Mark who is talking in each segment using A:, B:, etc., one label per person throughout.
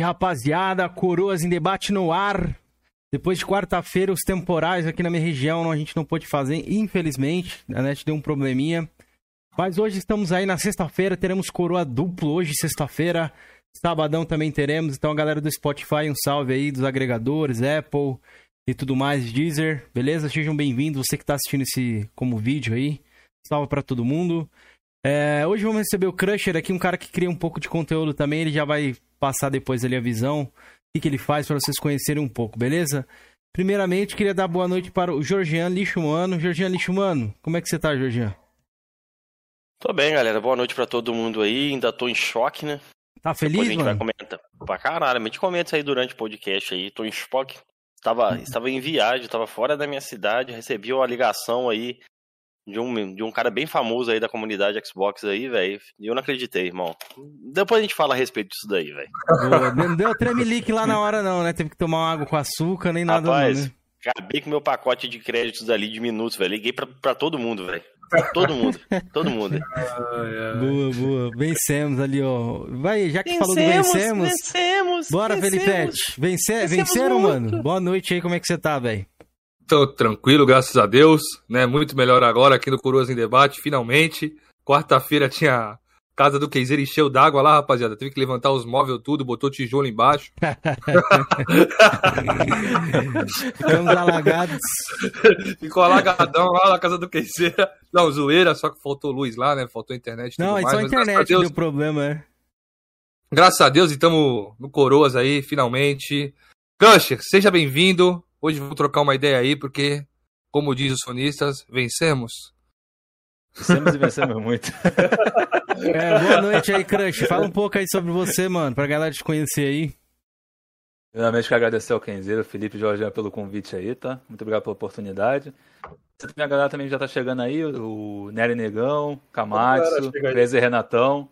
A: Rapaziada, Coroas em debate no ar. Depois de quarta-feira, os temporais aqui na minha região a gente não pôde fazer, infelizmente. A net deu um probleminha. Mas hoje estamos aí na sexta-feira, teremos coroa duplo hoje, sexta-feira. Sabadão também teremos. Então, a galera do Spotify, um salve aí dos agregadores, Apple e tudo mais, Deezer, beleza? Sejam bem-vindos, você que está assistindo esse como vídeo aí. Salve para todo mundo. É, hoje vamos receber o Crusher aqui, um cara que cria um pouco de conteúdo também. Ele já vai passar depois ali a visão, o que, que ele faz para vocês conhecerem um pouco, beleza? Primeiramente, queria dar boa noite para o Georgian Lixumano. Georgian Lixumano, como é que você tá, Georgian?
B: Tô bem, galera. Boa noite para todo mundo aí. Ainda tô em choque, né?
A: Tá feliz, Depois a gente
B: mano? vai comentar. Pra caralho, a gente comenta aí durante o podcast aí. Tô em choque. Estava, hum. estava em viagem, estava fora da minha cidade, recebi uma ligação aí de um, de um cara bem famoso aí da comunidade Xbox aí, velho. E eu não acreditei, irmão. Depois a gente fala a respeito disso daí, velho.
A: Não deu tremelique lá na hora, não, né? Teve que tomar uma água com açúcar, nem nada.
B: Rapaz,
A: não, né?
B: acabei com meu pacote de créditos ali de minutos, velho. Liguei pra, pra todo mundo, velho. Todo mundo, todo mundo.
A: boa, boa. Vencemos ali, ó. Vai, já que
B: vencemos,
A: falou do vencemos.
B: Vencemos.
A: Bora,
B: vencemos.
A: Felipete. Vence, venceram, muito. mano? Boa noite aí, como é que você tá, velho?
C: Tô tranquilo, graças a Deus, né? Muito melhor agora aqui no Coroas em Debate, finalmente. Quarta-feira tinha casa do Keizer encheu d'água lá, rapaziada. Teve que levantar os móveis tudo, botou tijolo embaixo.
A: Ficamos alagados.
C: Ficou alagadão lá na casa do Keizer. Não, zoeira, só que faltou luz lá, né? Faltou internet.
A: Não, é só a internet Deus, deu problema, é.
C: Graças a Deus, estamos no Coroas aí, finalmente. Crusher, seja bem-vindo. Hoje vamos trocar uma ideia aí, porque, como diz os sonistas, vencemos.
D: Vencemos e vencemos muito.
A: É, boa noite aí, Crush. Fala um pouco aí sobre você, mano, pra galera te conhecer aí.
D: Primeiramente, quero agradecer ao Kenzeiro, Felipe e Jorge pelo convite aí, tá? Muito obrigado pela oportunidade. A galera também já tá chegando aí, o Nery Negão, Kamatsu, Crazy Renatão.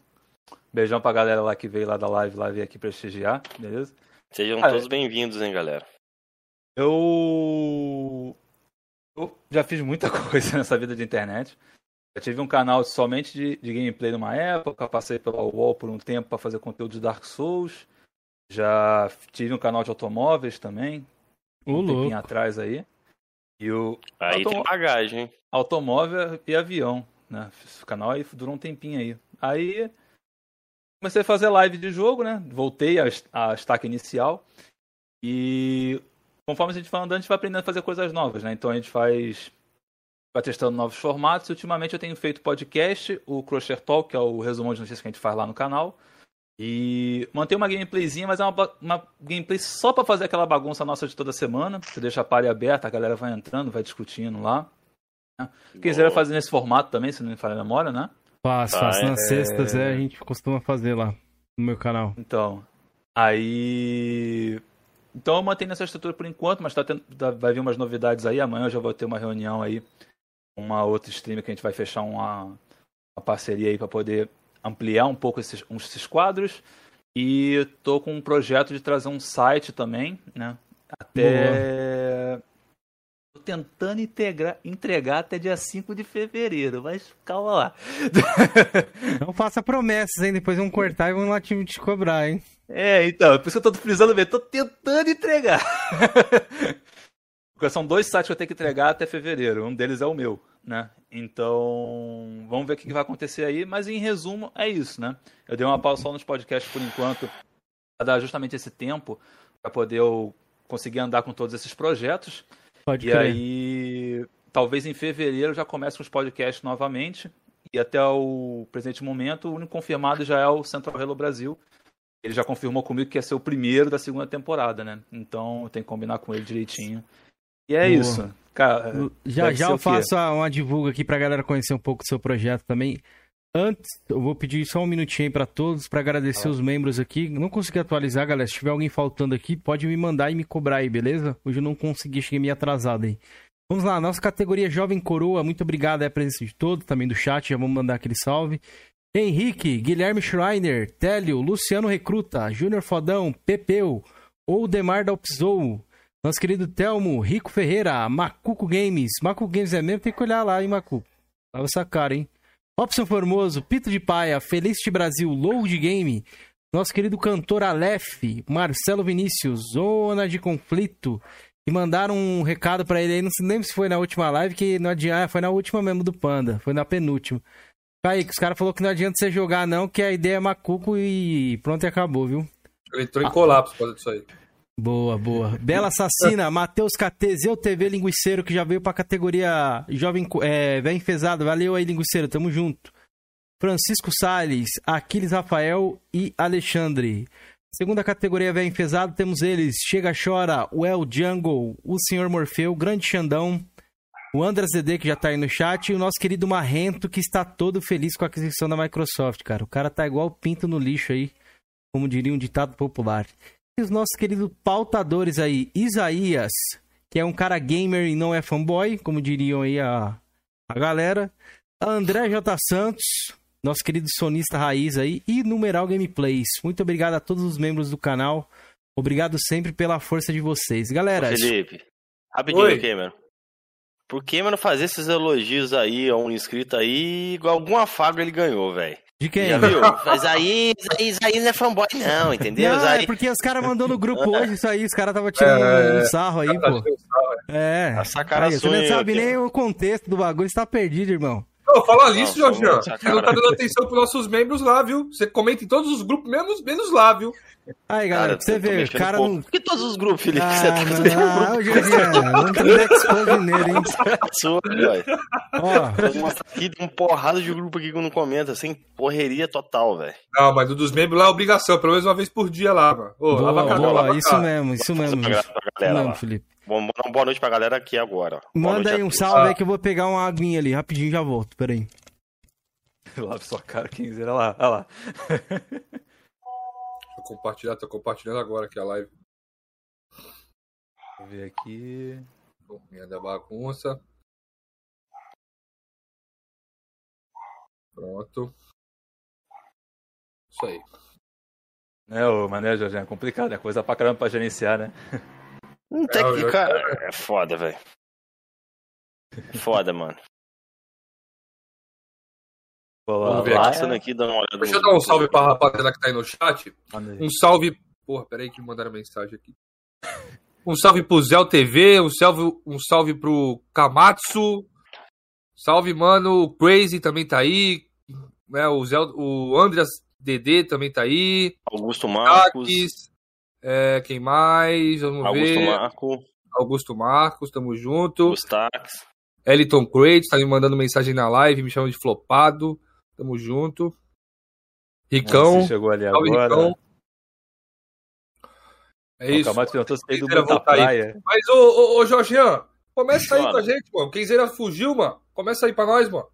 D: Beijão pra galera lá que veio lá da live, lá veio aqui prestigiar, beleza?
B: Sejam ah, todos bem-vindos, hein, galera.
D: Eu... eu já fiz muita coisa nessa vida de internet. Eu tive um canal somente de, de gameplay numa época, passei pela UOL por um tempo para fazer conteúdo de Dark Souls. Já tive um canal de automóveis também,
A: um louco. tempinho
D: atrás aí.
B: E o aí autom... tem bagagem?
D: Automóvel e avião, né? O canal aí durou um tempinho aí. Aí comecei a fazer live de jogo, né? Voltei à estaca inicial. E conforme a gente vai andando, a gente vai aprendendo a fazer coisas novas, né? Então a gente faz. Vai testando novos formatos. Ultimamente eu tenho feito podcast, o Crusher Talk, que é o resumão de notícias que a gente faz lá no canal. E manter uma gameplayzinha, mas é uma, uma gameplay só para fazer aquela bagunça nossa de toda semana. Você deixa a party aberta, a galera vai entrando, vai discutindo lá. Quem quiser fazer nesse formato também, se não me falha a memória, né?
A: Faço, faço. Nas é... sextas, é, a gente costuma fazer lá no meu canal.
D: Então, aí então eu mantenho essa estrutura por enquanto, mas tá tendo, tá, vai vir umas novidades aí. Amanhã eu já vou ter uma reunião aí, uma outra stream que a gente vai fechar uma, uma parceria aí para poder ampliar um pouco esses, esses quadros. E tô com um projeto de trazer um site também, né? Até. Boa. Tô tentando integrar, entregar até dia 5 de fevereiro, mas calma lá.
A: Não faça promessas, hein? Depois vão cortar e vão lá te cobrar, hein?
D: É, então, por isso que eu tô frisando bem, tô tentando entregar. Porque são dois sites que eu tenho que entregar até fevereiro. Um deles é o meu, né? Então, vamos ver o que vai acontecer aí. Mas em resumo, é isso, né? Eu dei uma pausa só nos podcasts por enquanto, para dar justamente esse tempo para poder eu conseguir andar com todos esses projetos.
A: Pode
D: e crer. aí, talvez em fevereiro eu já comece com os podcasts novamente. E até o presente momento, o único confirmado já é o Central Hello Brasil, ele já confirmou comigo que ia ser o primeiro da segunda temporada, né? Então eu tenho que combinar com ele direitinho. E é Boa. isso. Cara,
A: já já eu faço uma divulga aqui pra galera conhecer um pouco do seu projeto também. Antes, eu vou pedir só um minutinho aí pra todos, para agradecer ah. os membros aqui. Não consegui atualizar, galera. Se tiver alguém faltando aqui, pode me mandar e me cobrar aí, beleza? Hoje eu não consegui, cheguei meio atrasado aí. Vamos lá, nossa categoria Jovem Coroa, muito obrigado aí a presença de todos, também do chat, já vamos mandar aquele salve. Henrique, Guilherme Schreiner, Télio, Luciano Recruta, Júnior Fodão, Pepeu, Oldemar Dalpizou, nosso querido Telmo, Rico Ferreira, Macuco Games. Macuco Games é mesmo? Tem que olhar lá, hein, Macuco? Tava essa cara, hein? Opção Formoso, Pito de Paia, Felicity Brasil, Load Game, Nosso querido cantor Aleph, Marcelo Vinícius, Zona de Conflito, que mandaram um recado pra ele aí, não lembro se foi na última live, que não adianta, foi na última mesmo do Panda, foi na penúltima. Kaique, os caras falaram que não adianta você jogar não, que a ideia é macuco e pronto e acabou, viu?
C: Ele entrou em colapso por causa disso aí.
A: Boa, boa. Bela Assassina, Matheus KT, Zeu TV Linguiceiro, que já veio pra categoria Jovem é, Vem Enfesado. Valeu aí, Linguiceiro, tamo junto. Francisco Salles, Aquiles Rafael e Alexandre. Segunda categoria Vem Enfesado, temos eles: Chega Chora, o El Jungle, o Senhor Morfeu, Grande Xandão, o Andras DD, que já tá aí no chat, e o nosso querido Marrento, que está todo feliz com a aquisição da Microsoft, cara. O cara tá igual pinto no lixo aí, como diria um ditado popular. E os nossos queridos pautadores aí, Isaías, que é um cara gamer e não é fanboy, como diriam aí a, a galera. André J. Santos, nosso querido sonista raiz aí, e Numeral Gameplays. Muito obrigado a todos os membros do canal. Obrigado sempre pela força de vocês. Galera,
B: Ô, Felipe, rapidinho,
C: Oi.
B: Cameron. Por que, mano, fazer esses elogios aí a um inscrito aí, igual algum afago ele ganhou, velho?
A: de quem?
B: Já viu? Mas aí, aí, aí não é fanboy, não, entendeu?
A: Não,
B: aí,
A: é porque os caras mandou no grupo hoje isso aí, os caras tava tirando
C: É,
A: um sarro aí,
C: Tá
A: pô.
C: tirando sarro, é.
A: É.
B: A sacanagem
A: Aí, você não sabe nem o contexto do bagulho, você tá perdido, irmão.
C: Não, fala nisso,
B: Não,
C: Jorginho.
B: só
C: Você não tá dando atenção pros nossos membros lá, viu? Você comenta em todos os grupos, menos, menos lá, viu?
A: Aí, galera, pra você
B: mexendo
A: cara não.
B: Por que todos os grupos, Felipe?
A: Ah,
B: você tá
A: não,
B: fazendo
A: ah, ô, Jorginho, não tem expose nele, hein?
B: sua, velho.
A: Ó,
B: Vou mostrar aqui, tem um porrada de grupo aqui que não comenta, sem porreria total, velho.
C: Não, mas o dos membros lá é obrigação, pelo menos uma vez por dia lá, mano. Ô,
A: boa,
C: lava a cara,
A: boa,
C: lava a
A: isso
C: cara.
A: mesmo, isso mesmo. Isso
B: galera
A: mesmo,
B: lá.
A: Felipe.
B: Vamos dar uma boa noite pra galera aqui agora. Boa
A: Manda aí um salve aí
C: Ah.
A: que eu vou pegar uma aguinha ali, rapidinho já volto, peraí.
D: Lave sua cara, quem quiser. Olha lá, olha lá.
C: Tô compartilhando, tô compartilhando agora aqui a live.
D: Vou ver aqui.
C: Minha da bagunça. Pronto. Isso aí.
D: É, ô, mané, Jorginho, é complicado, é coisa pra caramba pra gerenciar, né?
B: Não tem
C: É,
B: que, cara, é foda, velho. Foda, mano.
D: Vou lá,
C: Vamos ver aqui,
D: é-
B: aqui, olhada.
C: Deixa eu dar um salve pra rapaziada que tá aí no chat. Um salve. Porra, peraí que me mandaram mensagem aqui. Um salve pro Zé TV, um salve, um salve pro Kamatsu. Salve, mano. O Crazy também tá aí. Né, o, Zé, o Andreas DD também tá aí.
B: Augusto Marcos.
C: Takis. É, quem mais? Vamos
B: Augusto
C: ver.
B: Marco.
C: Augusto Marcos, tamo junto.
B: Gustax.
C: Eliton Crates tá me mandando mensagem na live, me chamando de flopado. Tamo junto. Ricão.
D: Você chegou ali
C: Salve,
D: agora.
C: Ricão. É isso.
D: Camacho perguntou se tem do
C: voltar aí.
D: praia.
C: Mas, ô, ô, ô Jorgian, começa aí com a gente, mano. Quinzeira fugiu, mano. Começa aí pra nós, mano.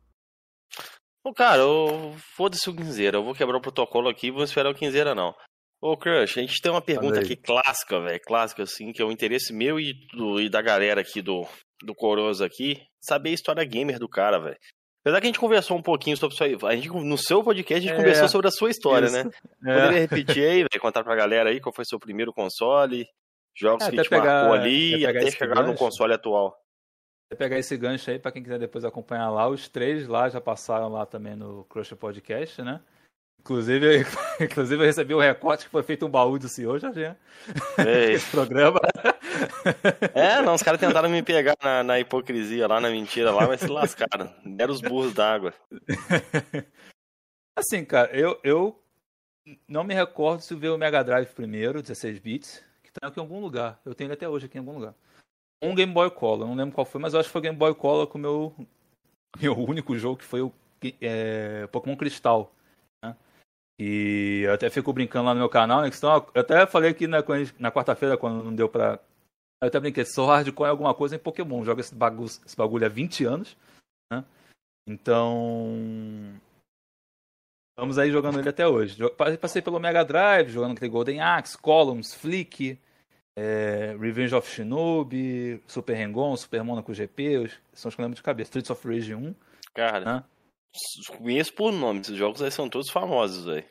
B: Ô, cara, ô, foda-se o Quinzeira. Eu vou quebrar o protocolo aqui e vou esperar o Quinzeira, não. Ô, Crush, a gente tem uma pergunta aqui clássica, velho. Clássica, assim, que é o interesse meu e, do- e da galera aqui do, do Coroso aqui. Saber a história gamer do cara, velho. Apesar que a gente conversou um pouquinho sobre isso aí. A gente, no seu podcast, a gente
D: É,
B: conversou sobre a sua história,
D: isso.
B: né?
D: É.
B: Poderia repetir aí, velho, contar pra galera aí qual foi seu primeiro console, jogos
D: É,
B: que te
D: pegar-
B: marcou ali
D: até
B: e
D: pegar
B: até chegar no console atual.
D: Vou pegar esse gancho aí pra quem quiser depois acompanhar lá. Os três lá já passaram lá também no Crush Podcast, né? Inclusive, inclusive eu recebi um recorte que foi feito um baú do senhor.
B: Ei,
D: Esse programa.
B: É, não, os caras tentaram me pegar na, na hipocrisia lá, na mentira lá, mas se lascaram. Deram os burros d'água.
D: Assim, cara, eu, eu não me recordo se eu ver o Mega Drive primeiro, 16 bits, que tá aqui em algum lugar. Eu tenho ele até hoje aqui em algum lugar. Um Game Boy Color, não lembro qual foi, mas eu acho que foi Game Boy Color com o meu, meu único jogo, que foi o é, Pokémon Cristal. Né? E eu até fico brincando lá no meu canal, né? senão eu até falei aqui na, na quarta-feira, quando não deu pra. Eu até brinquei, sou hardcore em alguma coisa em Pokémon. Jogo esse bagulho, esse bagulho há 20 anos. Né? Então. Estamos aí jogando ele até hoje. Passei pelo Mega Drive, jogando aquele Golden Axe, Columns, Flick, é, Revenge of Shinobi, Super Hang-On, Super Monaco GP, são os que eu lembro de cabeça. Streets of Rage 1.
B: Cara,
D: Hã?
B: Conheço por nome, esses jogos aí são todos famosos, velho.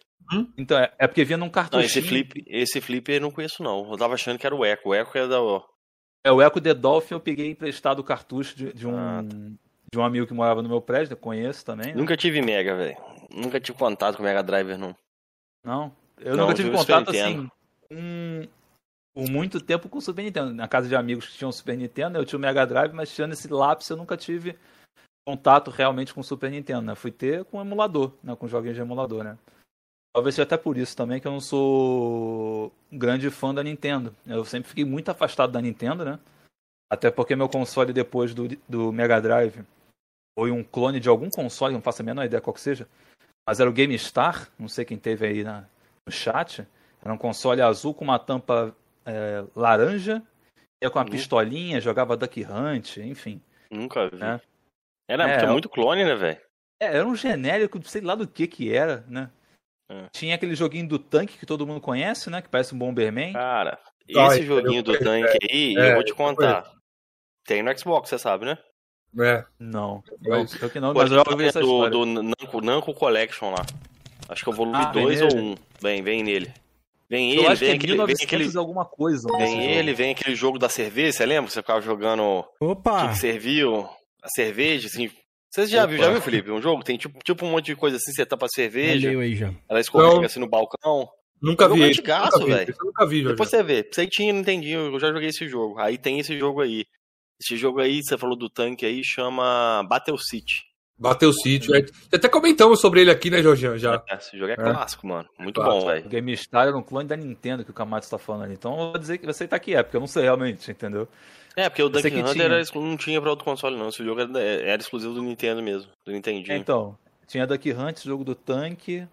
D: Então, é, é porque vinha num
B: Não,
D: cartuchinho.
B: esse flip, esse flip eu não conheço não. Eu tava achando que era o Echo. O Echo é da.
D: É o Echo The Dolphin, eu peguei emprestado o cartucho de, de um,
B: Ah,
D: de um amigo que morava no meu prédio, eu conheço também. né?
B: Nunca tive Mega, velho. Nunca tive contato com o Mega Driver, não.
D: Não. Eu
B: Não,
D: nunca tive contato assim com, por muito tempo com o Super Nintendo. Na casa de amigos que tinham Super Nintendo, eu tinha o Mega Drive, mas tirando esse lápis eu nunca tive contato realmente com o Super Nintendo, né? Fui ter com o emulador, né? Com joguinhos de emulador, né? Talvez seja até por isso também que eu não sou um grande fã da Nintendo. Eu sempre fiquei muito afastado da Nintendo, né? Até porque meu console depois do, do Mega Drive foi um clone de algum console, não faço a menor ideia qual que seja. Mas era o Game Star, não sei quem teve aí na, no chat. Era um console azul com uma tampa é, laranja, ia com uma
B: Uhum.
D: pistolinha, jogava Duck Hunt, enfim.
B: Nunca vi.
D: É.
B: Era
D: É,
B: tinha
D: eu-
B: muito clone, né, velho?
D: É, era um genérico, sei lá do que que era, né?
B: É.
D: Tinha aquele joguinho do tanque que todo mundo conhece, né? Que parece um Bomberman.
B: Cara,
C: Ah,
B: esse
C: eu
B: joguinho do tanque aí,
C: é,
B: eu vou te contar. Tem no Xbox, você sabe, né?
C: É.
D: Não, não, eu que não,
B: Pô,
D: mas eu
B: do, do Namco, Namco Collection lá. Acho que é o volume
D: Ah, vem
B: 2 ou
D: nele?
B: 1. Um. Vem, vem nele. Vem
D: eu
B: ele,
D: acho que
B: vem
D: é
B: aquele, vem
D: 1900
B: aquele,
D: alguma coisa.
B: vem
D: jogo.
B: ele, vem aquele jogo da cerveja, você lembra? Você ficava jogando
A: Opa!
B: que, que serviu a cerveja, assim. Você já viu,
C: Opa.
B: já viu, Felipe? Um jogo? Tem tipo, tipo um monte de coisa assim, você tapa a cerveja,
A: aí já.
B: ela escorrega
C: Não.
B: assim no balcão.
C: Nunca vi
B: antigaço,
C: nunca vi,
B: velho.
C: nunca vi, Jorge.
B: Depois você vê. Você tinha, não entendi, eu já joguei esse jogo. Aí tem esse jogo aí. Esse jogo aí, você falou do tanque aí, chama Battle City.
C: Bateu o sítio. é. Até comentamos sobre ele aqui, né, Jorginho? Já.
B: É, esse jogo é,
C: É.
B: clássico, mano. Muito
C: Clássico.
B: bom, velho.
D: O Game Star era um clone da Nintendo que o Kamatsu tá falando ali. Então eu vou dizer que você tá que é, porque eu não sei realmente, entendeu?
B: É, porque o
D: Esse
B: Duck Hunter
D: tinha.
B: era não tinha pra outro console, não. Esse jogo era, era exclusivo do Nintendo mesmo, do Nintendinho.
D: Então, tinha Duck Hunt, jogo do tanque.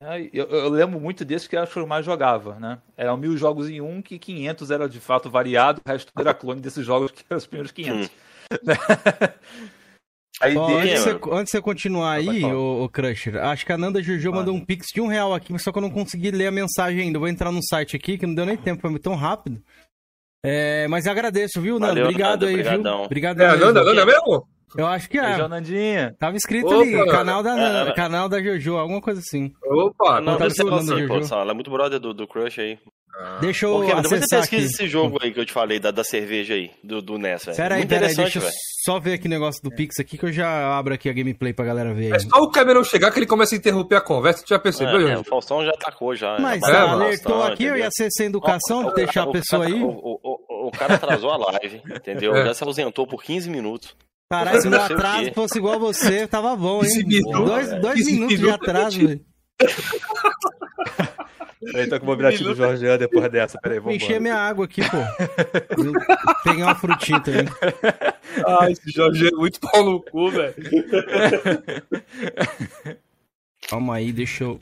D: É, Eu, eu lembro muito desse que era o que eu mais jogava, né? Eram mil jogos em um, que 500 era de fato variado, o resto era clone desses jogos que eram os primeiros 500. Aí
A: Ó,
D: dele,
A: antes, você, antes de você continuar aí, ô, ô Crusher, acho que a Nanda Juju mandou um pix de um real aqui, só que eu não consegui ler a mensagem ainda. Eu vou entrar no site aqui, que não deu nem tempo, foi tão rápido. É, mas agradeço, viu, Nanda?
B: Valeu,
A: Obrigado
B: Nanda,
A: aí,
B: obrigadão.
A: viu? Obrigado
C: É. Nanda, Nanda mesmo?
A: Eu acho que
D: Beijão,
A: é.
D: Nandinha.
A: Tava escrito
C: Opa,
A: ali,
C: Nanda.
A: canal da, Nanda-
B: É, é.
A: canal da Jojo, alguma coisa assim.
C: Opa,
B: não,
A: tá
B: deve ser
A: falando,
B: nossa
A: Juju.
B: produção. Ela é muito brother do, do Crush aí.
A: Deixa eu
B: depois você
A: acessar aqui.
B: pesquisa esse jogo aí que eu te falei, da, da cerveja aí, do, do NES, velho.
A: Pera aí,
B: muito
A: pera aí,
B: interessante,
A: deixa eu
B: velho.
A: só ver aqui o negócio do Pix aqui, que eu já abro aqui a gameplay pra galera ver
C: É só o Cameron chegar que ele começa a interromper a conversa. Tu já percebeu,
B: É, é, o Faustão já atacou já.
A: Mas
B: já
C: é,
A: tá, alertou
B: Faustão,
A: aqui, eu
B: entendeu?
A: ia ser sem educação,
B: O- o-
A: deixar a
B: o
A: pessoa
B: cara-
A: aí.
B: O, o- o- o cara atrasou a live, entendeu?
C: É.
B: Já se ausentou por 15 minutos.
A: Caralho, se meu
B: Não
A: atraso fosse igual a você, tava bom, hein? Dois, dois minutos de atraso, velho.
D: Peraí, tô com o objetivo do Jorge depois dessa. Peraí, vamos
A: encher minha água aqui, pô. Peguei uma frutinha também.
C: Ah, esse Jorge é muito pau no cu, velho.
A: Calma aí, deixa eu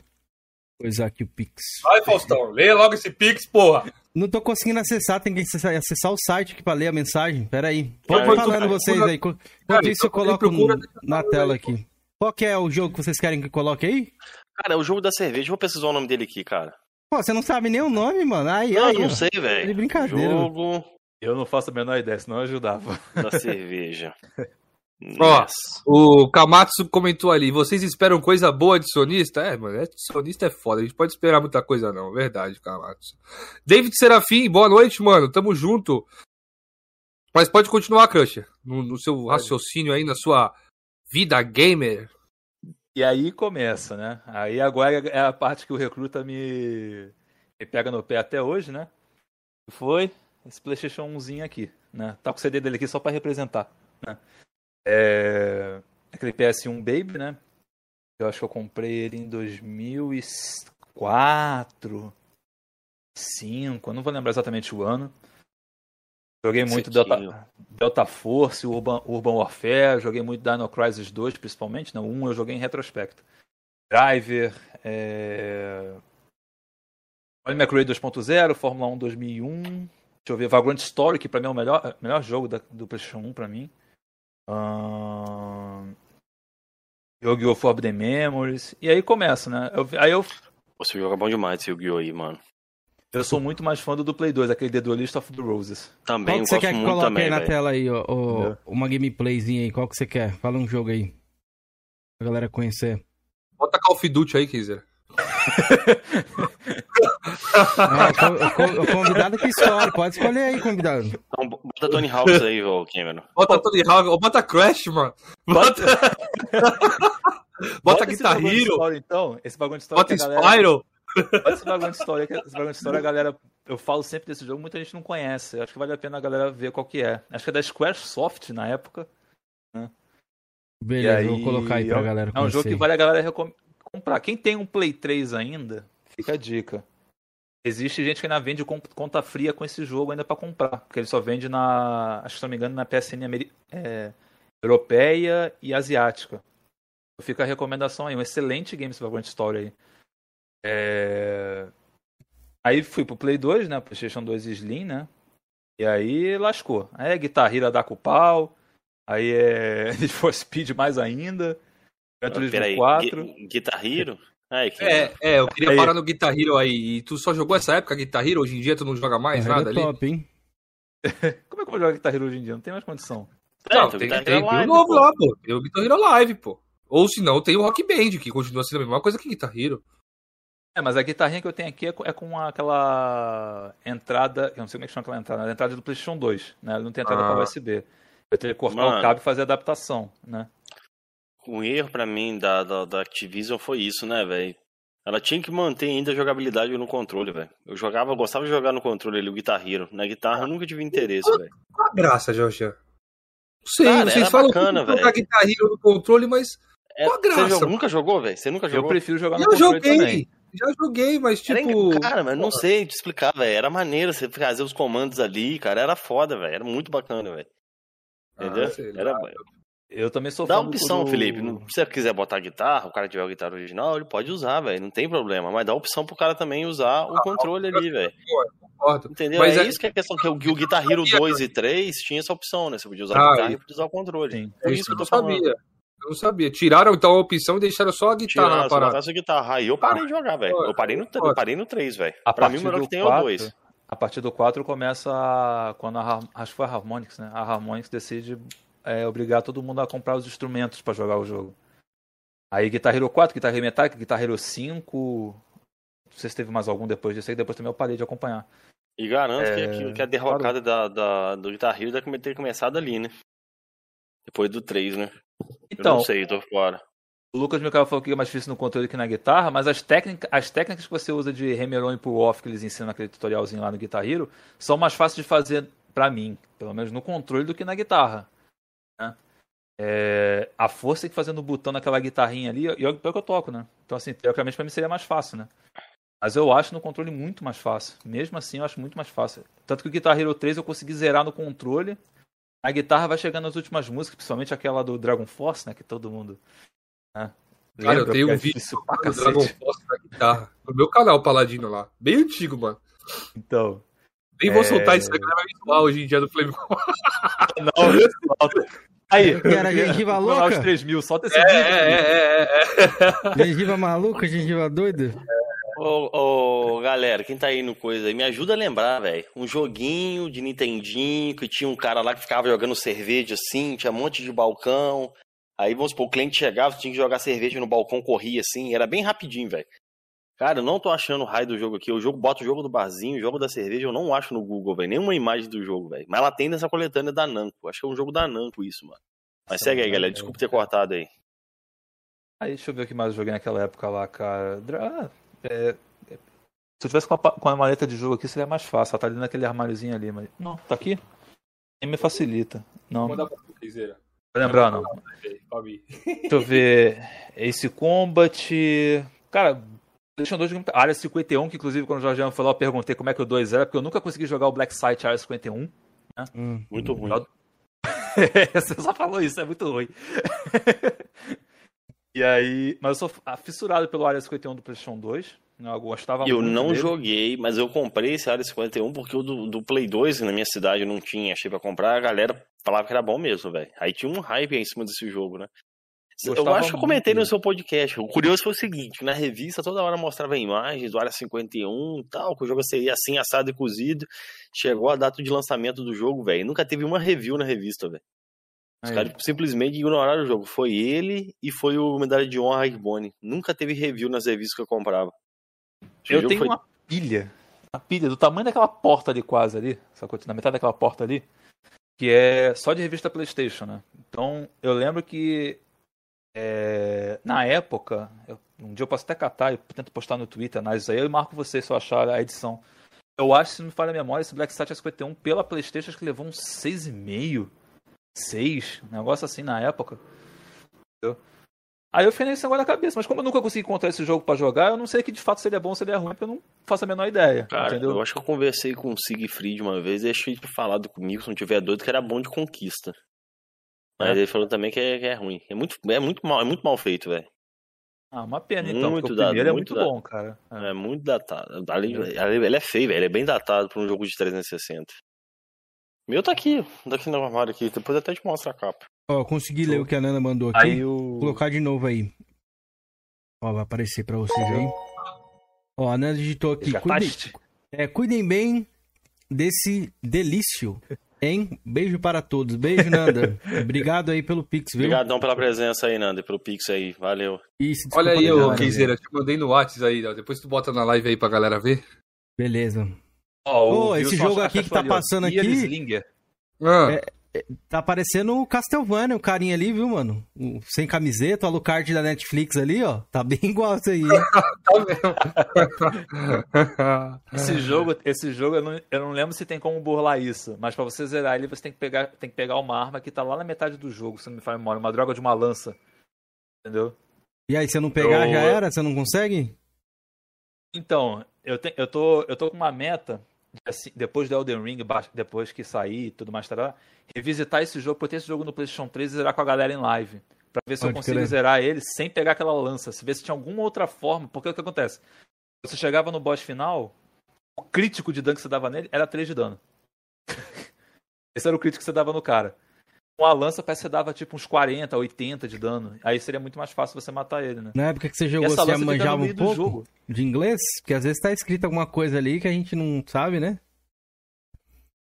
A: coisar aqui o Pix.
C: Vai, Faustão, lê logo esse Pix, porra.
A: Não tô conseguindo acessar, tem que acessar, acessar o site aqui pra ler a mensagem. Pera aí. Pode
B: Cara,
A: falando vocês aí. Enquanto
C: Cara,
A: isso, eu coloco
C: procura-
A: na tela aqui. Qual que é o jogo que vocês querem que eu coloque aí?
B: Cara, é o jogo da cerveja, vou precisar o nome dele aqui, cara.
A: Pô, você não sabe nem o nome, mano. Aí,
B: Não,
A: aí,
B: eu não
A: ó.
B: sei,
A: De
B: velho.
A: brincadeira. mano.
B: Jogo
D: Eu não faço a menor ideia, senão eu ajudava.
B: da cerveja.
C: Ó. O Kamatsu comentou ali, vocês esperam coisa boa de sonista? É, mano, é, sonista é foda, a gente pode esperar muita coisa não, verdade, Kamatsu. David Serafim, boa noite, mano, tamo junto. Mas pode continuar, Crusher, no, no seu raciocínio aí, na sua vida gamer.
D: E aí começa, né? Aí agora é a parte que o recruta me, me pega no pé até hoje, né? Foi esse PlayStation 1zinho aqui, né? Tá com o CD dele aqui só pra representar, né? É... Aquele PS1 Baby, né? Eu acho que eu comprei ele em 2004, 2005, eu não vou lembrar exatamente o ano. Joguei muito. Delta, Delta Force, Urban, Urban Warfare, joguei muito Dino Crisis 2, principalmente. Não, um eu joguei em retrospecto. Driver, é... Olha McRae 2.0, Fórmula 1 2001. Deixa eu ver, Vagrant Story, que pra mim é o melhor, melhor jogo da- do PlayStation 1 pra mim. Ahn, Yu-Gi-Oh! Forbidden Memories. E aí começa, né? Eu- aí eu,
B: Esse jogo é bom demais, esse Yu-Gi-Oh! aí, mano.
D: Eu sou muito mais fã do do Play 2, aquele The Duelist of the Roses.
B: Também,
A: Qual
B: eu
A: que você
B: gosto
A: quer que coloque
B: também,
A: aí na
B: velho.
A: tela aí, ó, ó, uma gameplayzinha aí? Qual que você quer? Fala um jogo aí. Pra galera conhecer.
C: Bota Call of Duty aí,
A: co- o convidado que escolhe, pode escolher aí, convidado.
B: Então, bota Tony Hawks aí, ô Cameron.
C: Bota Tony Hawk, ou bota Crash, mano. Bota, bota
D: esse
C: Guitar Hero,
D: então. Esse bagulho de história
C: bota
D: a galera-
C: Spyro.
D: Olha esse bagulho de história, esse bagulho de história, a galera. Eu falo sempre desse jogo, muita gente não conhece. Eu acho que vale a pena a galera ver qual que é. Acho que é da Squaresoft na época.
A: Beleza,
D: E
A: vou colocar aí pra
D: é
A: galera
D: É um jogo que
A: conhecer.
D: vale a galera comprar. Quem tem um Play 3 ainda, fica a dica. Existe gente que ainda vende conta fria com esse jogo ainda pra comprar. Porque ele só vende na. Acho que se não me engano, na PSN ameri- é, europeia e asiática. Fica a recomendação aí. Um excelente game esse Vagrant Story aí. É, Aí fui pro Play 2, né? PlayStation 2 Slim, né? E aí lascou. Aí é Guitar Hero dá com o pau. Aí é Need for Speed mais ainda. Gran Turismo
B: Peraí,
D: 4.
B: Gui- Guitar Hero? Ai, que...
C: É, é, eu queria
D: Aí.
C: parar no Guitar Hero aí. E tu só jogou essa época Guitar Hero? Hoje em dia tu não joga mais
A: Carrega
C: nada ali?
A: top, hein?
D: Como é que eu vou jogar Guitar Hero hoje em dia? Não tem mais condição.
B: É,
C: Não, tem,
B: Guitar
C: tem,
B: Hero
C: tem o
B: Live,
C: novo
B: pô.
C: lá, pô. Tem o Guitar Hero Live, pô. Ou se não, tem o Rock Band, que continua sendo a mesma coisa que Guitar Hero.
D: É, mas a guitarrinha que eu tenho aqui é com, é com aquela entrada. Eu não sei como é que chama aquela entrada. A entrada do PlayStation 2, né? Ela não tem entrada
C: Ah.
D: para USB. Eu teria que cortar
B: Mano.
D: o cabo e fazer a adaptação, né?
B: O erro pra mim da, da, da Activision foi isso, né, velho? Ela tinha que manter ainda a jogabilidade no controle, velho. Eu jogava, eu gostava de jogar no controle ali, o Guitar Hero. Na guitarra eu nunca tive interesse, velho.
C: Qual a graça, Jorge? Não sei,
B: Cara,
C: vocês
B: era
C: falam
B: bacana,
C: que jogar
B: velho.
C: Guitar Hero no controle, mas
B: É,
C: Qual a graça,
B: você jogou- nunca jogou, velho? Você nunca
D: Eu
B: jogou?
D: prefiro jogar no
C: eu
D: controle
C: joguei.
D: também.
C: Já joguei, mas
B: Era
C: tipo.
B: engra- Cara, mas não sei te explicar, velho. Era maneiro você fazer os comandos ali, cara. Era foda, velho. Era muito bacana, velho. Entendeu?
C: Ah, sei lá.
B: Era...
D: Eu também sou
B: Dá
D: fã
B: opção,
D: do-
B: Felipe. Não- Se você quiser botar guitarra, o cara tiver a guitarra original, ele pode usar, velho. Não tem problema. Mas dá a opção pro cara também usar o controle ali, velho.
C: Concordo.
B: Entendeu?
C: Mas
B: é,
C: é-
B: isso que é a questão, que o, o Guitar Hero 2 e 3 tinha essa opção, né? Você podia usar
C: Ah,
B: a guitarra
C: e-
B: podia usar o controle.
D: Sim.
B: Por
C: É
B: isso
C: isso
B: que eu
C: eu
B: tô
C: não
B: falando.
C: sabia. Eu não sabia. Tiraram então a opção e deixaram só a guitarra
B: Tiraram,
C: na parada.
B: botasse a guitarra. Aí eu parei de jogar, velho. Eu parei no, eu parei no 3, velho.
D: A
B: Pra mim,
D: partir
B: o melhor
D: do
B: que tem é o
D: 4,
B: 2.
D: A partir do 4 começa a- quando a acho que foi a Harmonix, né? A Harmonix decide é, obrigar todo mundo a comprar os instrumentos pra jogar o jogo. Aí Guitar Hero 4, Guitar Hero Metallica, Guitar Hero 5, não sei se teve mais algum depois disso aí, depois também eu parei de acompanhar.
B: E garanto que-
D: É,
B: que, que a derrocada da, da- do Guitar Hero deve ter começado ali, né? Depois do 3, né? eu
D: Então,
B: não sei, tô fora.
D: o Lucas Michael falou que é mais difícil no controle que na guitarra, mas as, técnicas as técnicas que você usa de Remeron e pull-off que eles ensinam naquele tutorialzinho lá no Guitar Hero são mais fáceis de fazer pra mim, pelo menos no controle, do que na guitarra. né? É, a força que fazer no botão naquela guitarrinha ali, e é o pior que eu toco, né? Então, assim, teoricamente pra mim seria mais fácil, né? Mas eu acho no controle muito mais fácil. Mesmo assim, eu acho muito mais fácil. Tanto que o Guitar Hero 3 eu consegui zerar no controle. A guitarra vai chegando nas últimas músicas, principalmente aquela do Dragon Force, né? Que todo mundo. Né?
C: Cara, eu tenho
D: porque
C: um
D: é
C: vídeo do. Dragon Force na guitarra. No meu canal, Paladino lá. Bem antigo, mano.
D: Então.
C: Nem vou
D: É.
C: soltar isso, a galera vai zoar hoje em dia do Flame
D: Não, solta. Aí,
A: era gengiva louca?
D: os 3 mil, solta esse
C: É,
D: vídeo.
C: é, é, é, é.
A: Gengiva maluca, gengiva doida?
B: Ô, ô, galera, quem tá aí no coisa aí, me ajuda a lembrar, velho. Um joguinho de Nintendinho que tinha um cara lá que ficava jogando cerveja assim, tinha um monte de balcão. Aí, vamos supor, o cliente chegava, tinha que jogar cerveja no balcão, corria assim, era bem rapidinho, velho. Cara, eu não tô achando o raio do jogo aqui. O jogo bota o jogo do barzinho, o jogo da cerveja, eu não acho no Google, velho. Nenhuma imagem do jogo, velho. Mas ela tem nessa coletânea da Namco. Acho que é um jogo da Namco isso, mano. Mas segue aí, galera. Desculpa ter cortado aí.
D: Aí, deixa eu ver o que mais eu joguei naquela época lá, cara. Ah, é, é, Se eu tivesse com a, com a maleta de jogo aqui, seria mais fácil. Ela tá ali naquele armáriozinho ali, mas. Não, tá aqui? Nem me facilita. Não,
C: Vou mandar pra
D: lembrar, não. Deixa eu ver. Ace Combat. Cara, 2 joguei muita- Área 51, que inclusive quando o Jorge falou, eu perguntei como é que o 2 era, porque eu nunca consegui jogar o Black Site Área 51.
A: Hum.
B: Muito ruim.
D: Eu- Você só falou isso, é muito ruim. e aí. Mas eu sou fissurado pelo Área 51 do PlayStation 2. né, Eu gostava
B: Eu não
D: dele.
B: joguei, mas eu comprei esse Área 51 porque o do, do Play 2 na minha cidade não tinha, achei pra comprar, a galera falava que era bom mesmo, velho. Aí tinha um hype aí em cima desse jogo, né? eu
D: Gostava
B: acho que eu comentei
D: muito
B: no seu podcast. O curioso foi o seguinte, na revista toda hora mostrava imagens do Área 51 e tal, que o jogo seria assim, assado e cozido. Chegou a data de lançamento do jogo, velho. Nunca teve uma review na revista, velho. Os caras simplesmente ignoraram o jogo. Foi ele e foi o Medalha de Honra Ragbone. Nunca teve review nas revistas que eu comprava.
D: Eu tenho
B: foi-
D: uma pilha. Uma pilha do tamanho daquela porta ali quase ali. Sacou? Na metade daquela porta ali. Que é só de revista Playstation, né? Então, eu lembro que é, na época, eu, um dia eu posso até catar, eu tento postar no Twitter, análise aí, eu marco vocês se eu achar a edição. Eu acho, se não me falha a memória, esse Black Sat 51 pela Playstation acho que levou uns 6,5, 6, um negócio assim na época. Entendeu? Aí eu fiquei nesse negócio na cabeça, mas como eu nunca consegui encontrar esse jogo para jogar, eu não sei que de fato se ele é bom ou se ele é ruim, porque eu não faço a menor ideia.
B: Cara,
D: entendeu?
B: eu acho que eu conversei com o Siegfried uma vez e achei ele falado comigo, se não tiver doido, que era bom de conquista. Mas
D: É.
B: ele falou também que é, que é ruim. É muito, é muito mal, é muito mal feito, velho.
D: Ah, uma pena então,
B: Muito
D: o primeiro é
B: muito
D: bom, cara. É.
B: É muito datado. Além Ele é feio, velho. Ele é bem datado pra um jogo de 360. Meu tá aqui, tá aqui no armário aqui. Depois eu até te mostro a capa.
A: Ó, consegui ler o que a Nana mandou aqui.
D: Aí.
A: Vou colocar de novo aí. Ó, vai aparecer pra vocês aí. Ó, a Nana digitou aqui. Cuidem,
D: Resgataste?
A: é, cuidem bem desse delício, hein? Beijo para todos. Beijo, Nanda. Obrigado aí pelo Pix, viu?
B: Obrigadão pela presença aí, Nando, e pelo Pix aí. Valeu.
A: Desculpa
C: Olha aí, ô eu te mandei no WhatsApp aí, ó. depois tu bota na live aí pra galera ver.
A: Beleza.
D: Ó,
A: Ô,
D: o
A: esse jogo aqui que tá passando aqui-.
C: Ah,
A: Tá parecendo o Castlevania, o carinha ali, viu, mano? O- sem camiseta, o Alucard da Netflix ali, ó. Tá bem igual isso aí,
C: tá.
D: Esse jogo, esse jogo eu, não, eu não lembro se tem como burlar isso, mas pra você zerar ele, você tem que pegar, tem que pegar uma arma que tá lá na metade do jogo, se não me faz memória, uma droga de uma lança. Entendeu?
A: E aí, se eu não pegar,
D: Eu-
A: já era? Você não consegue?
D: Então, eu, te, eu, tô, eu tô com uma meta, assim, depois do Elden Ring, depois que sair e tudo mais, tará, revisitar esse jogo, porque eu esse jogo no PlayStation 3 e zerar com a galera em live. Pra ver se eu
A: Pode
D: consigo
A: crer.
D: zerar ele sem pegar aquela lança. Se ver se tinha alguma outra forma. Porque o que acontece? Você chegava no boss final, o crítico de dano que você dava nele era 3 de dano. Esse era o crítico que você dava no cara. Com a lança, parece que você dava tipo uns 40, 80 de dano. Aí seria muito mais fácil você matar ele, né?
A: Na época que você jogou, você manjava um pouco
D: jogo.
A: de inglês? Porque às vezes tá escrito alguma coisa ali que a gente não sabe, né?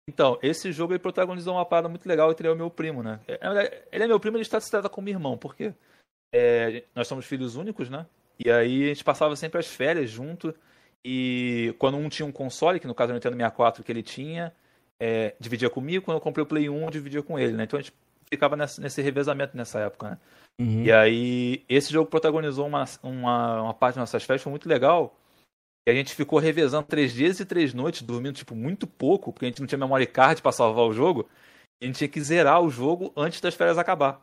D: Então, esse jogo ele protagonizou uma parada muito legal entre eu e meu primo, né? É, Ele é meu primo, ele está se trata como irmão, por quê? É, nós somos filhos únicos, né? E aí a gente passava sempre as férias junto. E quando um tinha um console, que no caso era o Nintendo 64 que ele tinha, é, dividia comigo. Quando eu comprei o Play 1, eu dividia com ele, né? Então a gente ficava nessa- nesse revezamento nessa época, né?
A: Uhum.
D: E aí, esse jogo protagonizou uma, uma, uma parte das nossas festas, foi muito legal. E a gente ficou revezando três dias e três noites, dormindo, tipo, muito pouco, porque a gente não tinha memory card pra salvar o jogo. E a gente tinha que zerar o jogo antes das férias acabar.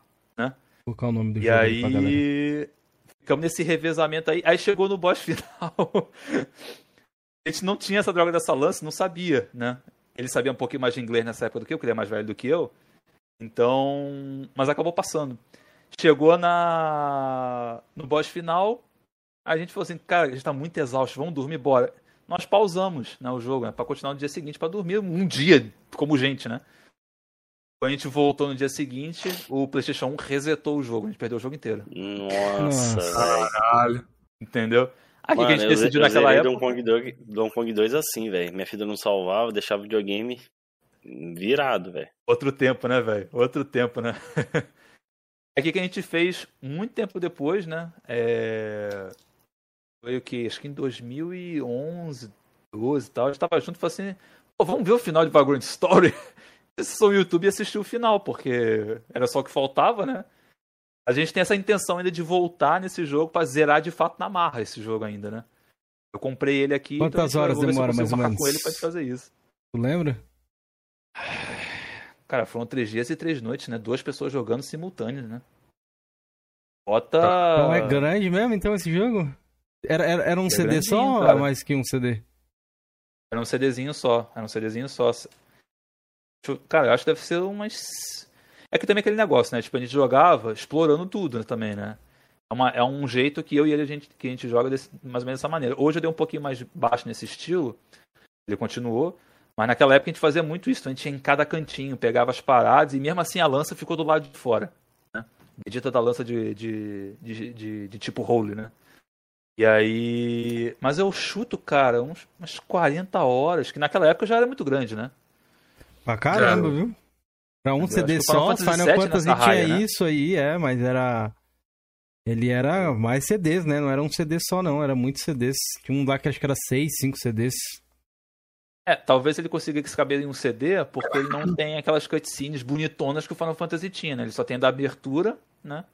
A: Vou colocar o nome do
D: E
A: jogo aí
D: aí, ficamos nesse revezamento aí. Aí chegou no boss final. a gente não tinha essa droga dessa lance, não sabia, né? Ele sabia um pouquinho mais de inglês nessa época do que eu, porque ele é mais velho do que eu. Então. Mas acabou passando. Chegou na no boss final, a gente falou assim, cara, a gente tá muito exausto, vamos dormir, bora. Nós pausamos né, o jogo, né, pra continuar no dia seguinte, pra dormir um dia, como gente, né? Quando a gente voltou no dia seguinte, o PlayStation 1 resetou o jogo, a gente perdeu o jogo inteiro.
B: Nossa,
A: Nossa.
C: Caralho.
D: Entendeu? O que a gente
B: eu,
D: decidiu
B: eu
D: naquela
B: zerei
D: época.
B: Donkey Kong 2, Donkey Kong 2 assim, velho. Minha filha não salvava, deixava o videogame virado, velho.
D: Outro tempo, né, velho? Outro tempo, né? É que que a gente fez muito tempo depois, né? É... Foi o que? Acho que em 2011, 12 e tal. A gente tava junto e falou assim: Pô, vamos ver o final de Vagrant Story? Acessou o YouTube e assistiu o final, porque era só o que faltava, né? A gente tem essa intenção ainda de voltar nesse jogo pra zerar de fato na marra esse jogo ainda, né? Eu comprei ele aqui.
A: Quantas
D: então gente vai-
A: horas demora, mais ou menos?
D: com ele pra fazer isso.
A: Tu lembra?
D: Cara, foram três dias e três noites, né? Duas pessoas jogando simultâneo, né? Bota.
A: Não é grande mesmo, então, esse jogo? Era, era, era um
D: É
A: CD só ou
D: cara.
A: era mais que um CD?
D: Era um CDzinho só. Era um CDzinho só. Cara, eu acho que deve ser umas. É que também aquele negócio, né? Tipo, a gente jogava explorando tudo né, também, né? É, uma- é um jeito que eu e ele a gente, que a gente joga desse- mais ou menos dessa maneira. Hoje eu dei um pouquinho mais baixo nesse estilo. Ele continuou. Mas naquela época a gente fazia muito isso. A gente ia em cada cantinho, pegava as paradas e mesmo assim a lança ficou do lado de fora. Né? Medita da lança de, de, de, de- de tipo role, né? E aí. Mas eu chuto, cara, uns, umas 40 horas, que naquela época já era muito grande, né?
A: Pra caramba,
C: É.
A: viu? Pra um
D: Eu
A: CD
D: Final
A: só,
D: Fantasy
A: Final
D: VII
A: Fantasy tinha
D: raia, né?
A: isso aí, é, mas era. Ele era mais CDs, né? Não era um CD só, não. Era muitos CDs. Tinha um lá que acho que era 6, 5 CDs.
D: É, talvez ele consiga que se caber em um CD, porque ele não tem aquelas cutscenes bonitonas que o Final Fantasy tinha, né? Ele só tem a da abertura, né?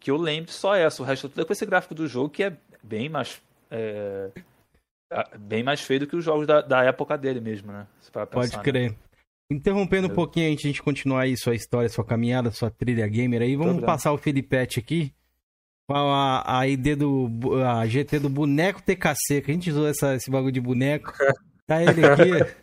D: que eu lembre só essa. O resto tudo é com esse gráfico do jogo que é bem mais. É, bem mais feio do que os jogos da, da época dele mesmo, né?
A: Pensar, Pode né? crer. Né? Interrompendo um pouquinho antes de a gente continuar aí sua história, sua caminhada, sua trilha gamer aí, vamos passar o Felipete aqui. Qual a, a ID do. a GT do boneco TKC, que a gente usou essa, esse bagulho de boneco. Tá ele aqui.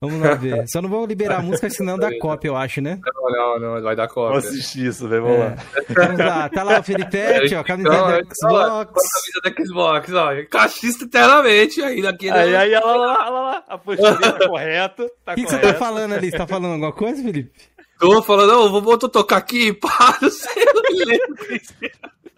A: Vamos lá ver. Só não vou liberar a música, senão dá cópia, eu acho, né?
C: Não, não, não vai dar cópia.
D: Vou assistir isso, velho. Vamos é. lá.
A: Vamos lá. Tá lá o Felipete, ó, camisa então, da Xbox.
C: Camisa da Xbox, ó. Cachista eternamente aí
D: daqui. Aí, aí, olha lá, olha lá. A postura tá correta.
A: Tá o que, que você tá falando ali? Você tá falando alguma coisa, Felipe?
C: Tô falando, não, vou, vou tocar aqui, pá, não sei, eu não lembro.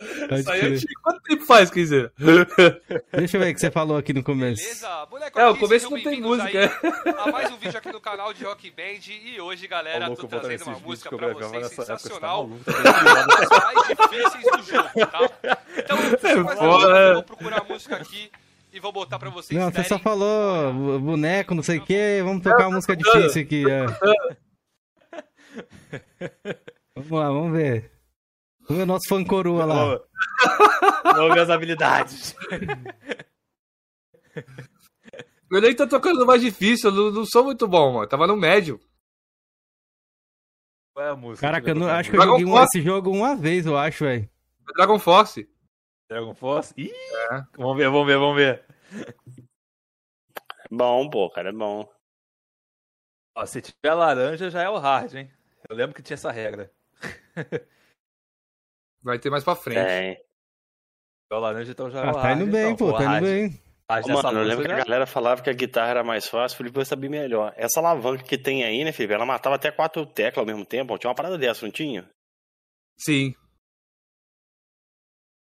C: Isso aí é Quanto tempo faz, quer dizer?
A: Deixa eu ver o que você falou aqui no começo.
C: Beleza, boneco É, o começo não tem música.
E: A mais um vídeo aqui no canal de Rock Band. E hoje, galera, tô trazendo uma música pra vocês sensacional. Tá mais difíceis do jogo, tá? Então, eu vou procurar a música aqui e vou botar pra vocês.
A: Não, você só falou boneco, não sei o que. Vamos tocar uma música difícil aqui. É. Vamos lá, vamos ver. O nosso fã coroa lá.
D: Vamos ver as habilidades.
C: Eu nem tô tocando no mais difícil, eu não, não, sou muito bom, mano. Tava no médio.
A: Qual é a música? Caraca, eu não, acho que eu joguei um, esse jogo uma vez, eu acho, velho.
C: Dragon Force.
D: Dragon Force? Ih! É. Vamos ver, vamos ver, vamos ver.
B: Bom, pô, cara, é bom.
D: Ó, se tiver laranja já é o hard, hein? Eu lembro que tinha essa regra.
C: Vai ter mais pra frente. É.
D: O laranja então já
A: ah, Tá indo bem, então. pô, tá indo bem.
B: Ô, mano, eu lembro que a galera falava que a guitarra era mais fácil, o Felipe vai saber melhor. Essa alavanca que tem aí, né, Felipe? Ela matava até quatro teclas ao mesmo tempo. Tinha uma parada dessa, não tinha?
C: Sim.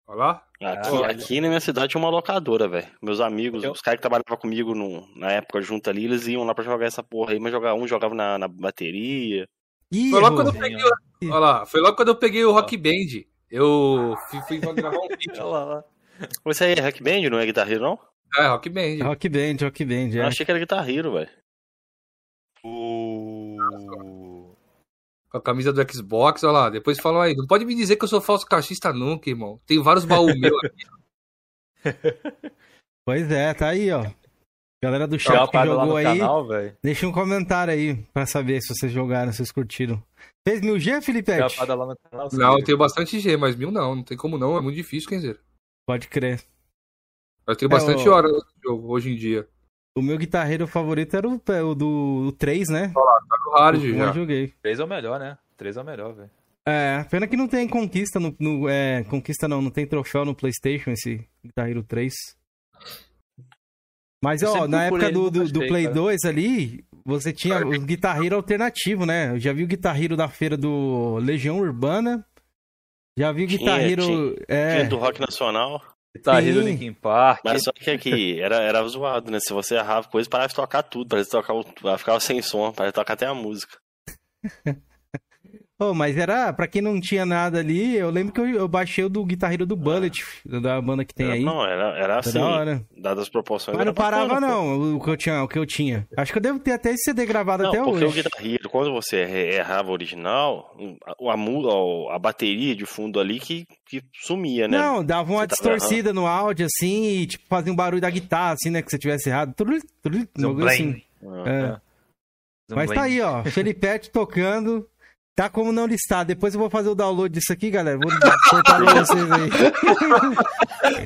C: Olha lá.
B: Aqui, aqui na minha cidade tinha uma locadora, velho. Meus amigos, eu... os caras que trabalhavam comigo no, na época junto ali, eles iam lá pra jogar essa porra aí, mas jogar, um jogava na, na bateria.
C: Ih, foi logo quando eu peguei. Olha lá, foi logo quando eu peguei o Rock Band. Eu fui, fui gravar um vídeo. Olha lá, lá.
B: Isso aí é Rock Band, não é Guitar Hero, não?
C: É, Rock Band.
A: Rock Band, Rock Band, é.
B: Eu achei que era Guitar Hero, velho.
C: O... Com a camisa do Xbox, olha lá. Depois falam aí, não pode me dizer que eu sou falso cachista nunca, irmão. Tem vários baús meus aqui.
A: Pois é, tá aí, ó. Galera do chat que jogou aí, canal, deixa um comentário aí pra saber se vocês jogaram, se vocês curtiram. Fez mil G, Felipe?
C: Não, eu tenho bastante G, mas mil não. Não tem como não. É muito difícil, quer dizer.
A: Pode crer.
C: Eu tenho é, bastante o... horas no jogo hoje em dia.
A: O meu guitarreiro favorito era o, o do o 3, né?
C: Olha lá, tá no hard o, já.
A: Eu joguei.
D: 3 é o melhor, né? 3 é o melhor, velho.
A: É, pena que não tem conquista no, no é, conquista não, não tem troféu no PlayStation esse Guitar 3. Mas ó, na época do, do, do Play cara. 2 ali, você tinha o Guitar Hero alternativo, né? Eu já vi o Guitar Hero da feira do Legião Urbana. Já vi o Guitar tinha, Hero. Tinha,
B: é... do Rock Nacional.
D: Guitar Hero Linkin Park.
B: Mas só que aqui era, era zoado, né? Se você errava coisa, parava de tocar tudo, parava de tocar, ficava sem som, parava de tocar até a música.
A: Oh, mas era, pra quem não tinha nada ali, eu lembro que eu, eu baixei o do guitarreiro do Bullet, ah. da banda que tem aí.
B: Não, era, era assim, da hora. dadas as proporções.
A: Mas não parava bacana, não, o que, eu tinha, o que eu tinha. Acho que eu devo ter até esse CD gravado
B: não,
A: até
B: porque
A: hoje.
B: porque o guitarreiro, quando você errava o original, a, a, a bateria de fundo ali que, que sumia, né?
A: Não, dava uma você distorcida no áudio, assim, e tipo, fazia um barulho da guitarra, assim, né, que você tivesse errado. Trulli, trulli, assim. Ah, é. Mas tá aí, ó, Felipete tocando Tá como não listar. Depois eu vou fazer o download disso aqui, galera. Vou soltar pra vocês aí.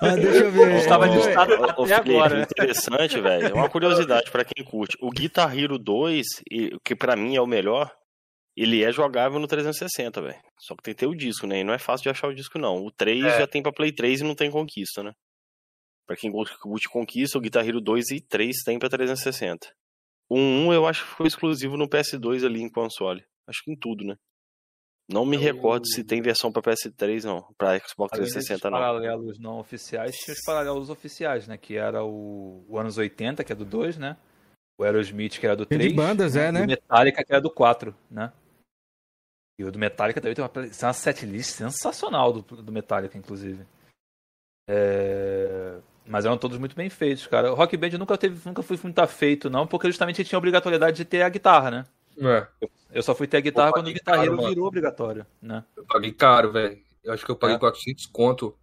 A: ah, deixa eu ver.
B: Estava listado até agora. Interessante, velho. É uma curiosidade para quem curte. O Guitar Hero 2, que para mim é o melhor, ele é jogável no 360, velho. Só que tem que ter o disco, né? E não é fácil de achar o disco, não. O 3 é. já tem pra Play 3 e não tem conquista, né? Pra quem curte conquista, o Guitar Hero 2 e 3 tem pra 360. O 1 eu acho que foi exclusivo no PS2 ali em console. Acho que em tudo, né? Não me é recordo se tem versão para PS3 não, para Xbox 360 não.
D: Os paralelos não oficiais, tinha os paralelos oficiais, né, que era o, o anos 80, que é do 2, né? O Aerosmith, que era do 3.
A: De bandas, é, né?
D: E o Metallica, que era do 4, né? E o do Metallica também tem uma, tem uma setlist sensacional do, do Metallica, inclusive. É... Mas eram todos muito bem feitos, cara. O Rock Band nunca teve, nunca foi muito feito, não, porque justamente tinha a obrigatoriedade de ter a guitarra, né?
C: É.
D: Eu só fui ter a guitarra quando o guitarreiro caro, virou obrigatório, né?
C: Eu paguei caro, velho. Eu acho que eu paguei é. 400 conto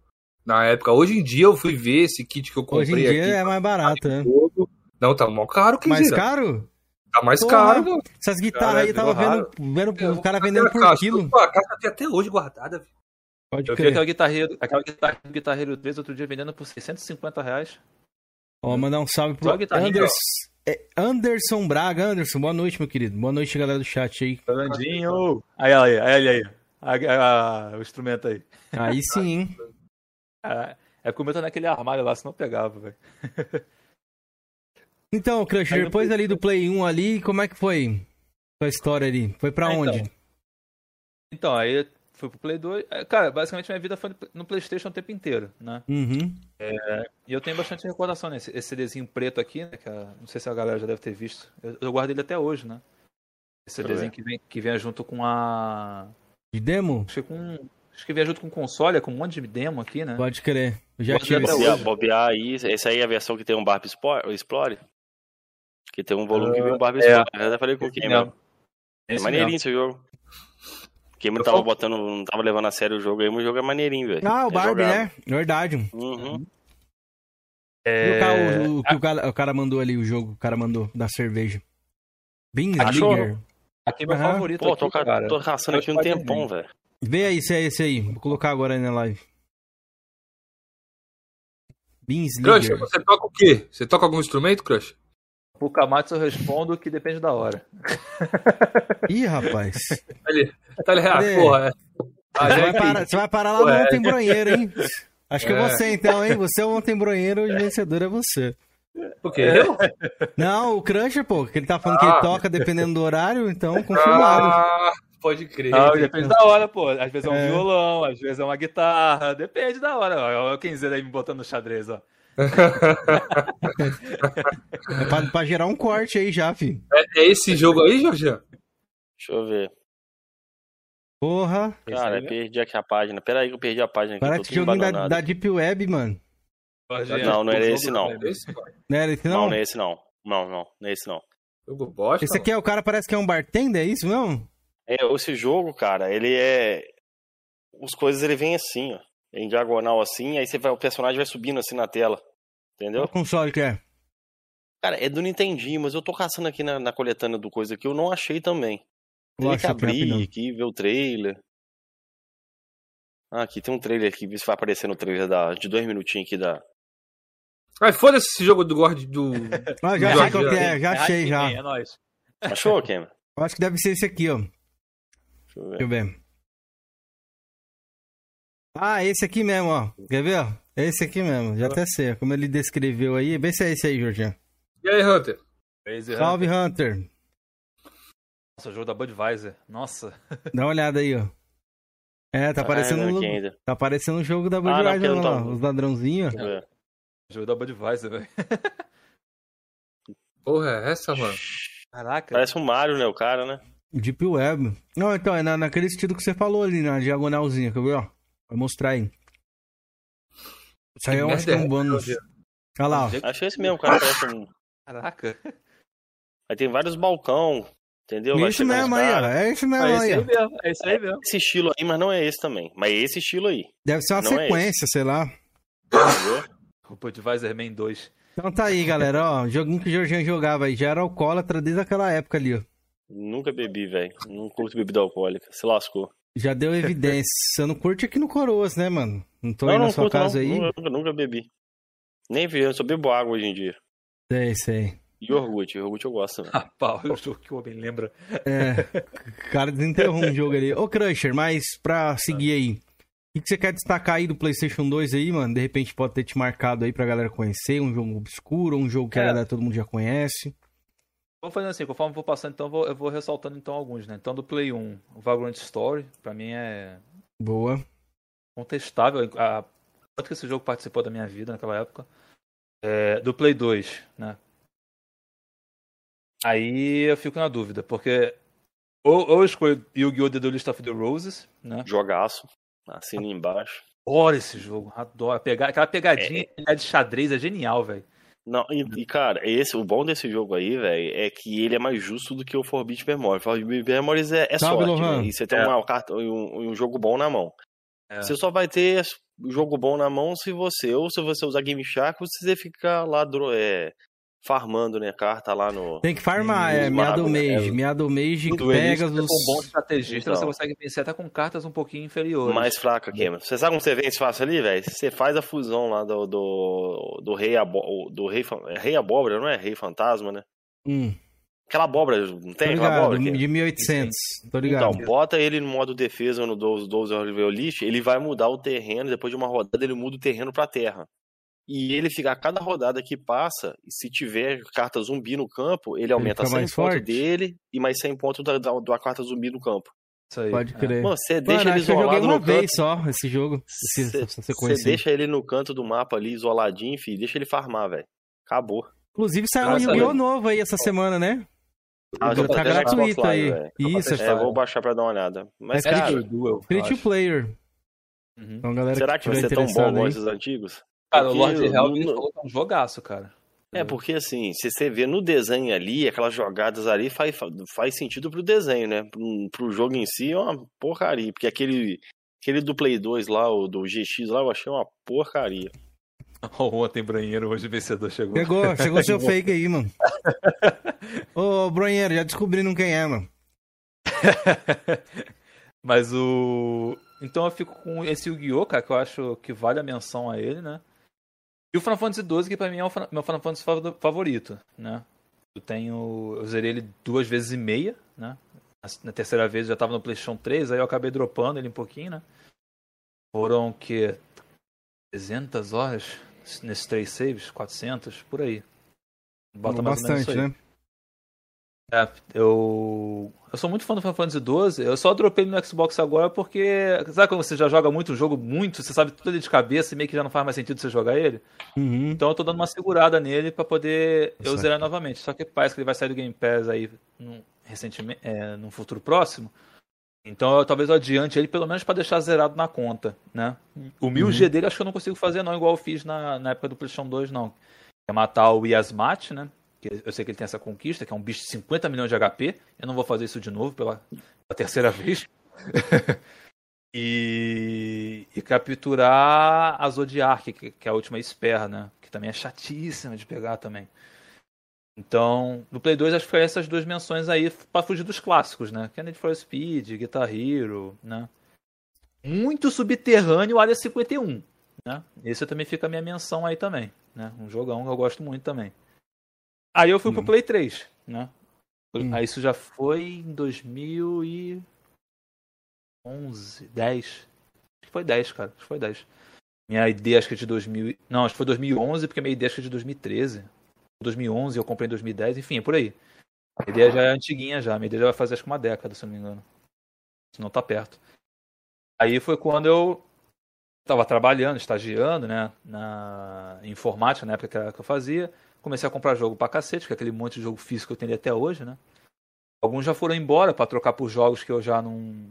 C: na época. Hoje em dia eu fui ver esse kit que eu comprei
A: Hoje em dia aqui, é mais barato, né?
C: Não, tá mó caro, que
A: Mais caro?
C: Tá mais Porra, caro, mano.
A: Essas guitarras aí, tava vendo, vendo o cara vendendo por caixa? quilo.
C: Pô, a caixa tem até hoje guardada, velho.
D: Pode eu crer. vi aquela guitarreiro, aquela guitarra, guitarreiro 3 outro dia vendendo por 650 reais.
A: Ó, mandar um salve pro Anderson, é Anderson Braga. Anderson, boa noite, meu querido. Boa noite, galera do chat aí.
D: Fernandinho. Aí, aí, aí, aí. aí. A, a, o instrumento aí.
A: Aí sim, hein?
D: É, é como eu tô naquele armário lá, senão pegava, velho.
A: Então, Crusher, depois ali do Play 1 ali, como é que foi a história ali? Foi pra é, onde?
D: Então, então aí fui pro Play 2. É, cara, basicamente minha vida foi no PlayStation o tempo inteiro, né?
A: Uhum.
D: É, e eu tenho bastante recordação nesse esse CDzinho preto aqui, né? Que a, não sei se a galera já deve ter visto. Eu, eu guardo ele até hoje, né? Esse CDzinho que vem, que vem junto com a.
A: De demo?
D: Acho que, com, acho que vem junto com console, com um monte de demo aqui, né?
A: Pode crer. Eu já tive
B: esse. Bobear aí, esse aí é a versão que tem um Barbie Explore? Que tem um volume uh, que vem um Barbie é. Explore. Eu já falei com quem, mano. É maneirinho esse jogo. Quem não tava botando, não tava levando a sério o jogo aí, mas o jogo é maneirinho, velho.
A: Ah, o é Barbie, né? Verdade.
B: Uhum.
A: É... O, o, o, que o, cara, o cara mandou ali, o jogo, o cara mandou da cerveja. Binslinger.
D: Aqui é meu uhum. favorito.
B: Pô, tô, aqui, cara. tô caçando aqui um tempão, velho.
A: Vê aí se é esse aí. Vou colocar agora aí na live.
C: Binslinger. Crush, você toca o quê? Você toca algum instrumento, Crush?
D: Pro Kamatsu eu respondo que depende da hora.
A: Ih, rapaz.
C: Ele, tá ah, porra, é.
A: Ah, você, vai parar, você vai parar lá no é. Ontem Bronheiro, hein? Acho que é, é você então, hein? Você é o Ontem Bronheiro e o vencedor é você.
C: O quê? Eu?
A: Não, o Cruncher, pô, que ele tá falando ah. que ele ah. toca dependendo do horário, então confirmado. Ah,
C: pode crer.
D: Ah, depende da hora, pô. Às vezes é um é. violão, às vezes é uma guitarra, depende da hora. Olha o Kenzeiro aí me botando no xadrez, ó é
A: pra, pra, gerar um corte aí já, filho.
C: É, é esse jogo aí, Jorge? Deixa
B: eu ver.
A: Porra.
B: Cara, eu perdi aqui a página. Pera aí que eu perdi a página aqui.
A: Parece que joguinho da, da Deep Web, mano.
B: Não, não era esse não.
A: Não era esse
B: não? Não, não é esse não. Não, não, não é esse não.
A: Jogo bosta. Esse aqui é o cara, parece que é um bartender, é isso mesmo?
B: É, esse jogo, cara, ele é. As coisas ele vem assim, ó em diagonal assim, aí você vai, o personagem vai subindo assim na tela. Entendeu?
A: Qual console que é?
B: Cara, é do Nintendinho, mas eu tô caçando aqui na, na coletânea do coisa que eu não achei também. Tem que abrir aqui, ver o trailer. Ah, aqui tem um trailer aqui, vê se vai aparecer no trailer da, de dois minutinhos aqui da.
C: Ai, foda-se esse jogo do Gord do.
A: Ah, já achei qual que é, já achei já.
B: É nóis. Achou?
A: Eu acho que deve ser esse aqui, ó. Deixa eu ver. Deixa eu ver. Ah, esse aqui mesmo, ó. Quer ver? É esse aqui mesmo, já até sei. Como ele descreveu aí. Vê se é esse aí, Jorginho.
C: E aí, Hunter?
A: Salve, Hunter.
D: Nossa, o jogo da Budweiser. Nossa.
A: Dá uma olhada aí, ó. É, tá aparecendo ah, tá aparecendo um jogo da Budweiser ah, não, lá, os ladrãozinhos.
D: É. Jogo da Budweiser, velho.
C: Porra, é essa, mano?
B: Caraca. Parece um Mario, né, o cara, né?
A: Deep Web. Não, então, é na, naquele estilo que você falou ali, na diagonalzinha, quer ver, ó? Vai mostrar aí. Isso aí eu acho que é um bônus. Olha lá.
B: Ó. Acho esse mesmo, cara. Parece um...
D: Caraca.
B: Aí tem vários balcão, entendeu?
A: É isso mesmo aí, ó. É isso mesmo aí,
D: ó. É isso aí mesmo.
B: Esse estilo aí, mas não é esse também. Mas é esse estilo aí.
A: Deve ser uma não é sequência, é sei lá.
D: o Budweiser Man 2.
A: Então tá aí, galera, ó. Joguinho que o Jorginho jogava aí. Já era alcoólatra desde aquela época ali, ó.
B: Nunca bebi, velho. Não curto bebida alcoólica. Se lascou.
A: Já deu evidência. Você não curte aqui no Coroas, né, mano? Não tô não, aí na sua curto, casa
B: não.
A: aí.
B: Nunca, nunca bebi. Nem vi, eu só bebo água hoje em dia.
A: Sei, sei.
B: E iogurte, iogurte eu gosto.
D: Ah, pau, é o jogo que o homem lembra.
A: É, cara desenterrou um jogo ali. Ô, Crusher, mas pra seguir aí, o que você quer destacar aí do PlayStation 2 aí, mano? De repente pode ter te marcado aí pra galera conhecer, um jogo obscuro, um jogo que é. a galera todo mundo já conhece.
D: Vamos fazendo assim, conforme eu vou passando, então eu vou, eu vou ressaltando então alguns, né? Então do Play 1, o Vagrant Story, pra mim é.
A: Boa.
D: Contestável. A... Quanto que esse jogo participou da minha vida naquela época. É... do Play 2, né? Aí eu fico na dúvida, porque. Ou, ou eu escolho Yu-Gi-Oh! The List of the Roses, né?
B: Jogaço. Assina embaixo.
D: Adoro esse jogo, adoro. Pegar, aquela pegadinha é. de xadrez é genial, velho.
B: Não, e, e, cara, esse, o bom desse jogo aí, velho, é que ele é mais justo do que o Forbidden Memory. O Forbidden Memories é, é sorte, né? E você tem é. uma carta um, um jogo bom na mão. É. Você só vai ter jogo bom na mão se você, ou se você usar Game Shark, você ficar lá é, farmando, né, carta lá no...
A: Tem que farmar, é, meado mês, né? meado mês que pega os...
D: um bom estrategista, então, você consegue vencer até com cartas um pouquinho inferiores.
B: Mais fraca, Kema. Você sabe como você vence fácil ali, velho? Você faz a fusão lá do, do, do rei, abo, do rei, é rei abóbora, não é rei fantasma, né?
A: Hum.
B: Aquela abóbora, não tem aquela abóbora?
A: De 1800, tô ligado.
B: Então, bota ele no modo defesa no 12, 12 List, ele vai mudar o terreno, depois de uma rodada ele muda o terreno pra terra. E ele fica a cada rodada que passa, se tiver carta zumbi no campo, ele aumenta ele 100 pontos dele e mais 100 pontos da, da, da carta zumbi no campo.
A: Isso aí. Pode crer.
B: Mano, você deixa Mano, ele isolado eu joguei
A: uma
B: no
A: vez canto. só esse jogo. Você
B: deixa ele no canto do mapa ali, isoladinho, filho. Deixa ele farmar, velho. Acabou.
A: Inclusive saiu um Yu-Gi-Oh! novo aí essa semana, né? Ah, tá gratuito aí. Isso,
B: é, vou baixar pra dar uma olhada. Mas, é cara,
A: free to player.
B: Uhum. Então, galera Será que, que vai ser tão bom igual esses antigos?
D: Cara, porque o Lord Helm no... falou que é um jogaço, cara.
B: É, porque assim, se você vê no desenho ali, aquelas jogadas ali faz, faz sentido pro desenho, né? Pro, pro jogo em si é uma porcaria. Porque aquele, aquele do Play 2 lá, o do GX lá, eu achei uma porcaria.
D: Oh, ontem, Branheiro, hoje o vencedor chegou.
A: Chegou, chegou seu fake aí, mano. Ô, Branheiro, já descobriram quem é, mano.
D: Mas o. Então eu fico com esse Yu-Gi-Oh!, cara, que eu acho que vale a menção a ele, né? E o Final Fantasy XII, que pra mim é o meu Final Fantasy favorito, né? Eu tenho. Eu zerei ele duas vezes e meia, né? Na terceira vez já tava no PlayStation 3, aí eu acabei dropando ele um pouquinho, né? Foram que 300 horas nesses três saves, 400, por aí.
A: Bota bastante, né?
D: É, eu. Eu sou muito fã do Final Fantasy XII. Eu só dropei no Xbox agora porque. Sabe quando você já joga muito um jogo muito, você sabe tudo ele de cabeça e meio que já não faz mais sentido você jogar ele?
A: Uhum.
D: Então eu tô dando uma segurada nele para poder eu zerar novamente. Só que parece que ele vai sair do Game Pass aí num, recentemente, é, num futuro próximo. Então eu, talvez eu adiante ele pelo menos para deixar zerado na conta, né? O 1000G uhum. dele acho que eu não consigo fazer não, igual eu fiz na, na época do PlayStation 2, não. É matar o Yasmat, né? Eu sei que ele tem essa conquista, que é um bicho de 50 milhões de HP. Eu não vou fazer isso de novo pela, pela terceira vez. e, e, capturar a Zodiac, que, que, é a última espera, né? Que também é chatíssima de pegar também. Então, no Play 2 acho que foi essas duas menções aí para fugir dos clássicos, né? Kennedy for Speed, Guitar Hero, né? Muito subterrâneo, Área 51, né? Esse também fica a minha menção aí também, né? Um jogão que eu gosto muito também. Aí eu fui hum. pro Play 3, né? Hum. Aí isso já foi em 2011, 10. Acho que foi 10, cara. Acho que foi 10. Minha ideia acho que é de 2000. Não, acho que foi 2011, porque minha ideia acho que é de 2013. 2011, eu comprei em 2010, enfim, é por aí. A ideia já é antiguinha já. Minha ideia já vai fazer acho que uma década, se não me engano. Se não tá perto. Aí foi quando eu tava trabalhando, estagiando, né? Na informática, na época que eu fazia comecei a comprar jogo pra cacete, que é aquele monte de jogo físico que eu tenho até hoje, né? Alguns já foram embora para trocar por jogos que eu já não,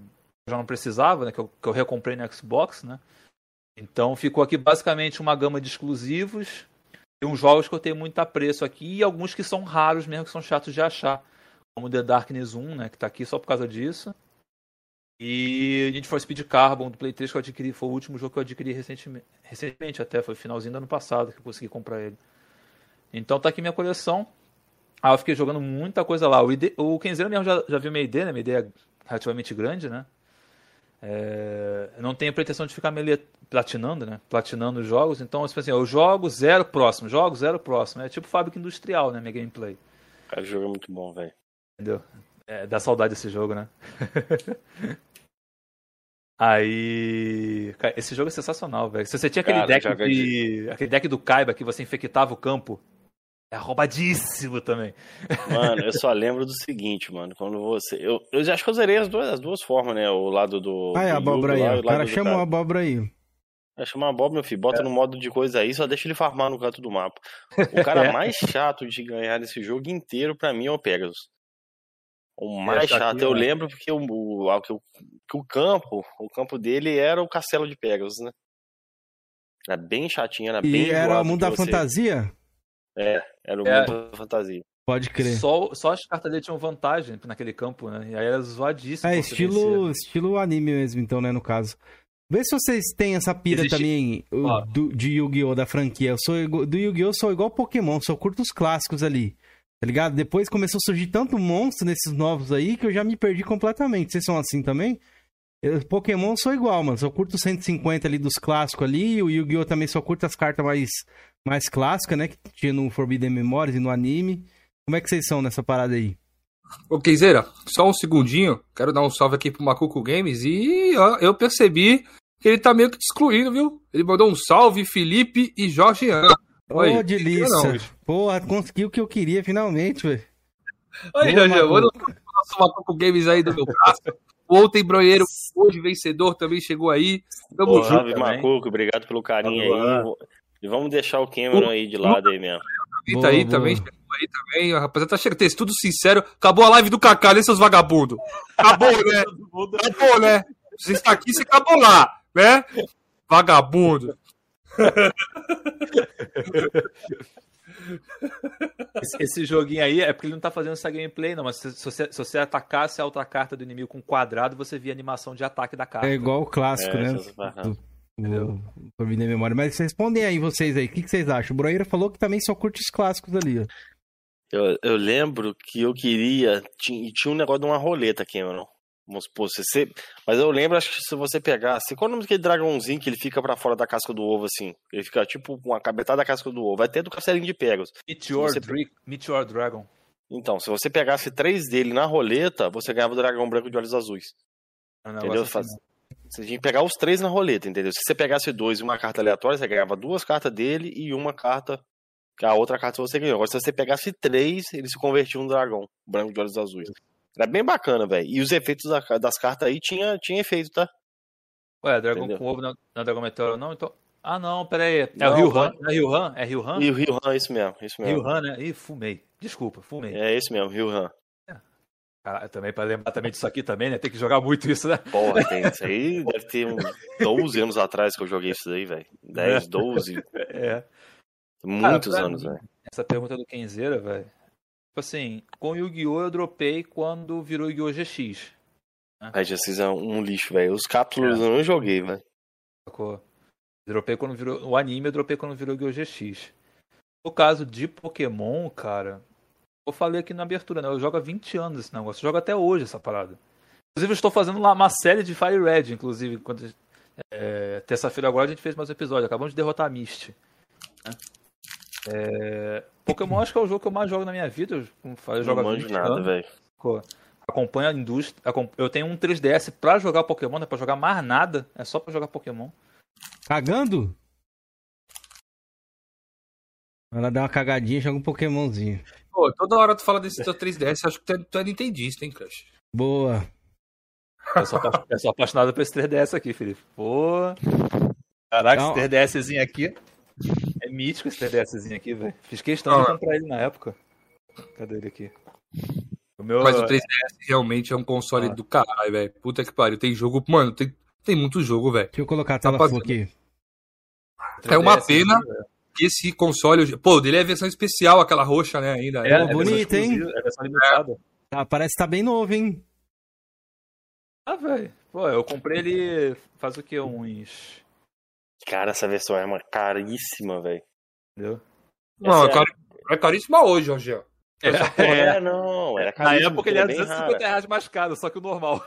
D: já não precisava, né? Que eu, que eu recomprei no Xbox, né? Então ficou aqui basicamente uma gama de exclusivos e uns jogos que eu tenho muito apreço aqui e alguns que são raros mesmo, que são chatos de achar. Como The Darkness 1, né? Que tá aqui só por causa disso. E Need for Speed Carbon do Play 3 que eu adquiri, foi o último jogo que eu adquiri recentemente, recentemente até, foi finalzinho do ano passado que eu consegui comprar ele. Então tá aqui minha coleção. Ah, eu fiquei jogando muita coisa lá. O, ID, o Kenzeiro mesmo já, já viu minha ideia, né? Minha ideia é relativamente grande, né? É, não tenho pretensão de ficar meio platinando, né? Platinando os jogos. Então, tipo assim, eu jogo zero próximo, jogo zero próximo. É tipo fábrica industrial, né? Minha gameplay.
B: Cara, o jogo é muito bom, velho.
D: Entendeu? É, dá saudade desse jogo, né? Aí. Cara, esse jogo é sensacional, velho. Se você tinha aquele Cara, deck de... Aquele deck do Kaiba que você infectava o campo é roubadíssimo também.
B: Mano, eu só lembro do seguinte, mano. Quando você. Eu, eu acho que eu zerei as duas, as duas formas, né? O lado do.
A: Ah, é a abóbora aí. o cara chamou a abóbora aí.
B: É, chama a abóbora, meu filho. Bota é. no modo de coisa aí, só deixa ele farmar no canto do mapa. O cara é. mais chato de ganhar nesse jogo inteiro, pra mim, é o Pegasus. O é, mais chato, aqui, eu né? lembro porque o, o, o, o campo, o campo dele era o castelo de Pegasus, né? Era bem chatinho, era
A: e
B: bem.
A: Era o mundo da fantasia?
B: É, era o é. mundo da fantasia.
A: Pode crer.
D: Só, só as cartas dele tinham vantagem naquele campo, né? E aí era zoadíssimo.
A: É, estilo, estilo anime mesmo, então, né, no caso. Vê se vocês têm essa pira Existe... também o, do, de Yu-Gi-Oh! da franquia. Eu sou do Yu-Gi-Oh! sou igual Pokémon, só curto os clássicos ali. Tá ligado? Depois começou a surgir tanto monstro nesses novos aí que eu já me perdi completamente. Vocês são assim também? Eu, Pokémon sou igual, mano. Só curto 150 ali dos clássicos ali. O Yu-Gi-Oh! também só curto as cartas mais, mais clássicas, né? Que tinha no Forbidden Memories e no anime. Como é que vocês são nessa parada aí?
C: Ô, Keizeira, só um segundinho. Quero dar um salve aqui pro Macuco Games. E ó, eu percebi que ele tá meio que te excluindo, viu? Ele mandou um salve, Felipe e Jorge Ana.
A: Ô, oh, delícia. Porra, conseguiu o que eu queria finalmente, velho.
C: Oi, Jorge, eu vou no nosso Macuco Games aí do meu braço. Ontem, Broeiro, hoje vencedor, também chegou aí.
B: Tamo Pô, junto. Macuco, obrigado pelo carinho aí. E vamos deixar o Cameron aí de lado aí mesmo.
C: Boa, aí boa. também, chegou aí também. Rapaziada, tá chegando, ter tudo sincero. Acabou a live do Kaká, né, seus vagabundos? Acabou, né? Acabou, né? Você está aqui, você acabou lá, né? Vagabundo.
D: Esse, esse, joguinho aí é porque ele não tá fazendo essa gameplay, não. Mas se, se, você, se você atacasse a outra carta do inimigo com quadrado, você via a animação de ataque da carta.
A: É igual o clássico, é, né? Do, por vir na memória. Mas respondem aí vocês aí, o que, que, vocês acham? O Broeira falou que também só curte os clássicos ali, ó.
B: Eu, eu lembro que eu queria. Tinha, tinha um negócio de uma roleta, Cameron. Vamos supor, você, mas eu lembro, acho que se você pegasse. Qual é o nome daquele dragãozinho que ele fica para fora da casca do ovo, assim? Ele fica tipo com a cabeçada da casca do ovo. Vai ter do castelinho de Pegasus.
D: Meteor, você... Meteor Dragon.
B: Então, se você pegasse três dele na roleta, você ganhava o dragão branco de olhos azuis. É entendeu? Assim, Faz... Você tinha que pegar os três na roleta, entendeu? Se você pegasse dois e uma carta aleatória, você ganhava duas cartas dele e uma carta. A outra carta você ganhou. Agora, se você pegasse três, ele se convertia um dragão branco de olhos azuis. Era bem bacana, velho. E os efeitos das cartas aí tinha, tinha efeito, tá?
D: Ué, Dragão Entendeu? com ovo na, na Dragão Meteoro não? Então... Ah, não, pera aí. É não, o Rio Han? É Rio Han? É Rio Han?
B: E o Rio Han, isso mesmo, isso mesmo.
D: Rio Han, né? Ih, fumei. Desculpa, fumei.
B: É isso mesmo, Rio Han.
D: Ah, também pra lembrar também disso aqui também, né? Tem que jogar muito isso, né?
B: Porra, tem isso aí. Deve ter uns 12 anos atrás que eu joguei isso daí, velho. 10, 12.
D: É.
B: Muitos Cara, anos, velho.
D: Essa pergunta do Kenzeira, velho. Tipo assim, com Yu-Gi-Oh! eu dropei quando virou Yu-Gi-Oh! GX.
B: Né? A GX é um lixo, velho. Os cápsulas é. eu não joguei, velho.
D: Dropei quando virou. O anime eu dropei quando virou Yu-Gi-Oh! GX. No caso de Pokémon, cara, eu falei aqui na abertura, né? Eu jogo há 20 anos esse negócio. Eu jogo até hoje essa parada. Inclusive, eu estou fazendo lá uma série de Fire Red, inclusive. Quando, é, Terça-feira agora a gente fez mais um episódio. Acabamos de derrotar a Mist. É... Pokémon acho que é o jogo que eu mais jogo na minha vida. Eu, eu jogo
B: não manjo nada, velho.
D: Acompanho a indústria. Eu tenho um 3DS pra jogar Pokémon, não é pra jogar mais nada. É só pra jogar Pokémon.
A: Cagando? Ela dá uma cagadinha e joga um Pokémonzinho.
C: Pô, toda hora tu fala desse teu 3DS, acho que tu é, tu é nintendista, hein, Crush?
A: Boa.
D: Eu sou, eu sou apaixonado por esse 3DS aqui, Felipe. Pô. Caraca, esse 3DSzinho aqui. É mítico esse 3DSzinho aqui, velho. Fiz questão de comprar ele na época. Cadê ele aqui?
C: O meu... Mas o 3DS realmente é um console ah. do caralho, velho. Puta que pariu. Tem jogo. Mano, tem, tem muito jogo, velho.
A: Deixa eu colocar a tela Rapaz... aqui.
C: É uma pena que esse console. Pô, dele é a versão especial, aquela roxa, né? Ainda.
A: É, é, é bonito, hein? É versão limitada. Tá, parece que tá bem novo, hein?
D: Ah, velho. Pô, eu comprei ele faz o que? Uns
B: Cara, essa versão é uma caríssima, velho.
C: Entendeu? Não, é, car... é caríssima hoje, Jorge.
B: É, é, não, era caríssimo.
D: Na época ele era 250 reais mais caro, só que o normal.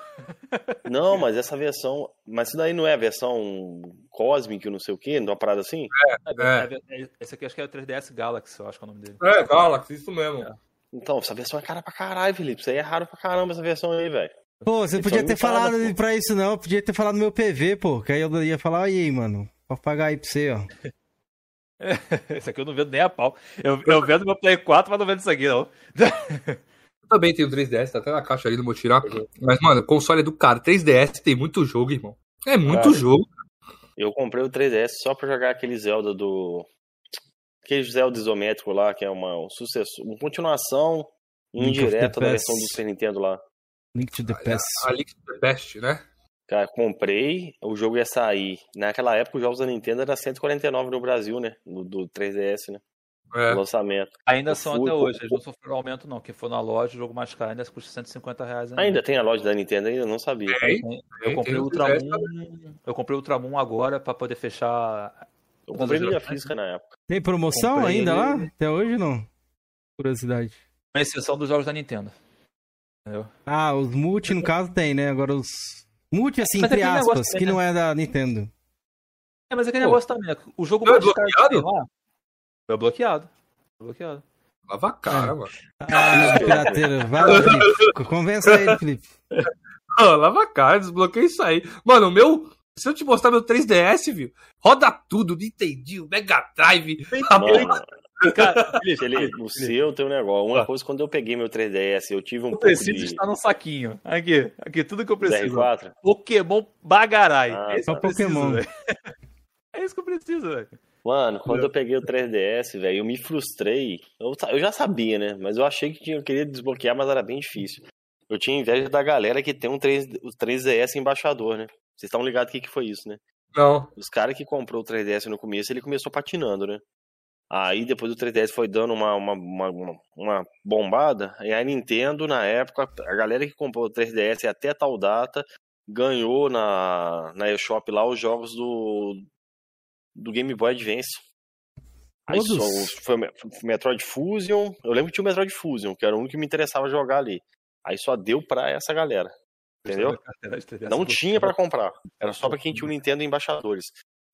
B: Não, mas essa versão. Mas isso daí não é a versão Cosmic, não sei o quê, uma parada assim?
D: É, é. é. Esse aqui acho que é o 3DS Galaxy, eu acho que é o nome dele.
C: É, Galaxy, isso mesmo. É.
B: Então, essa versão é cara pra caralho, Felipe. Isso aí é raro pra caramba, essa versão aí, velho.
A: Pô, você podia ter falado pô. pra isso, não. Podia ter falado no meu PV, pô. Que aí eu ia falar, aí, mano. Pode pagar aí pra você, ó.
D: Esse aqui eu não vendo nem a pau. Eu, eu vendo meu Play 4, mas não vendo isso aqui, não.
C: Eu também tenho 3DS, tá até na caixa aí, não vou tirar. Mas, mano, console é do cara. 3DS tem muito jogo, irmão. É muito cara, jogo.
B: Eu comprei o 3DS só pra jogar aquele Zelda do. Aquele Zelda isométrico lá, que é uma um sucesso, uma continuação indireta da versão do Super Nintendo lá.
A: Link to the Past.
C: A, a Link to the Past, né?
B: Cara, comprei, o jogo ia sair. Naquela época, os jogos da Nintendo era 149 no Brasil, né? Do, do 3DS, né? É. Lançamento.
D: Ainda são até hoje, eles não sofreram aumento, não. Quem for na loja, o jogo mais caro ainda custa 150 reais.
B: Ainda. ainda tem a loja da Nintendo ainda? Não sabia. Tem,
D: eu comprei o Ultramon. Eu comprei o Ultramon agora pra poder fechar.
B: Eu comprei minha física na época.
A: Tem promoção comprei ainda ele... lá? Até hoje não? Curiosidade.
D: Com exceção dos jogos da Nintendo.
A: Entendeu? Ah, os multi, no caso, tem, né? Agora os. Multi, assim, mas entre aspas, que não é da Nintendo.
D: É, mas aquele Pô, negócio também, né? O jogo que tem lá foi bloqueado. Foi bloqueado.
C: Lava a cara, é. mano.
A: Ah, pirateiro. Vai Felipe. Convença ele, Felipe.
C: Oh, lava a cara, desbloqueei isso aí. Mano, o meu. Se eu te mostrar meu 3DS, viu? Roda tudo, Nintendinho, Mega Drive.
B: Mano, cara, ele, o seu tem um negócio. Uma coisa, quando eu peguei meu 3DS, eu tive um.
D: Eu preciso de... estar no saquinho. Aqui, aqui, tudo que eu preciso. R4? Pokémon Bagarai. Ah,
A: é só Pokémon.
D: é isso que eu preciso, velho.
B: Mano, quando eu peguei o 3DS, velho, eu me frustrei. Eu, eu já sabia, né? Mas eu achei que tinha, eu queria desbloquear, mas era bem difícil. Eu tinha inveja da galera que tem um 3, o 3DS embaixador, né? Vocês estão ligados o que, que foi isso, né?
C: Não.
B: Os caras que comprou o 3DS no começo, ele começou patinando, né? Aí depois o 3DS foi dando uma, uma, uma, uma, bombada. E a Nintendo, na época, a galera que comprou o 3DS até tal data, ganhou na, na eShop lá os jogos do, do Game Boy Advance. Aí só, foi o Metroid Fusion. Eu lembro que tinha o Metroid Fusion, que era o único que me interessava jogar ali. Aí só deu pra essa galera. Entendeu? Não tinha para comprar. Era só pra quem tinha o Nintendo Embaixadores.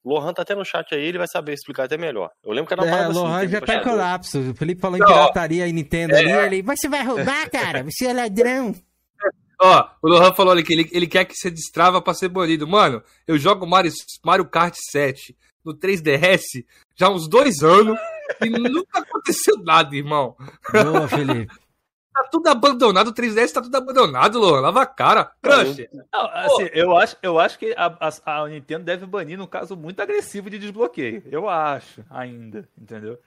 B: Lohan tá até no chat aí, ele vai saber explicar até melhor. Eu lembro que era uma
A: é, Lohan assim, já tá em colapso. O Felipe falou em pirataria e Nintendo é. ali, ele, você vai roubar, cara? Você é ladrão.
C: Ó, o Lohan falou ali que ele, ele quer que você destrava pra ser banido. Mano, eu jogo Mario, Mario Kart 7 no 3DS já há uns dois anos e nunca aconteceu nada, irmão.
A: Boa, Felipe.
C: Tá tudo abandonado, o 3DS tá tudo abandonado, Luan. Lava a cara. Crush.
D: Não, assim, eu, acho, eu acho que a, a, a, Nintendo deve banir num caso muito agressivo de desbloqueio. Eu acho, ainda, entendeu?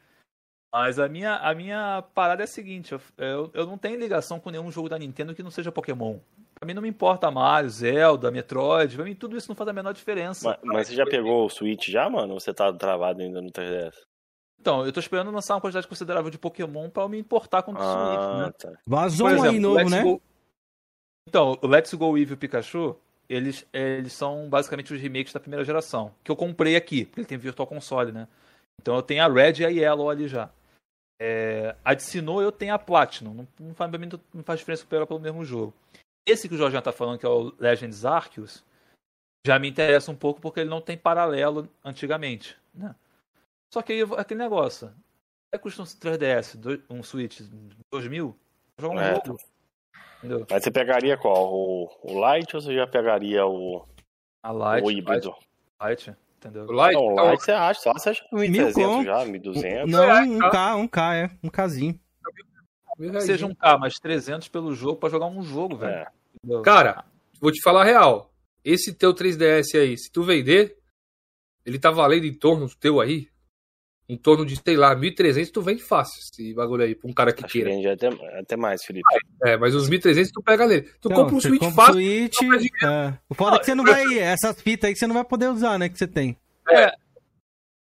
D: Mas a minha, a minha parada é a seguinte: eu, eu, não tenho ligação com nenhum jogo da Nintendo que não seja Pokémon. Pra mim não me importa Mario, Zelda, Metroid, pra mim tudo isso não faz a menor diferença.
B: Mas, mas você já pegou o Switch já, mano? Ou você tá travado ainda no 3DS?
D: Então, eu tô esperando lançar uma quantidade considerável de Pokémon pra eu me importar com o ah, Switch, né? Tá.
A: Vazou exemplo, aí novo, né? Go...
D: Então, o Let's Go Eevee e o Pikachu, eles, eles são basicamente os remakes da primeira geração, que eu comprei aqui, porque ele tem Virtual Console, né? Então eu tenho a Red e a Yellow ali já. É, a de Sinnoh eu tenho a Platinum, não, não, faz, não faz diferença pegar pelo mesmo jogo. Esse que o Jorge tá falando, que é o Legends Arceus, já me interessa um pouco porque ele não tem paralelo antigamente, né? Só que aí aquele negócio, é custa um 3DS, um Switch, 2 mil, jogar um é. jogo.
B: Entendeu? Mas você pegaria qual? O, o Lite ou você já pegaria o,
D: a Light,
B: o híbrido?
D: Light, entendeu?
B: O Light, não, o Light você acha, só você acha 1.300 já, 1.200.
A: Não, um K, um K, é, um Kzinho.
D: Que seja um K, mas 300 pelo jogo pra jogar um jogo, velho.
C: É. Cara, vou te falar a real. Esse teu 3DS aí, se tu vender, ele tá valendo em torno do teu aí, em torno de, sei lá, 1.300, tu vende fácil esse bagulho aí pra um cara que Acho queira.
B: Vende até, até mais, Felipe.
C: É, mas os 1.300 tu pega nele. Tu então, compra um Switch fácil.
A: Switch, é. O foda é que você não vai. Essas fitas aí que você não vai poder usar, né? Que você tem.
D: É.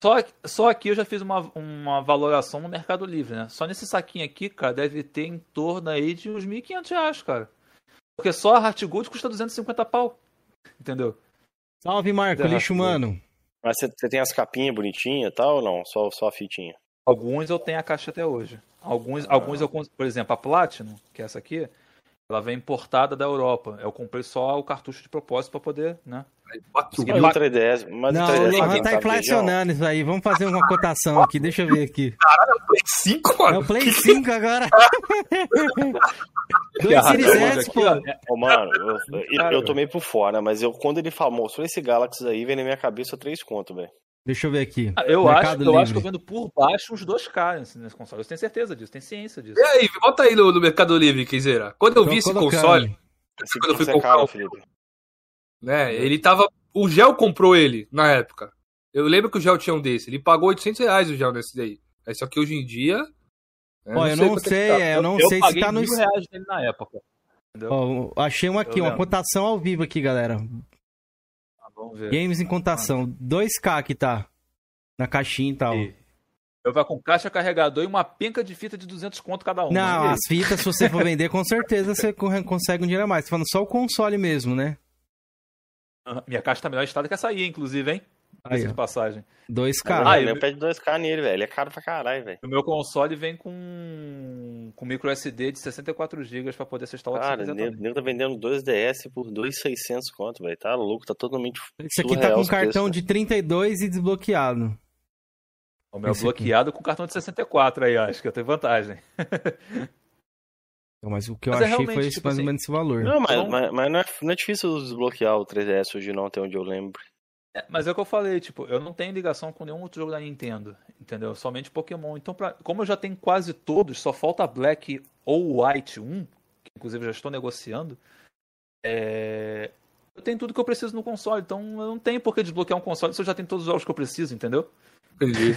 D: Só, só aqui eu já fiz uma, uma valoração no Mercado Livre, né? Só nesse saquinho aqui, cara, deve ter em torno aí de uns 1.500 reais, cara. Porque só a Heart Gold custa 250 pau. Entendeu?
A: Salve, Marco, lixo humano.
B: Mas você, tem as capinhas bonitinhas e tal ou não? Só, só a fitinha?
D: Alguns eu tenho a caixa até hoje. Alguns, ah. alguns eu, por exemplo, a Platinum, que é essa aqui, ela vem importada da Europa. Eu comprei só o cartucho de propósito para poder, né?
B: Mas o 3DS, mas
A: não, o 3DS o Lohan tá inflacionando isso aí. Vamos fazer uma cotação aqui. Deixa eu ver aqui.
C: Caralho, é o Play 5, mano?
A: É o Play 5 agora. Dois Series S, pô.
B: Ô, mano, eu, eu, eu tomei por fora, mas eu, quando ele falou, mostrou esse Galaxy aí, vem na minha cabeça três conto, velho.
A: Deixa eu ver aqui.
D: Ah, eu, acho, eu acho que eu vendo por baixo uns 2K nesse console. Eu tenho certeza disso, tenho ciência disso.
C: E aí, bota aí no, no Mercado Livre, Kizera. Quando eu Tô vi esse console, esse quando eu fui comprar, caro, Felipe. né, ele tava... O Gel comprou ele, na época. Eu lembro que o Gel tinha um desse. Ele pagou 800 reais o Gel nesse daí. Só que hoje em dia
A: Pô, eu não sei, é, eu não eu, sei eu se tá no.
D: reais dele na época.
A: Ó, achei uma aqui, uma cotação ao vivo aqui, galera. Ah, vamos ver. Games em cotação. 2K que tá. Na caixinha e tal. E...
D: Eu vou com caixa carregador e uma penca de fita de 200 conto cada uma.
A: Não, as fitas, se você for vender, com certeza você consegue um dinheiro a mais. Tô falando só o console mesmo, né?
D: Minha caixa tá melhor estada que essa aí, inclusive, hein? Aí, de passagem.
A: 2K.
B: Ah, ele pede 2K nele, velho. Ele é caro pra caralho, velho.
D: O meu console vem com, com micro SD de 64 GB pra poder ser instalado.
B: Cara, o nego tá vendendo 2DS por 2,600 conto, velho. Tá louco, tá totalmente
A: Esse aqui tá com cartão preço, de 32 e desbloqueado.
D: O meu Esse bloqueado aqui. com cartão de 64 aí, acho que eu tenho vantagem.
A: Mas o que eu mas é achei é foi tipo mais assim, ou menos esse valor.
B: Não, mas, então... mas, mas não, é, não, é, difícil desbloquear o 3DS hoje não, até onde eu lembro.
D: É, mas é o que eu falei, tipo, eu não tenho ligação com nenhum outro jogo da Nintendo, entendeu? Somente Pokémon. Então, pra, como eu já tenho quase todos, só falta Black ou White 1, que inclusive já estou negociando, é... eu tenho tudo que eu preciso no console. Então, eu não tenho por que desbloquear um console se eu já tenho todos os jogos que eu preciso, entendeu?
C: Entendi.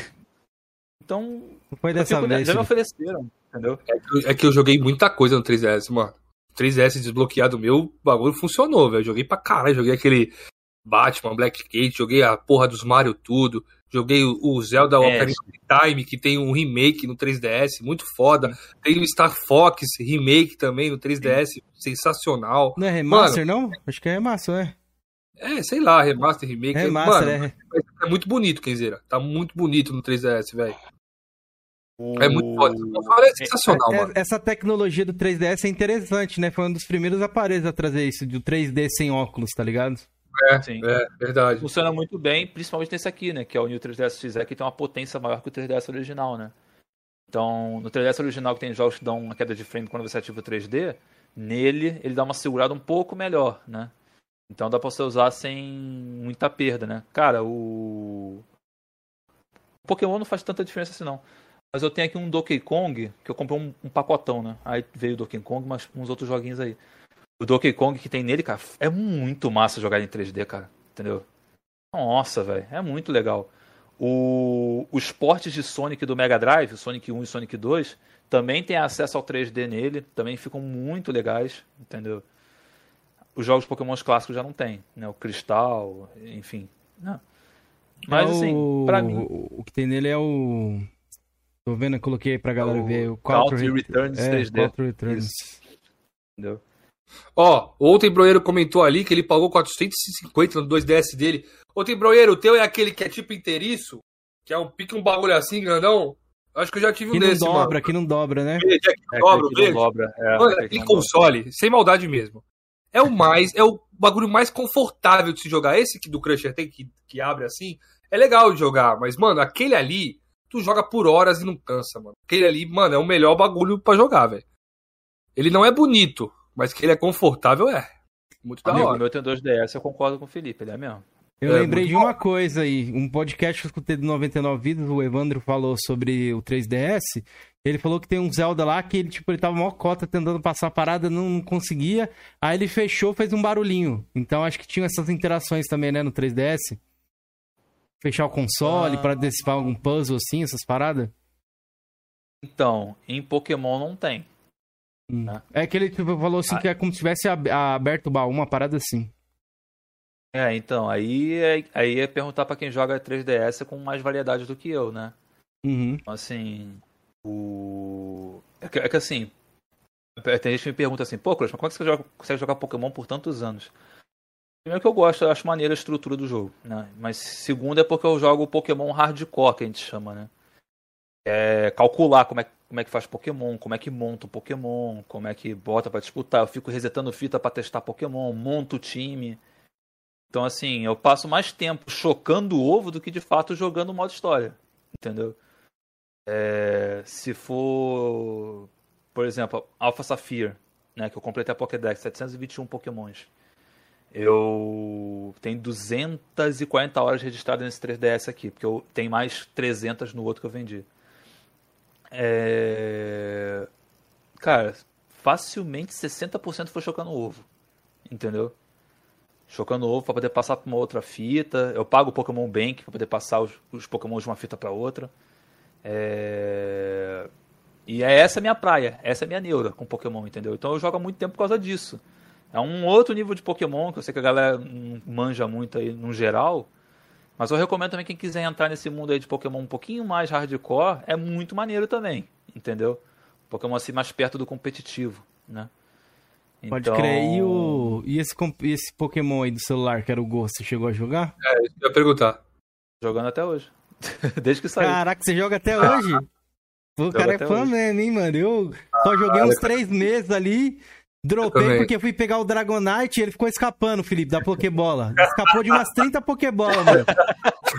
D: Então,
A: foi dessa vez.
D: Já me ofereceram, entendeu?
C: É que, é que, eu joguei muita coisa no 3DS, mano. 3DS desbloqueado meu, o bagulho funcionou, velho. Joguei pra caralho, joguei aquele Batman, Black Gate, joguei a porra dos Mario tudo. Joguei o Zelda é. Ocarina of Time, que tem um remake no 3DS, muito foda. Tem o Star Fox remake também no 3DS, sensacional.
A: Não é remaster, Mano, não? Acho que é remaster, é.
C: É, sei lá, remaster, remake.
A: É remaster, Mano,
C: é. é muito bonito, Kenzeira. Tá muito bonito no 3DS, velho. É muito foda. É sensacional,
A: é,
C: mano.
A: Essa tecnologia do 3DS é interessante, né? Foi um dos primeiros aparelhos a trazer isso, do 3D sem óculos, tá ligado?
C: É, Sim. é verdade.
D: Funciona muito bem, principalmente nesse aqui, né? Que é o New 3DS XE, que tem uma potência maior que o 3DS original, né? Então, no 3DS original, que tem jogos que dão uma queda de frame quando você ativa o 3D, nele ele dá uma segurada um pouco melhor, né? Então dá pra você usar sem muita perda, né? Cara, o. O Pokémon não faz tanta diferença assim, não. Mas eu tenho aqui um Donkey Kong, que eu comprei um, um pacotão, né? Aí veio o Donkey Kong, mas uns outros joguinhos aí. O Donkey Kong que tem nele, cara, é muito massa jogar em 3D, cara. Entendeu? Nossa, velho. É muito legal. O, os portes de Sonic do Mega Drive, Sonic 1 e Sonic 2, também tem acesso ao 3D nele. Também ficam muito legais, entendeu? Os jogos Pokémon clássicos já não tem, né? O Cristal, enfim. Não. Mas é assim, o... pra mim.
A: O que tem nele é o. Tô vendo, eu coloquei pra galera é o ver. O Quatro
D: Returns é, 3D.
A: Returns.
C: Entendeu? Ó, ontem Broeiro comentou ali que ele pagou 450 no 2DS dele. Ontem Broeiro, o teu é aquele que é tipo inteiriço? Que é um pique um bagulho assim, grandão? Acho que eu já tive um
A: que
C: desse,
A: não dobra,
C: mano.
A: Que não dobra, né?
C: É, que não dobra,
D: que não dobra.
C: É, mano, aquele console, sem maldade mesmo. É o mais, é o bagulho mais confortável de se jogar. Esse que do Crusher tem, que, que abre assim, é legal de jogar. Mas, mano, aquele ali, tu joga por horas e não cansa, mano. Aquele ali, mano, é o melhor bagulho para jogar, velho. Ele não é bonito, mas que ele é confortável, é. Muito da
D: Amigo,
C: hora.
D: meu tem 2DS, eu concordo com o Felipe, ele é mesmo.
A: Eu
D: é,
A: lembrei de uma coisa aí, um podcast que eu escutei do 99 Vidas, o Evandro falou sobre o 3DS. Ele falou que tem um Zelda lá que ele, tipo, ele tava mó cota tentando passar a parada, não, não conseguia. Aí ele fechou, fez um barulhinho. Então acho que tinha essas interações também, né, no 3DS. Fechar o console ah. para decifrar algum puzzle assim, essas paradas.
D: Então, em Pokémon não tem.
A: Hum. Né? É que ele tipo, falou assim ah. que é como se tivesse aberto o baú, uma parada assim.
D: É, então, aí é, aí é perguntar para quem joga 3DS com mais variedade do que eu, né?
A: Uhum.
D: Então, assim, o... É que, é que, assim, tem gente que me pergunta assim, pô, Cruz, mas como é que você joga, consegue jogar Pokémon por tantos anos? Primeiro que eu gosto, eu acho maneira a estrutura do jogo, né? Mas segundo é porque eu jogo Pokémon hardcore, que a gente chama, né? É calcular como é, como é que faz Pokémon, como é que monta o Pokémon, como é que bota para disputar. Eu fico resetando fita para testar Pokémon, monto o time. Então, assim, eu passo mais tempo chocando o ovo do que de fato jogando o modo história. Entendeu? É, se for, por exemplo, Alpha Sapphire, né, que eu completei a Pokédex, 721 Pokémons. Eu tenho 240 horas registradas nesse 3DS aqui, porque eu tenho mais 300 no outro que eu vendi. É... Cara, facilmente 60% foi chocando o ovo. Entendeu? Chocando o ovo para poder passar para uma outra fita. Eu pago o Pokémon Bank para poder passar os, os Pokémon de uma fita para outra. É... E é essa a minha praia, essa é a minha neura com Pokémon, entendeu? Então eu jogo há muito tempo por causa disso. É um outro nível de Pokémon que eu sei que a galera manja muito aí no geral. Mas eu recomendo também quem quiser entrar nesse mundo aí de Pokémon um pouquinho mais hardcore, é muito maneiro também, entendeu? Pokémon assim mais perto do competitivo, né?
A: Pode então... crer. E, o... e esse, esse Pokémon aí do celular, que era o Ghost, você chegou a jogar?
C: É, isso que eu ia perguntar.
D: Jogando até hoje. Desde que saiu.
A: Caraca, você joga até ah. hoje? O cara é fã hoje. mesmo, hein, mano? Eu só joguei ah, uns três meses ali. Dropei porque fui pegar o Dragonite e ele ficou escapando, Felipe, da Pokébola. Escapou de umas 30 Pokébolas, mano.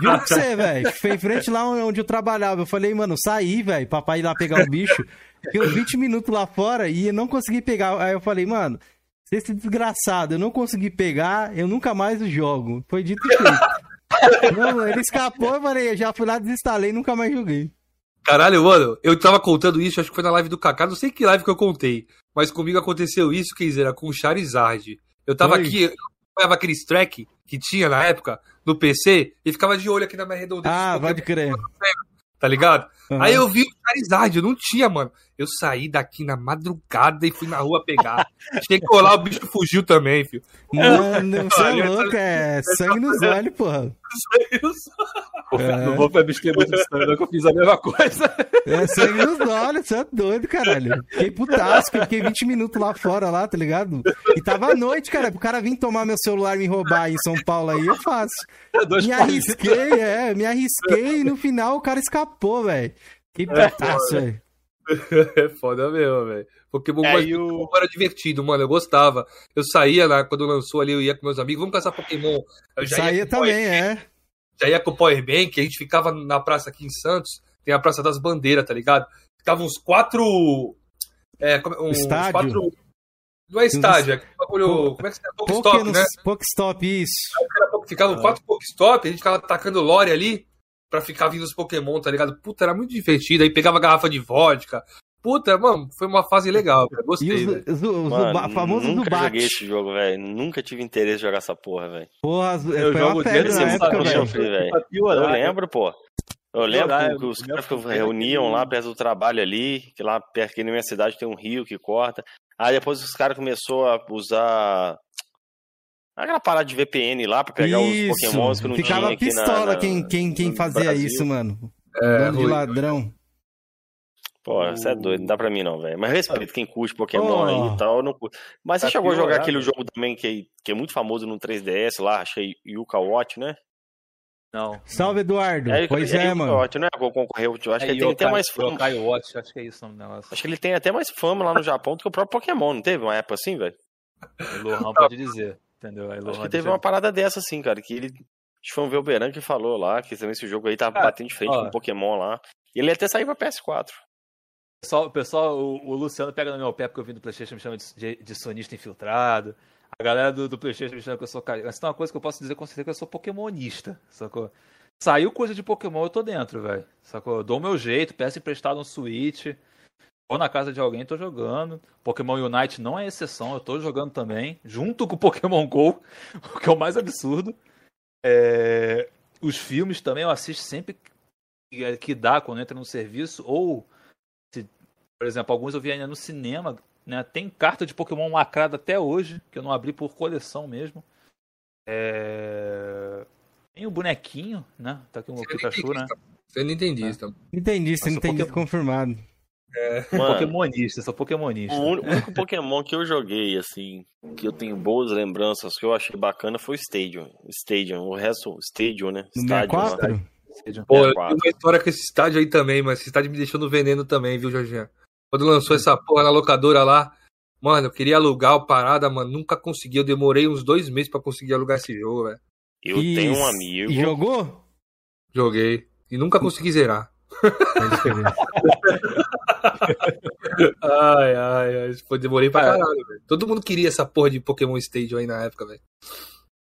A: Juro pra você, velho. Foi em frente lá onde eu trabalhava. Eu falei, mano, saí, velho, papai ir lá pegar o bicho. Fiquei uns 20 minutos lá fora e eu não consegui pegar. Aí eu falei, mano, se esse desgraçado eu não consegui pegar, eu nunca mais jogo. Foi dito e feito. não, ele escapou, eu falei, eu já fui lá, desinstalei e nunca mais joguei.
C: Caralho, mano, eu tava contando isso, acho que foi na live do Kaká, não sei que live que eu contei, mas comigo aconteceu isso, quer dizer, com o Charizard. Eu tava Oi. aqui, eu olhava aqueles track que tinha na época no PC e ficava de olho aqui na minha redonda.
A: Ah, pode crer.
C: Tá ligado? Uhum. Aí eu vi o Charizard, eu não tinha, mano. Eu saí daqui na madrugada e fui na rua pegar. Chegou lá, o bicho fugiu também, filho.
A: Mano, você é louco, é sangue nos olhos, porra. Sangue nos
D: olhos. É. Não vou me abster muito disso, não, que eu fiz a mesma coisa.
A: É sangue nos olhos, você é doido, caralho. Fiquei putasco, fiquei 20 minutos lá fora, lá, tá ligado? E tava à noite, cara. Pro cara vir tomar meu celular e me roubar em São Paulo aí, eu faço. É me arrisquei, é, me arrisquei e no final o cara escapou, velho. Que putaço, velho.
C: É foda mesmo, velho. Pokémon é, o... era divertido, mano. Eu gostava. Eu saía lá, quando lançou ali, eu ia com meus amigos, vamos caçar Pokémon. Eu
A: já saía também, é.
C: Já ia com o Power Bank, a gente ficava na praça aqui em Santos, tem a Praça das Bandeiras, tá ligado? Ficava uns quatro. É, uns
A: estádio.
C: quatro. Não é estádio, é bagulho. Como é que se chama? Pokestop, né?
A: Pokestop, isso.
C: Ficava ah. quatro Pokestop, a gente ficava atacando lore ali pra ficar vindo os Pokémon, tá ligado? Puta, era muito divertido. Aí pegava garrafa de vodka. Puta, mano, foi uma fase legal, cara. Gostei. E os, os,
B: os mano, famosos nunca do joguei esse jogo, velho. Nunca tive interesse em jogar essa porra, velho.
A: Porra, eu jogo desde na época,
B: velho. Eu lembro, pô. Eu lembro que, que os caras reuniam lá perto do trabalho ali, que lá perto aqui na minha cidade tem um rio que corta. Aí depois os caras começaram a usar Aquela parada de VPN lá pra pegar isso. os pokémons que não
A: Ficava
B: tinha
A: pistola
B: na, na,
A: quem, quem, quem fazia Brasil. isso, mano. É, de ladrão.
B: Pô, você é doido, não dá pra mim não, velho. Mas respeito quem curte Pokémon oh. aí e tal, não curto. Mas tá você chegou a jogar aquele jogo também que, que é muito famoso no 3DS lá, achei Yuka Watch, né?
A: Não. Salve, Eduardo. É, pois é, é mano. Watch,
B: né? Concorreu, eu acho é, que ele tem até mais fama.
D: Watch, acho que é isso o negócio.
B: Acho que ele tem até mais fama lá no Japão do que o próprio Pokémon, não teve uma época assim, velho?
D: O Lohan pode dizer. Entendeu?
B: Acho que teve uma parada dessa, assim, cara, que ele. Acho que foi um Velberan que falou lá, que também esse jogo aí tava batendo de frente ó, com o Pokémon lá. E ele ia até sair pra PS4.
D: Pessoal, pessoal o, o, Luciano pega no meu pé porque eu vim do Playstation me chama de, de, de sonista infiltrado. A galera do, do Playstation me chama que eu sou cara. Mas tem uma coisa que eu posso dizer com certeza que eu sou Pokémonista, sacou? Saiu coisa de Pokémon, eu tô dentro, velho. Sacou? Eu dou o meu jeito, peço emprestado um Switch. Vou na casa de alguém, tô jogando. Pokémon Unite não é exceção, eu tô jogando também, junto com o Pokémon GO, o que é o mais absurdo. É... Os filmes também eu assisto sempre que dá quando entra no serviço, ou, se, por exemplo, alguns eu vi ainda no cinema, né? Tem carta de Pokémon lacrada até hoje, que eu não abri por coleção mesmo. É... Tem o bonequinho, né? Tá aqui um Pikachu, né?
C: Você não entendi isso.
A: Entendi, você não entendi confirmado.
D: É. Mano, Pokémonista, sou Pokémonista.
B: O único Pokémon que eu joguei, assim, que eu tenho boas lembranças, que eu achei bacana foi o Stadium. Stadium, o resto, Stadium, né?
A: Estádio. 64?
C: Pô, eu tenho uma história com esse estádio aí também, mas esse estádio me deixou no veneno também, viu, Jorginho? Quando lançou essa porra na locadora lá, mano, eu queria alugar o parada, mano, nunca consegui. Eu demorei uns dois meses pra conseguir alugar esse jogo, velho.
B: Eu e... tenho um amigo.
A: E jogou?
C: Joguei. E nunca consegui zerar. ai, ai, ai. Foi, demorei pra caralho, velho. Todo mundo queria essa porra de Pokémon Stadium aí na época, velho.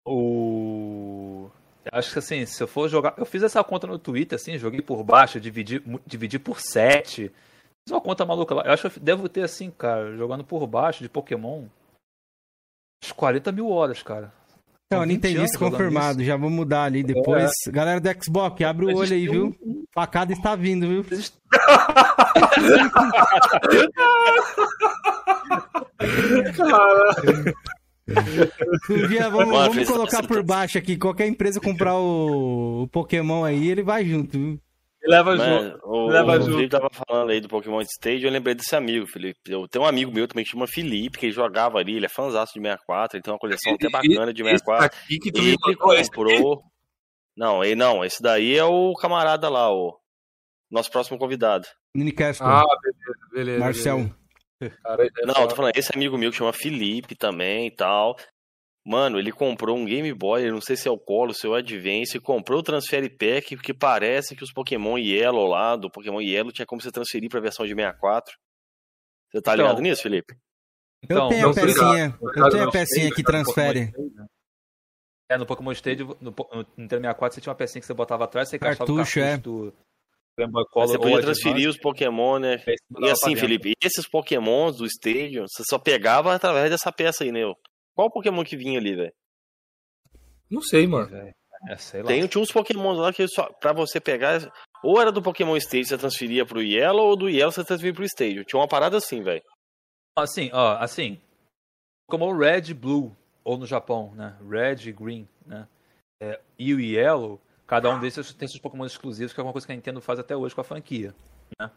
D: O. Acho que assim, se eu for jogar. Eu fiz essa conta no Twitter, assim, joguei por baixo, dividi, dividi por 7. Fiz uma conta maluca lá. Eu acho que eu devo ter, assim, cara, jogando por baixo de Pokémon. Uns 40 mil horas, cara.
A: Não, Nintendista confirmado. Isso. Já vou mudar ali depois. É. Galera do Xbox, abre o olho aí, viu? Um... Facada está vindo, viu? Um dia vamos, vamos colocar por baixo aqui. Qualquer empresa comprar o, o Pokémon aí, ele vai junto, viu?
B: Leva junto. O, leva o junto. Felipe tava falando aí do Pokémon Stage, eu lembrei desse amigo, Felipe. Eu tenho um amigo meu também que chama Felipe, que ele jogava ali, ele é fãzão de 64, ele tem uma coleção até bacana de 64. Aqui que tu ele comprou. Não, ele não, esse daí é o camarada lá, o nosso próximo convidado.
A: Minicast.
C: Ah, beleza, beleza.
A: Marcel.
C: Beleza.
B: Cara, é não, tô falando, esse amigo meu que chama Felipe também e tal. Mano, ele comprou um Game Boy, não sei se é o Colo, se é o Advance, comprou o Transfer Pack, porque parece que os Pokémon Yellow lá, do Pokémon Yellow, tinha como você transferir pra versão de 64. Você tá então, ligado nisso, Felipe?
A: Então, eu tenho a pecinha, eu tenho a pecinha que transfere.
D: É, no Pokémon Stage, no, no Nintendo 64, você tinha uma pecinha que você botava atrás, você
A: encaixava cartucho, o cartucho é. do,
B: você podia transferir os Pokémon, né? E assim, Felipe, esses Pokémons do Stadium, você só pegava através dessa peça aí, né? Qual Pokémon que vinha ali, velho?
C: Não sei, mano.
B: É, sei Tem, tinha uns Pokémon lá que só, pra você pegar, ou era do Pokémon Stadium você transferia pro Yellow, ou do Yellow você transferia pro Stadium. Tinha uma parada assim, velho.
D: Assim, ó, assim. Como Red Blue, ou no Japão, né? Red e Green, né? É, e o Yellow Cada um desses tem seus Pokémon exclusivos, que é uma coisa que a Nintendo faz até hoje com a franquia. Né?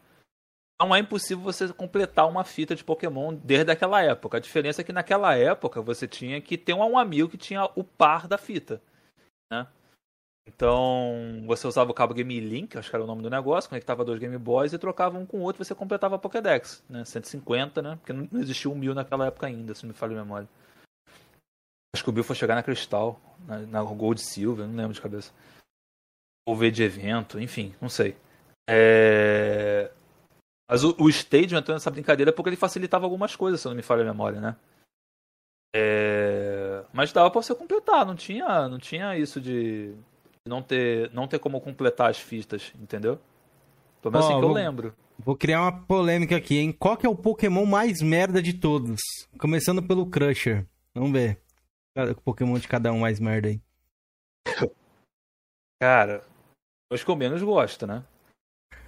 D: Não é impossível você completar uma fita de Pokémon desde aquela época. A diferença é que naquela época você tinha que ter um amigo que tinha o par da fita. Né? Então, você usava o cabo Game Link, acho que era o nome do negócio, conectava dois Game Boys e trocava um com o outro você completava a Pokédex, né? 150, né? Porque não existia um mil naquela época ainda, se não me falha a memória. Acho que o Bill foi chegar na Cristal, na, Gold Silver, não lembro de cabeça ver de evento, enfim, não sei. É... Mas o, o Stadium entrou nessa brincadeira porque ele facilitava algumas coisas, se não me falha a memória, né? É... Mas dava pra você completar, não tinha, não tinha isso de não ter, não ter como completar as fitas, entendeu? Pelo menos oh, assim que vou, eu lembro.
A: Vou criar uma polêmica aqui, hein? Qual que é o Pokémon mais merda de todos? Começando pelo Crusher. Vamos ver. O Pokémon de cada um mais merda aí.
D: Cara, os que eu menos gosto, né?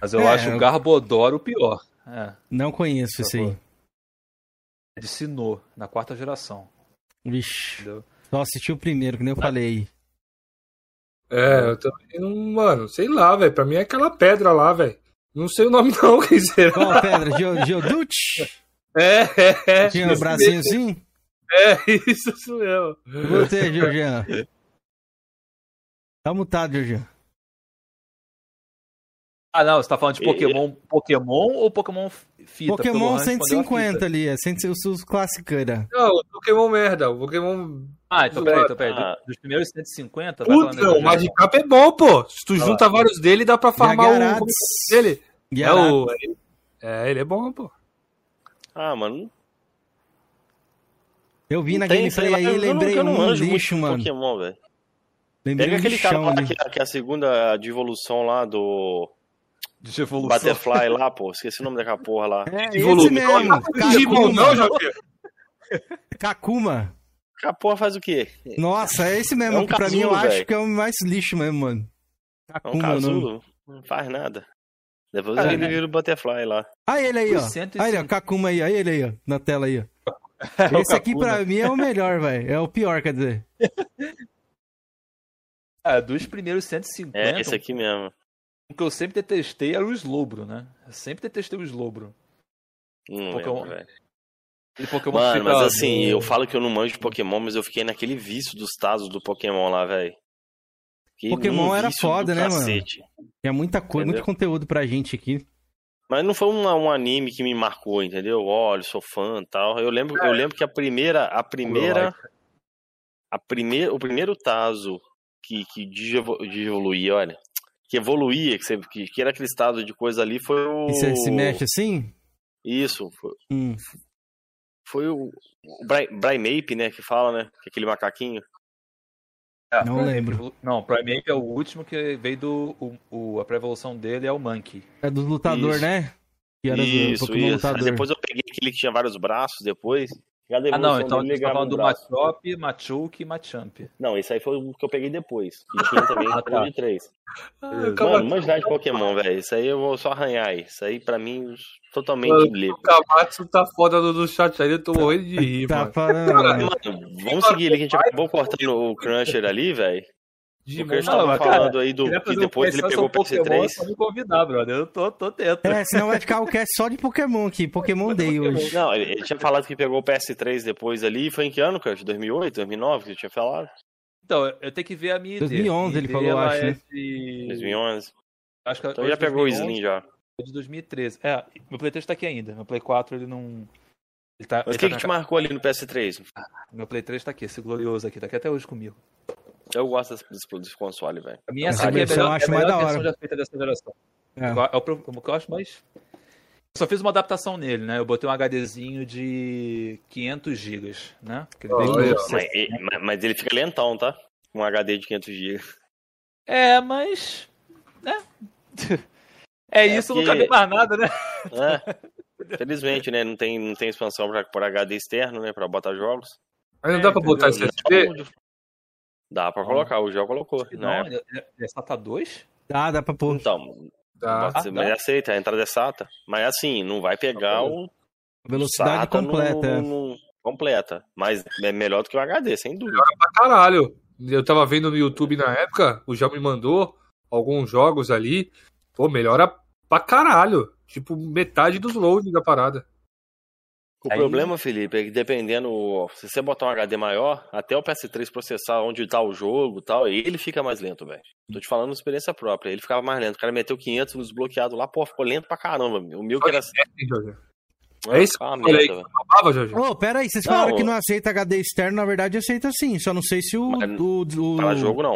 D: Mas eu é, acho o Garbodor o pior. É.
A: Não conheço esse aí.
D: É de Sinnoh, na quarta geração.
A: Vixe. Entendeu? Só assisti o primeiro, que nem eu Mas... falei.
C: É, eu também não, mano, sei lá, velho. Pra mim é aquela pedra lá, velho. Não sei o nome não, quer dizer.
A: Qual pedra? Geodude?
C: É, é, é.
A: Tinha um bracinho assim?
C: É, isso, mesmo.
A: Você, Georgiano. Tá mutado, Georgiano.
D: Ah, não, você tá falando de Pokémon, Pokémon ou Pokémon
A: fita? Pokémon 150 ali, é os, os classiqueira.
C: Não, Pokémon merda, o Pokémon...
D: Ah, então peraí, então peraí, ah. dos primeiros 150...
C: Puta, não, o Magikarp é bom, pô, se tu ah, junta lá. vários dele, dá pra farmar o... dele. É, o... é, ele é bom, pô.
B: Ah, mano...
A: Eu vi não na tem, gameplay aí e lembrei um lixo, mano.
B: Pokémon, velho. Pega aquele cara lá, que, que é a segunda de evolução lá do
D: de evolução.
B: Butterfly lá, pô. Esqueci o nome daquela porra lá.
A: É, de esse mesmo. Kakuma. Não, Javier. Kakuma.
B: A porra faz o quê?
A: Nossa, é esse mesmo. É um que pra casulo, mim eu véio. acho que é o mais lixo mesmo, mano.
B: Kakuma, é um casulo. Não. não faz nada. Depois ah, ele vira o Butterfly lá.
A: Olha ele aí, ó. Aí, ó. Kakuma aí. Olha ele aí, ó. Na tela aí, ó. É esse aqui pra mim é o melhor, velho. É o pior, quer dizer.
D: Ah, dos primeiros 150.
B: É, esse aqui mesmo.
D: O que eu sempre detestei era o Slowbro, né? Eu sempre detestei o Slowbro.
B: Hum, Pokémon... velho. Pokémon Mano, mas assim, eu falo que eu não manjo de Pokémon, mas eu fiquei naquele vício dos Tazos do Pokémon lá, velho.
A: Pokémon era foda, né, cacete. mano? Tinha muita coisa, muito conteúdo pra gente aqui.
B: Mas não foi um, um anime que me marcou, entendeu? Olha, sou fã e tal. Eu lembro, eu lembro que a primeira. A primeira. A primeira o primeiro Tazo que, que de evoluir, olha que evoluía, que, você, que, que era aquele estado de coisa ali, foi o.
A: E você se mexe assim?
B: Isso. Foi, hum. foi o, o Mape, né? Que fala, né? Que é aquele macaquinho.
A: É, não lembro.
D: Não, Primeape é o último que veio do. O, o a pré-evolução dele é o Monkey.
A: É do lutador, né?
B: Que era isso, do isso. Lutador. Mas depois eu peguei aquele que tinha vários braços depois.
D: Ah, não, então você tá falando do Machop, Machoke e Machamp.
B: Não, esse aí foi o que eu peguei depois. Que tinha também ah, tá. de três. Ah, Mano, manjar de Pokémon, velho. Isso aí eu vou só arranhar aí. Isso aí pra mim, totalmente livre.
C: O Kamatsu tá foda no, no chat aí, eu tô morrendo de rir, tá mano.
A: Falando, mano.
B: vamos seguir ali, que a gente acabou cortando o Cruncher ali, velho. O Cruncher tava falando aí do que depois ele pegou o PS3.
D: Só me convidar, brother. Eu tô, tô dentro.
A: É, senão vai ficar o cast só de Pokémon aqui. Pokémon Day hoje.
B: Não, ele tinha falado que pegou o PS3 depois ali. Foi em que ano, Cruncher? 2008, 2009 que ele tinha falado?
D: Então, eu tenho que ver a minha
A: 2011 ele falou, acho, né?
B: De... 2011.
D: Acho que
B: então já pegou 2011, o Slim já.
D: De 2013. É, meu Play 3 tá aqui ainda. Meu Play 4 ele não.
B: Ele tá, Mas o que, tá que te marcou ali no PS3?
D: Ah, meu Play 3 tá aqui, esse glorioso aqui, tá aqui até hoje comigo.
B: Eu gosto desse, desse console, velho.
D: A minha aqui é a melhor, acho é a melhor mais versão já feita dessa geração. É. É o, o que eu acho mais. Eu só fiz uma adaptação nele, né? Eu botei um HDzinho de 500 GB, né?
B: Oh, mas, mas, ele fica lentão, tá? Um HD de 500 GB.
D: É, mas. Né? É, é isso, porque... não cabe mais nada, né?
B: É. Felizmente, né? Não tem, não tem expansão pra, por HD externo, né? Pra botar jogos.
C: Mas não dá pra botar SSD?
B: Dá pra colocar, o Gel colocou.
D: Não, né? é SATA 2?
A: Dá, dá pra pôr.
B: Então, dá. Mas, mas aceita, a entrada é SATA. Mas assim, não vai pegar o.
A: Velocidade SATA completa.
B: No, no, completa. Mas é melhor do que o HD, sem dúvida.
C: Melhor pra caralho. Eu tava vendo no YouTube na época, o Gel me mandou alguns jogos ali. Pô, melhora pra caralho. Tipo, metade dos loads da parada.
B: O Aí... problema, Felipe, é que dependendo, se você botar um HD maior, até o PS3 processar onde tá o jogo e tal, ele fica mais lento, velho. Tô te falando experiência própria, ele ficava mais lento. O cara meteu 500 no desbloqueado lá, pô, ficou lento pra caramba. O meu que era...
C: É isso que eu falei que
A: falava, Jorge. Ô, oh, pera aí, vocês não, falaram que não aceita HD externo, na verdade aceita sim, só não sei se o... o, o
B: para jogo não.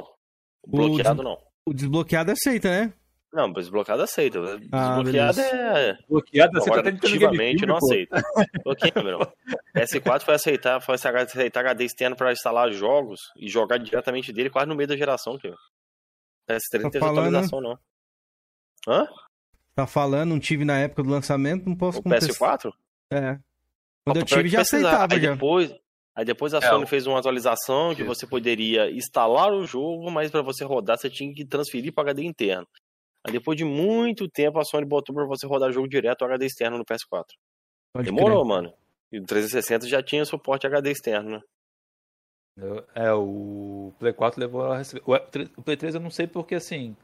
B: O bloqueado o, não.
A: O desbloqueado aceita, né?
B: Não, desbloqueado aceita. Ah, desbloqueado é.
D: Bloqueado aceita
B: até ativamente não aceita. Bloqueado, S4 foi aceitar, foi aceitar HD externo para instalar jogos e jogar diretamente dele quase no meio da geração, que PS3 não tá teve falando... atualização, não. Hã?
A: Tá falando, não tive na época do lançamento, não posso
B: O PS4?
A: É. Quando eu tive já aceitava
B: aí
A: já.
B: Depois, aí depois a é, Sony fez uma atualização que você poderia instalar o jogo, mas para você rodar você tinha que transferir para HD interno. Aí depois de muito tempo a Sony botou pra você rodar jogo direto HD externo no PS4. Pode Demorou, crer. mano. E o 360 já tinha suporte HD externo, né?
D: É, o Play 4 levou a receber. O Play 3 eu não sei porque assim.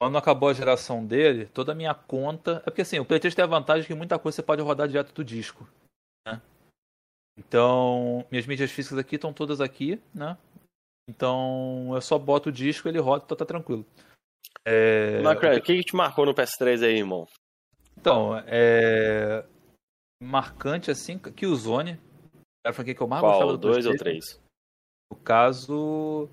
D: Quando acabou a geração dele, toda a minha conta. É porque assim, o Play 3 tem a vantagem que muita coisa você pode rodar direto do disco. Né? Então, minhas mídias físicas aqui estão todas aqui, né? Então eu só boto o disco, ele roda e tá, tá tranquilo.
B: É... o que, que te marcou no PS3 aí, irmão?
D: Então, é. Marcante assim, que o Zone. Era o que eu mais
B: Qual, gostava dois ou três?
D: No caso.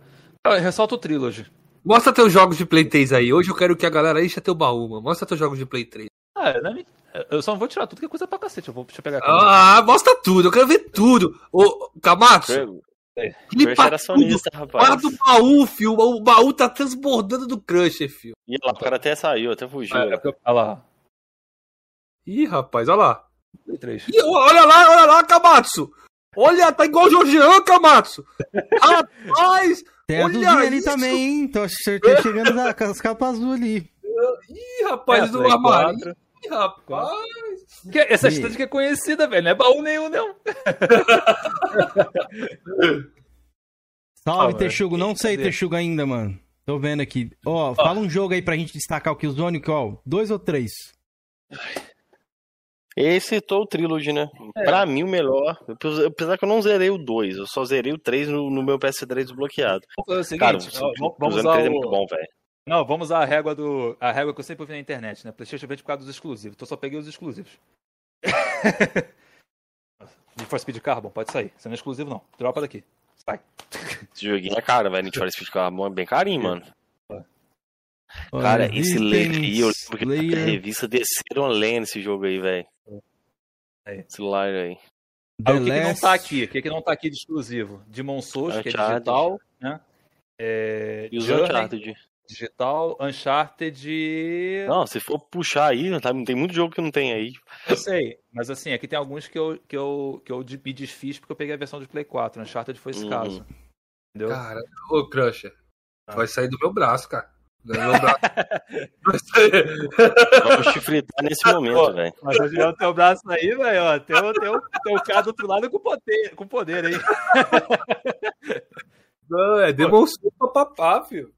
D: Ah, ressalta o Trilogy.
C: Mostra teus jogos de Play 3 aí. Hoje eu quero que a galera encha teu baú, mano. Mostra teus jogos de Play 3.
D: Ah, não é... eu só não vou tirar tudo que é coisa pra cacete. Eu vou deixa eu pegar aqui.
C: Ah, mostra tudo. Eu quero ver tudo. Ô, Camacho.
B: É. Era sonista, rapaz.
C: Para do baú, filho. O baú tá transbordando do Crusher, filho.
B: Ih, lá, o cara até saiu, até fugiu. É,
D: olha lá.
C: Ih, rapaz, olha lá. Ih, olha lá, olha lá, Kamatsu. Olha, tá igual o Georgian, Kamatsu. Rapaz!
A: Tem a Duzinha ali também, hein? Tô chegando com as capas azul ali.
C: Ih, rapaz, é, do armário. Ih, rapaz.
D: Essa que é conhecida, velho. Não é baú nenhum, não.
A: Salve, ah, Texugo. Não sei, Texugo, ainda, mano. Tô vendo aqui. Ó, oh, fala um jogo aí pra gente destacar o Killzone, ó. Dois ou três?
B: Esse tô o Trilogy, né? É. Pra mim, o melhor. Apesar que eu não zerei o 2, eu só zerei o 3 no, no meu PS3 desbloqueado.
D: Vamos fazer o seguinte, Cara,
B: ó, vamos usar o... é muito bom, velho.
D: Não, vamos usar a régua do. A régua que eu sempre vi na internet, né? PlayStation 20 por causa dos exclusivos. Então só peguei os exclusivos. Need for Speed Carbon, pode sair. Você não é exclusivo, não. Dropa daqui. Sai.
B: Esse joguinho é caro, velho. Need for Speed Carbon é bem carinho, mano. Cara, esse Layer aí, eu lembro que a revista desceram além nesse jogo aí, velho. Esse Layer aí.
D: Aí, o que, que, não tá aqui? O que, que não tá aqui de exclusivo? Demon Souls, que é digital, né? É...
B: E os Uncharted
D: digital, Uncharted.
B: Não, se for puxar aí, tá, tem muito jogo que não tem aí.
D: Eu sei, mas assim, aqui tem alguns que eu, que eu, que eu me desfiz porque eu peguei a versão de Play 4. Uncharted foi esse uhum. caso.
C: Entendeu? Cara, ô Crusher, ah. vai sair do meu braço, cara.
B: Vamos chifritar nesse momento, velho.
D: Mas o teu braço aí, velho. Tem, tem, tem o cara do outro lado com poder, com poder aí.
C: Não, é demonstrou pra papá, filho.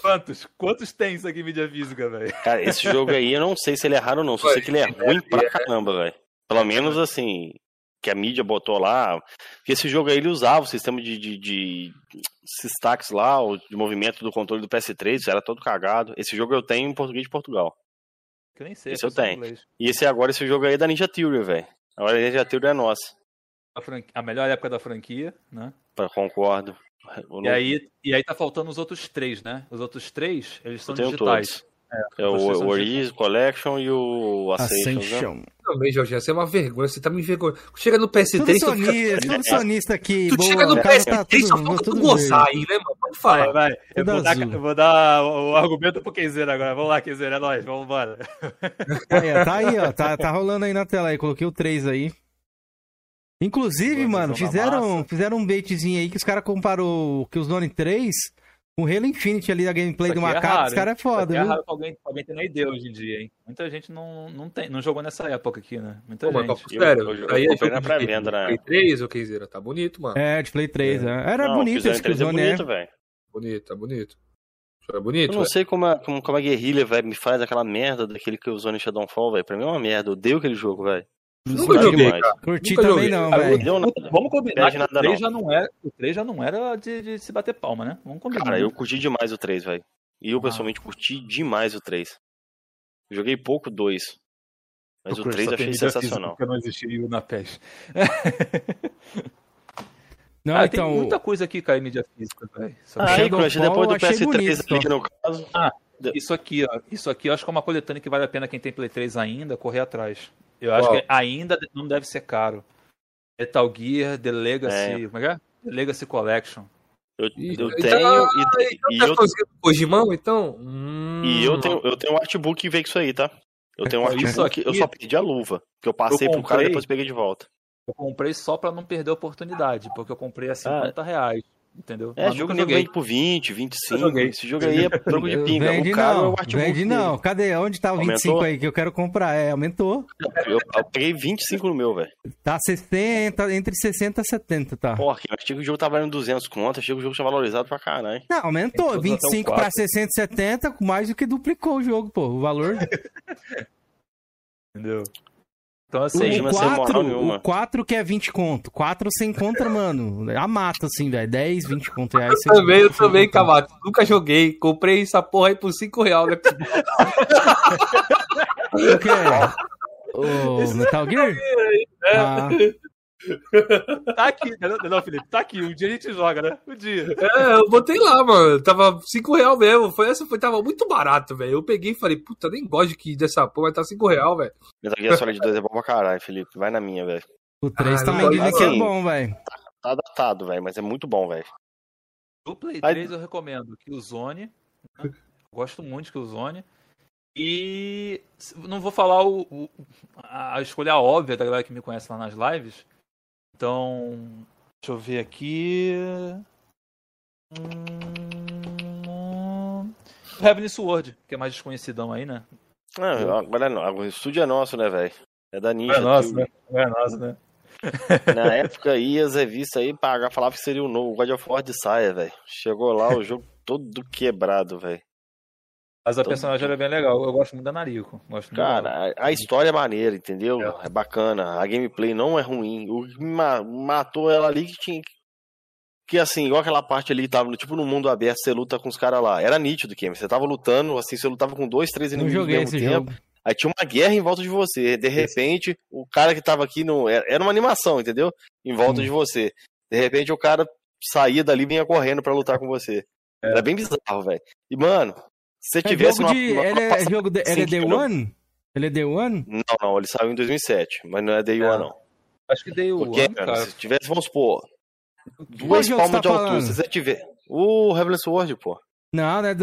D: Quantos? Quantos tem isso aqui em mídia física, velho?
B: Cara, esse jogo aí eu não sei se ele é raro ou não. Só sei que ele é ruim pra caramba, velho. Pelo menos assim, que a mídia botou lá. Porque esse jogo aí ele usava o sistema de, de, de destaques lá, o de movimento do controle do PS3, isso era todo cagado. Esse jogo eu tenho em português de Portugal.
D: Que eu nem sei.
B: Esse eu tenho. Inglês. E esse agora, esse jogo aí é da Ninja Theory, velho. Agora a Ninja Theory é nossa.
D: A, franqu... a melhor época da franquia, né?
B: Concordo.
D: E aí, e aí tá faltando os outros três, né? Os outros três, eles são digitais.
B: É, é o, o Origins Collection e o Ascension. Ascension. Né?
C: Também, Jorge, você é uma vergonha, você tá me envergonhando. Chega no PS3. Tudo
A: sonista, fica... tudo sonista aqui.
C: Tu boa, chega no PS3, tá tudo, só falta tu gozar aí, né, mano? Pode falar.
D: Vai, vai. Eu vou, dar, eu vou, dar, o argumento pro Kenzeiro agora. Vamos lá, Kenzeiro, é nóis, vamos embora.
A: Aí, tá aí, ó, tá, tá rolando aí na tela aí. Coloquei o 3 aí. Inclusive, mano, fizeram, fizeram um baitzinho aí que os caras comparou que os Zone 3 com Halo Infinite ali da gameplay do é macaco. É os caras é foda,
D: é
A: viu? É
D: raro pra alguém, pra alguém ter uma ideia hoje em dia, hein? Muita gente não, não, tem, não jogou nessa época aqui, né? Muita Pô, gente.
C: sério, eu, eu, aí eu, eu na pré-venda, né? Play 3 ou Kenzeira? Tá bonito, mano.
A: É, de Play 3, é. é. Era não, bonito esse que o Zone
B: é. Bonito,
C: bonito, tá bonito. É bonito,
B: eu não véio. sei como a, como, como a guerrilha, velho, me faz aquela merda daquele que usou no Shadowfall, velho. Pra mim é uma merda. Eu odeio aquele jogo, velho.
A: Nunca joguei, cara. Curti Nunca também joguei. não, velho.
D: Vamos combinar que o 3 não. já não era, o 3 já não era de, de, se bater palma, né? Vamos combinar.
B: Cara, eu curti demais o 3, velho. E eu, ah. pessoalmente, curti demais o 3. Joguei pouco o 2. Mas o 3 eu achei sensacional.
D: Porque não existia na PES.
A: Não, ah, então...
D: tem muita coisa aqui, cara, em mídia física, velho.
B: Ah, aí, Crush, depois do PS3 bonito, aqui no caso.
D: Ah, isso aqui, ó. Isso aqui eu acho que é uma coletânea que vale a pena quem tem Play 3 ainda correr atrás. Eu acho que ainda não deve ser caro. Metal Gear, The Legacy. É. Como é que é? The Legacy Collection.
B: Eu, eu então, tenho. e,
C: então, e tá eu... Kojimão, então?
B: Hum... E eu tenho, eu tenho um artbook que veio com isso aí, tá? Eu tenho um artbook, aqui... eu só perdi a luva. Que eu passei eu comprei, pro cara e depois peguei de volta.
D: Eu comprei só pra não perder a oportunidade, porque eu comprei a 50 ah. reais. Entendeu? É,
B: Mas jogo nego vende por 20, 25. Esse jogo aí é troco de pinga.
A: Vende
B: o cara
A: não, é o vende não. Cadê? Onde tá o aumentou? 25 aí que eu quero comprar? É, aumentou.
B: Eu, eu peguei 25 no meu, velho.
A: Tá 60, entre 60 e 70, tá.
B: Porra, eu achei que o jogo tava valendo 200 conto, achei que o jogo tinha valorizado pra caralho.
A: Não, aumentou. 25 pra 60 e 70, mais do que duplicou o jogo, pô. O valor.
D: Entendeu?
A: Então, assim, o 4, o 4 que é 20 conto. 4 você encontra, mano, a mata, assim, velho. 10, 20 conto reais.
C: Eu também, eu também, Cavato. Nunca joguei. Comprei essa porra aí por 5 reais, né?
A: o que é? O Metal Gear?
D: É. Ah. Tá aqui, não, não, Felipe, tá aqui. Um dia a gente joga, né? Um dia.
C: É, eu botei lá, mano. Tava 5 reais mesmo. Foi essa, foi, tava muito barato, velho. Eu peguei e falei, puta, nem gosto de dessa porra, mas tá 5 reais, velho.
B: Metal Gear Solid 2 é bom pra caralho, Felipe. Vai na minha, velho.
A: O 3 ah, também dizem que é bom, velho.
B: Tá, tá, adaptado, velho, mas é muito bom, velho.
D: Do Play 3 eu recomendo que o Zone. Né? Gosto muito que o Zone. E não vou falar o, o, a escolha óbvia da galera que me conhece lá nas lives, então, deixa eu ver aqui. Hum... Heavenly Sword, que é mais desconhecidão aí, né?
B: Não, agora não. O estúdio é nosso, né, velho? É da Ninja.
D: É nosso, né? É nosso, né?
B: Na época aí, as revistas aí pagavam, falavam que seria o novo God of War de saia, velho. Chegou lá, o jogo todo quebrado, velho.
D: Mas a personagem era bem legal. Eu gosto muito da Nariko. Gosto
B: Cara, a, a, história é maneira, entendeu? É. é. bacana. A gameplay não é ruim. O que matou ela ali que tinha. Que assim, igual aquela parte ali, tava tipo no mundo aberto, você luta com os caras lá. Era nítido, Kim. Você tava lutando, assim, você lutava com dois, três inimigos ao mesmo tempo. Jogo. Aí tinha uma guerra em volta de você. De repente, o cara que tava aqui no. Era uma animação, entendeu? Em volta hum. de você. De repente o cara saía dali e vinha correndo para lutar com você. É. Era bem bizarro, velho. E, mano, se é tivesse
A: jogo de, uma, ele é jogo de, ele é Day One? Ele é Day One?
B: Não, não, ele saiu em 2007, mas não é Day é. One, não.
D: Acho que Day Porque, One, cara.
B: Se tivesse, vamos supor, duas palmas tá de falando? altura, se você tiver... O Heavenly Sword, pô.
A: Não, né?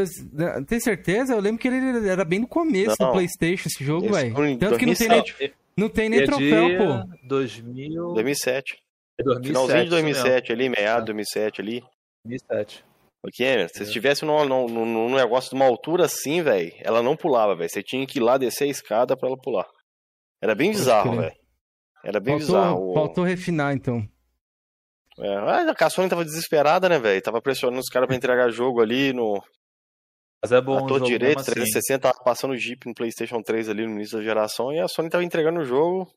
A: Tem certeza? Eu lembro que ele era bem no começo não. do PlayStation, esse jogo, velho. Tanto 2007. que não tem nem, não tem nem é troféu, pô.
B: 2000... 2007. É 2007. Finalzinho de 2007 ali, meado de 2007 ali.
D: 2007.
B: Ok, se estivesse num, num, num, negócio de uma altura assim, velho, ela não pulava, velho. Você tinha que ir lá descer a escada pra ela pular. Era bem bizarro, velho. Era bem
A: faltou,
B: bizarro.
A: Faltou refinar, então.
B: É, a Sony tava desesperada, né, velho? Tava pressionando os caras pra entregar jogo ali no.
D: Mas é bom.
B: Ator direito, 360, assim. tava passando o Jeep no PlayStation 3 ali no início da geração e a Sony tava entregando o jogo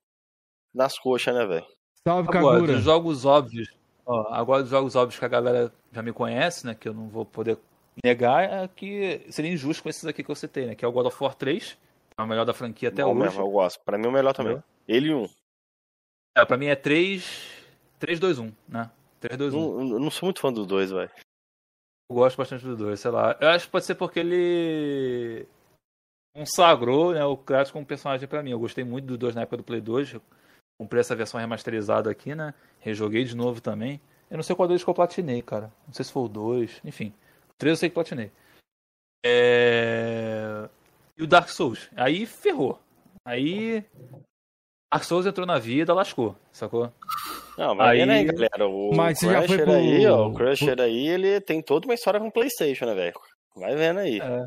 B: nas coxas, né, velho?
D: Salve, Agora, Kagura. dos jogos óbvios. Ó, agora, dos jogos óbvios que a galera já me conhece, né? Que eu não vou poder negar, é que seria injusto com esses aqui que eu citei, né? Que é o God of War 3, é o melhor da franquia até Bom, hoje. Mesmo,
B: eu gosto. Pra mim, é o melhor também. Ele e um.
D: É, pra mim é 3. 3-2-1, né? 3-2-1.
B: Não, não sou muito fã dos dois, velho.
D: Eu gosto bastante dos dois, sei lá. Eu acho que pode ser porque ele consagrou né, o Kratos como personagem para mim. Eu gostei muito dos dois na época do Play 2. Comprei essa versão remasterizada aqui, né? Rejoguei de novo também. Eu não sei qual deles que eu platinei, cara. Não sei se foi o 2. Enfim. O 3 eu sei que platinei. É... E o Dark Souls. Aí ferrou. Aí Dark Souls entrou na vida, lascou, sacou?
B: Não, mas aí, aí galera, o mas Crusher já foi pro... aí, ó, o Crusher pro... aí, ele tem toda uma história com Playstation, né, velho? Vai vendo aí.
A: É.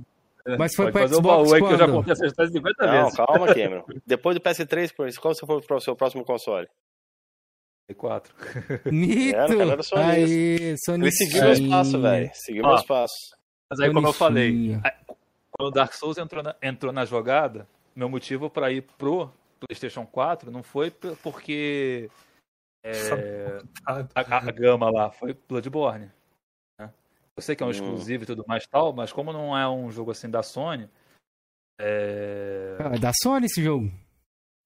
A: Mas foi pro Xbox quando? que eu já
B: contei essa história 50 Não, vezes. calma, Cameron. Depois do PS3, qual você foi pro seu próximo console?
D: P4.
A: Mito! É, só aí,
B: Ele seguiu meu espaço, velho. Seguiu meu espaço.
D: Mas aí, como eu falei, quando o Dark Souls entrou na, entrou na jogada, meu motivo para ir pro PlayStation 4 não foi porque é, a, a, gama lá foi Bloodborne. Eu sei que é um hum. exclusivo e tudo mais tal, mas como não é um jogo assim da Sony. É,
A: ah, é da Sony esse jogo.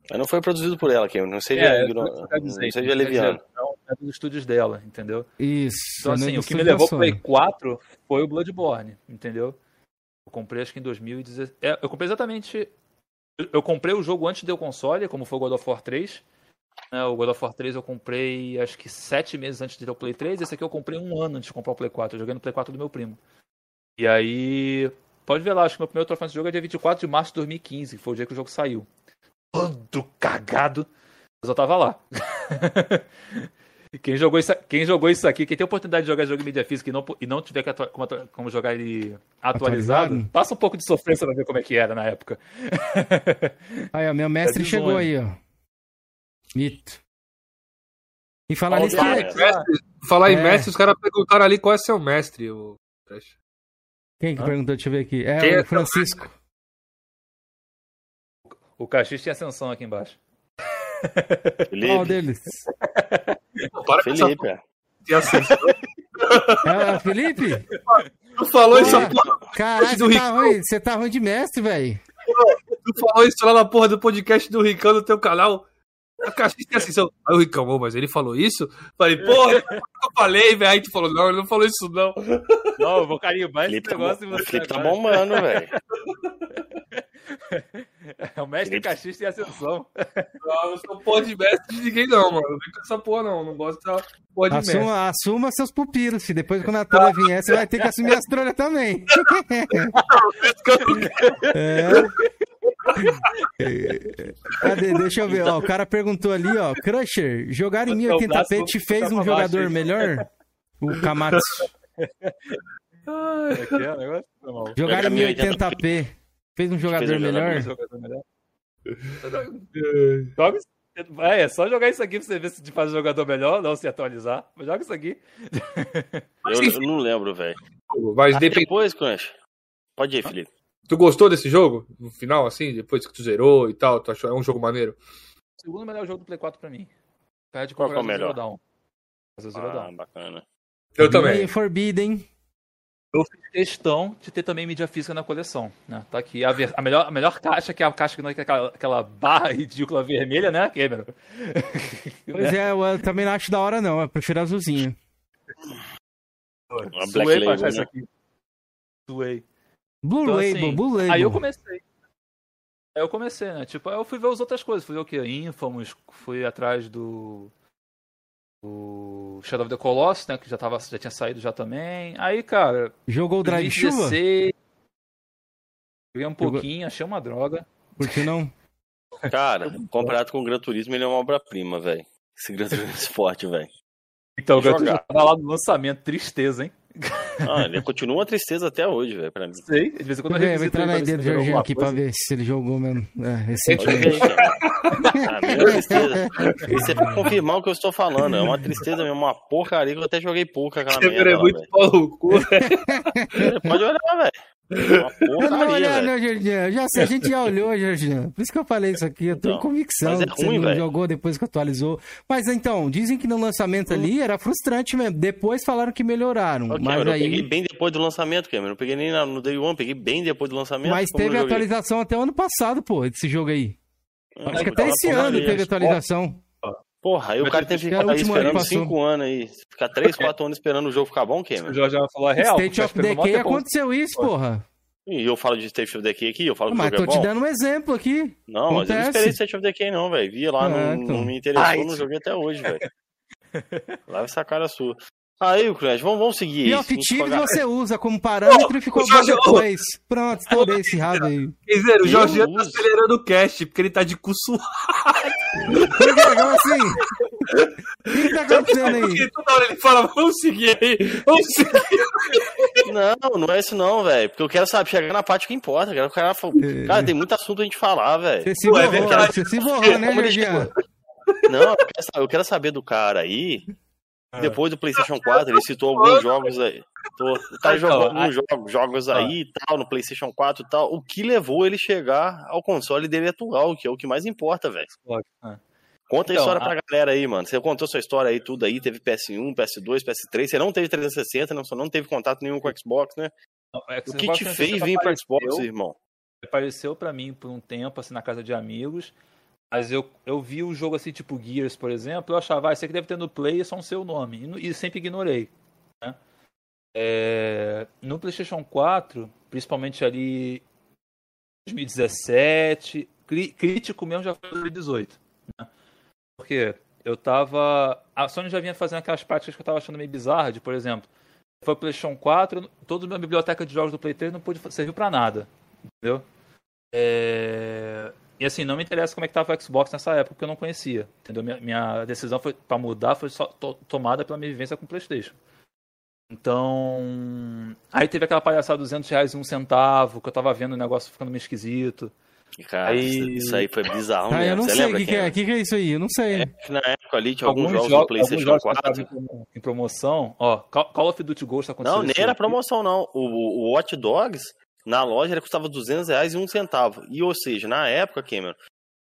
B: Mas não foi produzido por ela, que não seja, é, não, dizer, não seja leviano.
D: Não, é dos estúdios dela, entendeu?
A: Isso.
D: Então, assim, o que me levou pro Play 4 foi o Bloodborne, entendeu? Eu comprei acho que em 2016. É, eu comprei exatamente eu comprei o jogo antes de ter o console, como foi o God of War 3. É, o God of War 3 eu comprei acho que sete meses antes de ter o Play 3. Esse aqui eu comprei um ano antes de comprar o Play 4. Eu joguei no Play 4 do meu primo. E aí. Pode ver lá, acho que meu primeiro troféu de jogo é dia 24 de março de 2015, que foi o dia que o jogo saiu. Todo cagado. Mas eu tava lá. Quem jogou, isso, quem jogou isso aqui, quem tem a oportunidade de jogar jogo em mídia física e não, e não tiver como, como, jogar ele atualizado, atualizado, passa um pouco de sofrência pra ver como é que era na época.
A: Aí, ó, meu mestre é chegou aí, ó. Mito. E falar nisso.
C: falar em é. mestre, os caras perguntaram ali qual é seu mestre. O...
A: Quem que Hã? perguntou? Deixa eu ver aqui. É Quem o é Francisco.
D: O Caxias tinha ascensão aqui embaixo.
A: Felipe. Qual deles?
B: Para Felipe.
A: É, Felipe?
C: Tu falou isso
A: Caralho, você, tá ruim, você tá ruim de mestre, velho.
C: Tu falou isso lá na porra do podcast do Ricão no teu canal. A caixinha assim, aí o Ricão, mas ele falou isso? Falei, porra, eu falei, velho. Aí tu falou, não, ele não falou isso, não.
D: Não, eu vou carimbar esse
B: Felipe
D: negócio
B: tá, em você. Felipe tá bombando, velho.
D: É o mestre Felipe... cachista em ascensão.
C: Não, eu sou porra de mestre de ninguém, não, mano. Não vem com essa porra, não. Não gosto dessa porra de assuma, mestre.
A: Assuma seus pupilos, filho. Depois, quando a trolha vier, você vai ter que assumir as trolhas também. é. Cadê? Deixa eu ver. Ó, o cara perguntou ali, ó. Crusher, jogar em 1080p te fez um jogador melhor? O Kamatsu. Jogar em 1080p Fez um jogador melhor? Um jogador melhor.
D: É, é só jogar isso aqui pra você ver se te faz um jogador melhor, não se atualizar. Joga isso aqui.
B: Eu, eu não lembro, velho.
C: Mas
B: depois, Crunch. Pode ir, Felipe.
C: Tu gostou desse jogo? No final, assim, depois que tu zerou e tal, tu achou é um jogo maneiro?
D: O segundo melhor jogo do Play 4 pra mim.
B: Perde Qual é o melhor?
D: Zero Down.
B: Ah, bacana.
C: Eu também.
A: Forbidden.
D: Eu fiz questão de ter também mídia física na coleção. Né? Tá aqui a, ver, a, melhor, a melhor caixa, que é a caixa que não é aquela, aquela barra ridícula vermelha, né, Cameron?
A: Pois é, eu também não acho da hora, não. Eu prefiro azulzinha.
B: Uma Suei pra achar isso aqui.
D: Suei.
A: Blue então, Label, assim, Blue Label.
D: Aí eu comecei. Aí eu comecei, né? Tipo, aí eu fui ver as outras coisas. Fui ver o que? Infamous, fui atrás do o Shadow of the Colossus, né, que já, tava, já tinha saído já também. Aí, cara...
A: Jogou o Drive Chuva?
D: Joguei um pouquinho, achei uma droga.
A: Por que não?
B: Cara, comparado com o Gran Turismo, ele é uma obra-prima, velho. Esse Gran Turismo Sport, velho.
D: Então, o Gran Turismo tava lá no lançamento, tristeza, hein?
B: Ah, ele continua uma tristeza até hoje, velho, pra mim.
D: Sei, de vez em quando
A: eu vou entrar na ideia do Jorginho aqui pra ver se ele jogou mesmo. É,
B: recentemente. ah, tristeza. Você vai confirmar o que eu estou falando. É uma tristeza mesmo, uma porcaria que eu até joguei pouco aquela merda. É muito pau no cu, Pode olhar, velho.
A: Eu não olhar, não, Jorginho. Já sei, a gente já olhou, Jorginho. Por isso que eu falei isso aqui. Eu tenho então, convicção é ruim, você não jogou depois que atualizou. Mas então, dizem que no lançamento ali era frustrante mesmo. Depois falaram que melhoraram. Okay, mas aí...
B: Eu peguei bem depois do lançamento, Cameron. Não peguei nem no Day One, peguei bem depois do lançamento.
A: Mas teve atualização até o ano passado, pô, desse jogo aí. Hum, Acho que até esse ano teve atualização.
B: Porra, aí o cara teve que ficar esperando 5 anos aí. Ficar 3, 4 anos esperando o jogo ficar bom, Cameron.
D: O Jorge já falou a real.
A: State of Decay aconteceu isso, porra.
B: E eu falo de State of Decay aqui, eu falo que
A: mas
B: o jogo
A: é bom. Mas tô te dando um exemplo aqui.
B: Não, Acontece. mas eu não esperei State of Decay não, velho. Via lá, não, então. não, me interessou, Ai, não joguei até hoje, velho. Lava essa cara sua. Aí, Crash, vamos, vamos seguir.
A: E off você usa como parâmetro e ficou bom depois. Pronto, estourei esse rabo aí.
C: Quer dizer, o Jorge tá acelerando o cast, porque ele tá de cu suado.
A: Como assim? O que, tá acontecendo aí?
C: Toda hora ele fala, vamos seguir aí, vamos seguir.
B: Não, não é isso não, velho. Porque eu quero, saber chegar na parte que importa. Quero, cara, é. cara, tem muito assunto a gente falar, velho.
A: Você se borrou, é você se borrou, né, Jorginho?
B: Não, eu quero, eu quero saber do cara aí é. Depois do PlayStation 4, ele citou alguns jogos aí. Tô, tá jogando alguns jogos, jogos aí e tal, no PlayStation 4 e tal. O que levou ele chegar ao console dele atual, que é o que mais importa, velho. É. Conta a então, história pra galera aí, mano. Você contou sua história aí, tudo aí. Teve PS1, PS2, PS3. Você não teve 360, não, só não teve contato nenhum com o Xbox, né? Não, o que te fez vir pro Xbox, irmão?
D: Apareceu pra mim por um tempo, assim, na casa de amigos. Mas eu, eu vi o jogo assim, tipo Gears, por exemplo, eu achava, ah, esse aqui deve ter no Play, é só um seu nome. E, e sempre ignorei. Né? É, no PlayStation 4, principalmente ali 2017, crítico mesmo já foi 2018. Né? Porque eu tava. A Sony já vinha fazendo aquelas práticas que eu tava achando meio bizarras, de, por exemplo, foi o PlayStation 4, toda a minha biblioteca de jogos do Play 3 não pôde servir para nada. Entendeu? É... E assim, não me interessa como é que tava o Xbox nessa época, porque eu não conhecia. Entendeu? Minha, minha decisão foi para mudar foi só to, tomada pela minha vivência com o PlayStation. Então. Aí teve aquela palhaçada 200 reais e um centavo, que eu tava vendo o negócio ficando meio esquisito.
B: Cara, aí... isso aí foi bizarro.
A: Ah, eu não Você sei o que, que, é? que, que é isso aí, eu não sei. É
B: na época ali tinha alguns, alguns jogos do PlayStation 4.
D: Em promoção, ó, Call of Duty Ghost
B: acontecendo. Não, nem era promoção, não. O, o Watch Dogs na loja ele custava 200 reais e um centavo. E ou seja, na época, Cameron,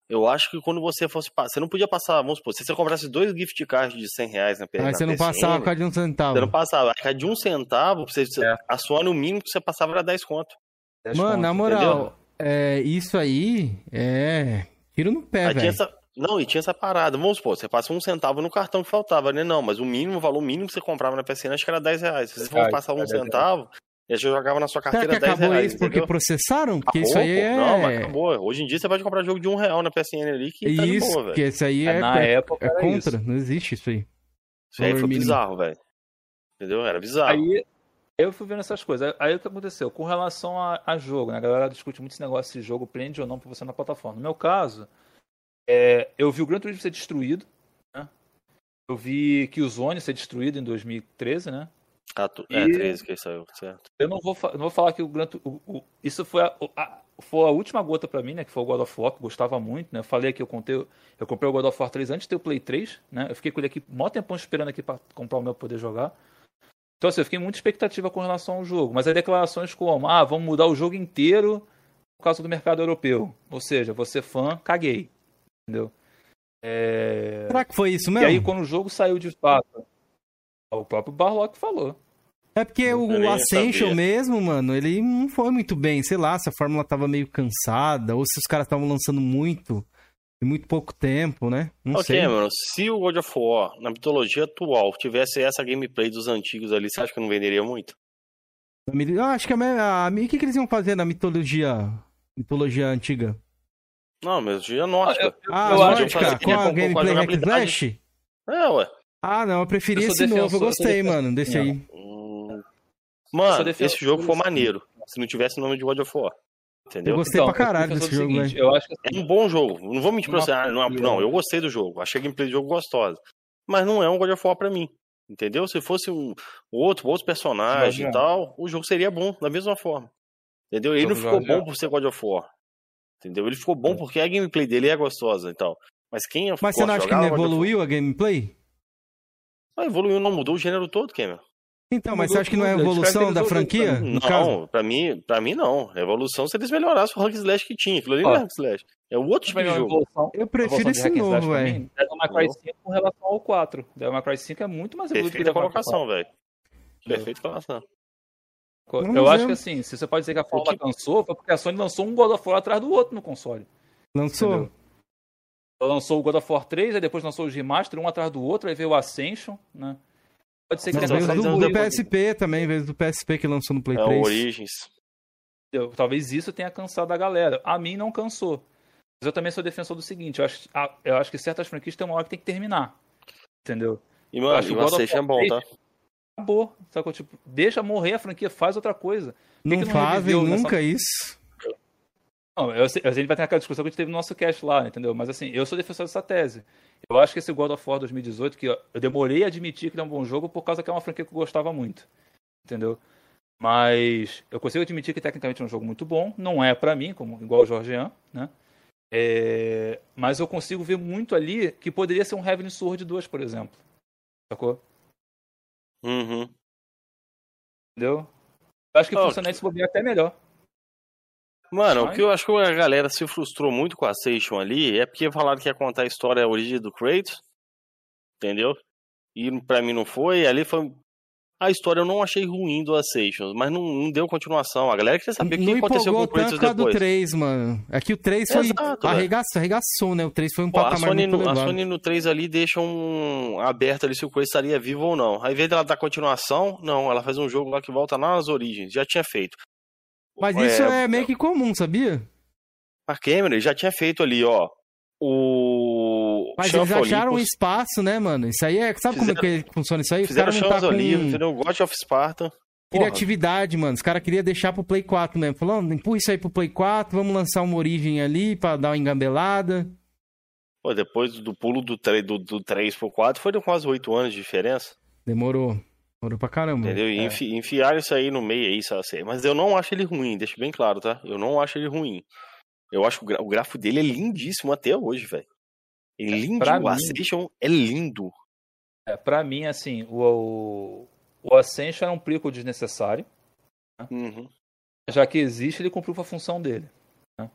B: eu acho que quando você fosse você não podia passar, vamos supor, se você comprasse dois gift cards de 100 reais na
A: Mas você não passava a cada de um centavo.
B: Você não passava. A cada de um centavo, você, é. a sua no mínimo que você passava era 10 conto.
A: 10 Mano, conto, na moral, é, isso aí é tiro no pé, velho.
B: Não, e tinha essa parada. Vamos supor, você passa um centavo no cartão que faltava, né? Não, mas o mínimo, o valor mínimo que você comprava na PCN acho que era 10 reais. Se você for passar um centavo, e você jogava na sua carteira que 10 acabou reais, isso
A: porque entendeu? processaram? Porque acabou, isso aí é... Não,
B: mas acabou. Hoje em dia você pode comprar jogo de um real na PSN ali que
A: isso, tá de boa, velho. isso aí é, é na é, época é contra. Isso. Não existe isso aí.
B: Isso aí foi mínimo. bizarro, velho. Entendeu? Era bizarro.
D: Aí eu fui vendo essas coisas. Aí o que aconteceu? Com relação a, a jogo, né? A galera discute muito esse negócio se jogo prende ou não pra você na plataforma. No meu caso, é, eu vi o Gran Turismo ser destruído. Né? Eu vi que o Zone ser destruído em 2013, né?
B: Ah, tu... É, 13 que saiu, certo.
D: Eu não vou, não vou falar que o Gran o, o, Isso foi a, a, foi a última gota pra mim, né? Que foi o God of War, que eu gostava muito, né? Eu falei que eu contei. Eu comprei o God of War 3 antes de ter o Play 3, né? Eu fiquei com ele aqui mó tempão esperando aqui pra comprar o meu poder jogar. Então, assim, eu fiquei muito expectativa com relação ao jogo. Mas as declarações como, ah, vamos mudar o jogo inteiro por causa do mercado europeu. Ou seja, você fã, caguei. Entendeu?
A: É... Será que foi isso mesmo?
D: E aí, quando o jogo saiu de fato. O próprio Barlock falou.
A: É porque o Ascension mesmo, mano, ele não foi muito bem. Sei lá, se a fórmula tava meio cansada, ou se os caras estavam lançando muito em muito pouco tempo, né? Não
B: ok,
A: sei.
B: mano. Se o God of War, na mitologia atual, tivesse essa gameplay dos antigos ali, você acha que não venderia muito?
A: Eu acho que a, a, o que, que eles iam fazer na mitologia mitologia antiga?
B: Não, mitologia nórdica.
A: Ah, eu, eu, ah, nórdica, com a gameplay Hack Slash?
B: É, ué.
A: Ah, não, eu preferi eu esse novo, eu gostei, mano, desse não. aí.
B: Mano, esse jogo foi maneiro. Se não tivesse o nome de God of War. Entendeu?
A: Eu gostei então, pra caralho desse jogo, seguinte,
B: eu acho que... É um bom jogo. Não vou mentir pra você. Ah, não, não, eu gostei do jogo. Achei a gameplay do jogo gostosa. Mas não é um God of War pra mim. Entendeu? Se fosse um outro, outro personagem e tal, o jogo seria bom da mesma forma. Entendeu? Ele não ficou bom por ser God of War. Entendeu? Ele ficou bom é. porque a gameplay dele é gostosa e tal. Mas quem
A: Mas você não acha que não evoluiu a gameplay?
B: Ah, evoluiu, não mudou o gênero todo, Cameron.
A: Então, mas você acha que não é evolução da franquia?
B: Não, pra mim, pra mim não. Evolução se eles melhorassem o Rank Slash que tinha. Aquilo ali não é Rank Slash. É o outro tipo de jogo.
A: Eu prefiro esse novo, velho.
D: Devil May Cry 5 com relação ao 4. Devil May Cry 5 é muito mais
B: evoluído Perfeita colocação, velho. Perfeita colocação.
D: Eu acho que assim, se você pode dizer que a Fórmula cansou, foi porque a Sony lançou um God of War atrás do outro no console.
A: Lançou. Entendeu?
D: Ela lançou o God of War 3, aí depois lançou os remaster, um atrás do outro, aí veio o Ascension, né?
A: Pode ser que tenha do, do PSP também, veio do PSP que lançou no Play é, 3.
B: Origins.
D: Talvez isso tenha cansado a galera. A mim não cansou. Mas eu também sou defensor do seguinte, eu acho, eu acho que certas franquias tem uma hora que tem que terminar. Entendeu?
B: E, mano, o Ascension é bom, tá?
D: Acabou. Sacou? Tipo, deixa morrer a franquia, faz outra coisa.
A: Não, não fazem nunca nessa... isso.
D: Não, eu, a gente vai ter aquela discussão que a gente teve no nosso cast lá, entendeu? Mas assim, eu sou defensor dessa tese. Eu acho que esse God of War 2018, que eu demorei a admitir que ele é um bom jogo por causa que é uma franquia que eu gostava muito. Entendeu? Mas eu consigo admitir que tecnicamente é um jogo muito bom. Não é para mim, como igual o Jorgean, né? É... Mas eu consigo ver muito ali que poderia ser um Heaven Sword 2, por exemplo. Sacou?
B: Uhum.
D: Entendeu? Eu acho que oh, funcionaria se bobear até melhor.
B: Mano, o que eu acho que a galera se frustrou muito com a Station ali é porque falaram que ia contar a história, a origem do Kratos. Entendeu? E pra mim não foi. Ali foi. A história eu não achei ruim do Ascension, mas não, não deu continuação. A galera queria saber o que aconteceu com o Kratos depois. do
A: 3, mano. É que o 3 foi Exato, arregaçou, arregaçou, né? O 3 foi um Pô, patamar a Sony,
B: muito no, A Sony no 3 ali deixa um aberto ali se o Kratos estaria vivo ou não. Aí, ao invés dela dar continuação, não, ela faz um jogo lá que volta nas origens. Já tinha feito.
A: Mas isso é, é meio que comum, sabia?
B: A Cameron já tinha feito ali, ó. O.
A: Mas eles acharam um espaço, né, mano? Isso aí é. Sabe fizeram, como é que funciona isso aí?
B: Fizeram Os caras tá com... fizeram God of Sparta.
A: Criatividade, mano. Os caras queriam deixar pro Play 4 mesmo. Falando, empurra isso aí pro Play 4, vamos lançar uma origem ali pra dar uma engambelada.
B: Pô, depois do pulo do 3, do, do 3 pro 4, foi de quase 8 anos de diferença.
A: Demorou. Demorou pra caramba.
B: Entendeu? E é. enfi, enfiaram isso aí no meio aí, sabe? Mas eu não acho ele ruim, deixa bem claro, tá? Eu não acho ele ruim. Eu acho que o, grafo dele é lindíssimo até hoje, velho. Ele é lindo, o Ascension é lindo.
D: É, pra mim, assim, o, o Ascension é um plico desnecessário.
B: Né? Uhum.
D: Já que existe, ele cumpriu a função dele. Né?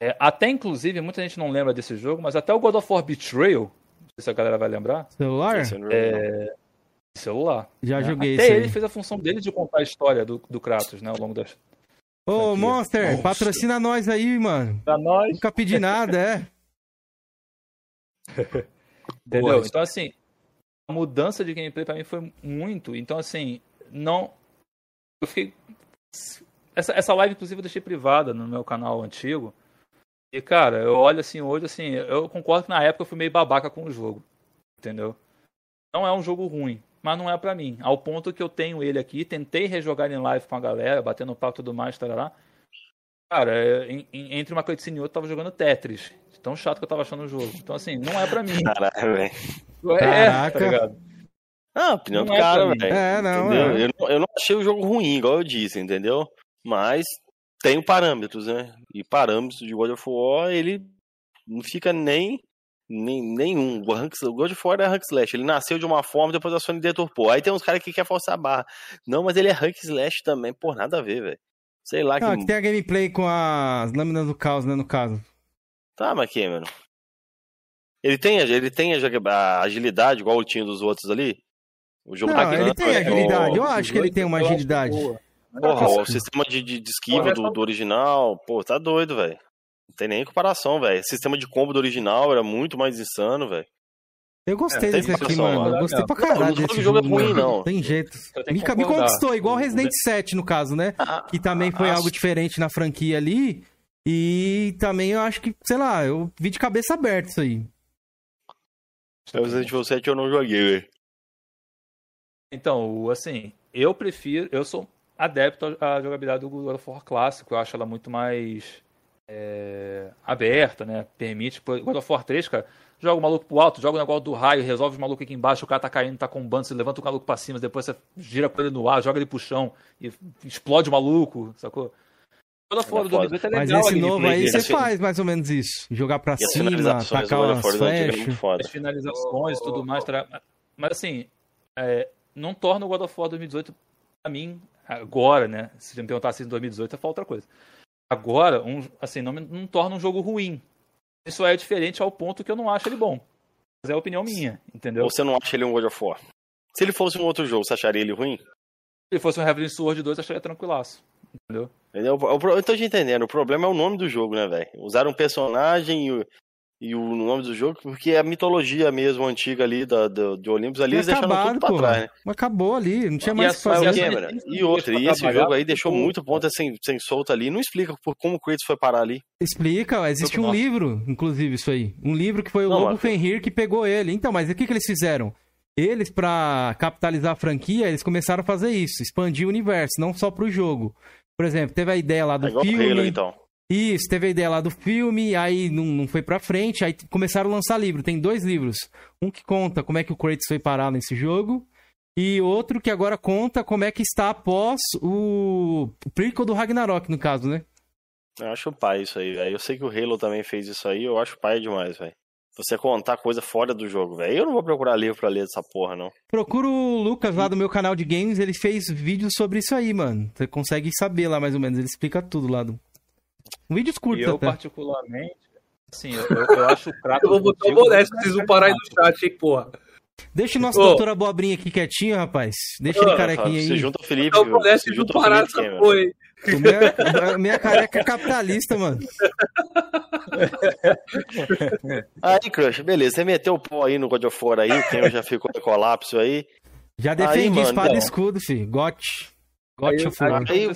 D: É, até, inclusive, muita gente não lembra desse jogo, mas até o God of War Betrayal, não sei se a galera vai lembrar.
A: Celular?
D: É, celular.
A: Já
D: né?
A: joguei
D: Até ele fez a função dele de contar a história do, do Kratos, né, ao longo das,
A: Ô, Monster, Monster, patrocina nós aí, mano.
D: Pra nós.
A: Nunca pedi nada, é.
D: Entendeu? Então, assim, a mudança de gameplay pra mim foi muito. Então, assim, não. Eu fiquei. Essa, essa live, inclusive, eu deixei privada no meu canal antigo. E, cara, eu olho assim hoje, assim, eu concordo que na época eu fui meio babaca com o jogo. Entendeu? Não é um jogo ruim mas não é para mim. Ao ponto que eu tenho ele aqui, tentei rejogar em live com a galera, batendo papo e tudo mais, tarará. Cara, é, em, em, entre uma cutscene e outra, eu tava jogando Tetris. Tão chato que eu tava achando o jogo. Então, assim, não é pra mim.
B: Caralho, velho.
A: É, Caraca. tá ligado?
B: Ah, opinião não do é cara, velho.
A: É, não, é.
B: Eu, não, eu não achei o jogo ruim, igual eu disse, entendeu? Mas tem parâmetros, né? E parâmetros de God of War, ele não fica nem nem, nenhum. O, rank, o God of War é rank slash. Ele nasceu de uma forma, depois a Sony deturpou. Aí tem uns caras que querem forçar a barra. Não, mas ele é rank slash também. Por nada a ver, velho. Sei lá.
A: Não, que... tem a gameplay com as lâminas do caos, né, no caso.
B: Tá, mas que, mano? Ele tem, ele tem a agilidade igual o tinha dos outros ali?
A: O jogo não, tá ele tem né? agilidade. Eu acho que ele tem uma agilidade.
B: Porra, o sistema de, de, de esquiva do, do original, pô, tá doido, velho. Não tem nem comparação, velho. Sistema de combo do original era muito mais insano, velho.
A: Eu gostei é, desse aqui, mano. Eu gostei pra caralho desse
B: jogo. jogo é ruim, não.
A: Tem jeito. Me, me conquistou, igual Resident 7, no caso, né? Ah, que também foi ah, algo diferente na franquia ali. E também eu acho que, sei lá, eu vi de cabeça aberta isso aí.
B: O Resident Evil 7 eu não joguei, velho.
D: Então, assim, eu prefiro. Eu sou adepto à jogabilidade do God of War clássico. Eu acho ela muito mais é, aberta, né? Permite. God of War 3, cara, joga o maluco pro alto, joga o negócio do raio, resolve o maluco aqui embaixo, o cara tá caindo, tá com um bando, você levanta o maluco pra cima, depois você gira com ele no ar, joga ele pro chão e explode o maluco, sacou?
A: God of War do 2018 é legal. Mas esse novo aí você faz mais ou menos isso. Jogar pra cima, atacar umas flechas.
D: As finalizações e tudo mais. Mas assim, é, não torna o God of War 2018 pra mim, agora, né? Se você me perguntasse em 2018, é outra coisa. Agora, um, assim, não, não torna um jogo ruim. Isso é diferente ao ponto que eu não acho ele bom. Mas é a opinião minha, entendeu?
B: Ou você não acha ele um God of War? Se ele fosse um outro jogo, você acharia ele ruim? Se
D: ele fosse um Heavenly Sword 2, eu acharia tranquilaço. Entendeu?
B: Eu, tô te entendendo. O problema é o nome do jogo, né, velho? Usaram um personagem e, o nome do jogo, porque é a mitologia mesmo antiga ali da, da, de Olympus ali, eles deixaram tudo pra pô, trás, né?
A: Acabou ali, não tinha mais o que fazer.
B: E, e outra, e esse jogo aí deixou muito ponta sem, sem solta ali. Não explica por como o Kratos foi parar ali.
A: Explica, existe um livro, inclusive, isso aí. Um livro que foi o não, Lobo mas... Fenrir que pegou ele. Então, mas o que, que eles fizeram? Eles, para capitalizar a franquia, eles começaram a fazer isso, expandir o universo, não só pro jogo. Por exemplo, teve a ideia lá do é filme. Halo, então. Isso, teve a ideia lá do filme, aí não, não foi pra frente, aí começaram a lançar livro. Tem dois livros. Um que conta como é que o Kratos foi parar nesse jogo, e outro que agora conta como é que está após o, o prequel do Ragnarok, no caso, né?
B: Eu acho pai isso aí, velho. Eu sei que o Halo também fez isso aí, eu acho pai demais, velho. Você contar coisa fora do jogo, velho. Eu não vou procurar livro pra ler dessa porra, não.
A: Procura o Lucas lá do meu canal de games, ele fez vídeos sobre isso aí, mano. Você consegue saber lá mais ou menos, ele explica tudo lá. Do... Um vídeo curto,
D: Eu,
A: até.
D: particularmente, assim, eu, eu acho o Kratos.
C: eu vou botar o modesto, vocês vão parar aí no chat, hein, porra.
A: Deixa o nosso Ô. doutor Abobrinha aqui quietinho, rapaz. Deixa ele carequinha aí.
B: Você junta o Felipe. Então,
C: modesto, junta parar essa porra aí.
A: Minha, minha careca é capitalista, mano.
B: aí, Crush, beleza. Você meteu o pau aí no God of War aí, o já ficou em colapso aí.
A: Já defendi aí, mano, espada e então. escudo, filho. Got.
B: Aí, aí,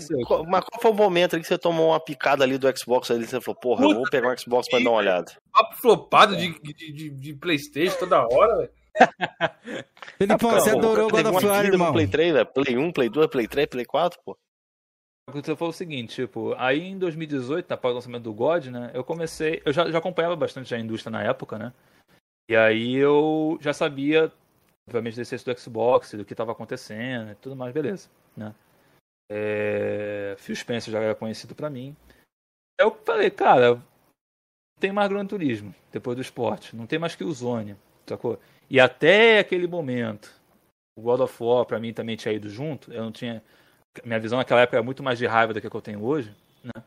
B: Mas qual foi o momento que você tomou uma picada ali do Xbox ali? Você falou, porra, eu vou pegar um Xbox pra dar uma olhada.
C: Papo flopado de, de, de, de Playstation toda hora, velho.
A: Felipe, você adorou o God of War, irmão.
B: Play 3, velho. Play 1, Play 2, Play 3, Play 4, pô.
D: Aconteceu foi o seguinte, tipo, aí em 2018, após o lançamento do God, né, eu comecei, eu já, já acompanhava bastante a indústria na época, né, e aí eu já sabia, obviamente, desse do Xbox, do que estava acontecendo e tudo mais, beleza, né. É, Phil Spencer já era conhecido para mim. Eu falei, cara, não tem mais Gran Turismo depois do esporte, não tem mais que o Zone, sacou? E até aquele momento, o God of War para mim também tinha ido junto, eu não tinha minha visão naquela época era muito mais de raiva do que, que eu tenho hoje, né?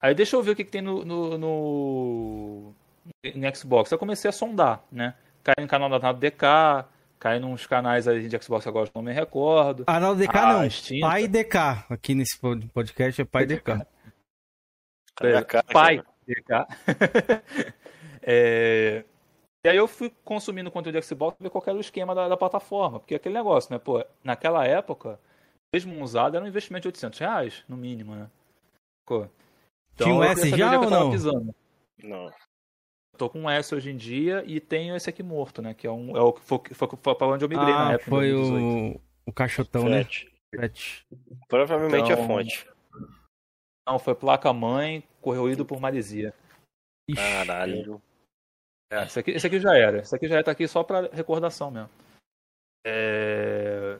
D: Aí deixa eu ver o que, que tem no, no, no, Xbox. Eu comecei a sondar, né? Caí no canal da DK, caí nos canais aí de Xbox agora não me recordo.
A: Ah, não, DK ah, não. Steam, pai DK. Aqui nesse podcast é Pai DK.
D: É, pai DK. é... E aí eu fui consumindo conteúdo de Xbox ver qual era o esquema da, da plataforma. Porque aquele negócio, né? Pô, naquela época mesmo usado, era um investimento de 800 reais, no mínimo, né? Pô.
A: Então, Tinha um S já ou não?
B: Pisando. Não.
D: Tô com S hoje em dia e tenho esse aqui morto, né? Que é, um, é o que foi, foi, foi pra onde eu migrei ah, na época.
A: Foi o, o caixotão, né? Fret.
B: Provavelmente então, a fonte.
D: Não, foi placa-mãe, corroído por maresia.
B: Caralho.
D: É, esse, aqui, esse aqui já era. Esse aqui já tá aqui só pra recordação mesmo. É...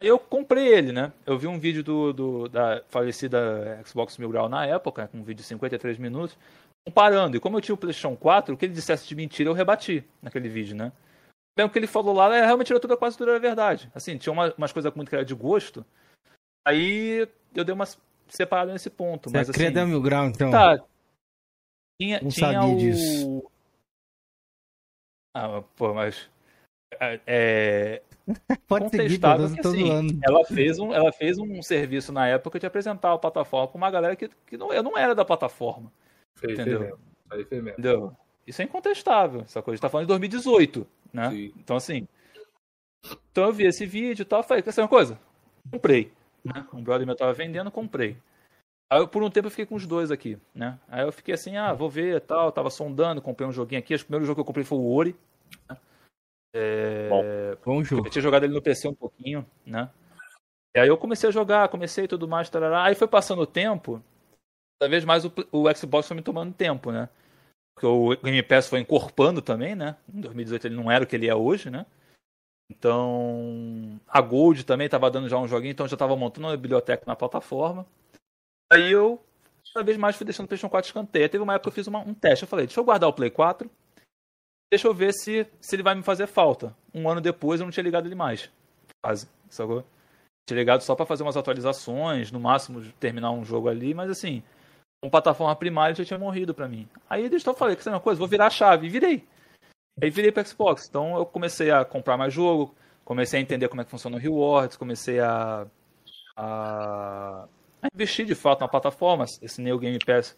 D: Eu comprei ele, né? Eu vi um vídeo do, do da falecida Xbox Mil Grau na época, com um vídeo de 53 minutos, comparando. E como eu tinha o PlayStation 4, o que ele dissesse de mentira eu rebati naquele vídeo, né? Mesmo que ele falou lá, é, realmente era tudo quase tudo era verdade. Assim, tinha uma, umas coisas muito que era de gosto. Aí eu dei uma separada nesse ponto. Você mas,
A: assim,
D: da
A: Mil Grau, então?
D: Tá. Tinha, Não tinha sabia o... disso. Ah, pô, mas. É, é
A: Pode seguir, que,
D: assim, ela fez um ela fez um serviço na época de apresentar a plataforma com uma galera que, que não, eu não era da plataforma. Fez, entendeu? Fez mesmo. Aí fez mesmo. Entendeu? Isso é incontestável. Essa coisa está falando de 2018, né? Sim. Então assim, então eu vi esse vídeo e tal, falei, quer saber uma coisa? Comprei. Né? Um brother meu tava vendendo, comprei. Aí eu, por um tempo eu fiquei com os dois aqui, né? Aí eu fiquei assim, ah, vou ver tal, tava sondando, comprei um joguinho aqui. O primeiro jogo que eu comprei foi o Ori. Né? É... Bom, bom jogo. Eu tinha jogado ele no PC um pouquinho, né? E aí eu comecei a jogar, comecei tudo mais, tarará. Aí foi passando o tempo, cada vez mais o, o Xbox foi me tomando tempo, né? Porque o Game Pass foi encorpando também, né? Em 2018 ele não era o que ele é hoje, né? Então, a Gold também estava dando já um joguinho, então eu já estava montando uma biblioteca na plataforma. Aí eu, cada vez mais, fui deixando o PlayStation 4 escanteio. Teve uma época que eu fiz uma, um teste. Eu falei, deixa eu guardar o Play 4, deixa eu ver se, se ele vai me fazer falta. Um ano depois eu não tinha ligado ele mais. Quase, sacou? Tinha ligado só para fazer umas atualizações, no máximo terminar um jogo ali, mas assim, uma plataforma primária já tinha morrido para mim. Aí eu falei, que é uma coisa, vou virar a chave. E virei. Aí virei para Xbox. Então eu comecei a comprar mais jogo, comecei a entender como é que funciona o Rewards, comecei a, a, a investir de fato na plataforma. Esse New Game Pass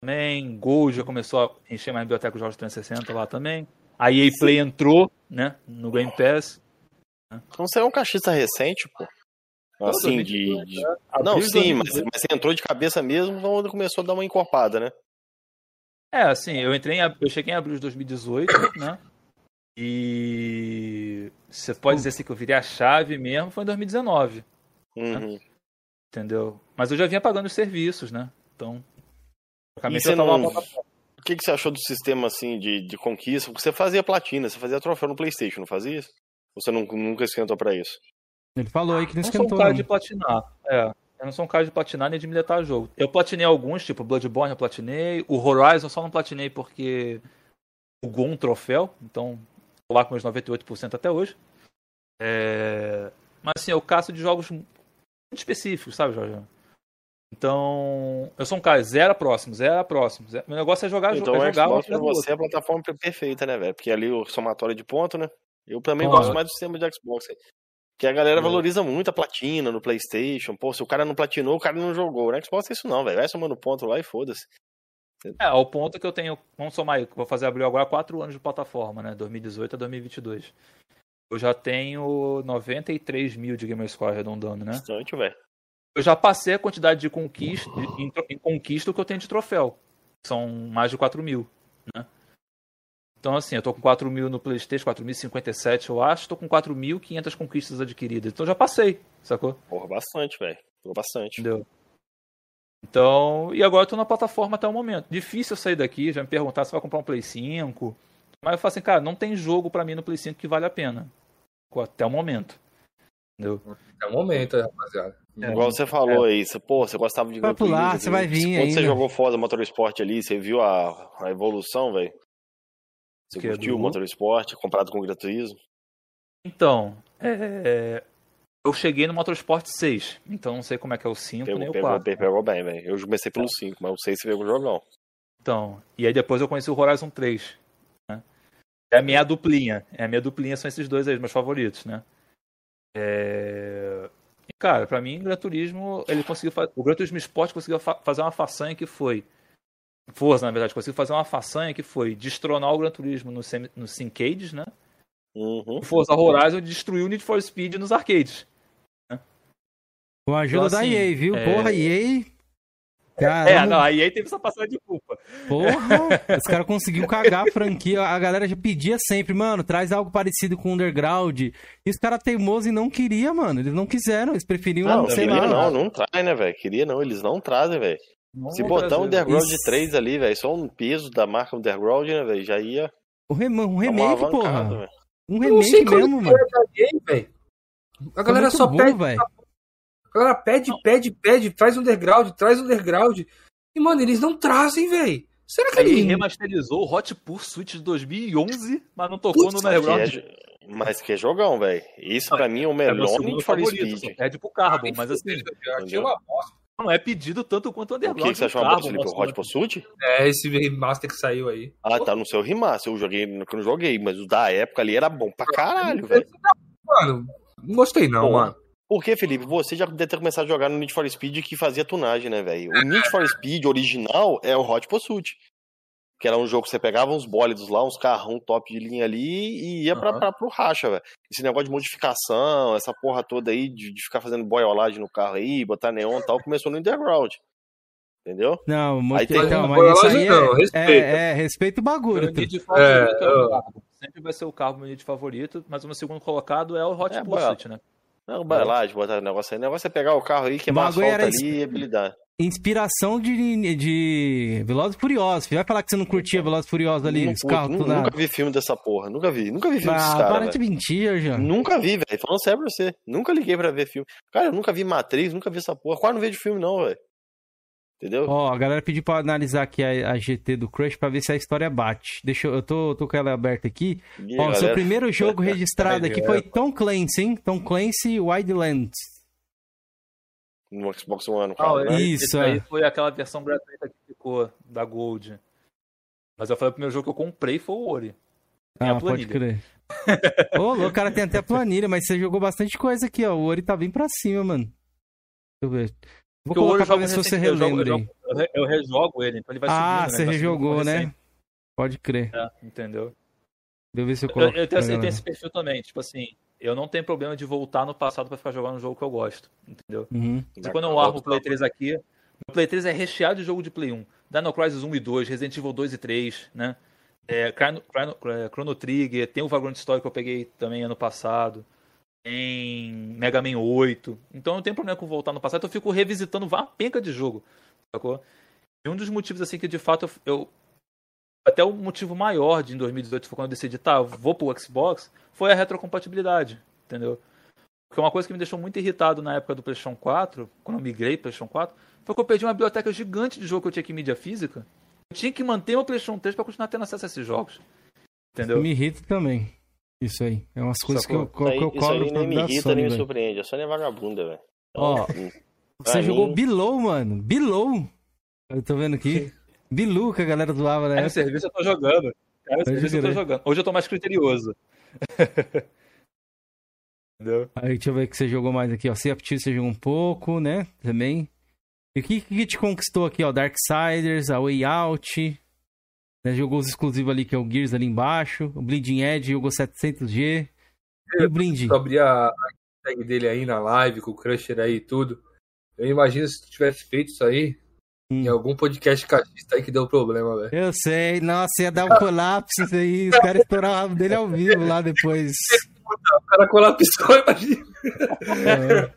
D: também. Gold já começou a encher mais biblioteca de jogos 360 lá também. A EA Play entrou, né, no Game Pass.
B: Então você é um cachista recente, pô. Assim, de. de... Não, sim, mas, mas, você entrou de cabeça mesmo quando começou a dar uma encorpada, né?
D: É, assim, eu entrei em, eu cheguei em abril de 2018, né? E você pode dizer assim que eu virei a chave mesmo foi em 2019. Né? Uhum. Né? Entendeu? Mas eu já vinha pagando os serviços, né? Então,
B: você não... O que, que você achou do sistema assim de, de conquista? Porque você fazia platina, você fazia troféu no Playstation, não fazia isso? Ou você não, nunca esquentou pra isso?
A: Ele falou aí que não, esquentou.
D: Eu não sou um cara de platinar. É. Eu não sou um cara de platinar nem de militar jogo. Eu platinei alguns, tipo Bloodborne eu platinei. O Horizon eu só não platinei porque bugou um troféu. Então, tô lá com meus 98% até hoje. É... Mas assim, eu caço de jogos muito específicos, sabe, Jorge? Então, eu sou um cara zero próximo, zero próximo. Zero... Meu negócio é jogar
B: então,
D: é
B: jogar. Então, você é a plataforma perfeita, né, velho? Porque ali o somatório de ponto, né? Eu também gosto mais do sistema de Xbox. Que a galera valoriza muito a platina no PlayStation. Pô, se o cara não platinou, o cara não jogou. No Xbox é isso não, velho. Vai somando ponto lá e foda-se.
D: É, ao ponto que eu tenho, vamos somar aí, vou fazer abrir agora 4 anos de plataforma, né? 2018 a 2022. Eu já tenho 93 mil de Gamerscore arredondando, né?
B: Bastante, velho.
D: Eu já passei a quantidade de conquista, em, em conquista que eu tenho de troféu. São mais de 4 mil, né? Então, assim, eu tô com 4 mil no PlayStation, 4.057, eu acho, tô com 4.500 conquistas adquiridas. Então já passei, sacou?
B: Porra, bastante, velho. Porra, bastante.
D: Entendeu? Então, e agora eu tô na plataforma até o momento. Difícil eu sair daqui, já me perguntar se vai comprar um Play 5. Mas eu falo assim, cara, não tem jogo para mim no Play 5 que vale a pena. Até o momento. Entendeu?
C: Até o momento, rapaziada.
B: É, Igual você falou é. aí, você, pô, você gostava de
A: Vai pular, você vai vir
B: Quando ainda. você jogou fora do Motorsport ali, você viu a, a evolução, velho? Você que curtiu é do... o Motorsport, comprado com gratuito?
D: Então, é... eu cheguei no Motorsport 6, então não sei como é que é o 5 pegou, nem o 4.
B: Pegou, pegou bem, velho. Eu comecei pelo 5, mas o 6 você veio com o jogão.
D: Então, e aí depois eu conheci o Horizon 3. Né? É a minha duplinha. É a minha duplinha, são esses dois aí, meus favoritos, né? É... E, cara, pra mim, o Gran Turismo, ele conseguiu fa... o Gran Turismo Sport conseguiu fa... fazer uma façanha que foi Forza, na verdade, conseguiu fazer uma façanha que foi destronar o Gran Turismo no, sem, no Syncades, né? Uhum. O Forza Horizon destruiu o Need for Speed nos arcades. Né?
A: Com a ajuda então, assim, da EA, viu? É... Porra, EA.
D: Caramba. É, não, a EA teve essa passagem de culpa.
A: Porra, os caras conseguiram cagar a franquia. A galera já pedia sempre, mano, traz algo parecido com o Underground. E os caras teimosos e não queria, mano. Eles não quiseram, eles preferiam,
B: não, sei lá. Não, não traz, né, velho? Queria não, eles não trazem, velho. Se botar um Underground Isso. 3 ali, velho, só um peso da marca Underground, né, velho, já ia.
A: O rem um remake, porra. Véio. Um remake mesmo, mano.
C: Joguei, a galera só bom, pede. Véio. A galera pede, pede, pede, faz Underground, traz Underground. E, mano, eles não trazem, velho. Será que
D: ele remasterizou o Hot Pursuit de 2011, mas não tocou Putz, no Underground?
B: É, mas que jogão, velho. Isso pra mim é o melhor é Need
D: for Speed. Pede pro Carbon, mas assim. Eu uma bosta. Não é pedido tanto quanto o Underground.
B: O que, que você achou, carro, Felipe? O Hot Pursuit?
C: É, esse remaster que saiu aí.
B: Ah, tá no seu remaster. Eu joguei, eu não joguei, mas o da época ali era bom pra caralho, velho.
C: Mano, não gostei não, mano.
B: Por que, Felipe? Você já deve ter começado a jogar no Need for Speed que fazia tunagem, né, velho? O Need for Speed original é o Hot Pursuit que era um jogo que você pegava uns bólidos lá, uns carrão top de linha ali e ia uhum. pra, pra, pro racha, velho. Esse negócio de modificação, essa porra toda aí, de, de ficar fazendo boiolagem no carro aí, botar neon e tal, começou no Underground. Entendeu?
A: Não, aí tem... então, mas isso aí não, é, respeita. É, é, respeita o bagulho.
D: Meu favorito é, é o carro. Sempre vai ser o carro meu de favorito, mas o meu segundo colocado é o Hot é, Pursuit, né?
B: Não, boiolagem, botar negócio aí. O negócio é pegar o carro aí, queimar asfalto ali e habilidade.
A: inspiração de, de Velozes e Furiosos. Vai falar que você não curtia Velozes e Furiosos ali,
B: Não
A: carros
B: nunca vi filme dessa porra. Nunca vi. Nunca vi filme desses
A: Ah,
B: caras.
A: para de mentir, Jean.
B: Nunca vi, velho. Falando sério pra você. Nunca liguei pra ver filme. Cara, eu nunca vi Matrix, nunca vi essa porra. Quase não vejo filme, não, velho. Entendeu?
A: Ó, a galera pediu pra analisar aqui a, a GT do Crush pra ver se a história bate. Deixa eu, eu tô, tô com ela aberta aqui. Ó,
B: galera,
A: seu primeiro jogo registrado aqui foi Tom Clancy, hein? Tom Clancy Wildlands.
B: No Xbox One, no
D: Não,
B: caso, né?
A: Isso,
D: Isso aí
A: é.
D: foi aquela versão gratuita que ficou da Gold. Mas eu falei, o primeiro jogo que eu comprei foi o Ori. Tem
A: Ah,
D: a
A: pode
D: planilha.
A: crer. Ô, louco, o cara tem até a planilha, mas você jogou bastante coisa aqui, ó. O Ori tá bem pra cima, mano. Deixa eu ver. Vou
D: Porque
A: colocar
D: eu
A: pra ver se você
D: eu
A: relembra
D: eu eu Eu rejogo ele, então ele vai
A: Ah,
D: subindo, né?
A: você
D: vai
A: rejogou, né?
D: recente,
A: Pode crer.
D: é, entendeu?
A: Deixa eu ver se eu
D: Eu,
A: coloco.
D: eu tenho,
A: pra
D: eu tenho esse perfil também, tipo assim, eu não tenho problema de voltar no passado pra ficar jogando um jogo que eu gosto, entendeu?
A: Uhum.
D: Então, quando eu armo o Play 3 aqui, o Play 3 é recheado de jogo de Play 1. Dino Crisis 1 e 2, Resident Evil 2 e 3, né? É, Chrono, Chrono- Chrono Trigger, tem o Vagrant Story que eu peguei também ano passado. Tem Mega Man 8. Então eu não tenho problema com voltar no passado, eu fico revisitando uma penca de jogo, sacou? E um dos motivos, assim, que de fato eu... eu- até o motivo maior de em 2018 foi quando eu decidi, tá, vou pro Xbox, foi a retrocompatibilidade, entendeu? Porque uma coisa que me deixou muito irritado na época do PlayStation 4, quando eu migrei pro PlayStation 4, foi que eu perdi uma biblioteca gigante de jogo que eu tinha aqui em mídia física. Eu tinha que manter meu PlayStation 3 pra continuar tendo acesso a esses jogos. Entendeu?
A: Me irrita também. Isso aí. É umas coisas que eu,
B: Isso
A: que eu
B: aí, isso
A: cobro
B: aí nem me irrita,
A: Sony,
B: nem me surpreende. A Sony é vagabunda, velho.
A: Ó,
B: Então,
A: Você
B: pra
A: jogou
B: mim-
A: Below, mano. Below. Eu tô vendo aqui. Bilu que a galera zoava,
D: Aí
A: né?
D: no serviço eu tô jogando.
A: Pode
D: serviço eu tô jogando. Hoje eu tô mais criterioso. Entendeu?
A: Aí deixa eu ver o que você jogou mais aqui, ó. Sea of Thieves você jogou um pouco, né? Também. E o que, que te conquistou aqui, ó? Darksiders, a Way Out. Né? Jogou os exclusivos ali, que é o Gears ali embaixo. O Bleeding Edge jogou 700G. E o Blind?
C: Eu abri a, tag dele aí na live, com o Crusher aí e tudo. Eu imagino se tu tivesse feito isso aí
A: Hum.
C: em algum podcast cachista aí que deu problema, velho.
A: Eu sei. Nossa, ia dar um colapso isso aí. Os caras estouraram o rabo dele ao vivo lá depois.
C: O cara colapsou, imagina.
A: É.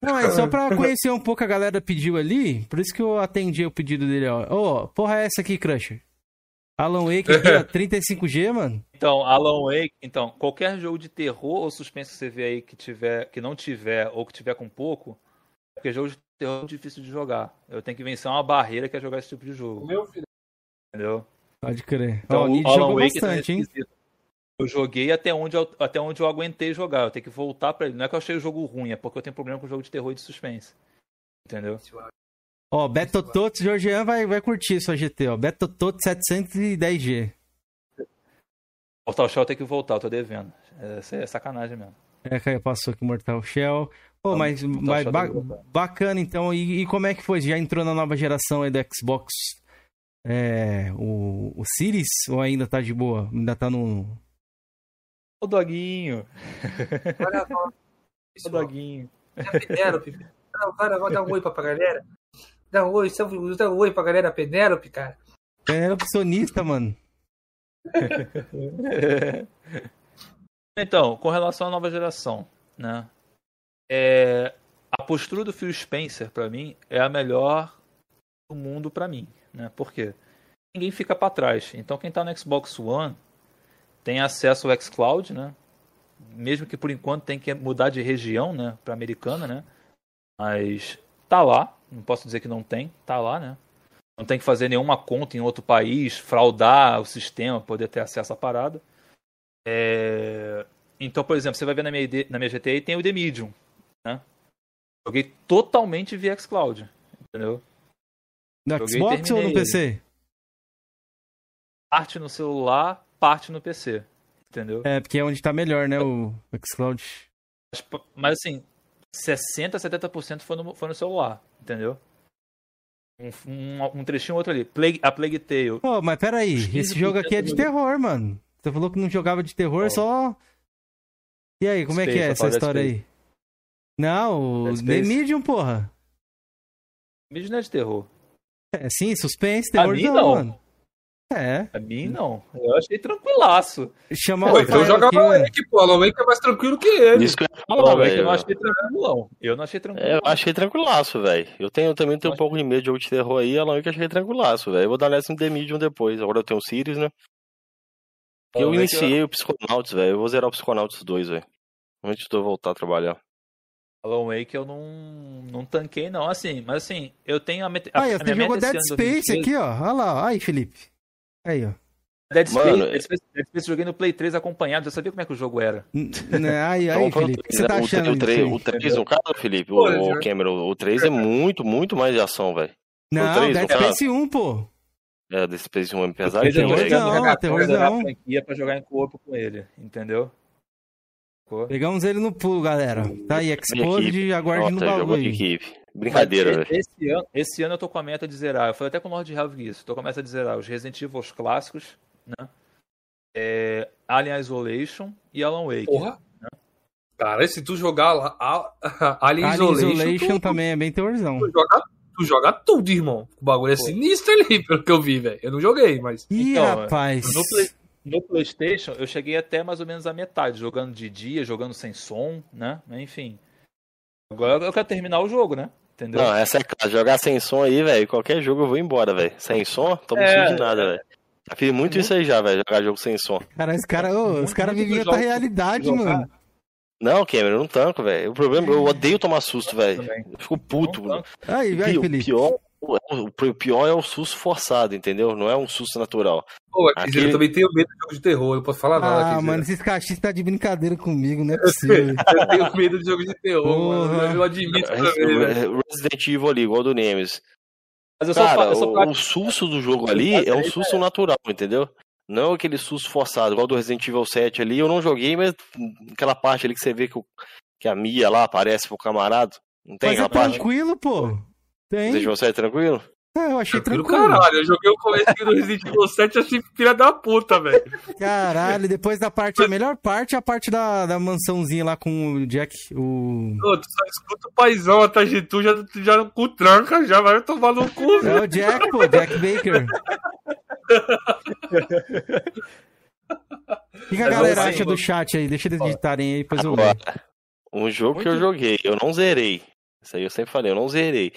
A: Não, é só pra conhecer um pouco a galera pediu ali, por isso que eu atendi o pedido dele, ó. Ô, porra é essa aqui, Crusher? Alan Wake ó, 35G, mano.
D: Então, Alan Wake, então, qualquer jogo de terror ou suspense que você vê aí que tiver, que não tiver ou que tiver com pouco, é porque jogo de terror é difícil de jogar. Eu tenho que vencer uma barreira que é jogar esse tipo de jogo,
C: Meu filho.
D: entendeu?
A: Pode crer.
D: Então,
A: ó, o Nid
D: Alan
A: jogou
D: Wake
A: bastante, hein?
D: esquisito. Eu joguei até onde eu, até onde eu aguentei jogar. Eu tenho que voltar pra ele. Não é que eu achei o jogo ruim, é porque eu tenho problema com jogo de terror e de suspense. Entendeu?
A: Ó, Beto Tots, Georgian vai, vai curtir sua GT, ó. Beto Tots 710G.
D: Mortal Shell tem que voltar, eu tô devendo. Essa é sacanagem mesmo.
A: É, Caio passou aqui Mortal Shell. Pô,
D: Então,
A: mas,
D: Mortal
A: mas
D: Shell
A: ba- bacana então. E, e como é que foi? Já entrou na nova geração aí do Xbox é, o, o Series? Ou ainda tá de boa? Ainda tá no.
D: Ô doguinho,
C: Olha só.
D: ô doguinho.
C: É Penélope. Ah, Cara, vou dar um oi pra galera. Dá um oi, salve, dá um oi pra galera Penélope, cara.
A: É opcionista, mano.
D: Então, com relação à nova geração, né? É, a postura do Phil Spencer, pra mim, é a melhor do mundo pra mim, né? Por quê? Ninguém fica pra trás. Então, quem tá no Xbox One tem acesso ao xCloud, né? Mesmo que por enquanto tem que mudar de região, né, para americana, né? Mas tá lá, não posso dizer que não tem, tá lá, né? Não tem que fazer nenhuma conta em outro país, fraudar o sistema, poder ter acesso à parada. É, Então, por exemplo, você vai ver na minha, ID na minha GTI tem o The Medium, né? Joguei totalmente via xCloud, entendeu?
A: No
D: Joguei
A: Xbox ou no PC?
D: Parte no celular, parte no PC, entendeu?
A: É, porque é onde tá melhor, né? O Xcloud.
D: Mas, mas, assim, 60, 70% foi no, foi no celular, entendeu? Um, um, um trechinho ou outro ali. Plague, a Plague Tale.
A: Pô, mas peraí,
D: Os 15%
A: esse jogo aqui é de terror, mano. Você falou que não jogava de terror,
D: Ó.
A: só. E aí, como é que
D: Space,
A: é
D: eu
A: essa
D: falo Dead
A: história aí? Não, o The. Medium, porra.
D: Vídeo não é de terror.
A: É sim, suspense, terror
D: mim,
A: não,
D: não.
A: mano.
D: É. A mim não. Eu achei tranquilaço.
C: Chama Pô, então joga aqui, Alan Wake, pô. Alan Wake é mais tranquilo que ele.
B: Isso que eu ia falar, velho.
D: Eu não achei tranquilão. Eu não achei tranquilo.
B: É, eu achei tranquilaço, velho. Eu, tenho, eu também tenho um pouco de medo de jogo de terror aí. Alan Wake eu achei tranquilaço, velho. Eu vou dar nessa no The Medium depois. Agora eu tenho o Sirius, né? Eu iniciei o Psychonauts, velho. Eu vou zerar o Psychonauts 2, velho. Antes de eu voltar a trabalhar.
D: Alan Wake eu não, não tanquei, não. Assim, mas assim, eu tenho a, meta.
A: Aí, você jogou Dead Space aqui, ó. Olha lá. Aí, Felipe. Aí, ó.
D: Dead Space, Mano, Dead Space, Dead Space joguei no Play 3 acompanhado, já sabia como é que o jogo era.
A: Né, aí, aí, Felipe, o que você tá achando?
B: O 3, o 3 no caso, Felipe, o, o Cameron, o 3 é muito, muito mais de ação, velho.
A: Não, 3, Dead Space 1, pô.
B: É, Dead Space 1 é pesado.
A: Terrorzão, terrorzão.
D: Ia pra jogar em corpo com ele, entendeu?
A: Pegamos ele no pulo, galera. Tá aí, Exposed e aguarde no bagulho.
B: Brincadeira, velho.
D: Esse ano, esse ano eu tô com a meta de zerar. Eu falei até com o Lord Helvig isso. Tô com a meta de zerar os Resident Evil clássicos, né? É, Alien Isolation e Alan Wake.
C: Porra. Né? Cara, se tu jogar lá, a, Alien, Alien Isolation,
A: Isolation tu, também é bem teorzão.
C: Tu joga, tu joga tudo, irmão. O bagulho é Pô. sinistro ali, pelo que eu vi, velho. Eu não joguei, mas.
A: Ih, então, rapaz.
D: No, play, no, PlayStation, eu cheguei até mais ou menos a metade, jogando de dia, jogando sem som, né? Enfim. Agora eu quero terminar o jogo, né? Entendeu?
B: Não, essa é claro. Jogar sem som aí, velho. Qualquer jogo eu vou embora, velho. Sem som, tô é, de nada, velho. Já fiz muito isso aí já, velho. Jogar jogo sem som.
A: Cara, esse cara, oh, os caras viviam outra realidade, mano.
B: Não, Cameron, eu não tanco, velho. O problema, eu odeio tomar susto, velho. Eu fico puto, mano.
A: Aí, vai, Felipe.
B: Pior, o pior é o susto forçado, entendeu? Não é um susto natural.
C: Pô, Aquele... eu também tenho medo de jogo de terror, não posso falar nada.
A: Ah, mano, esses cachistas tá de brincadeira comigo, não é possível.
C: eu tenho medo de jogo de terror, mano. Eu admito também,
B: velho. Resident Evil ali, igual do Nemesis. Mas eu Cara, só, eu só... o, o susto do jogo ali é um susto natural, entendeu? Não aquele susto forçado, igual do Resident Evil 7 ali. Eu não joguei, mas aquela parte ali que você vê que, o, que a Mia lá aparece pro camarada. Não tem
A: mas é tranquilo, pô.
B: Tem. Deixa você tranquilo?
A: É, eu achei tranquilo. tranquilo.
C: Caralho, eu joguei o começo do Resident Evil 7 e achei filha da puta, velho.
A: Caralho, depois da parte, a melhor parte é a parte da, da mansãozinha lá com o Jack, o...
C: Ô, tu só escuta o paizão atrás de tu, já, já com tranca, já vai tomar no cu,
A: É o Jack, pô, Jack Baker. O que, que a galera acha do chat aí? Deixa eles digitarem aí, depois eu
B: ver. Um jogo Muito... que eu joguei, eu não zerei. Isso aí eu sempre falei, eu não zerei.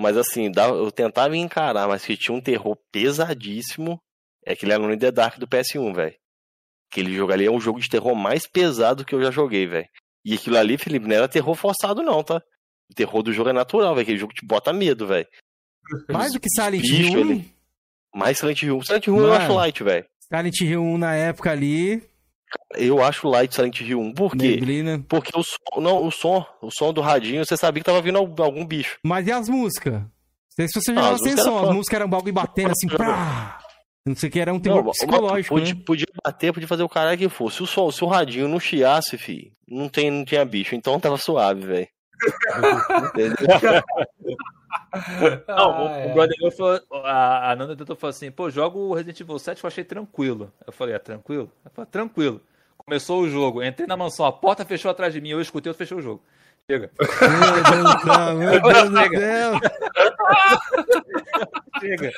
B: Mas assim, eu tentava encarar, mas que tinha um terror pesadíssimo. É aquele Alone in the Dark do PS1, velho. Aquele jogo ali é um jogo de terror mais pesado que eu já joguei, velho. E aquilo ali, Felipe, não era terror forçado, não, tá? O terror do jogo é natural, velho. Aquele jogo te bota medo, velho.
A: Mais do que Silent Hill. Ali.
B: Mais Silent Hill. Silent Hill Mano, eu acho light, velho.
A: Silent Hill 1 na época ali.
B: Eu acho light Silent Hill 1. Por quê? Neblina. Porque o som, não, o som, o som do radinho, você sabia que tava vindo algum bicho.
A: Mas e as músicas? Não sei se você ah, jogava sem som, as músicas eram um bagulho batendo assim, pá! Não sei o que, era um terror não, psicológico,
B: podia,
A: né?
B: podia bater, podia fazer o cara que fosse. Se o, som, se o radinho não chiasse, fi, não, tem, não tinha bicho, então tava suave, velho.
D: Não, ah, o, é. o brother meu falou, a, a Nanda tentou falar assim, pô, joga o Resident Evil 7 que eu achei tranquilo. Eu falei, é tranquilo? Ela falou, tranquilo. Começou o jogo, entrei na mansão, a porta fechou atrás de mim, eu escutei, eu fechei o jogo. Chega. Meu Deus do céu, meu Deus do céu. Chega.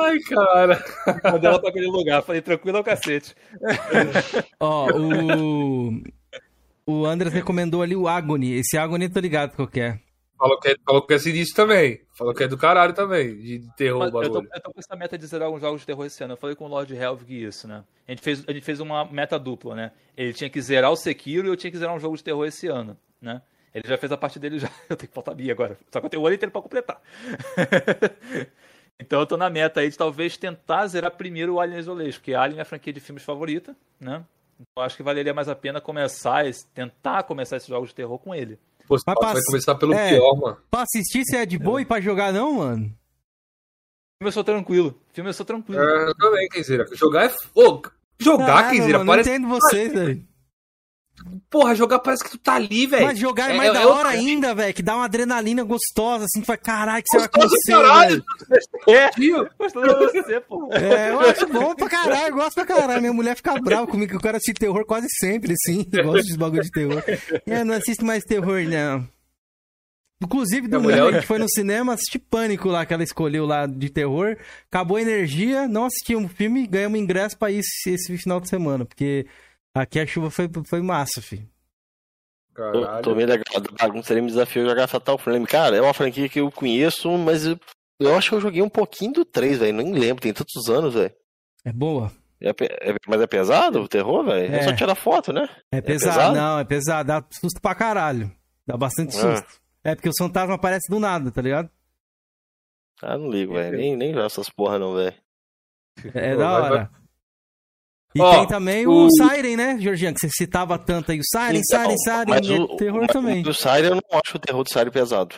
C: Ai, cara.
D: Mandei ela pra aquele lugar, falei, tranquilo é o cacete.
A: Ó, o... O Andres recomendou ali o Agony. Esse Agony eu tô ligado qual que é.
C: Falou que, é, falou que é sinistro também. Falou que é do caralho também, de terror Mas,
D: eu, tô, eu tô com essa meta de zerar alguns jogos de terror esse ano. Eu falei com o Lord Helvig isso, né? A gente, fez, a gente fez uma meta dupla, né? Ele tinha que zerar o Sekiro e eu tinha que zerar um jogo de terror esse ano, né? Ele já fez a parte dele já. Eu tenho que faltar Bia agora. Só que eu tenho o ano inteiro pra completar. então eu tô na meta aí de talvez tentar zerar primeiro o Alien Isolation, porque Alien é a franquia de filmes favorita, né? Então acho que valeria mais a pena começar, tentar começar esses jogos de terror com ele.
C: Pô, Mas vai começar pelo é, pior, mano.
A: Pra assistir, você é de boa é. e pra jogar não, mano?
D: Filme eu sou tranquilo. Filme eu sou tranquilo.
C: É, eu também, Kenzeira. Jogar é. Pô, jogar, Kenzeira,
A: parece. Não entendo vocês, velho.
C: Porra, jogar parece que tu tá ali, velho.
A: Mas jogar é, é mais é, da hora é ainda, velho. Que dá uma adrenalina gostosa, assim, que vai, caralho, que você vai acontecer, caralho.
D: É, gostoso de você, pô.
A: É, eu acho bom pra caralho, eu gosto pra caralho. Minha mulher fica brava comigo, que eu quero assistir terror quase sempre, assim. Eu gosto de bagulho de terror. É, não assisto mais terror, não. Inclusive, do mulher... a gente foi no cinema assistir Pânico lá, que ela escolheu lá de terror. Acabou a energia, não assistimos o filme, ganhamos ingresso pra ir esse, esse final de semana, porque aqui a chuva foi, foi massa, filho.
B: Caralho. Tô, tô meio legal da bagunça, seria me desafio jogar Fatal Frame. Cara, é uma franquia que eu conheço, mas eu, eu acho que eu joguei um pouquinho do 3, velho. Nem lembro, tem tantos anos, velho.
A: É boa.
B: É, é, mas é pesado o terror, velho? É. é só tirar foto, né?
A: É, é pesado, é pesado, não, é pesado. Dá susto pra caralho. Dá bastante é. susto. É, porque o fantasma aparece do nada, tá ligado?
B: Ah, não ligo, velho. Nem, nem essas porra, não, velho.
A: É Pô, da hora. E oh, tem também o... o Siren, né, Georgiano? Que você citava tanto aí. O Siren, então, Siren, Siren.
B: O,
A: terror
B: mas
A: também.
B: O Siren, eu não acho o terror do Siren pesado.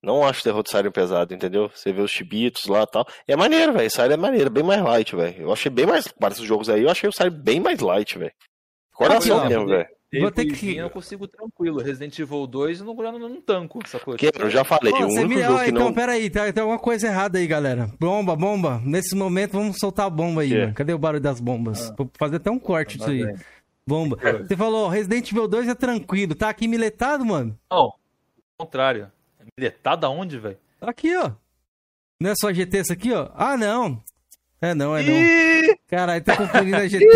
B: Não acho o terror do Siren pesado, entendeu? Você vê os chibitos lá e tal. É maneiro, velho. Siren é maneiro, bem mais light, velho. Eu achei bem mais. Para esses jogos aí, eu achei o Siren bem mais light, velho. Coração mesmo, velho.
D: Vou ter que. Eu consigo tranquilo. Resident Evil 2 eu não, não, não tanco essa coisa.
B: Que, eu já falei. Pô, o único jogo que
A: então,
B: não...
A: peraí, tá, tem alguma coisa errada aí, galera. Bomba, bomba. Nesse momento, vamos soltar a bomba aí, mano. Cadê o barulho das bombas? Ah. Vou fazer até um corte disso aí. Bomba. Você falou, Resident Evil 2 é tranquilo. Tá aqui miletado, mano?
D: Não, ao contrário. Miletado aonde, velho?
A: Aqui, ó. Não é só GT isso aqui, ó? Ah, não. É não, é não. Caralho, tá confundindo a GT.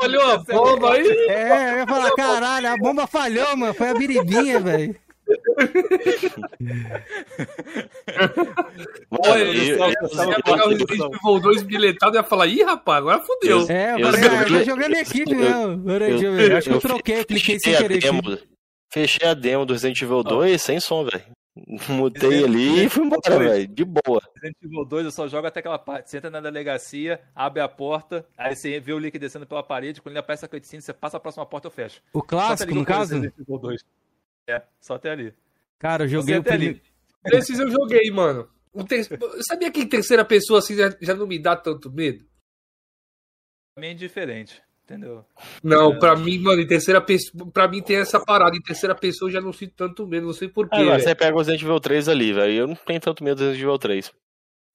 C: falhou a bomba aí?
A: É, eu ia falar, caralho, a bomba falhou, mano. Foi a biribinha, velho.
C: Olha, eu, eu, eu, se ia pegar o Resident Evil 2 bilhetado, ia falar, ih, rapaz, agora fodeu.
A: É, eu, falei, ah, eu tô jogando em equipe mesmo. Acho que eu troquei, cliquei sem querer.
B: Fechei a demo do Resident Evil 2 sem som, velho. Mutei ali e fui embora, velho. De boa.
D: Resident Evil 2 eu só jogo até aquela parte. Você entra na delegacia, abre a porta, aí você vê o Lick descendo pela parede. Quando ele aparece a cutscene, você passa a próxima porta, eu fecho.
A: O clássico, no caso?
D: Resident Evil 2. É, só até ali.
A: Cara, eu joguei
C: até ali. Esses eu joguei, mano. Ter... Sabia que em terceira pessoa assim já, já não me dá tanto medo?
D: Mim é diferente. Entendeu?
C: Não, é... pra mim, mano, em terceira pessoa. Pra mim tem essa parada. Em terceira pessoa eu já não sinto tanto medo, não sei porquê.
B: Ah, você pega o Resident Evil 3 ali, velho. Eu não tenho tanto medo do Resident Evil 3.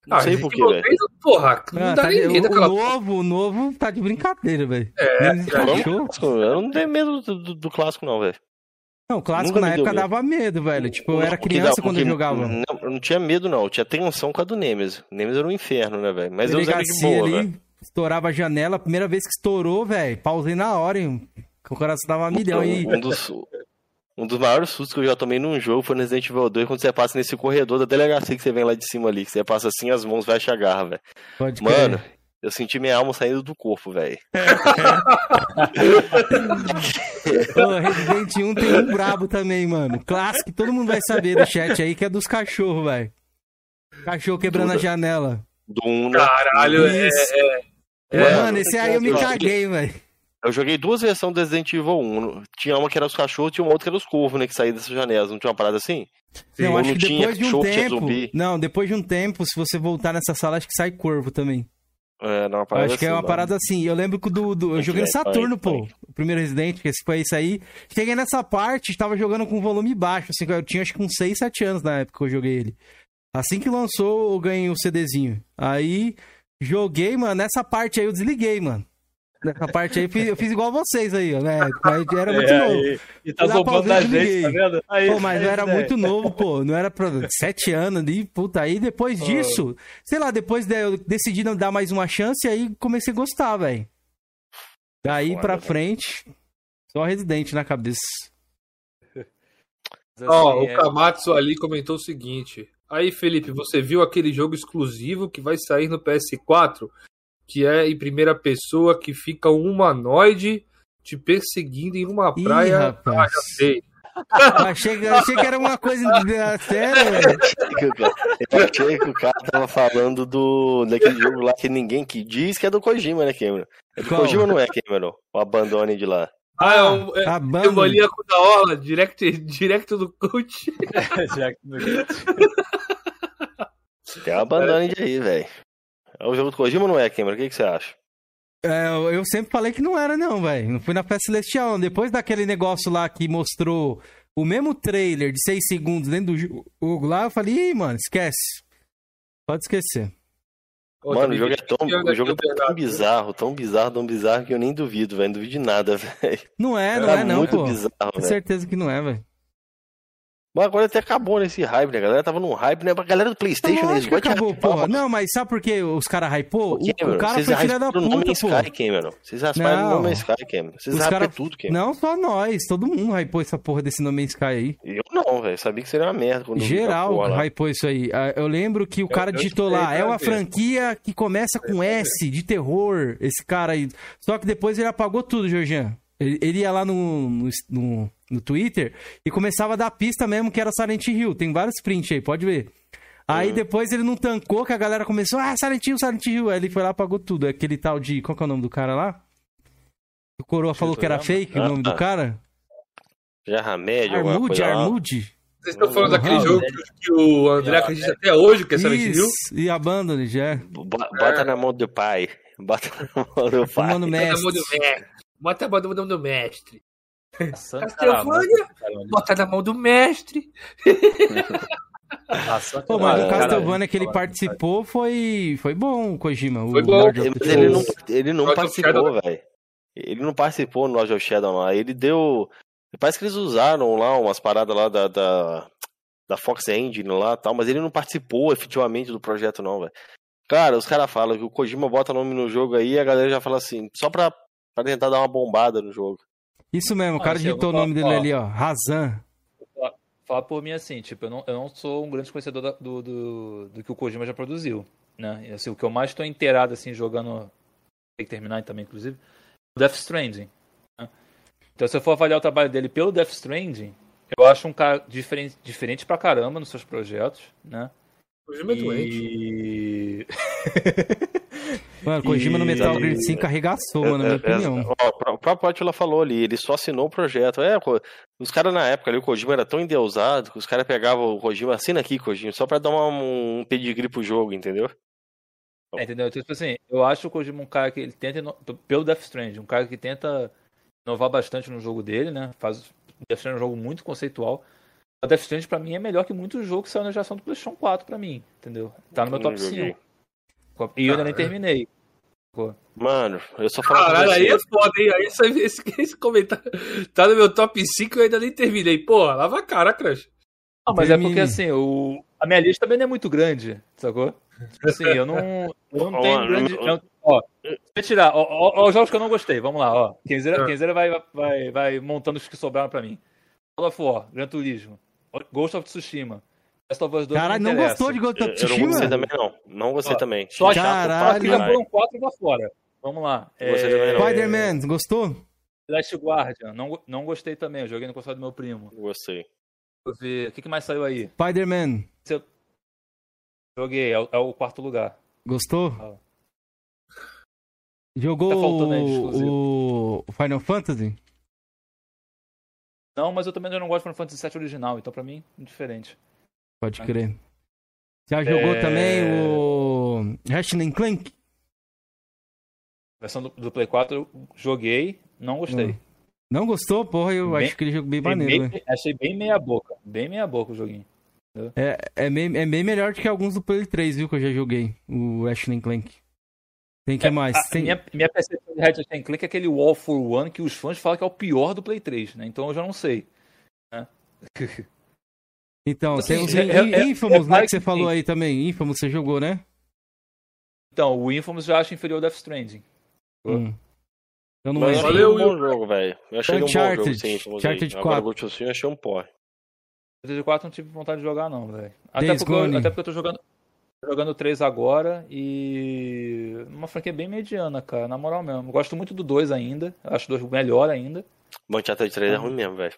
B: Não ah, sei porquê, velho.
C: Porra, não ah, dá tá nem
A: medo o, novo, o novo tá de brincadeira, velho.
B: É, é eu não tenho medo do, do, do clássico, não, velho.
A: Não, o clássico Nunca na época medo. dava medo, velho. Tipo, eu era criança dá, quando eu jogava.
B: Não, eu não tinha medo, não. Eu tinha tensão com a do Nemesis. Nemesis era um inferno, né, velho? Mas eu usava de boa, velho
A: estourava a janela. A primeira vez que estourou, velho, pausei na hora, hein? O coração dava um milhão. E...
B: Um dos, um dos maiores sustos que eu já tomei num jogo foi no Resident Evil 2, quando você passa nesse corredor da delegacia que você vem lá de cima ali. Que você passa assim, as mãos fecha a garra, velho. Pode Mano, crer. eu senti minha alma saindo do corpo, velho.
A: Resident 1 tem um brabo também, mano. Clássico que todo mundo vai saber do chat aí, que é dos cachorros, velho. Cachorro quebrando a janela.
B: Do 1?
C: Caralho, é, é,
A: é, mano, esse aí eu me caguei, velho.
B: Eu joguei duas versões do Resident Evil 1. Tinha uma que era os cachorros, tinha uma outra que era os corvos, né? Que saíam dessas janelas. Não tinha uma parada assim?
A: Sim. Não, acho que depois de um tempo. Não, depois de um tempo, se você voltar nessa sala, acho que sai corvo também.
B: É, não, uma parada
A: Acho que é uma parada assim. Eu lembro que do. do eu joguei no Saturno, pô. O primeiro Resident, que esse foi isso aí. Cheguei nessa parte, estava jogando com volume baixo. Assim, eu tinha acho que uns 6, 7 anos na época que eu joguei ele. Assim que lançou, eu ganhei o um CDzinho. Aí Joguei, mano, nessa parte aí eu desliguei, mano. Nessa parte aí eu fiz igual vocês aí, ó, né? Mas era muito é, novo.
D: E, e tá zombando da gente, tá vendo?
A: Aí, pô, mas aí, eu era aí. muito novo, pô. Não era pra sete anos ali, puta. Aí depois oh. disso, sei lá, depois de, eu decidi não dar mais uma chance, aí comecei a gostar, velho. Daí Foda, pra frente, só Resident na cabeça.
C: Ó, oh, o é. Kamatsu ali comentou o seguinte: Aí, Felipe, você viu aquele jogo exclusivo que vai sair no PS4? Que é em primeira pessoa, que fica um humanoide te perseguindo em uma praia. Ih,
A: rapaz. Ah, já sei. achei, achei que era uma coisa séria, velho.
B: Eu achei que o cara tava falando do, daquele jogo lá que ninguém que diz que é do Kojima, né, Cameron? É do Qual? Kojima não é, Cameron? O Abandone de lá.
C: Ah, é um, é, é o maníaco da orla, direct, direct do coach. direct do coach.
B: Tem uma Abandone de aí, velho. É o jogo do Kojima ou não é, Cameron? O que, que você acha?
A: É, eu sempre falei que não era, não, velho. Não fui na festa celestial. Depois daquele negócio lá que mostrou o mesmo trailer de 6 segundos dentro do jogo lá, eu falei, ih, mano, esquece. Pode esquecer.
B: Mano, o jogo é tão, o jogo é tão bizarro, tão bizarro, tão bizarro que eu nem duvido, velho. Não duvido de nada, velho.
A: Não é, não é, é não, muito pô. bizarro, Com certeza que não é, velho.
B: Mas agora até acabou nesse hype, né? A galera tava num hype, né? A galera do Playstation,
A: né? que acabou, porra. Não, mas sabe por que os caras hypou? O, o, cara foi filha da puta, nome
B: pô. Sky, Cameron. Vocês rasparam o nome Sky, Cameron. Vocês hypam cara... tudo, Cameron.
A: Não, só nós. Todo mundo hypou essa porra desse nome Sky aí.
B: Eu não, velho. Sabia que seria uma merda. Quando
A: Geral hypou isso aí. Ah, eu lembro que o cara eu, digitou lá, é uma franquia que começa com S, de terror, esse cara aí. Só que depois ele apagou tudo, Georgian. Ele, ele ia lá no, no, no, no, Twitter e começava a dar pista mesmo que era Silent Hill. Tem vários prints aí, pode ver. Aí uhum. depois ele não tancou, que a galera começou, ah, Silent Hill, Silent Hill. Aí ele foi lá e apagou tudo. Aquele tal de. Qual que é o nome do cara lá? O Coroa falou que era fake ah, o nome do cara?
B: Já Médio,
A: Armude, Armude.
C: Vocês estão falando daquele uhum. jogo que o André acredita até hoje, que é Silent Hill?
A: E Abandoned, já.
B: Bota é. na mão do pai. Bota na mão do pai. Bota na
C: mão do mestre. Bota a mão do mestre. Castlevania, bota na mão do mestre.
A: Pô, mas o Castlevania que ele participou foi, foi bom, Kojima.
B: Foi bom. Ele não, ele não participou, velho. Ele não participou no Lord of Shadow lá. Ele deu. Parece que eles usaram lá umas paradas lá da, da, da Fox Engine lá tal, mas ele não participou efetivamente do projeto, não, velho. Cara, os caras falam que o Kojima bota nome no jogo aí e a galera já fala assim, só pra, pra tentar dar uma bombada no jogo.
A: Isso mesmo, o cara digitou o nome dele ó, ali, ó, Razan.
D: Falar por mim assim, tipo, eu não, eu não sou um grande conhecedor da, do, do, do, que o Kojima já produziu, né? E, assim, o que eu mais tô inteirado, assim, jogando, tem que terminar também, inclusive, é o Death Stranding. Né? Então, se eu for avaliar o trabalho dele pelo Death Stranding, eu acho um cara diferente, diferente pra caramba nos seus projetos, né?
C: Kojima é doente.
A: Mano, Kojima e... no Metal Gear 5 arregaçou, mano, na minha é, é, opinião.
B: Ó, o próprio Atila falou ali, ele só assinou o projeto. É, os caras na época ali, o Kojima era tão endeusado que os caras pegavam o Kojima, assina aqui, Kojima, só pra dar uma, um pedigree pro jogo, entendeu?
D: É, entendeu? Então, tipo assim, eu acho o Kojima um cara que ele tenta, pelo Death Stranding, um cara que tenta inovar bastante no jogo dele, né? Faz Death Stranding é um jogo muito conceitual. O Death Stranding pra mim é melhor que muitos jogos que saíram na geração do PlayStation 4 pra mim, entendeu? Tá no meu top 5. E eu ainda nem terminei.
B: Pô. Mano, eu só falo
C: Caralho, aí é foda, hein? Aí esse, esse, comentário tá no meu top 5 e eu ainda nem terminei. Porra, lava a cara, Crash.
D: Ah, mas Termine. é porque assim, o... a minha lista também não é muito grande, sacou? Tipo assim, eu não, eu não tenho grande. Eu, ó, deixa tirar, ó, ó, ó, os jogos que eu não gostei, vamos lá, ó. Kenzeira, Kenzeira vai, vai, vai montando os que sobraram pra mim. Call of War, Gran Turismo, Ghost of Tsushima,
A: Last of Us 2 Caralho, não, não gostou de Ghost of Tsushima? Eu
B: não gostei também, não. Não gostei Ó, também.
D: Só Caralho. Já foram quatro lá fora. Vamos lá.
A: É... Spider-Man, gostou?
D: Last Guardian, não, não gostei também. Eu joguei no console do meu primo.
B: Gostei.
D: Deixa eu ver. O que, que mais saiu aí?
A: Spider-Man.
D: Eu... Joguei, é o, é o, quarto lugar.
A: Gostou? Ah. Jogou tá o... o Final Fantasy?
D: Não, mas eu também não gosto do Final Fantasy VII original, então pra mim, diferente.
A: Pode crer. Já jogou é... também o Ratchet Clank?
D: Versão do, do, Play 4 eu joguei, não gostei.
A: Não gostou? Porra, eu bem, acho que ele jogou bem maneiro.
D: Bem, achei bem meia boca. Bem meia boca o joguinho.
A: É, é, bem, é bem melhor do que alguns do Play 3, viu? Que eu já joguei. O Ratchet Clank. Tem que é, mais? A, Tem...
D: Minha, minha percepção de Ratchet Clank é aquele Wall for One que os fãs falam que é o pior do Play 3, né? Então eu já não sei. Né?
A: Então, assim, tem os é, é, Infamous, é, né, que você falou aí também. Infamous você jogou, né?
D: Então, o Infamous já acho inferior ao Death Stranding.
B: Hum. Eu não Mas achei um bom jogo, velho. Eu achei Uncharted, um bom jogo, sim, Infamous Uncharted 4. Agora, Ghost of eu achei um porre.
D: Uncharted 4 não tive vontade de jogar, não, velho. Até, porque eu, até porque eu tô jogando, jogando 3 agora e... Uma franquia bem mediana, cara, na moral mesmo. Gosto muito do 2 ainda. Acho o 2 melhor ainda.
B: O Uncharted 3 é ruim mesmo, velho.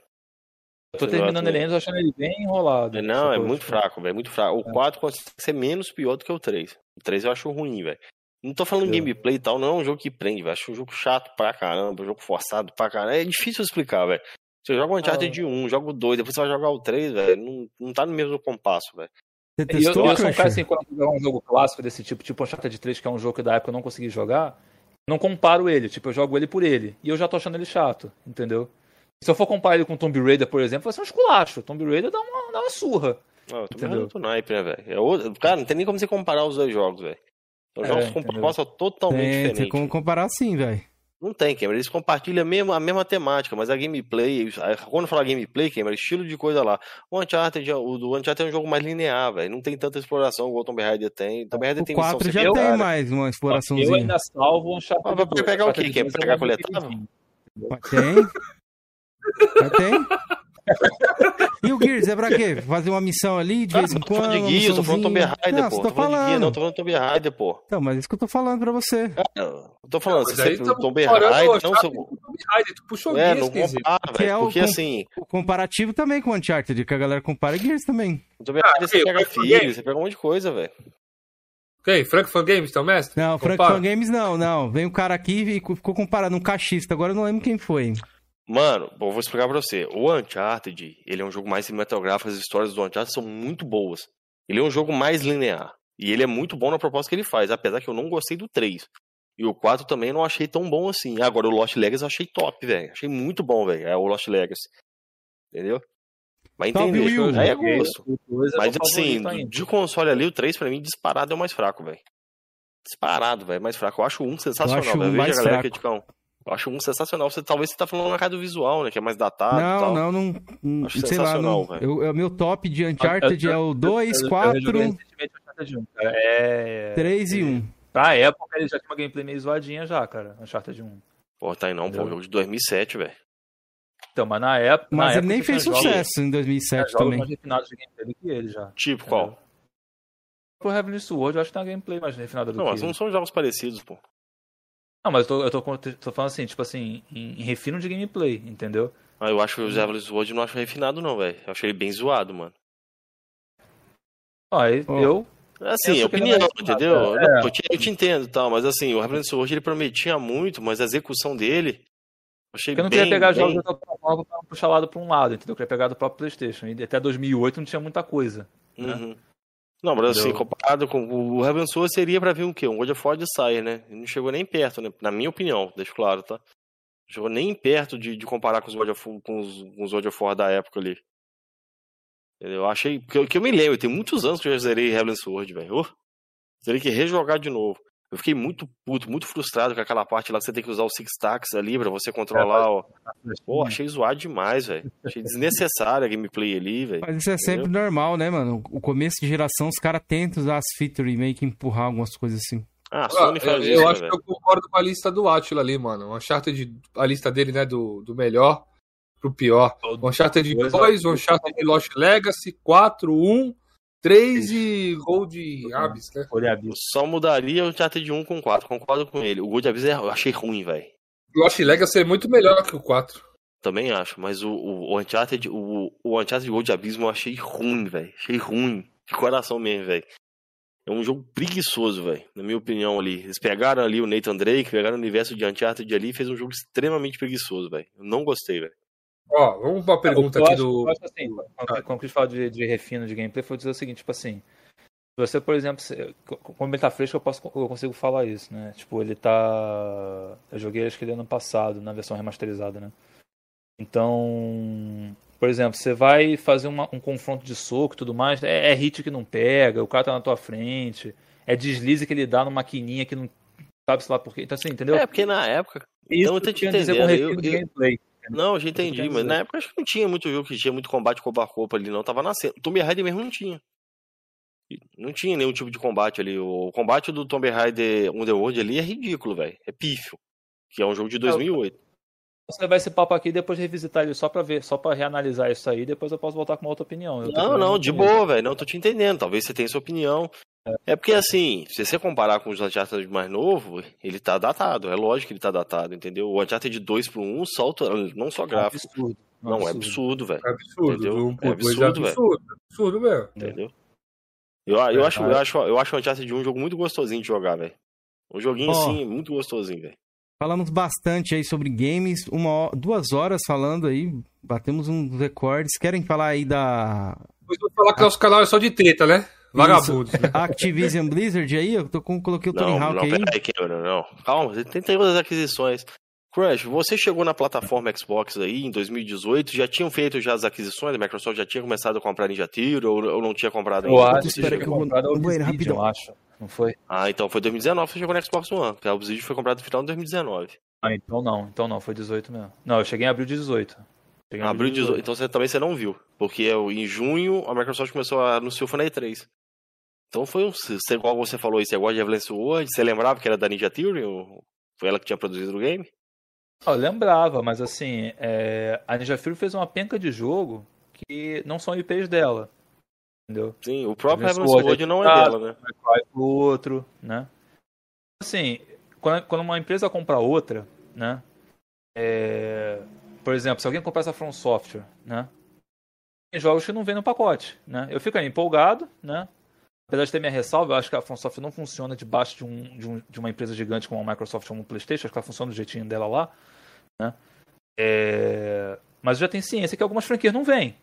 D: Eu tô terminando ele ainda, achando ele bem enrolado.
B: Não, é muito fraco, velho. Muito fraco. O 4 é. consegue ser menos pior do que o 3. O 3 eu acho ruim, velho. Não tô falando de gameplay e tal, não é um jogo que prende, velho. Acho um jogo chato pra caramba, um jogo forçado pra caramba. É difícil explicar, velho. Você joga o Uncharted ah. de 1, joga o 2, depois você vai jogar o 3, velho. Não, não tá no mesmo compasso, velho.
D: Você testou, eu, eu sou um cara assim, quando eu jogar um jogo clássico desse tipo, tipo Uncharted 3, que é um jogo que da época eu não consegui jogar, não comparo ele, tipo, eu jogo ele por ele. E eu já tô achando ele chato, entendeu? Se eu for comparar ele com Tomb Raider, por exemplo, vai ser um esculacho. Tomb Raider dá uma, dá uma surra.
B: Não, Tomb Raider é naipe, né, velho? É cara, não tem nem como você comparar os dois jogos, velho. São é, jogos com proposta totalmente tem, diferente. Tem
A: como comparar sim, velho.
B: Não tem, Cameron. Eles compartilham a mesma, a mesma temática, mas a gameplay. Quando fala gameplay, Cameron, estilo de coisa lá. O Uncharted, o do Uncharted é um jogo mais linear, velho. Não tem tanta exploração igual o Tomb Raider tem. Tomb Raider
A: o
B: tem
A: 4 já tem cara. mais uma exploraçãozinha. Eu
D: ainda salvo o Uncharted.
B: Ah, vai pegar o quê? Quer pegar coletável?
A: Tem. Tem. E o Gears é pra quê? Fazer uma missão ali de vez em quando?
B: Tô falando de Gears, tô falando Tomb Raider, pô. Tô, tô falando de Gears, não, tô falando Tomb Raider, pô.
A: Então, mas é isso que eu tô falando pra você.
B: eu tô falando, você sempre tá Tomb Raider, não seu... Tomb
C: Raider, tu puxou
B: é, Gears, não compara, velho,
A: é
B: porque
A: o,
B: assim...
A: O comparativo também com o Uncharted, que a galera compara Gears também.
B: O Tomb Raider você pega filho, você pega um monte de coisa, velho.
C: Quem? Frank Fan Games, teu mestre?
A: Não, Frank Fan Games não, não. Vem um cara aqui e ficou comparando um cachista, agora eu não lembro quem foi.
B: Mano, bom, vou explicar pra você. O Uncharted, ele é um jogo mais cinematográfico, as histórias do Uncharted são muito boas. Ele é um jogo mais linear. E ele é muito bom na proposta que ele faz, apesar que eu não gostei do 3. E o 4 também não achei tão bom assim. Agora, o Lost Legacy eu achei top, velho. Achei muito bom, velho. É o Lost Legacy. Entendeu? Vai entender. Aí é gosto. Mas assim, de console ali, o 3 pra mim disparado é o mais fraco, velho. Disparado, velho. Mais fraco. Eu acho um sensacional, velho. Veja a galera criticar um. Eu acho um sensacional. Você, talvez você tá falando na cara do visual, né? Que é mais datado
A: não,
B: tal.
A: Não, não, não. Acho sei sensacional, lá, não, eu, é o meu top de Uncharted é o 2, 4... 3 e 1.
D: Pra época ele já tinha uma gameplay meio zoadinha já, cara. Uncharted 1.
B: Pô, tá aí não, pô. Jogo de 2007, velho.
D: Então, mas na época.
A: Mas
D: na
A: ele
D: época
A: nem fez sucesso jogos, em 2007 também. mais refinados de
D: gameplay do que ele já.
B: Tipo qual?
D: Pro Heavenly Sword, eu acho que tem uma gameplay mais refinada do
B: não,
D: que
B: Não, mas não são jogos parecidos, pô.
D: Não, mas eu tô, eu tô, tô falando assim, tipo assim, em, em, refino de gameplay, entendeu?
B: Ah, eu acho que o Heavenly Sword eu não acho refinado, não, velho. Eu achei ele bem zoado, mano.
D: Ah, eu.
B: Assim, é opinião, entendeu? É. Eu, te, eu, te, entendo tal, mas assim, o Heavenly Sword ele prometia muito, mas a execução dele.
D: Achei eu não bem, queria pegar bem... jogos da plataforma pra puxar lado pra um lado, entendeu? Eu queria pegar do próprio PlayStation. E até 2008 não tinha muita coisa. Né?
B: Não, mas assim, comparado com o Heaven Source seria pra vir o quê? Um God of War de saia, né? Ele não chegou nem perto, né? Na minha opinião, deixa claro, tá? Não chegou nem perto de, de comparar com os God of, com os, com os God of War da época ali. Eu achei. Que, que eu me lembro, tem muitos anos que eu já zerei Heaven Sword, velho. Oh, teria que rejogar de novo. Eu fiquei muito puto, muito frustrado com aquela parte lá que você tem que usar o Six Stacks ali pra você controlar, é, ó. Pô, achei zoado demais, velho. Achei desnecessária a gameplay ali, velho.
A: Mas isso é sempre Entendeu? normal, né, mano? O começo de geração, os caras tentam usar as features e meio que empurrar algumas coisas assim.
C: Ah, a Sony faz eu, isso, Eu acho véio. que eu concordo com a lista do Atila ali, mano. O Uncharted, a lista dele, né, do, do melhor pro pior. O Uncharted 2, o Uncharted Lost Legacy, 4, 1... 3 e Gold Abyss, né? Gold
B: Abyss. Só mudaria o Uncharted 1 com 4, concordo com ele. O Gold Abyss eu achei ruim, velho.
C: Lost Legacy é muito melhor que o 4.
B: Também acho, mas o, o, o Uncharted, o, o Uncharted Gold Abismo eu achei ruim, velho. Achei ruim. De coração mesmo, velho. É um jogo preguiçoso, velho. Na minha opinião ali. Eles pegaram ali o Nathan Drake, pegaram o universo de Uncharted ali e fez um jogo extremamente preguiçoso, velho. Eu não gostei, velho.
C: Ó, vamos pra pergunta aqui
D: acho,
C: do.
D: Eu acho assim, quando, quando eu falo de, de refino de gameplay, foi dizer o seguinte, tipo assim. Você, por exemplo, como ele tá fresco, eu, posso, eu consigo falar isso, né? Tipo, ele tá. Eu joguei acho que ele ano passado, na versão remasterizada, né? Então, por exemplo, você vai fazer uma, um confronto de soco e tudo mais, é, é, hit que não pega, o cara tá na tua frente, é deslize que ele dá numa maquininha que não sabe se lá por quê. Então, assim, entendeu?
B: É, porque na época.
D: Isso então, eu tô te entendendo. Com refino eu, de gameplay.
B: Não, já entendi, mas na época acho que não tinha muito jogo que tinha muito combate corpo a corpo ali, não. Tava nascendo. Tomb Raider mesmo não tinha. Não tinha nenhum tipo de combate ali. O combate do Tomb Raider Underworld ali é ridículo, velho. É pífio. Que é um jogo de 2008.
D: Você vai esse papo aqui e depois revisitar ele só pra ver, só pra reanalisar isso aí, depois eu posso voltar com uma outra opinião.
B: Não, não, de boa, velho. Não tô te entendendo. Talvez você tenha sua opinião. É porque assim, se você comparar com os Uncharted mais novo, ele tá datado. É lógico que ele tá datado, entendeu? O Uncharted 2 pro 1 salta não só gráfico. É absurdo. Não, absurdo. é absurdo, velho.
C: É absurdo, entendeu? Um é absurdo, velho. Absurdo, absurdo mesmo.
B: Entendeu? Eu, eu, é, acho, eu, acho, eu acho o Uncharted 1 um jogo muito gostosinho de jogar, velho. Um joguinho oh, assim, muito gostosinho, velho.
A: Falamos bastante aí sobre games, uma duas horas falando aí, batemos uns recordes. Querem falar aí da.
C: Depois vou falar que nosso canal é só de treta, né? Vagabundos. Né?
A: Activision Blizzard aí, eu tô com, coloquei o Tony Hawk
B: não,
A: aí.
B: Peraí, Cameron, não. Calma, você tem outras aquisições. Crush, você chegou na plataforma Xbox aí em 2018, já tinham feito já as aquisições, a Microsoft já tinha começado a comprar Ninja Theory ou, ou não tinha comprado
D: ainda? Eu acho, espera que eu vou rapidão. Eu acho, não foi?
B: Ah, então foi 2019 que você chegou no Xbox One, porque a Obsidian foi comprado no final de 2019.
D: Ah, então não, então não, foi 18 mesmo. Não, eu cheguei em abril de 18.
B: Cheguei em abril de 18, então você também você não viu, porque em junho a Microsoft começou a anunciar o na E3. Então foi um, igual você falou isso, é God of Avalanche World, você lembrava que era da Ninja Theory? Ou foi ela que tinha produzido o game?
D: Eu lembrava, mas assim, é... a Ninja Fury fez uma penca de jogo que não são IPs dela. Entendeu?
B: Sim, o próprio Heaven's Sword não é dela, né?
D: O outro, né? Assim, quando, quando uma empresa compra outra, né? É... Por exemplo, se alguém comprar essa From Software, né? Tem jogos que não vem no pacote, né? Eu fico aí empolgado, né? Apesar de ter minha ressalva, eu acho que a FromSoft não funciona debaixo de, um, de, um, de uma empresa gigante como a Microsoft ou o PlayStation. Acho que ela funciona do jeitinho dela lá. Né? É... Mas já tenho ciência que algumas franquias não vêm.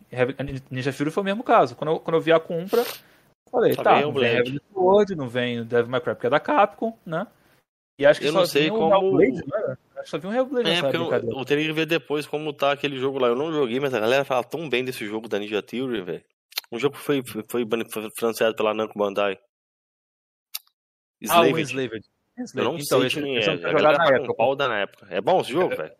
D: Ninja Fury foi o mesmo caso. Quando eu, quando eu vi a compra, falei, tá, tá não vem Heavenly Sword, não vem Devil May Cry, porque é da Capcom, né?
B: E acho que eu não sei como... Hellblade,
D: né? Acho que só vi um Hellblade
B: É, porque eu, eu, teria que ver depois como tá aquele jogo lá. Eu não joguei, mas a galera fala tão bem desse jogo da Ninja Theory, velho. Um jogo que foi, foi, foi financiado pela Namco Bandai.
D: Slaved. Ah, o Enslaved.
B: Eu não então, sei quem é. Jogar na época. Pau da na época. É bom esse jogo, velho?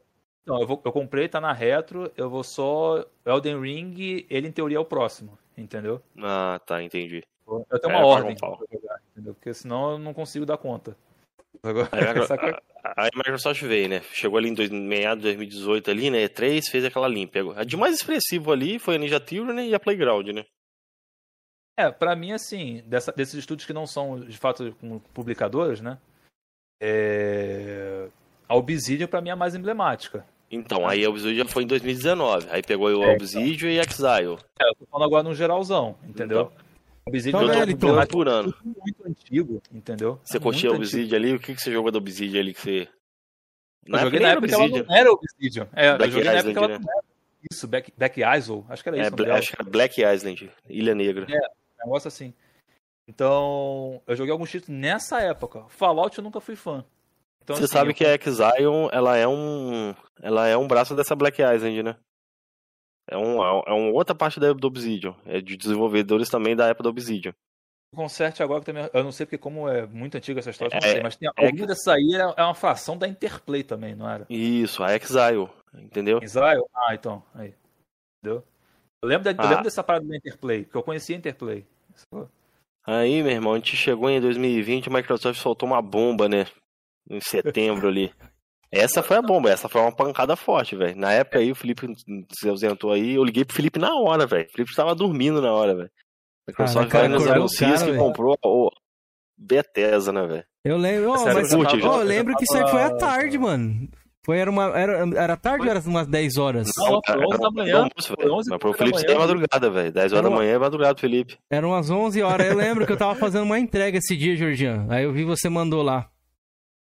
D: Não, eu, vou, eu comprei, tá na retro, eu vou só. Elden Ring, ele em teoria é o próximo, entendeu?
B: Ah, tá, entendi.
D: Eu tenho uma é, ordem pra jogar, entendeu? Porque senão eu não consigo dar conta.
B: Agora, a, a, a, Microsoft veio, né? Chegou ali em meados de 2018 ali, né? E3, fez aquela limpa. A de mais expressivo ali foi a Ninja Theory né? e a Playground, né?
D: É, para mim, assim, dessa, desses estudos que não são de fato publicadores, né? É... A Obsidian, para mim, é a mais emblemática.
B: Então, aí a Obsidian foi em 2019. Aí pegou o é, Obsidian então. e Exile.
D: É, eu tô falando agora no geralzão, entendeu? Então.
B: Obsidian então, eu tô por ano.
D: muito antigo, entendeu?
B: Você é curtia a Obsidian ali? O que, que você jogou da Obsidian ali que você.
D: Na eu joguei na época que ela não era Obsidian. É, Black eu joguei Island, na época que ela não era. Isso, Black, Black Isle, acho que era isso.
B: É, acho que era Black Island, Ilha Negra.
D: É, um negócio assim. Então, eu joguei alguns títulos nessa época. Fallout eu nunca fui fã.
B: Então, Você assim, sabe eu... que a Exile, ela é um ela é um braço dessa Black Island, né? É, um, é uma outra parte da do Obsidian. É de desenvolvedores também da época do Obsidian.
D: O Conserte agora também. Eu não sei porque, como é muito antiga essa história, é, sei, mas tem é, alguma dessa aí é uma fração da Interplay também, não era?
B: Isso, a Exile, entendeu?
D: Exile? Ah, então. Aí. Entendeu? Eu lembro, da, ah. eu lembro dessa parada da Interplay, porque eu conhecia a Interplay.
B: Aí, meu irmão, a gente chegou em 2020, a Microsoft soltou uma bomba, né? Em setembro ali. Essa foi a bomba, essa foi uma pancada forte, velho. Na época aí, o Felipe se ausentou aí, eu liguei pro Felipe na hora, velho. O Felipe tava dormindo na hora, velho. Microsoft ah, vai nos anúncios que comprou o Bethesda, né, velho?
A: Eu lembro, oh, mas, curte, oh, eu lembro que isso aí foi à tarde, mano. Foi, era, uma, era, era tarde ou era umas 10 horas?
B: Não, foi 11 da manhã. Mas pro Felipe é madrugada, velho. 10 horas da manhã é madrugada, Felipe.
A: Eram umas 11 horas. Eu lembro que eu tava fazendo uma entrega esse dia, Georgian. Aí eu vi você mandou lá.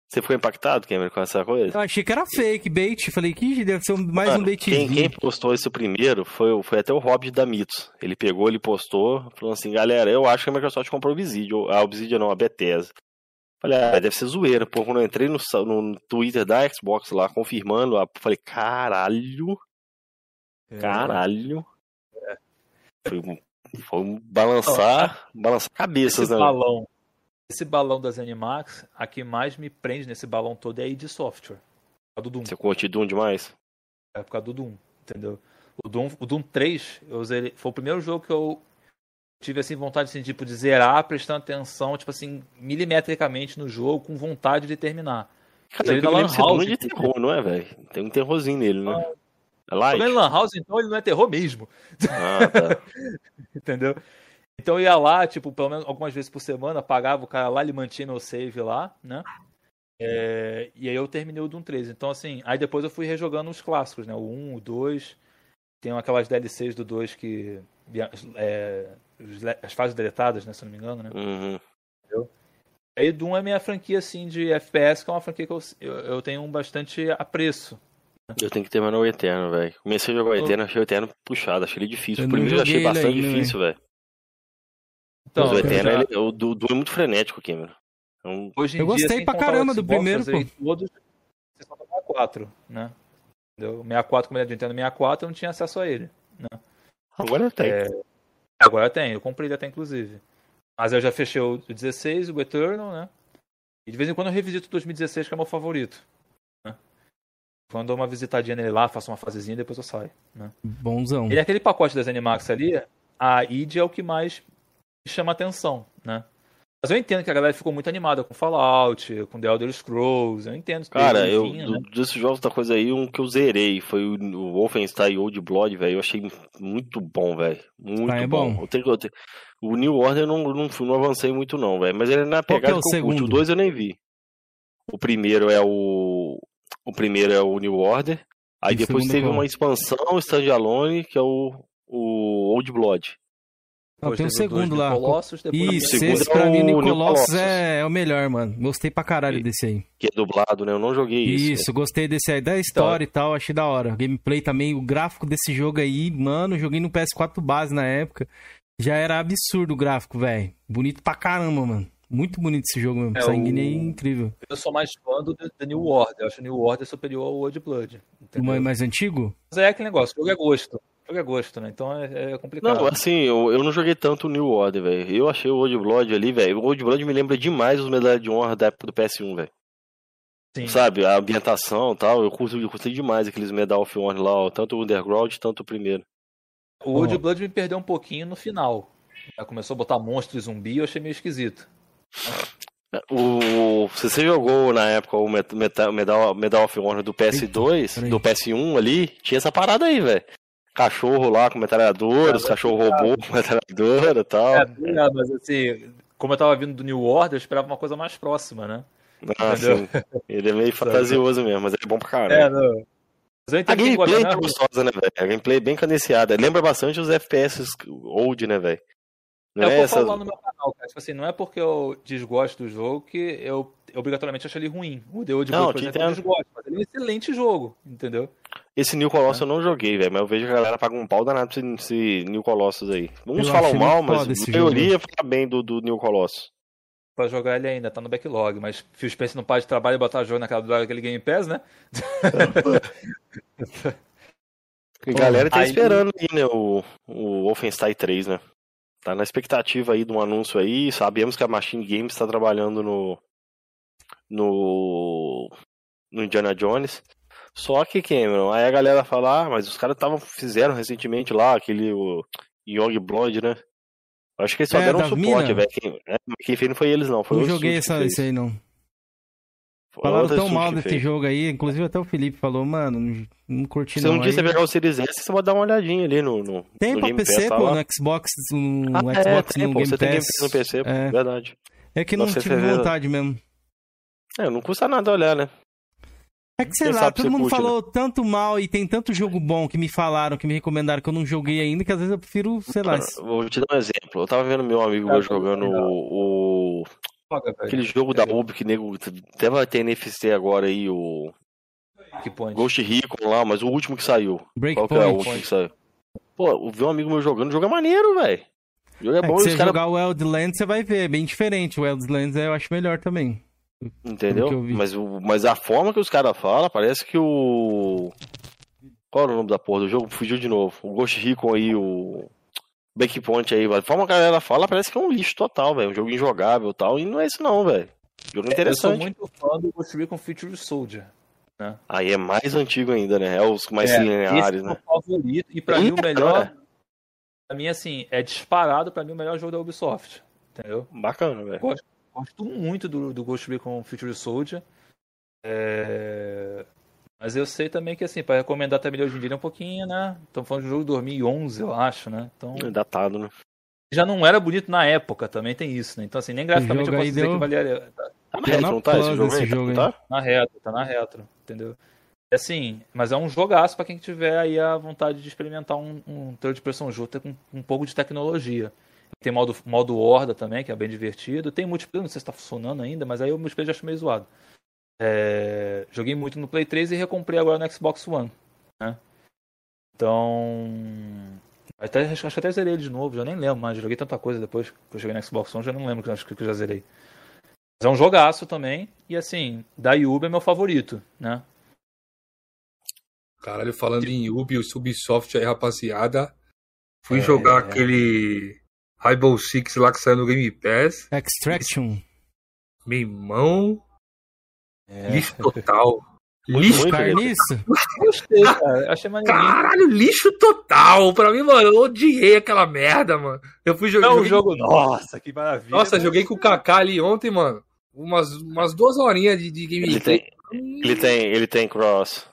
B: Você ficou impactado, Cameron, com essa coisa?
A: Eu achei que era fake, bait. Falei que deve ser mais Mano, um bait.
B: Quem, quem, postou isso primeiro foi, foi até o Hobbit da Mitos. Ele pegou, ele postou, falou assim: galera, eu acho que a Microsoft comprou o Obsidian. A Obsidian não, a Bethesda. Falei, ah, deve ser zoeira. Pô, quando eu entrei no, no Twitter da Xbox lá, confirmando, falei, caralho. É. Caralho. É. Foi, um, foi balançar, balançar cabeças,
D: esse né? Balão, esse balão das Animax, a que mais me prende nesse balão todo é a id Software. A do Doom.
B: Você curte Doom demais?
D: É por causa do Doom, entendeu? O Doom, o Doom 3, eu usei, foi o primeiro jogo que eu tive assim vontade assim, tipo, de zerar, prestando atenção, tipo assim, milimetricamente no jogo, com vontade de terminar.
B: Cara, ele na Lan House. de terror, não é, velho? Tem um terrorzinho nele, né?
D: É light. Ele Lan House, então ele não é terror mesmo. Ah, tá. Entendeu? Então eu ia lá, tipo, pelo menos algumas vezes por semana, pagava o cara lá, ele mantinha o save lá, né? É, e aí eu terminei o Doom 3. Então, assim, aí depois eu fui rejogando os clássicos, né? O 1, o 2. Tem aquelas DLCs do 2 que. É, as fases deletadas, né? Se não me engano, né?
B: Uhum.
D: Entendeu? Aí Doom é minha franquia, assim, de FPS, que é uma franquia que eu, eu, eu tenho um bastante apreço.
B: Eu tenho que terminar o Eterno, velho. Comecei a jogar o Eterno, achei o Eterno puxado, achei ele difícil. Eu o primeiro eu achei bastante ainda, difícil, velho. Então, o Eterno, já... ele, o do Doom é muito frenético, Cameron.
A: Então, Hoje em eu dia, gostei pra caramba do primeiro, pô. Todos,
D: 64, né? Entendeu? 64, como ele é de Nintendo 64, eu não tinha acesso a ele. Né?
B: Agora tem. É...
D: Agora tem, eu comprei até inclusive. Mas eu já fechei o 16, o Eternal, né? E de vez em quando eu revisito o 2016, que é meu favorito. Né? Quando eu dou uma visitadinha nele lá, faço uma fasezinha e depois eu saio. Né?
A: Bonzão.
D: Ele é aquele pacote das Animax ali, a id é o que mais chama atenção, né? Mas eu entendo que a galera ficou muito animada com Fallout, com The Elder Scrolls, eu entendo.
B: Cara, eu, né? desses jogos da coisa aí, um que eu zerei foi o, o Wolfenstein Old Blood, velho, eu achei muito bom, velho, muito ah, é bom. bom. Eu tenho, eu tenho, o New Order eu não, não, não avancei muito não, velho, mas ele é na pegada
A: que, é
B: que
A: eu curto,
B: o 2 eu nem vi. O primeiro é o... o primeiro é o New Order, aí e depois teve uma expansão, Standalone, que é o, o Old Blood.
A: Não, tem o segundo lá. Colossus, Isso, esse pra mim, o Colossus é, é, o melhor, mano. Gostei pra caralho desse aí.
B: Que é dublado, né? Eu não joguei isso.
A: Isso, gostei desse aí. Da história então, e tal, achei da hora. Gameplay também, o gráfico desse jogo aí, mano, joguei no PS4 base na época. Já era absurdo o gráfico, velho. Bonito pra caramba, mano. Muito bonito esse jogo mesmo. É, Sanguíneo o... é incrível.
D: Eu sou mais fã do The New Order. Eu acho o New Order superior ao Old Blood.
A: Entendeu? Mais antigo?
D: Mas é aquele negócio, o jogo é gosto jogo é gosto, né? Então é, é complicado.
B: Não, assim, eu, eu não joguei tanto o New Order, velho. Eu achei o Old Blood ali, velho. O Old Blood me lembra demais os medalhas de honra da época do PS1, velho. Sabe, a ambientação e tal, eu curti, eu curti demais aqueles Medal of Honor lá, ó, tanto o Underground, tanto o primeiro.
D: O Old oh. Blood me perdeu um pouquinho no final. Já começou a botar monstro e zumbi, eu achei meio esquisito.
B: O, se você jogou na época o Medal, Medal of Honor do PS2, do PS1 ali, tinha essa parada aí, velho cachorro lá com metralhadora, os cachorro robô com metralhadora e tal. É,
D: é, mas assim, como eu tava vindo do New Order, eu esperava uma coisa mais próxima, né?
B: Ah, sim. Ele é meio fantasioso mesmo, mas ele é bom pra caralho. É, não. a gameplay é gostosa, né, velho? A gameplay é bem cadenciada. Lembra bastante os FPS old, né, velho?
D: Não é, é lá no meu canal, cara. Tipo assim, não é porque eu desgosto do jogo que eu obrigatoriamente acho ele ruim. O The Old Blood, por exemplo, eu desgosto, mas ele é um excelente jogo, entendeu?
B: Esse New Colossus é. eu não joguei, velho, mas eu vejo que a galera paga um pau danado pra esse New Colossus aí. Uns eu falam mal, mas a maioria fala bem do, do New Colossus.
D: Pra jogar ele ainda, tá no backlog, mas Phil Spencer não para de trabalho e botar jogo naquela daquele Game Pass, né?
B: a galera tá aí... esperando aí, né, o, o Wolfenstein 3, né? Tá na expectativa aí de um anúncio aí. Sabemos que a Machine Games está trabalhando no, no, no Indiana Jones. Só que, Cameron, aí a galera fala, ah, mas os caras tavam, fizeram recentemente lá aquele o Young Blood, né? Acho que eles só é, deram um suporte, velho. Quem, é, quem fez não foi eles, não. Foi
A: não joguei essa, isso aí, não. Falaram tão mal desse fez. jogo aí, inclusive até o Felipe falou, mano, não, não curti
B: não. Se um dia você pegar o Series S, você pode dar uma olhadinha ali no, no
A: Tem
B: no
A: pra PC, Pass, pô, no Xbox, no ah,
B: é, Xbox, é, tem, no pô, Game você Pass. tem Game Pass no PC, é. verdade.
A: É que não tive vontade mesmo.
B: É, não custa nada olhar, né?
A: É que sei Quem lá, todo mundo curte, falou né? tanto mal e tem tanto jogo bom que me falaram, que me recomendaram que eu não joguei ainda, que às vezes eu prefiro, sei lá.
B: Vou te dar um exemplo. Eu tava vendo meu amigo é, jogando é o, o. Aquele jogo da Ubi que nego. Até vai ter NFC agora aí, o. Ghost Recon lá, mas o último que saiu. Breakpoint. Qual que é o último que saiu? Pô, eu vi um amigo meu jogando, o jogo é maneiro, velho. O jogo é, é bom.
A: Se você cara... jogar o Wildlands, você vai ver, é bem diferente. O Wildlands eu acho melhor também.
B: Entendeu? Mas, mas a forma que os caras falam, parece que o. Qual era o nome da porra do jogo? Fugiu de novo. O Ghost Recon aí, o. Breakpoint aí, a forma que a galera fala, parece que é um lixo total, velho. Um jogo injogável e tal. E não é isso, não, velho. Jogo interessante. Eu
D: sou muito fã do Ghost Recon Future Soldier. Né?
B: Aí é mais antigo ainda, né? É os mais é, lineares, né? É
D: o favorito. E pra Eita, mim o melhor. Cara. Pra mim, assim, é disparado pra mim o melhor jogo da Ubisoft. Entendeu?
B: Bacana, velho. Gosto
D: Gosto muito do, do Ghost Recon Future Soldier. É... Mas eu sei também que, assim, para recomendar também hoje em dia é um pouquinho, né? Estamos falando de um jogo de 2011, eu acho, né? Então...
B: É datado, né?
D: Já não era bonito na época, também tem isso, né? Então, assim, nem graficamente eu posso dizer deu... que valia...
B: Tá na retro, não tá? Esse jogo, aí, jogo
D: tá? Na retro, tá na retro, entendeu? É assim, mas é um jogaço para quem tiver aí a vontade de experimentar um, um third person shooter com um pouco de tecnologia. Tem modo, modo Horda também, que é bem divertido. Tem multiplayer, não sei se está funcionando ainda, mas aí o multiplayer já acho meio zoado. É, joguei muito no Play 3 e recomprei agora no Xbox One. Né? Então. Até, acho que até zerei ele de novo, já nem lembro mais. Joguei tanta coisa depois que eu joguei no Xbox One, já não lembro que acho que eu já zerei. Mas é um jogaço também. E assim, da Yuba é meu favorito, né?
C: Caralho, falando em Ubi, Ubisoft aí, rapaziada. Fui é, jogar é. aquele Rainbow Six lá que saiu no Game Pass.
A: Extraction.
C: Meu irmão. É. Lixo total. Lixo.
A: Carniça?
D: Gostei, cara. Achei
C: maneirinho. Caralho, lixo total. Pra mim, mano, eu odiei aquela merda, mano. Eu fui jogar. É
D: um jogo. Nossa, que maravilha.
C: Nossa, joguei com o Kaká ali ontem, mano. Umas, umas duas horinhas de, de gameplay.
B: Ele tem, ele tem, ele tem cross.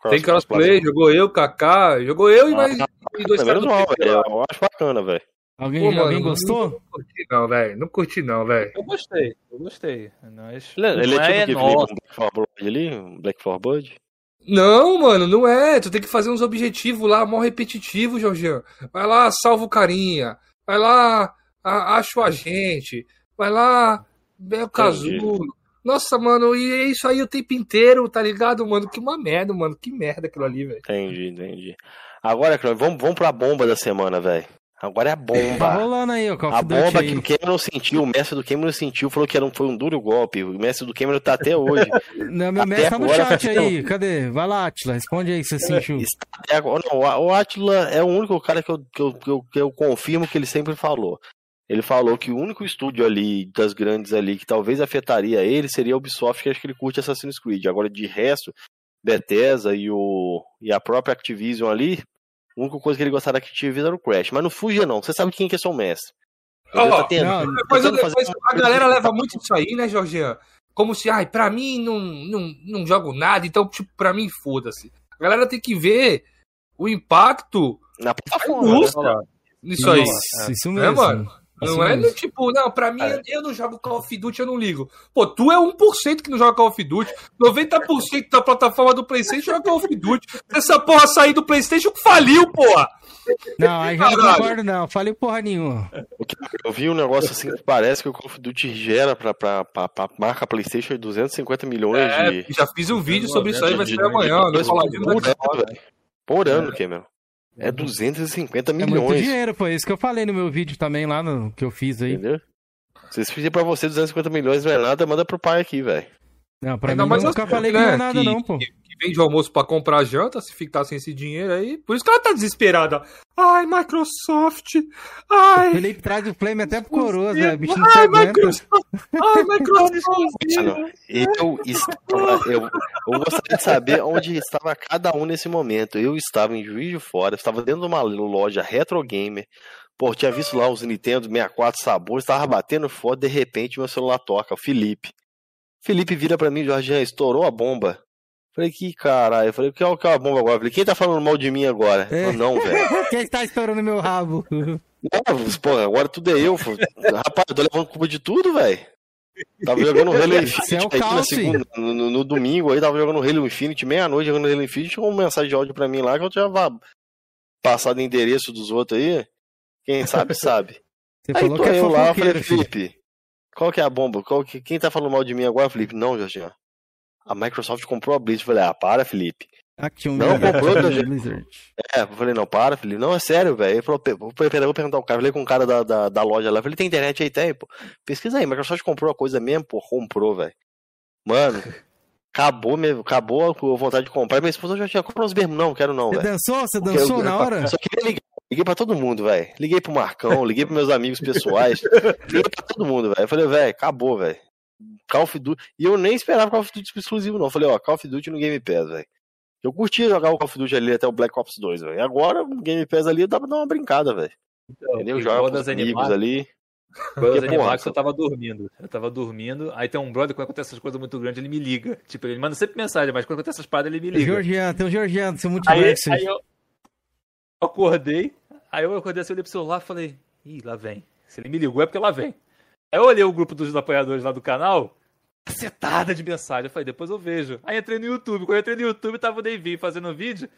C: cross tem crossplay, jogou eu, Kaká, jogou eu e ah, mais e dois caras.
B: Eu acho bacana, velho.
A: Alguém, Pô, mano, alguém gostou?
C: Não curti não, velho. Não curti não, velho.
D: Eu gostei, eu gostei. Mas...
B: Ele, ele é, tipo é que Black Flower ali, um Black Flower Bud?
C: Não, mano, não é. Tu tem que fazer uns objetivos lá, mó repetitivo, Jorginho. Vai lá, salva o carinha. Vai lá, acha o agente. Vai lá, é o casulo. Nossa, mano, e é isso aí o tempo inteiro, tá ligado, mano? Que uma merda, mano. Que merda aquilo ali, velho.
B: Entendi, entendi. Agora, vamos, vamos pra bomba da semana, velho. Agora é a bomba. Tá
A: rolando aí, o
B: Call A bomba aí. que o Cameron sentiu, o mestre do Cameron sentiu, falou que era um, foi um duro golpe. O mestre do Cameron tá até hoje.
A: Não, meu até mestre tá no chat aí. Cadê? Vai lá, Atila, responde aí se você sentiu.
B: Não, o Atila é o único cara que eu, que, eu, que, eu, que eu confirmo que ele sempre falou. Ele falou que o único estúdio ali, das grandes ali, que talvez afetaria ele, seria a Ubisoft, que acho que ele curte Assassin's Creed. Agora, de resto, Bethesda e, o, e a própria Activision ali, a única coisa que ele gostava da Activision era o Crash. Mas não fuja, não. Você sabe quem que é seu mestre.
C: Oh, tá tendo, não, depois, depois, a galera leva muito isso aí, né, Jorginho? Como se, ai, pra mim não, não, não jogo nada, então, tipo, pra mim foda-se. A galera tem que ver o impacto
B: na plataforma.
C: Né? Isso aí.
A: Isso mesmo. É, mano?
C: Não é do tipo, não, pra mim é. eu não jogo Call of Duty, eu não ligo. Pô, tu é 1% que não joga Call of Duty, 90% da plataforma do PlayStation joga Call of Duty. Se essa porra sair do PlayStation, faliu, porra!
A: Não, aí já não concordo, não. Falei porra nenhuma.
B: Eu vi um negócio assim que parece que o Call of Duty gera pra, pra, pra, pra marca PlayStation 250 milhões é, de.
C: Já fiz um vídeo sobre isso aí, vai ser amanhã.
B: Por ano, Cameron. É 250 milhões. É muito
A: dinheiro, foi isso que eu falei no meu vídeo também lá no que eu fiz aí. Entendeu?
B: Se pedir pra você 250 milhões não é nada, manda pro pai aqui, velho.
A: Não, pra mim mas eu nunca falei que não é nada,
C: que,
A: não, pô.
C: Que, que vende almoço pra comprar janta, se ficar sem esse dinheiro aí. Por isso que ela tá desesperada. Ai, Microsoft. Ai.
A: O Felipe traz o Flame até pro coroa, velho. Bicho não Ai, Microsoft.
B: Ai, Microsoft. eu, estava, eu, eu gostaria de saber onde estava cada um nesse momento. Eu estava em Juiz de Fora, estava dentro de uma loja retro gamer. Pô, tinha visto lá os Nintendo 64 sabores, estava batendo foda, de repente meu celular toca, o Felipe. Felipe vira para mim, Jorge, estourou a bomba. Falei, que caralho. Falei, o que é, que é a bomba agora? Falei, quem tá falando mal de mim agora? É. Falei, não, velho.
A: Quem tá estourando meu rabo? Não,
B: porra, agora tudo é eu. Rapaz, eu tô levando culpa de tudo, velho. Tava jogando Halo Infinite é aí na segunda, no, no, domingo aí, tava jogando Halo Infinite, meia-noite jogando Halo Infinite, chegou uma mensagem de áudio pra mim lá que eu já vá passado o endereço dos outros aí. Quem sabe, sabe. Você aí tô é eu lá, falei, Felipe, qual que é a bomba? Qual que, quem tá falando mal de mim agora, Felipe? Não, Jorginho. A Microsoft comprou a Blizzard. Eu falei, ah, para, Felipe.
A: Aqui um
B: não, comprou da Blizzard. É, eu falei, não, para, Felipe. Não, é sério, velho. Ele falou, vou perguntar o cara. Eu falei com o cara da, da, da loja lá. Eu falei, tem internet aí? Tem, pô. Pesquisa aí, Microsoft comprou a coisa mesmo, pô. Comprou, velho. Mano, acabou mesmo, acabou a vontade de comprar. Minha esposa já tinha comprado os mesmos. Não, quero não, velho.
A: Você dançou? Você dançou eu, na hora?
B: Só queria ligar. Liguei pra todo mundo, velho. Liguei pro Marcão, liguei pros meus amigos pessoais. liguei pra todo mundo, velho. Falei, velho, acabou, velho. Call of Duty. E eu nem esperava Call of Duty exclusivo, não. Falei, ó, Call of Duty no Game Pass, velho. Eu curtia jogar o Call of Duty ali até o Black Ops 2, velho. Agora, no Game Pass ali, dá pra dar uma brincada, velho. Então, Entendeu? Joga com os amigos ali.
D: Quando animados, eu tava dormindo. Eu tava dormindo. Aí tem um brother, quando acontece essas coisas muito grandes, ele me liga. Tipo, ele manda sempre mensagem, mas quando acontece essas paradas, ele me liga.
A: Georgiano, tem um Georgiano, seu multiverso.
D: Aí, aí eu acordei, Aí eu acordei assim, olhei pro celular e falei, ih, lá vem. Se ele me ligou é porque lá vem. Aí eu olhei o grupo dos apoiadores lá do canal, acertada de mensagem. Eu falei, depois eu vejo. Aí entrei no YouTube. Quando eu entrei no YouTube, tava o Davi fazendo um vídeo.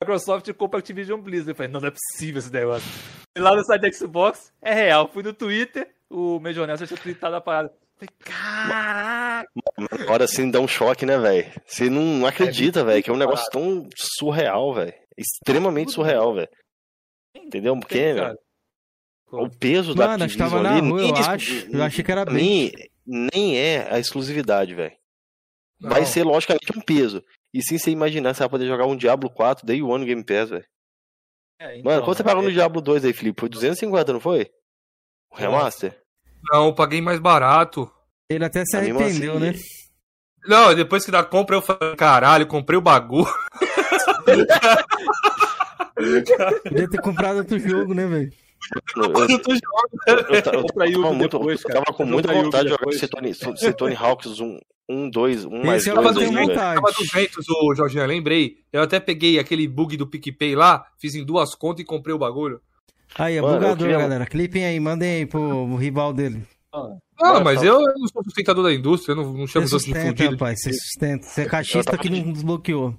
D: Microsoft compra Activision Blizzard. Eu falei, não, não é possível esse negócio. E lá no site da Xbox, é real. Fui no Twitter, o Major Nelson tinha tweetado a parada. Falei, caraca!
B: Agora sim dá um choque, né, velho? Você não acredita, é velho, que é um negócio tão surreal, velho. Extremamente surreal, velho. Entendeu? Porque né, o peso
A: Mano, da Activision ali, na rua, eu acho. Eu achei que era
B: bem. Nem, nem é a exclusividade, velho. Vai ser, logicamente, um peso. E sim você imaginar, você vai poder jogar um Diablo 4 Day One no Game Pass, velho. É, então, Mano, quanto você pagou é... no Diablo 2 aí, Felipe? Foi 250, não foi? O remaster?
C: Não, eu paguei mais barato.
A: Ele até se arrependeu, assim... né?
C: Não, depois que da compra eu falei, caralho, comprei o bagulho.
A: Podia ter comprado outro jogo, né, velho?
B: Eu, eu, eu, eu, tava, tava com muita vontade de jogar Cetone, Cetone Hawks 1, 1, 2, 1 mais 2.
C: Tava, do, tava 200, o Jorginho, lembrei. Eu até peguei aquele bug do PicPay lá, fiz em duas contas e comprei o bagulho.
A: Aí, é Mano, bugador, queria... galera. Clipem aí, mandem aí pro rival dele.
C: Ah, mas eu, não sou sustentador da indústria, eu não, não chamo
A: você de fudido. Rapaz, você sustenta. Você é caixista que não desbloqueou.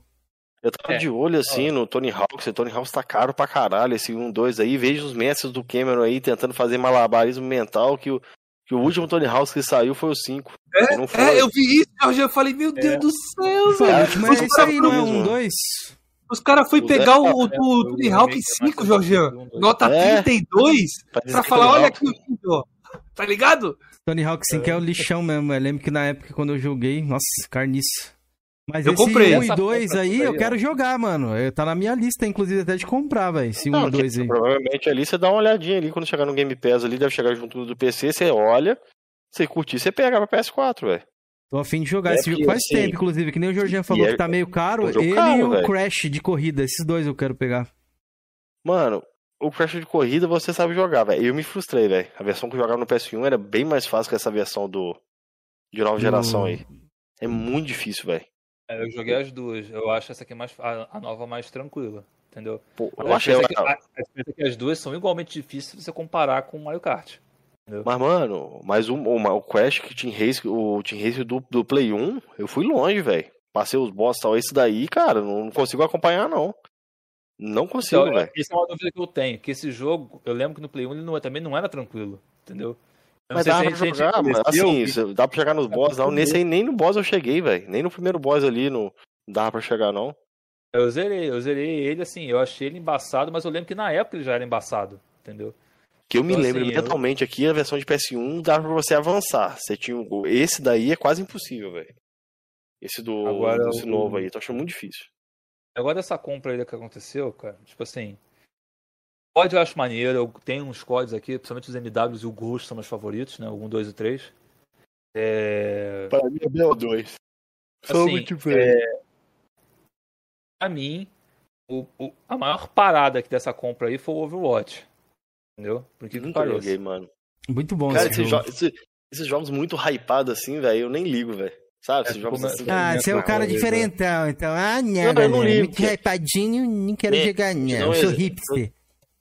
B: Eu tava é. de olho assim no Tony Hawk, o Tony Hawk tá caro pra caralho, esse 1-2 aí. Vejo os mestres do Cameron aí tentando fazer malabarismo mental, que o, que o último Tony Hawk que saiu foi o 5.
C: É, é, eu vi isso, Jorge, eu falei, meu Deus é. do céu, velho.
A: Mas isso aí não é um 2?
C: Os caras foi pegar o, o, o Tony Hawk 5, Jorgian, nota é. 32, pra falar, olha aqui o vídeo, ó. Tá ligado?
A: Tony Hawk 5 é o lixão mesmo. Eu lembro que na época quando eu joguei, nossa, carniça. Mas
C: eu
A: esse
C: comprei.
A: 1 e 2 aí, eu quero jogar, mano. Tá na minha lista, inclusive, até de comprar, velho. Esse 1 e 2 aí.
B: Provavelmente ali você dá uma olhadinha ali quando chegar no Game Pass ali, deve chegar junto do PC, você olha, você curtir, você pega pra PS4, velho.
A: Tô afim de jogar. É Esse jogo faz assim, tempo, inclusive, que nem o Jorginho falou é, que tá meio caro. Ele caro, e o véio. Crash de corrida, esses dois eu quero pegar.
B: Mano, o Crash de corrida você sabe jogar, velho. Eu me frustrei, velho. A versão que eu jogava no PS1 era bem mais fácil que essa versão do de nova geração aí. É muito difícil, velho.
D: É, eu joguei as duas. Eu acho essa aqui mais a, a nova mais tranquila, entendeu?
B: Pô, eu achei
D: que, a, a, que as duas são igualmente difíceis se você comparar com o Mario Kart.
B: Entendeu? Mas, mano, mas o, o, o Crash que Team Race, o Team Race do, do Play 1, eu fui longe, velho. Passei os boss tal. Esse daí, cara, não, não consigo acompanhar, não. Não consigo, então, velho.
D: Essa é uma dúvida que eu tenho. Que esse jogo, eu lembro que no Play 1 ele não, também não era tranquilo, entendeu?
B: Mas dá pra jogar, mas, assim, e... dá pra chegar nos boss, não. Nesse aí nem no boss eu cheguei, velho. Nem no primeiro boss ali no... não dava pra chegar, não.
D: Eu zerei, eu zerei ele assim, eu achei ele embaçado, mas eu lembro que na época ele já era embaçado, entendeu?
B: Que eu me então, lembro assim, mentalmente eu... aqui, a versão de PS1 dava pra você avançar. Você tinha Esse daí é quase impossível, velho. Esse do Agora, esse novo aí, tô achando muito difícil.
D: Agora essa compra aí que aconteceu, cara, tipo assim. Código eu acho maneiro, eu tenho uns códigos aqui, principalmente os MWs e o Ghost são meus favoritos, né? O 1, 2 e 3. É...
B: Para mim é BO2.
D: São assim, muito bem. É... Pra mim, o, o, a maior parada aqui dessa compra aí foi o Overwatch. Entendeu?
B: Por que Nunca joguei, mano.
A: Muito bom
B: Cara, esse jogo. Esse, esses jogos muito hypados assim, velho, eu nem ligo, velho. Sabe? É, jogos assim.
A: Ah, você é o cara diferentão, então. Ah, não, não, eu não ligo. Muito hypadinho, nem quero jogar, não. Eu sou hipster.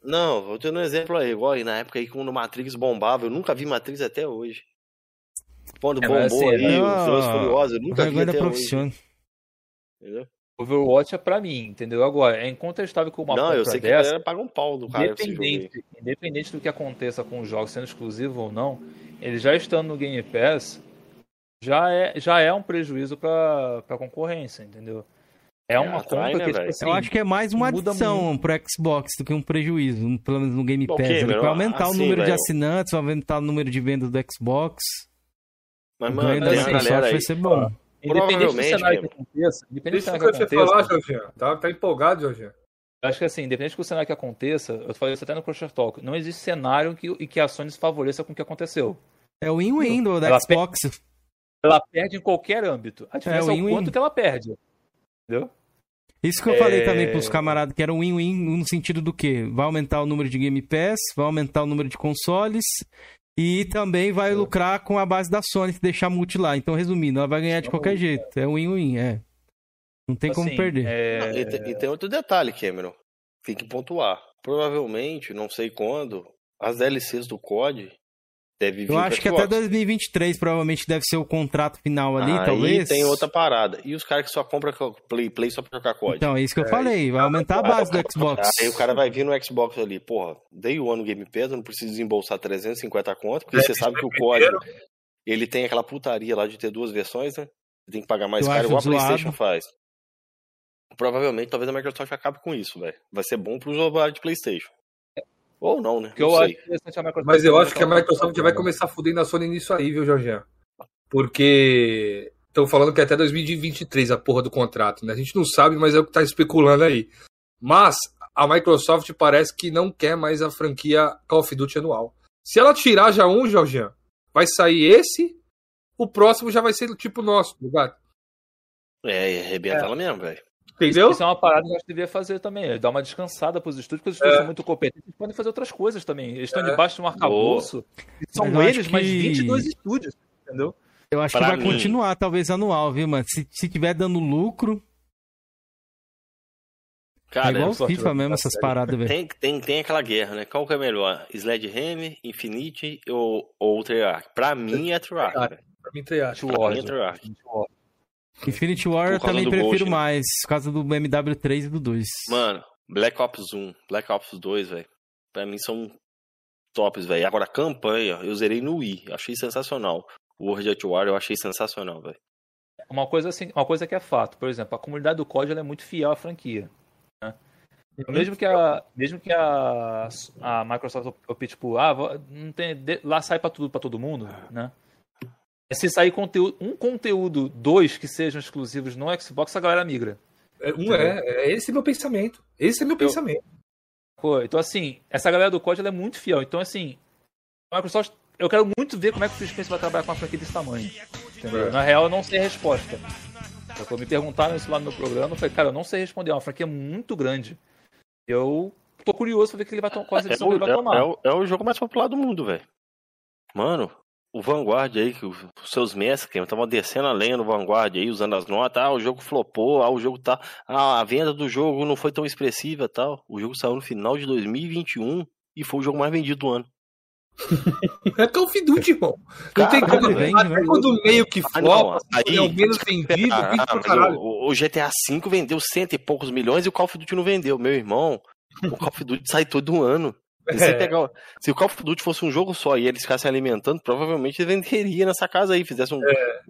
B: Não, vou ter um exemplo aí, igual aí, na época aí quando o Matrix bombava, eu nunca vi Matrix até hoje. Quando é, bombou assim, aí, é, o Furioso Furioso, eu nunca vi até hoje.
D: Entendeu? Overwatch é pra mim, entendeu? Agora, é incontestável que uma
B: Não, eu sei que
D: dessa, a
B: galera paga um pau do cara.
D: Independente, independente do que aconteça com os jogos, sendo exclusivo ou não, ele já estando no Game Pass, já é, já é um prejuízo pra, pra concorrência, entendeu? É uma é, compra né, que, tipo
A: assim, Eu acho que é mais uma adição muito. pro Xbox do que um prejuízo, pelo menos no Game Pass. Okay, ele vai aumentar assim, o número véio. de assinantes, vai aumentar o número de vendas do Xbox.
B: Mas, mano, tem a galera aí, vai ser bom.
D: Independente do cenário que aconteça, independente
C: Isso do que, aconteça. Falar, Jorginho. Tá, tá empolgado, Jorginho.
D: Acho que assim, independente do cenário que aconteça, eu falei isso até no Crusher Talk, não existe cenário que, em que a Sony se favoreça com o que aconteceu.
A: É o win-win do Xbox.
D: Perde, ela perde em qualquer âmbito. A diferença é, é o quanto que ela perde. Entendeu?
A: Isso que eu é... falei também pros camaradas, que era um win-win no sentido do quê? Vai aumentar o número de Game Pass, vai aumentar o número de consoles e também vai lucrar com a base da Sony, se deixar multi lá. Então, resumindo, ela vai ganhar de qualquer jeito. É win-win, é. Não tem assim, como perder.
B: É... E, tem, e, tem, outro detalhe, Cameron. Tem que pontuar. Provavelmente, não sei quando, as DLCs do COD Deve
A: Eu acho que até 2023 provavelmente deve ser o contrato final ali, Aí talvez.
B: tem outra parada. E os caras que só compram Play, Play só pra jogar COD?
A: Então, é isso que eu é, falei. Vai aumentar a base do Xbox.
B: Aí o cara vai vir no Xbox ali. Porra, dei o ano Game Pass, eu não preciso desembolsar 350 conto, porque é, você sabe que o COD, ele tem aquela putaria lá de ter duas versões, né? Você tem que pagar mais caro, igual a PlayStation faz. Provavelmente, talvez a Microsoft acabe com isso, velho. Vai ser bom pro usuário de PlayStation. Ou não, né?
C: eu acho Mas eu acho que a Microsoft já vai começar fudendo a Sony nisso aí, viu, Jorginho? Porque estão falando que é até 2023 a porra do contrato, né? A gente não sabe, mas é o que tá especulando aí. Mas a Microsoft parece que não quer mais a franquia Call of Duty anual. Se ela tirar já um, Jorgian, vai sair esse, o próximo já vai ser do tipo nosso, ligado?
B: É, arrebenta é. ela mesmo, velho.
D: Entendeu? Isso é uma parada que a gente devia fazer também. Dar uma descansada pros estúdios, porque os estúdios é. são muito competentes e podem fazer outras coisas também. Eles estão é. debaixo de um arcabouço. São eles, que... mais 22 estúdios, entendeu?
A: Eu acho pra que vai mim... continuar, talvez, anual, viu, mano? Se, se tiver dando lucro. Cara, é igual o FIFA mesmo, essas paradas, velho.
B: Tem, tem, tem aquela guerra, né? Qual que é melhor? Sledgehammer, Infinity ou, ou Treyarch? Pra mim é Treyarch,
C: Pra mim, Treyarch.
B: Pra mim é Treyarch.
A: Infinity War eu também prefiro Ghost, né? mais, por causa do MW3 e do 2.
B: Mano, Black Ops 1, Black Ops 2, velho. Pra mim são tops, velho. Agora, a campanha, eu zerei no Wii, achei sensacional. O World at War eu achei sensacional, velho.
D: Uma coisa assim, uma coisa que é fato, por exemplo, a comunidade do COD é muito fiel à franquia. Né? Mesmo que a, mesmo que a, a Microsoft opte, tipo, ah, não tem, lá sai para tudo para todo mundo, né? É se sair conteúdo, um conteúdo, dois que sejam exclusivos no Xbox, a galera migra.
C: É, um é, é esse é meu pensamento. Esse é meu Eu, pensamento.
D: Pô, então assim, essa galera do COD é muito fiel. Então assim, a Microsoft, eu quero muito ver como é que o Phil Spencer vai trabalhar com uma franquia desse tamanho. Entendeu? É. Na real, eu não sei a resposta. Quando me perguntaram isso lá no meu programa, eu falei, cara, eu não sei responder. É uma franquia muito grande. Eu tô curioso pra ver que ele vai tomar,
B: é,
D: ele vai tomar.
B: É, o, é o jogo mais popular do mundo, velho. Mano, o Vanguard aí, que os seus mestres estavam descendo a lenha no Vanguard aí, usando as notas, ah, o jogo flopou, ah, o jogo tá. Ah, a venda do jogo não foi tão expressiva tal. O jogo saiu no final de 2021 e foi o jogo mais vendido do ano.
C: é Call of Duty, irmão. Não tem como né? quando meio que flopa, ah,
B: aí, é o menos vendido, ah, caralho. O, o GTA V vendeu cento e poucos milhões e o Call of Duty não vendeu. Meu irmão, o Call of Duty sai todo ano. Se, pegar, se o Call of Duty fosse um jogo só e eles ficassem alimentando, provavelmente ele venderia nessa casa aí, fizesse um. É.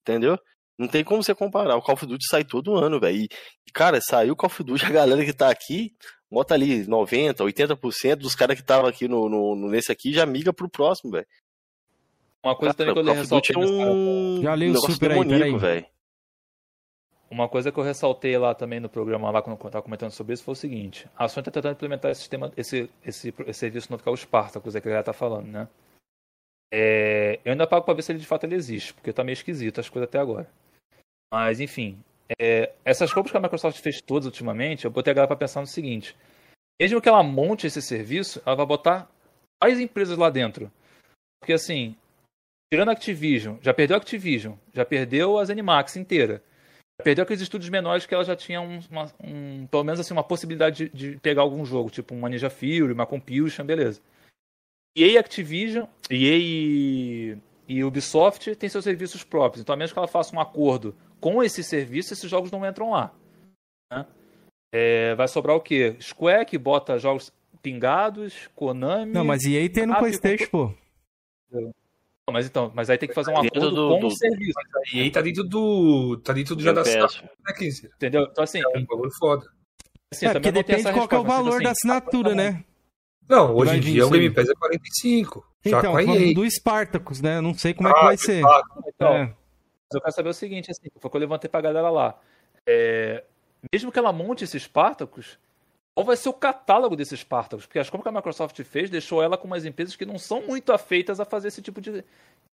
B: Entendeu? Não tem como você comparar. O Call of Duty sai todo ano, velho. E, cara, saiu o Call of Duty, a galera que tá aqui, bota ali 90%, 80% dos caras que estavam aqui no, no, nesse aqui já migra pro próximo, velho.
D: Uma coisa cara, também que eu ressaltei.
B: É um... Já li o super aí, velho.
D: Uma coisa que eu ressaltei lá também no programa, lá quando eu estava comentando sobre isso, foi o seguinte: a Sony está tentando implementar esse sistema, esse, esse, esse serviço novo que é o Spartacus, é que a galera está falando, né? É, eu ainda pago para ver se ele de fato ele existe, porque está meio esquisito as coisas até agora. Mas, enfim, é, essas compras que a Microsoft fez todas ultimamente, eu botei a galera para pensar no seguinte: mesmo que ela monte esse serviço, ela vai botar quais empresas lá dentro? Porque, assim, tirando a Activision, já perdeu a Activision, já perdeu a Zenimax inteira perdeu aqueles estúdios menores que ela já tinha um, uma, um, pelo menos assim, uma possibilidade de, de, pegar algum jogo, tipo uma Ninja Fury, uma Compulsion, beleza. EA Activision, EA e, e Ubisoft têm seus serviços próprios, então a menos que ela faça um acordo com esse serviço, esses jogos não entram lá. Né? É, vai sobrar o quê? Square, que bota jogos pingados, Konami...
A: Não, mas EA tem no ah, Playstation, pô
D: mas então, mas aí tem que fazer um acordo do, com do, o serviço.
C: E aí tá dentro do. tá dentro do já da né,
D: 15. Entendeu? Então assim. É um
C: bagulho foda.
A: Assim, é, porque depende qual é o valor assim, da assinatura, né?
C: Não, hoje em dia o Game Pass é 45.
A: Então, falando do Spartacus, né? Não sei como ah, é que ah, vai ser. Então, é.
D: Mas eu quero saber o seguinte, assim, foi o que eu levantei pra galera lá. É, mesmo que ela monte esses Spartacus, qual vai ser o catálogo desses Spartacus? Porque as compras que a Microsoft fez deixou ela com umas empresas que não são muito afeitas a fazer esse tipo de,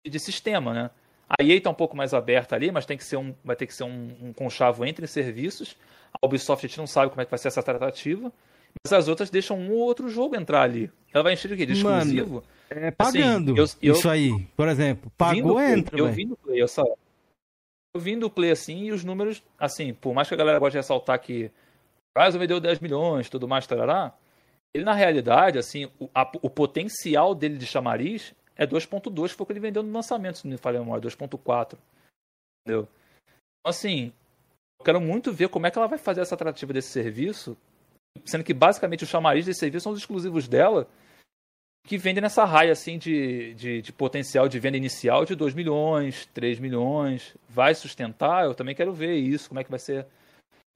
D: de sistema, né? A EA está um pouco mais aberta ali, mas tem que ser um, vai ter que ser um, um conchavo entre serviços. A Ubisoft a gente não sabe como é que vai ser essa tratativa. Mas as outras deixam um ou outro jogo entrar ali. Ela vai encher de quê? De exclusivo? Mano,
A: é pagando. Assim, eu, eu, isso aí, por exemplo. Pagou, entra.
D: Eu vi no Play, eu, só, eu vi no Play assim e os números, assim, por mais que a galera goste de ressaltar que Horizon vendeu 10 milhões, tudo mais, tarará. Ele, na realidade, assim, o, a, o potencial dele de chamariz é 2.2, foi o que ele vendeu no lançamento, se não me falha a memória, 2.4. Entendeu? Então, assim, eu quero muito ver como é que ela vai fazer essa atrativa desse serviço, sendo que basicamente o chamariz desse serviço são os exclusivos dela, que vendem nessa raia assim de, de, de, potencial de venda inicial de 2 milhões, 3 milhões. Vai sustentar? Eu também quero ver isso, como é que vai ser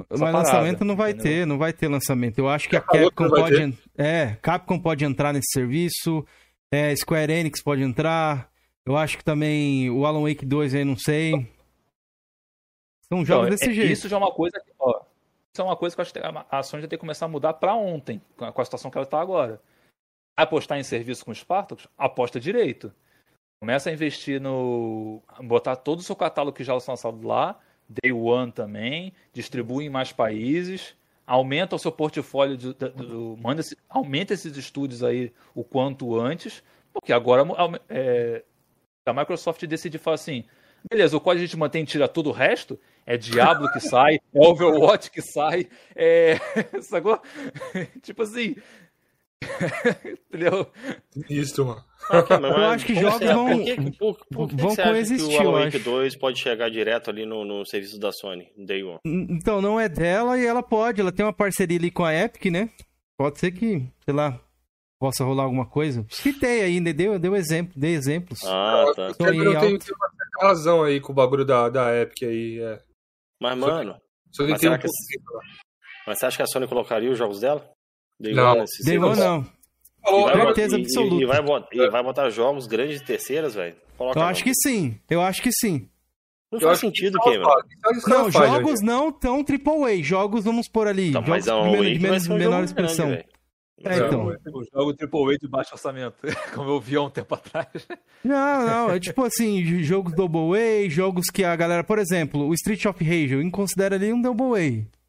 A: mas parada, lançamento não vai entendeu? ter, não vai ter lançamento. Eu acho que a Capcom pode, é, Capcom pode entrar nesse serviço, é, Square Enix pode entrar. Eu acho que também o Alan Wake 2 aí não sei. São jogos então, desse
D: é,
A: jeito.
D: Isso já é uma coisa que, ó, isso é uma coisa que eu acho que a Sony já tem que começar a mudar para ontem, com a situação que ela está agora. Apostar em serviço com Spartacus? Aposta direito. Começa a investir no. botar todo o seu catálogo que já é lançado lá, Day One também, distribui em mais países, aumenta o seu portfólio, de, de, de, manda, aumenta esses estúdios aí o quanto antes, porque agora é, a Microsoft decide falar assim: beleza, o código a gente mantém e tira todo o resto, é Diablo que sai, é Overwatch que sai, é. Sacou? tipo assim.
C: Entendeu? Isso, mano.
A: Okay, eu acho que jogos vão,
B: por, por, por que vão que coexistir. Que o Alan Wake 2 pode chegar direto ali no, no serviço da Sony, Day One.
A: Então, não é dela e ela pode. Ela tem uma parceria ali com a Epic, né? Pode ser que, sei lá, possa rolar alguma coisa. Citei ainda, deu, deu exemplo, dei exemplos.
B: Ah, tá.
C: Eu tenho, eu tenho uma razão aí com o bagulho da, da Epic aí. É.
B: Mas, mano. Só mas, será que, mas você acha que a Sony colocaria os jogos dela?
A: Day não, One, Day One não.
B: Certeza e, absoluta. E, vai botar, e vai botar jogos grandes de terceiras, velho?
A: Eu acho que sim. Eu acho que sim.
B: Não eu faz sentido, Cameron.
A: Não, jogos não tão AAA. Jogos, vamos por ali. Então, jogos de, men de menor expressão. Grande,
D: é, então. O jogo AAA de baixo orçamento, como eu vi há um tempo atrás.
A: Não, não, é tipo assim, jogos Double A, jogos que a galera, por exemplo, o Street of Rage, eu considero ali um Double A.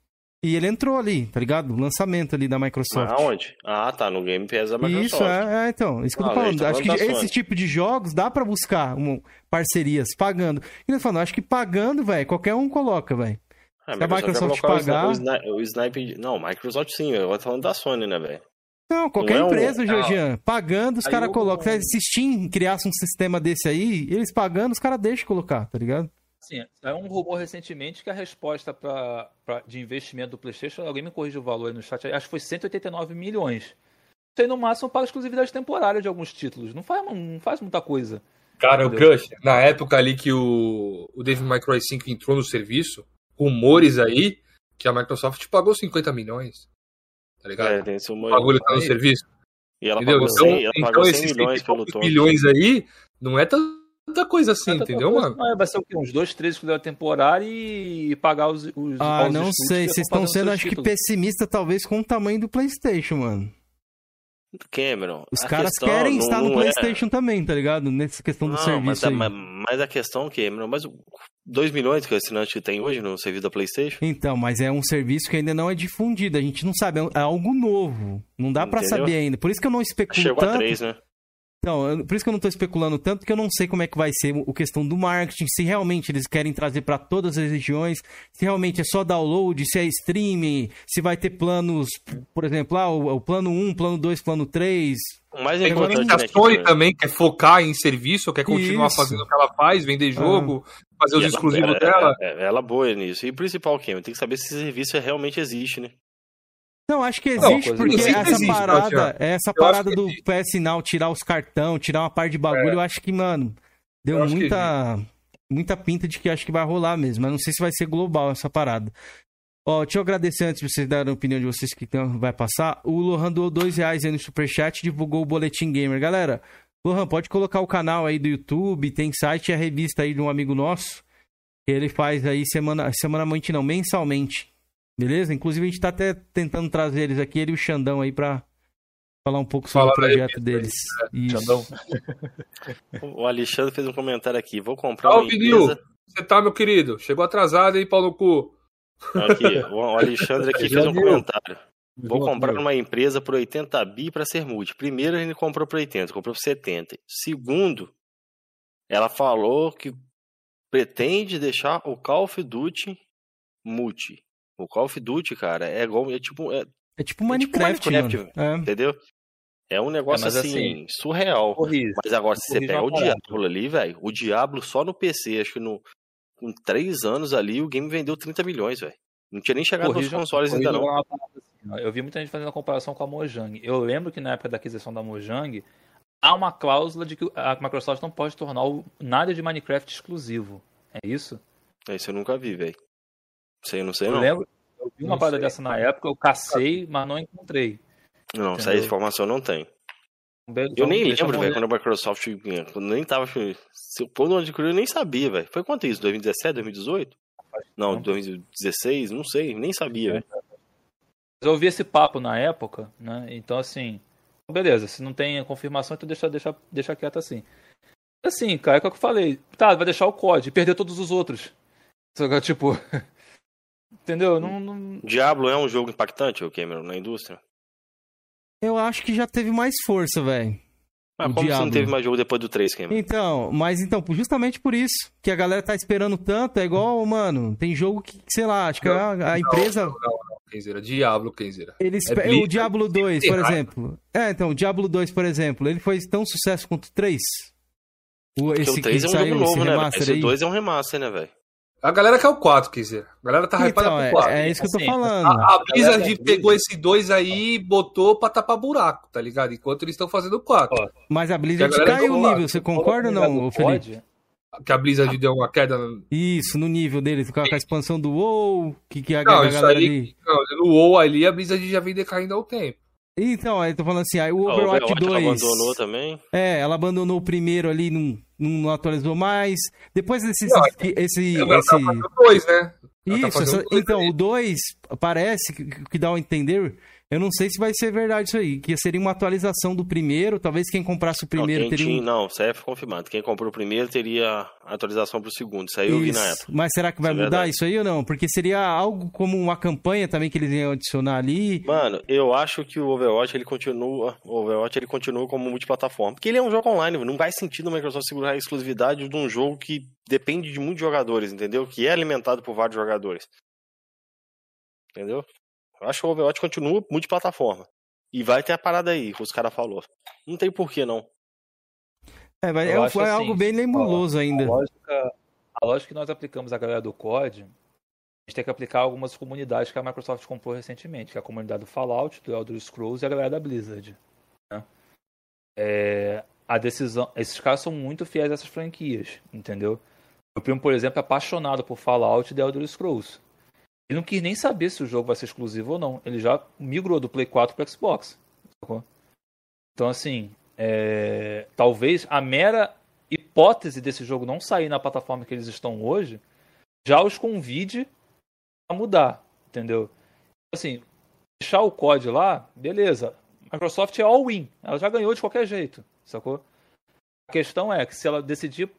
A: E ele entrou ali, tá ligado? lançamento ali da Microsoft.
B: Aonde? Ah, tá, no Game Pass da Microsoft.
A: Isso, é, é então, isso que eu tô ah, falando. Tá acho que esse tipo de jogos dá pra buscar um, parcerias pagando. E eu tô falando, acho que pagando, velho, qualquer um coloca, velho.
B: É, Se a Microsoft pagar... O, snipe, o snipe... Não, Microsoft sim, eu tô falando da Sony, né, velho?
A: Não, qualquer não empresa, é um... Georgian, pagando, os caras colocam. Se Steam criasse um sistema desse aí, eles pagando, os caras deixam colocar, tá ligado?
D: Sim, é um rumor recentemente que a resposta pra, pra, de investimento do PlayStation, alguém me corrigiu o valor aí no chat, acho que foi 189 milhões. Isso aí no máximo para exclusividade temporária de alguns títulos. Não faz, não faz muita coisa.
C: Cara, entendeu? o Crush, na época ali que o, o Devil May Cry 5 entrou no serviço, rumores aí que a Microsoft pagou 50 milhões. Tá ligado? É, tem esse O bagulho tá no serviço.
B: E ela Entendeu? pagou 100, então, ela pagou então 100 milhões pelo
C: milhões aí não é tão tanta coisa assim, entendeu, coisa, mano?
D: É, vai ser o quê? Uns dois, três que temporária e pagar os. os
A: ah, os não sei. Vocês estão sendo, acho títulos. que, pessimista, talvez, com o tamanho do PlayStation, mano.
B: Cameron.
A: Os caras querem não, estar no é- PlayStation é... também, tá ligado? Nessa questão do não, serviço.
B: Mas, mas, mas, a questão, Cameron, mas 2 milhões que o assinante tem hoje no serviço da PlayStation?
A: Então, mas é um serviço que ainda não é difundido. A gente não sabe, é, é algo novo. Não dá para saber ainda. Por isso que eu não especulo
B: Chegou
A: tanto.
B: a 3, né?
A: Então, por isso que eu não estou especulando tanto, porque eu não sei como é que vai ser a questão do marketing, se realmente eles querem trazer para todas as regiões, se realmente é só download, se é streaming, se vai ter planos, por exemplo, ah, o, o plano 1, plano 2, plano 3.
C: Mas é importante a Sony também quer focar em serviço, quer continuar isso. fazendo o que ela faz, vender jogo, ah. fazer os exclusivos ela, dela.
B: É, é, ela é boa nisso. E o principal, Kim, tem que saber se esse serviço realmente existe, né?
A: Não, acho que existe, não, porque essa existe, parada, essa parada do PS Now, tirar os cartão, tirar uma parte de bagulho, é. eu acho que, mano, deu muita, muita pinta de que acho que vai rolar mesmo. Mas não sei se vai ser global essa parada. Ó, deixa eu agradecer antes de vocês darem a opinião de vocês que vai passar. O Lohan doou dois reais aí no Superchat e divulgou o Boletim Gamer. Galera, Lohan, pode colocar o canal aí do YouTube, tem site e a revista aí de um amigo nosso. Que ele faz aí semana, semanalmente, não, mensalmente. Beleza? Inclusive a gente tá até tentando trazer eles aqui, ele e o Xandão aí pra falar um pouco sobre Fala o projeto aí, deles.
B: É, Xandão. o Alexandre fez um comentário aqui. Vou comprar uma empresa...
C: Você tá, meu querido? Chegou atrasado, hein, Paulo Cu?
B: Aqui, o Alexandre aqui fez um comentário. Vou comprar uma empresa por 80 bi para ser multi. Primeiro, a gente comprou por 80, comprou por 70. Segundo, ela falou que pretende deixar o Call of Duty multi. O Call of Duty, cara, é igual. É tipo. É,
A: é tipo Minecraft, é tipo Minecraft
B: é. entendeu? É um negócio é, assim, assim, surreal. Mas agora, se você pegar o Diablo ali, velho, o Diablo só no PC, acho que no, com três anos ali, o game vendeu 30 milhões, velho. Não tinha nem chegado nos consoles ainda não.
D: Assim, eu vi muita gente fazendo a comparação com a Mojang. Eu lembro que na época da aquisição da Mojang, há uma cláusula de que a Microsoft não pode tornar nada de Minecraft exclusivo. É isso?
B: Isso eu nunca vi, velho. Sei, não sei eu
D: não. Lembro, eu vi uma parada dessa na época, eu cacei, mas não encontrei.
B: Não, essa informação não tem. Eu nem lembro, velho, quando a Microsoft. Quando nem tava. Quando eu adquiriu, eu nem sabia, velho. Foi quanto isso? 2017, 2018? Não, 2016, não sei, nem sabia.
D: Eu ouvi esse papo na época, né? Então, assim, beleza, se não tem confirmação, então deixa, deixa, deixa quieto assim. Assim, cara, é o que eu falei. Tá, vai deixar o código e perder todos os outros. Tipo. Entendeu? Não, não...
B: Diablo é um jogo impactante, o Cameron, na indústria?
A: Eu acho que já teve mais força, velho.
B: Mas como Diablo. você não teve mais jogo depois do 3, Cameron?
A: Então, mas então, justamente por isso que a galera tá esperando tanto, é igual, mano, tem jogo que, sei lá, acho que a, a empresa... Não, não,
C: não, Kenzeira, Diablo, Kenzeira.
A: Eles, é o Diablo 2, por exemplo. É, então, o Diablo 2, por exemplo, ele foi tão sucesso quanto o 3?
B: O, esse o 3 é um jogo novo, né? Esse 2 é um remaster, né, velho?
C: A galera quer o 4, quiser. A galera tá hypada então, pro 4.
A: É, é isso que eu tô assim, falando.
C: A, a Blizzard pegou esse 2 aí e botou pra tapar buraco, tá ligado? Enquanto eles estão fazendo o 4.
A: Mas a Blizzard a caiu o nível, você concorda ou não, Felipe?
C: Que a Blizzard deu uma queda.
A: Isso, no nível dele, com a expansão do WoW, que, que a, não, a galera aí, ali.
C: Não, no WoW ali a Blizzard já vem decaindo ao tempo.
A: Então, aí tô falando assim, aí o Overwatch, Overwatch 2. Ela
B: abandonou também?
A: É, ela abandonou o primeiro ali, não, não atualizou mais. Depois desse. Não, esse, ela esse... Tá
C: dois, né?
A: Ela tá Isso, tá então, o 2 parece que, que dá a entender eu não sei se vai ser verdade isso aí, que seria uma atualização do primeiro, talvez quem comprasse o primeiro
B: não,
A: teria...
B: Tinha, não, isso aí é confirmado. Quem comprou o primeiro teria atualização para o segundo, isso aí eu vi na época.
A: Mas será que vai isso é mudar isso aí ou não? Porque seria algo como uma campanha também que eles iam adicionar ali.
B: Mano, eu acho que o Overwatch ele continua, o Overwatch ele continua como multiplataforma, porque ele é um jogo online, não faz sentido a Microsoft segurar a exclusividade de um jogo que depende de muitos jogadores, entendeu? Que é alimentado por vários jogadores. Entendeu? Eu acho que o Overwatch continua multiplataforma. E vai ter a parada aí, que os caras falou. Não tem porquê, não.
A: É, mas é, foi assim, algo bem nebuloso ainda. A
D: lógica, a lógica que nós aplicamos a galera do COD, a gente tem que aplicar algumas comunidades que a Microsoft comprou recentemente, que é a comunidade do Fallout, do Elder Scrolls e a galera da Blizzard. Né? É, a decisão, esses caras são muito fiéis a essas franquias, entendeu? Meu primo, por exemplo, é apaixonado por Fallout e The Elder Scrolls. Ele não quis nem saber se o jogo vai ser exclusivo ou não. Ele já migrou do Play 4 para Xbox. Então, assim, é... talvez a mera hipótese desse jogo não sair na plataforma que eles estão hoje já os convide a mudar, entendeu? Assim, deixar o COD lá, beleza. Microsoft é all-in. Ela já ganhou de qualquer jeito, sacou? A questão é que se ela decidir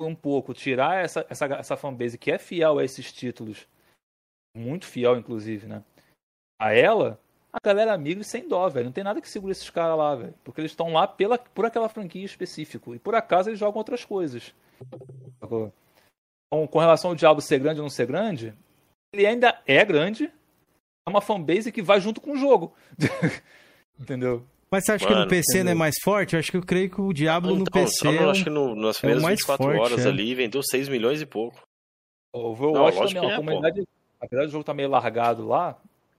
D: um pouco tirar essa, essa, essa fanbase que é fiel a esses títulos muito fiel, inclusive, né? A ela, a galera amiga sem dó, velho. Não tem nada que segure esses caras lá, velho. Porque eles estão lá pela, por aquela franquia específica. E por acaso eles jogam outras coisas. Então, com relação ao Diabo ser grande ou não ser grande, ele ainda é grande. É uma fanbase que vai junto com o jogo. Entendeu?
A: Mas você acha Mano, que no PC entendeu? não é mais forte? Eu acho que eu creio que o Diablo então, no PC. Só
B: no, acho que no, nas é primeiras é 24 forte, horas é. ali vendeu 6 milhões e pouco.
D: O Overwatch não, também, é, a comunidade, pô apesar do jogo estar tá meio largado lá,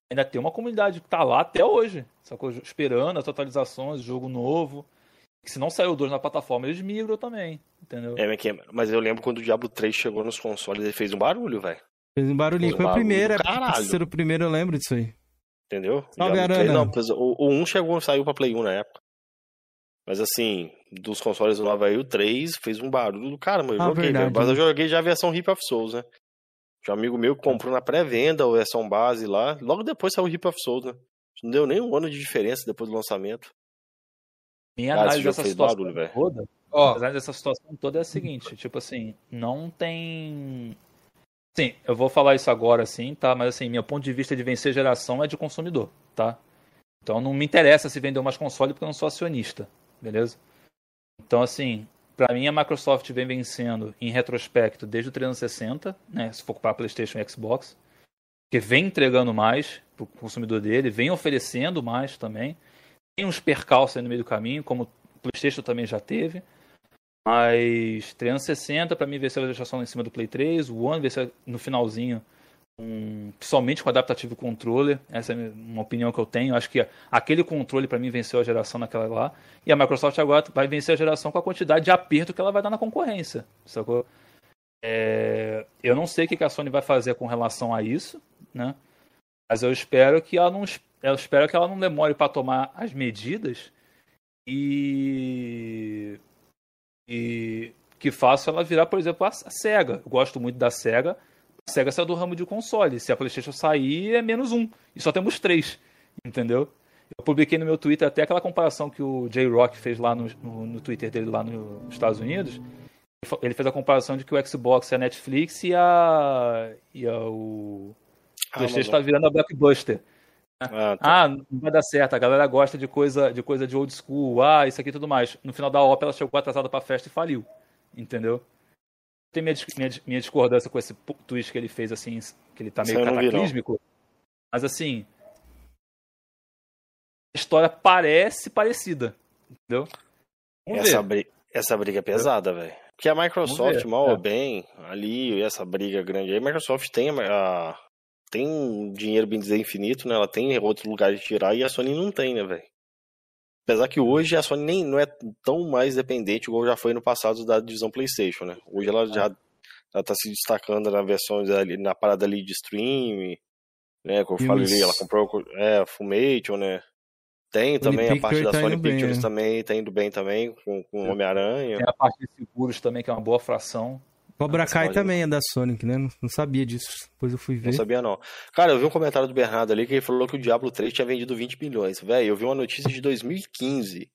D: ainda tem uma comunidade que tá lá até hoje, sacou? Esperando as atualizações, jogo novo. Que se não saiu dois na plataforma, eles migram também, entendeu?
B: É, mas eu lembro quando o Diablo 3 chegou nos consoles, ele fez um barulho, velho.
A: Fez um barulhinho. Foi um o primeiro, é ser o primeiro, eu lembro disso aí.
B: Entendeu? Salve, Arana. 3, não, o, o 1 chegou, saiu pra Play 1 na época. Mas assim, dos consoles do Nova aí, o 3 fez um barulho do caramba. Eu ah, joguei, verdade, mas eu joguei já a versão Hip of Souls, né? Tinha um amigo meu que comprou na pré-venda a versão base lá. Logo depois saiu o Hip of Souls, né? Não deu nem um ano de diferença depois do lançamento.
D: Minha ah, análise dessa situação barulho, toda, oh. dessa situação toda é a seguinte, tipo assim, não tem... Sim, eu vou falar isso agora assim, tá? Mas assim, meu ponto de vista de vencer geração é de consumidor, tá? Então não me interessa se vender mais console porque eu não sou acionista, beleza? Então assim, para mim, a Microsoft vem vencendo em retrospecto desde o 360, né, se for para PlayStation e Xbox, que vem entregando mais para o consumidor dele, vem oferecendo mais também. Tem uns percalços aí no meio do caminho, como o PlayStation também já teve. Mas 360 para mim venceu a geração em cima do Play 3, o One venceu no finalzinho um, somente com adaptativo controller. Essa é uma opinião que eu tenho. Acho que aquele controle para mim venceu a geração naquela lá. E a Microsoft agora vai vencer a geração com a quantidade de aperto que ela vai dar na concorrência. Sacou? É, eu não sei o que a Sony vai fazer com relação a isso, né? Mas eu espero que ela não, eu espero que ela não demore para tomar as medidas e e que faça ela virar, por exemplo, a, Sega. Eu gosto muito da Sega, A SEGA saiu do ramo de console. Se a PlayStation sair, é menos um. E só temos três. Entendeu? Eu publiquei no meu Twitter até aquela comparação que o J-Rock fez lá no, no, no, Twitter dele lá nos Estados Unidos. Ele fez a comparação de que o Xbox é a Netflix e a. e a, o. Ah, PlayStation está virando a Blockbuster. Ah, tá. ah, não vai dar certo, a galera gosta de coisa, de coisa de old school, ah, isso aqui e tudo mais. No final da ópera ela chegou atrasada pra festa e faliu. Entendeu? Tem minha, minha, minha discordância com esse twist que ele fez, assim, que ele tá meio cataclísmico. Mas assim. A história parece parecida. Entendeu?
B: essa, briga, essa briga é pesada, velho. Porque a Microsoft, mal é. ou bem, ali, essa briga grande aí, a Microsoft tem a, tem um dinheiro, bem dizer, infinito, né? Ela tem outro lugar de tirar e a Sony não tem, né, velho? Apesar que hoje a Sony nem não é tão mais dependente igual já foi no passado da divisão PlayStation, né? Hoje ela já ela tá se destacando na versão ali, na parada ali de stream, né? Como eu falei ali, ela comprou é, a Fumation, né? Tem também a parte da tá Sony Pictures bem, né? também, tá indo bem também com, com é. Homem-Aranha.
D: Tem a parte de seguros também, que é uma boa fração.
A: Cobra Kai também é da Sonic, né? Não sabia disso. Depois eu fui ver.
B: Não sabia, não. Cara, eu vi um comentário do Bernardo ali que ele falou que o Diablo 3 tinha vendido 20 milhões. Velho, eu vi uma notícia de 2015.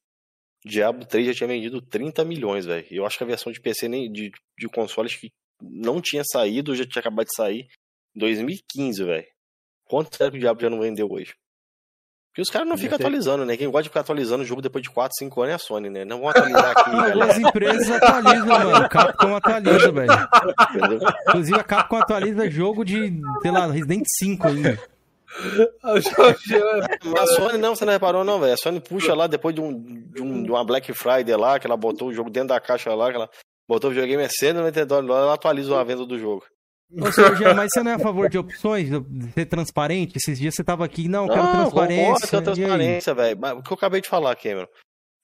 B: O Diablo 3 já tinha vendido 30 milhões, velho. Eu acho que a versão de PC nem de, de consoles que não tinha saído, já tinha acabado de sair. 2015, velho. Quanto será que o Diablo já não vendeu hoje? Porque os caras não ficam atualizando, né? Quem gosta de ficar atualizando o jogo depois de 4, 5 anos é a Sony, né? Não vão atualizar aqui, galera.
A: As empresas atualizam, mano. Capcom atualiza, velho. Inclusive a Capcom atualiza jogo de, sei lá, Resident 5 ainda.
B: a Sony não, você não reparou não, velho. A Sony puxa lá depois de, um, de, um, de uma Black Friday lá, que ela botou o jogo dentro da caixa lá, que ela botou o videogame a 190 dólares, ela atualiza a venda do jogo.
A: Mas você não é a favor de opções, de ser transparente? Esses dias você tava aqui, não, eu quero transparência.
B: Não, transparência, velho. Mas o que eu acabei de falar, Cameron.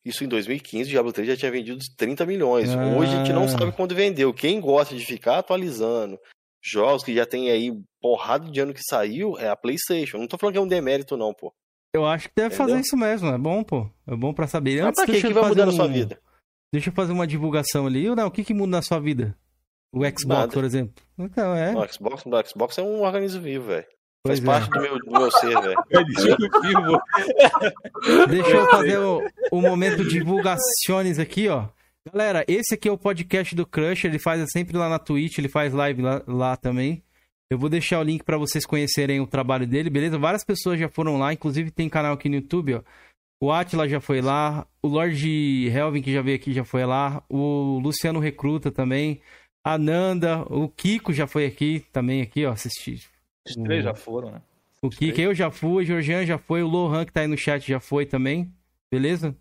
B: Isso em 2015, o Diablo 3 já tinha vendido 30 milhões. Ah. Hoje a gente não sabe quando vendeu. Quem gosta de ficar atualizando jogos que já tem aí porrada de ano que saiu é a PlayStation. Não tô falando que é um demérito, não, pô.
A: Eu acho que deve Entendeu? fazer isso mesmo, é bom, pô. É bom pra saber.
B: Antes, Mas pra que, que vai mudar um... na sua vida?
A: Deixa eu fazer uma divulgação ali. Não, o que, que muda na sua vida? O Xbox, Nada. por exemplo. Então, é.
B: O Xbox, o Xbox é um organismo vivo, velho. Faz é. parte do meu, do meu ser, velho.
A: Deixa eu fazer o, o momento divulgações aqui, ó. Galera, esse aqui é o podcast do Crush, ele faz sempre lá na Twitch, ele faz live lá, lá também. Eu vou deixar o link para vocês conhecerem o trabalho dele, beleza? Várias pessoas já foram lá, inclusive tem canal aqui no YouTube, ó. O Atila já foi lá, o Lord Helvin que já veio aqui já foi lá, o Luciano Recruta também. A Nanda, o Kiko já foi aqui também, aqui, ó, assistir.
D: Os três já foram, né?
A: O Kiko, eu já fui, o Georgian já foi, o Lohan que tá aí no chat já foi também, beleza?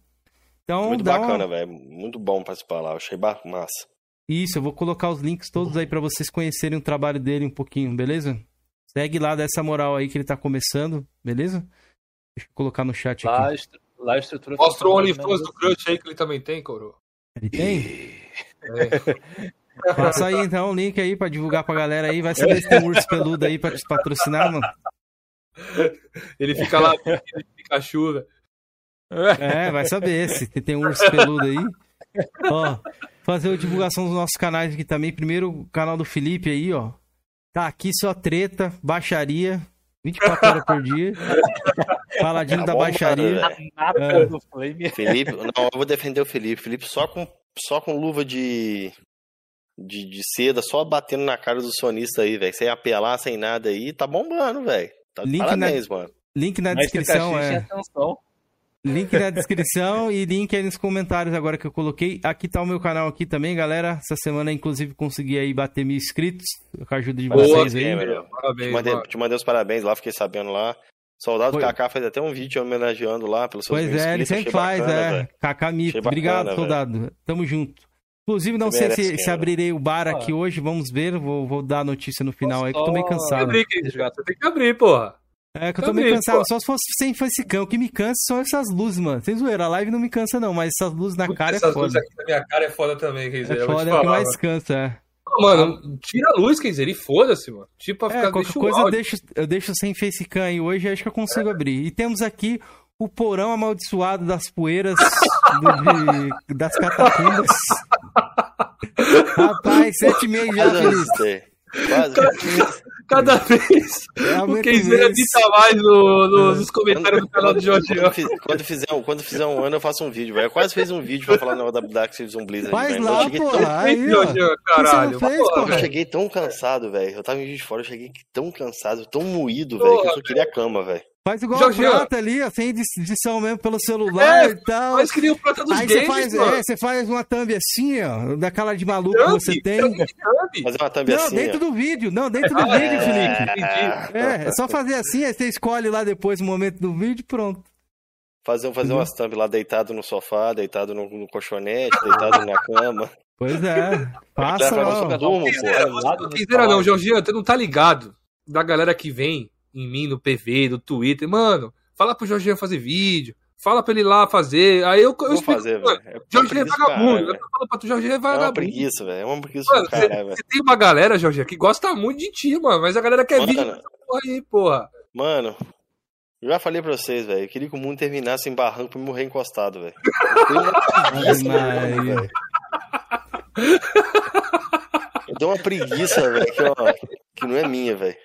B: Então, Muito bacana, uma... velho. Muito bom participar lá, eu achei massa.
A: Isso, eu vou colocar os links todos aí para vocês conhecerem o trabalho dele um pouquinho, beleza? Segue lá dessa moral aí que ele tá começando, beleza? Deixa eu colocar no chat
C: lá,
A: aqui.
C: Lá a estrutura... Mostra o OnlyFans do Crush aí que ele também tem, Coro.
A: Ele tem? É. Passa aí então o link aí pra divulgar pra galera aí. Vai saber se tem um urso peludo aí pra te patrocinar, mano.
C: Ele fica lá, ele fica chuva.
A: É, vai saber se tem um urso peludo aí. Ó, fazer a divulgação dos nossos canais aqui também. Primeiro o canal do Felipe aí, ó. Tá aqui só treta, baixaria, 24 horas por dia. Paladino tá da baixaria.
B: É. Felipe, não, eu vou defender o Felipe. Felipe só com, só com luva de, de, de seda só batendo na cara do sonista aí, velho. Sem apelar, sem nada aí, tá bombando, velho. Tá
A: link parabéns, na, mano. Link na Mas descrição, é. Link na descrição e link aí nos comentários agora que eu coloquei. Aqui tá o meu canal aqui também, galera. Essa semana, inclusive, consegui aí bater mil inscritos com a ajuda de Boa, vocês aí.
B: parabéns, te, mandei, te mandei os parabéns lá, fiquei sabendo lá. Soldado Foi. Kaká fez até um vídeo homenageando lá pelos seus
A: Pois é, ele sempre faz, bacana, é. Kaká Mito. Obrigado, soldado. Tamo junto. Inclusive, não sei se, se, abrirei o bar aqui ah. hoje, vamos ver. Vou, vou dar a notícia no final aí, que eu tô meio cansado.
C: Abrir, você tem que abrir, porra.
A: É, que eu tô meio cansado. Porra. Só se fosse sem facecão. O que me cansa são essas luzes, mano. Sem zoeira, a live não me cansa, não, mas essas luzes na cara
C: essas
A: é foda.
C: Essas luzes aqui na minha cara é foda também, quer dizer.
A: É foda, é o que mais cansa, é.
C: Mano, tira a luz, quer dizer, e foda-se, mano. Tipo, pra
A: é, ficar qualquer coisa eu deixo, eu deixo sem facecam aí hoje, acho que eu consigo abrir. E temos aqui o porão amaldiçoado das poeiras do, de, das catacumbas. Rapaz, sete e meio já, Felipe.
B: Quase.
C: Cada vez o Kenzeira edita mais no, no, nos comentários do canal do Jorge.
B: Quando, quando, fizer, quando fizer um ano, eu faço um vídeo, velho. Eu quase fiz um vídeo pra falar na da Dark Series um Blizzard.
A: Faz véio. lá, pô. Tão... Aí,
B: caralho. Fez, eu cheguei tão cansado, velho. Eu tava em de fora, eu cheguei tão cansado, tão moído, velho, que eu só queria a cama, velho.
A: Faz igual Jorge, a prata ali, ó, sem edição mesmo pelo celular é, e tal.
C: Mas queria o prata dos
A: Aí
C: games,
A: você faz, é, você faz uma thumb assim, ó, daquela de maluco thumb, que você tem.
B: Fazer uma thumb
A: não,
B: assim,
A: dentro ó. do vídeo, não, dentro do vídeo, Felipe. É, é só fazer assim, aí você escolhe lá depois o momento do vídeo pronto.
B: Fazer, fazer umas thumb lá deitado no sofá, deitado no, no colchonete, deitado na cama.
A: Pois é, passa lá.
C: Não, não, não, Jorginho, você não tá ligado da galera que vem em mim no PV, no Twitter, mano Fala pro Jorginho fazer vídeo. Fala pra ele ir lá fazer. Aí eu, eu
B: Vou explico, fazer, velho. É
C: Jorginho é vagabundo. Eu falo pra tu, Jorginho é vagabundo. É
B: uma preguiça, velho. É uma preguiça mano,
C: cara, velho. Você tem uma galera, Jorginho, que gosta muito de ti, mano. Mas a galera quer mano, vídeo porra aí, porra.
B: Mano, eu já falei pra vocês, velho. Eu queria que o mundo terminasse em barranco pra me morrer encostado, velho. Eu dou uma preguiça, velho, que, que não é minha, velho.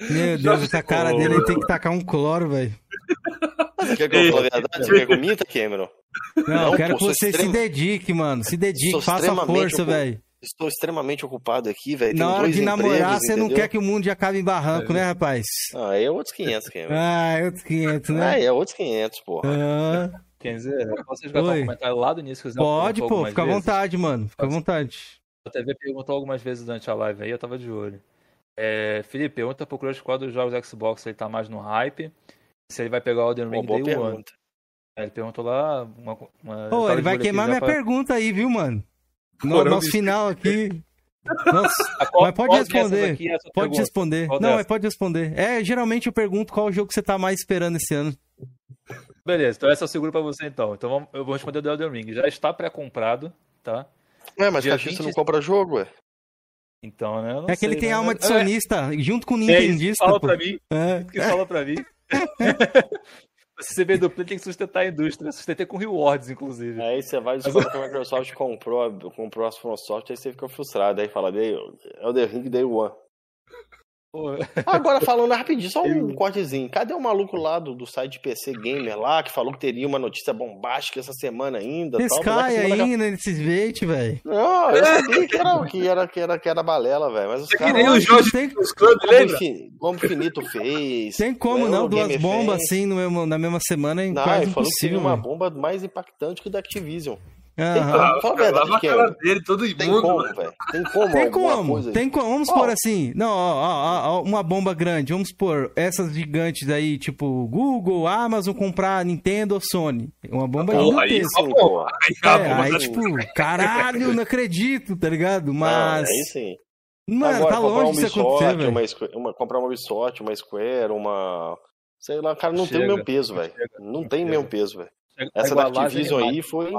A: Meu Deus, essa cara dele tem que tacar um cloro, velho.
B: Você quer que eu fale a verdade? Você quer que eu minta, Cameron?
A: Não, não quero pô, que você extrema... se dedique, mano. Se dedique, faça força, velho.
B: Estou extremamente ocupado aqui, velho.
A: Na hora de namorar, você não quer que o mundo acabe em barranco, é. né, rapaz?
B: Ah, é outros 500, Cameron.
A: Ah, é outros 500, né?
B: Ah, é outros 500, porra.
D: Ah. Quer dizer, posso jogar um comentário lá do início?
A: Pode, pô, fica à vontade, mano. Fica à vontade.
D: A TV perguntou algumas vezes durante a live aí, eu tava de olho. É, Felipe, pergunta pro Crush qual dos jogos Xbox ele tá mais no hype. Se ele vai pegar o Elden Ring Day One. É, ele perguntou lá uma. uma
A: Pô, ele vai queimar minha pra... pergunta aí, viu, mano? No nosso final aqui. Nossa, qual, mas pode responder. É pode pergunta? responder. Qual não, mas pode responder. É, geralmente eu pergunto qual jogo você tá mais esperando esse ano.
D: Beleza, então essa eu seguro pra você então. Então eu vou responder do Elden Ring. Já está pré-comprado, tá?
B: É, mas Dia 20... você não compra jogo, ué.
D: Então, né?
A: é que ele tem alma de sonista, é. junto com o Nintendista.
D: É, fala pô. pra mim. É. Que fala pra mim. Se você vê do Play, tem que sustentar a indústria. Sustentar com rewards, inclusive.
B: Aí você vai descobrir que a Microsoft comprou, comprou as Soft, aí você fica frustrado. Aí fala, é o The Ring Day One. Agora falando rapidinho, só um cortezinho. Cadê o maluco lá do, do site PC Gamer lá, que falou que teria uma notícia bombástica essa semana ainda?
A: Sky ainda nesses bait, velho.
B: Não, eu sabia que era, que era, que era, que era balela, velho. Mas os
C: é caras. Que nem o Jorge tem... os clubes, lembra?
B: Como Finito fez.
A: Tem como não, duas bombas assim no mesmo, na mesma semana em não, quase impossível. Que
B: uma bomba mais impactante que o da Activision.
A: Tem como,
C: fala a verdade, que é. dele, todo
B: tem como, velho. Tem como,
A: tem como, tem como. Vamos oh. assim, não, ó, ó, ó, uma bomba grande, vamos supor, essas gigantes aí, tipo Google, Amazon comprar Nintendo ou Sony. Uma bomba oh, gigantesca. Aí, pô, aí, é, aí tipo, caralho, não acredito, tá ligado? Mas...
B: Não, aí sim.
A: Mano, Agora, tá longe disso acontecer, velho.
B: Uma, uma, comprar uma Ubisoft, uma Square, uma... Sei lá, cara, não Chega. tem o mesmo peso, velho. Não tem o mesmo peso, velho. Essa da Activision aí foi...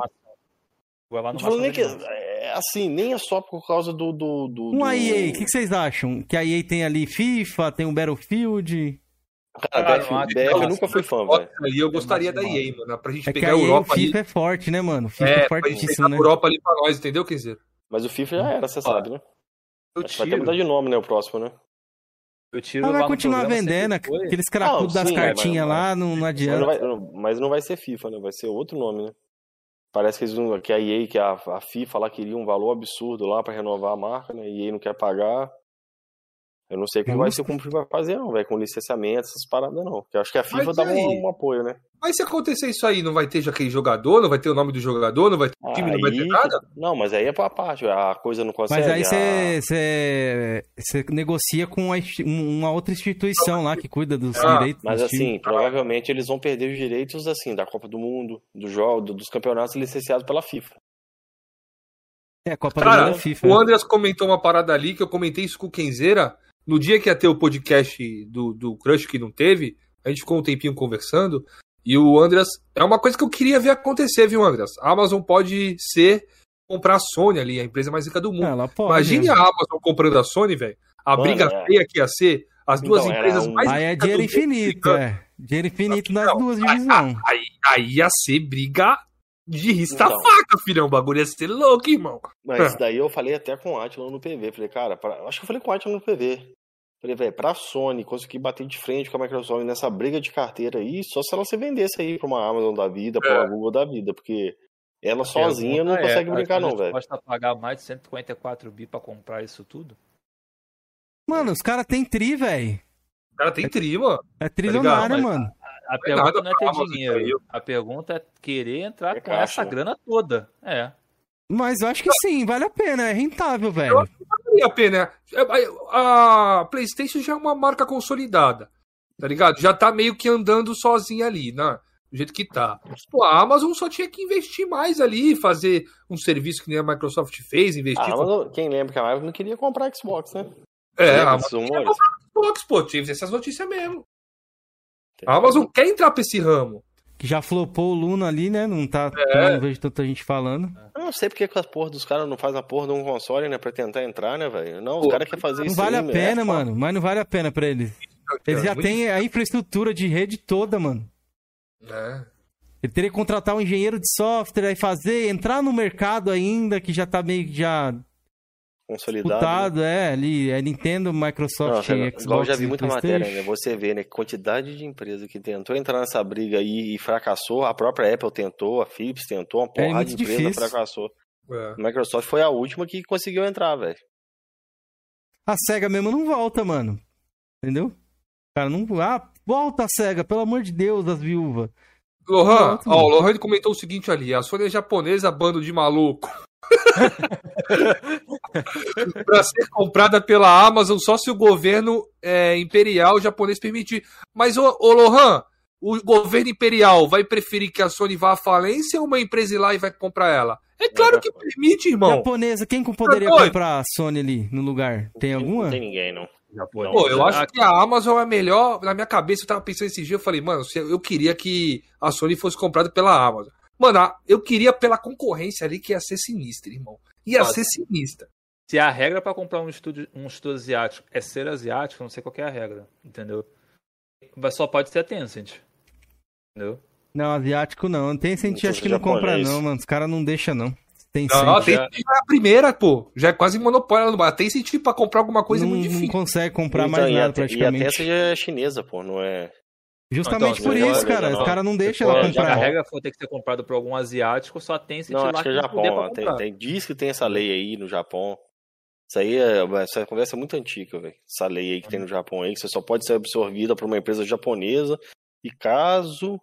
D: Vai não
B: falando nem que, é, assim, nem é só por causa do. do, do
A: um do... EA, o que, que, vocês acham? Que a EA tem ali FIFA, tem um Battlefield.
B: Cara, Cara BF, eu nunca fui fã, velho.
C: Ali eu gostaria da EA, mano. Pra gente
A: é
C: pegar a Europa.
A: O FIFA
C: ali.
A: é forte, né, mano? FIFA é, é fortíssimo, né?
C: a Europa ali pra nós, entendeu, quer dizer?
B: Mas o FIFA já era, você sabe, né? Eu tiro. Vai ter mudar de nome, né, o próximo, né?
A: Eu tiro ah, vai continuar vendendo, aqueles cracudos das cartinhas lá, não, não adianta.
B: Mas não, vai, mas não vai ser FIFA, né? Vai ser outro nome, né? Parece que, eles, que a EA, que a, a FIFA lá queria um valor absurdo lá para renovar a marca, né? E EA não quer pagar. Eu não sei como vai ser como vai fazer, não, velho, com licenciamento, essas paradas, não. Porque eu acho que a FIFA dá um, um, apoio, né?
C: Mas se acontecer isso aí, não vai ter já aquele jogador, não vai ter o nome do jogador, não vai ter time, aí, não vai ter nada?
B: Não, mas aí é pra parte, a coisa não consegue.
A: Mas aí você a... negocia com uma outra instituição lá que cuida dos ah, direitos.
B: Mas assim, time. provavelmente eles vão perder os direitos, assim, da Copa do Mundo, do jogo, dos campeonatos licenciados pela FIFA.
A: É, Copa Cara, do Mundo é FIFA.
C: O? Andreas comentou uma parada ali que eu comentei isso com o Kenzeira no dia que ia ter o podcast do, do Crush que não teve, a gente ficou um tempinho conversando. E o Andreas. É uma coisa que eu queria ver acontecer, viu, Andreas? A Amazon pode ser comprar a Sony ali, a empresa mais rica do mundo. Ela pode, Imagine a Amazon comprando a Sony, velho. A Mano, briga é. feia que ia ser. As duas então, empresas um... mais
A: Aí é dinheiro infinito, é. Dinheiro infinito nas duas divisões.
C: Aí, aí ia ser briga de riscar então, faca, filhão. O bagulho ia ser louco, irmão.
B: Mas daí eu falei até com o Atila no PV. Falei, cara, pra... acho que eu falei com o Atila no PV. Falei, velho, pra Sony conseguir bater de frente com a Microsoft nessa briga de carteira aí, só se ela se vendesse aí pra uma Amazon da vida, pra uma é. Google da vida, porque ela a sozinha não consegue é, brincar, não, velho.
D: Pode pagar mais de 154 bi pra comprar isso tudo?
A: Mano, os caras têm tri, velho.
C: O cara tem tri, mano.
A: É trilionário, tá mano.
D: A, pergunta não é ter dinheiro. A pergunta é querer entrar é com caixa. essa grana toda. É.
A: Mas eu acho que sim, vale a pena, é rentável, velho. Eu acho que
C: vale a pena. É, a PlayStation já é uma marca consolidada, tá ligado? Já tá meio que andando sozinha ali, né? Do jeito que tá. Pô, a Amazon só tinha que investir mais ali, fazer um serviço que nem a Microsoft fez, investir. A
B: Amazon, quem lembra que a Amazon não queria comprar Xbox, né?
C: É, a Amazon queria comprar Xbox, pô, tive essas notícias mesmo. A Amazon quer entrar pra esse ramo.
A: Que já flopou o Luna ali, né? Não tá. É. Não vejo tanta gente falando.
B: Eu não sei porque que as porra dos caras não fazem a porra de um console, né? Pra tentar entrar, né, velho? Não, os caras querem fazer
A: não
B: isso.
A: Não vale aí, a pena, é, mano. Mas não vale a pena pra eles. Eles já têm a infraestrutura de rede toda, mano. É. Ele teria que contratar um engenheiro de software aí fazer, entrar no mercado ainda, que já tá meio que já
B: consolidado.
A: Né? É, ali, é Nintendo, Microsoft,
B: Não, Xbox. Igual eu já vi muita matéria, né? Você vê, né? Quantidade de empresa que tentou entrar nessa briga aí e fracassou. A própria Apple tentou, a Philips tentou, uma é porrada é de empresa difícil. fracassou. É. A Microsoft foi a última que conseguiu entrar, velho.
A: A SEGA mesmo não volta, mano. Entendeu? Cara, não. Ah, volta a SEGA, pelo amor de Deus, das viúvas.
C: Lohan, ó, o Lohan comentou o seguinte ali: a Sony é japonesa, bando de maluco. para ser comprada pela Amazon só se o governo é, imperial japonês permitir. Mas, ô, ô Lohan, o governo imperial vai preferir que a Sony vá à falência ou uma empresa ir lá e vai comprar ela? É claro que permite, irmão.
A: Japonesa, quem poderia comprar a Sony ali no lugar? Tem alguma?
B: Não tem ninguém, não.
C: Pô, eu acho que a Amazon é melhor. Na minha cabeça, eu tava pensando esse dia, eu falei, mano, eu queria que a Sony fosse comprada pela Amazon. Mano, eu queria pela concorrência ali que ia ser sinistra, irmão. Ia Nossa. ser sinistra.
D: Se a regra para comprar um estúdio, um estúdio asiático é ser asiático, não sei qual é a regra, entendeu? Mas só pode ser a Tencent. Entendeu?
A: Não, asiático não. Tencent acho que não compra não, mano. Os caras não deixam não.
C: Tencent. Não, Tencent é a primeira, pô. Já é quase monopólio. A Tencent pra comprar alguma coisa
A: não,
C: é muito difícil.
A: Não consegue comprar então, mais nada praticamente.
B: E a Tencent é chinesa, pô. Não é...
A: Justamente então, por isso, cara. Os caras não deixam ela comprar. Se a
D: regra for ter que ser comprado por algum asiático, só tem se
B: Não, acho que é Japão. Tem, tem, diz que tem essa lei aí no Japão. Isso aí é, essa conversa é muito antiga, velho. Essa lei aí que tem no Japão aí, que você só pode ser absorvida por uma empresa japonesa. E caso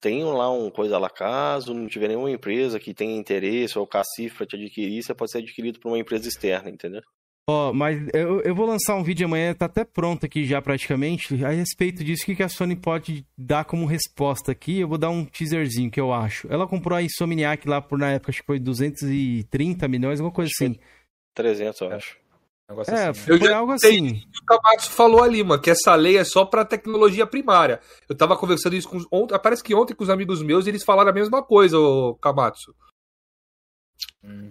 B: tenham lá uma coisa lá, caso não tiver nenhuma empresa que tenha interesse ou cacife para te adquirir, você pode ser adquirido por uma empresa externa, entendeu?
A: Ó, oh, mas eu, eu vou lançar um vídeo amanhã, tá até pronto aqui já praticamente, a respeito disso, o que, que a Sony pode dar como resposta aqui. Eu vou dar um teaserzinho que eu acho. Ela comprou a Insomniac lá por, na época, acho que foi 230 milhões, alguma coisa assim.
B: 300, eu acho.
A: Negócio é, assim, né? foi algo assim.
C: O Kamatsu falou ali, mano, que essa lei é só pra tecnologia primária. Eu tava conversando isso com. Ontem, parece que ontem com os amigos meus eles falaram a mesma coisa, o Kamatsu.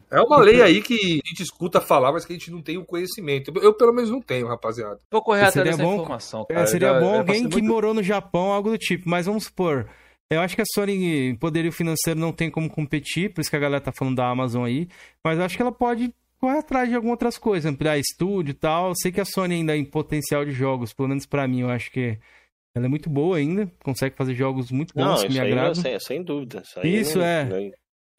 C: É uma lei aí que a gente escuta falar, mas que a gente não tem o conhecimento. Eu, pelo menos, não tenho, rapaziada.
D: Vou correr atrás dessa bom, informação,
A: cara. É, seria já, bom alguém que muito... morou no Japão, algo do tipo. Mas vamos supor, eu acho que a Sony, poderio financeiro, não tem como competir, por isso que a galera tá falando da Amazon aí. Mas eu acho que ela pode correr atrás de algumas outras coisas, ampliar estúdio e tal. Eu sei que a Sony ainda em potencial de jogos, pelo menos para mim, eu acho que ela é muito boa ainda, consegue fazer jogos muito bons não, que me agradam.
B: Sem, sem dúvida.
A: Isso, isso é. Não...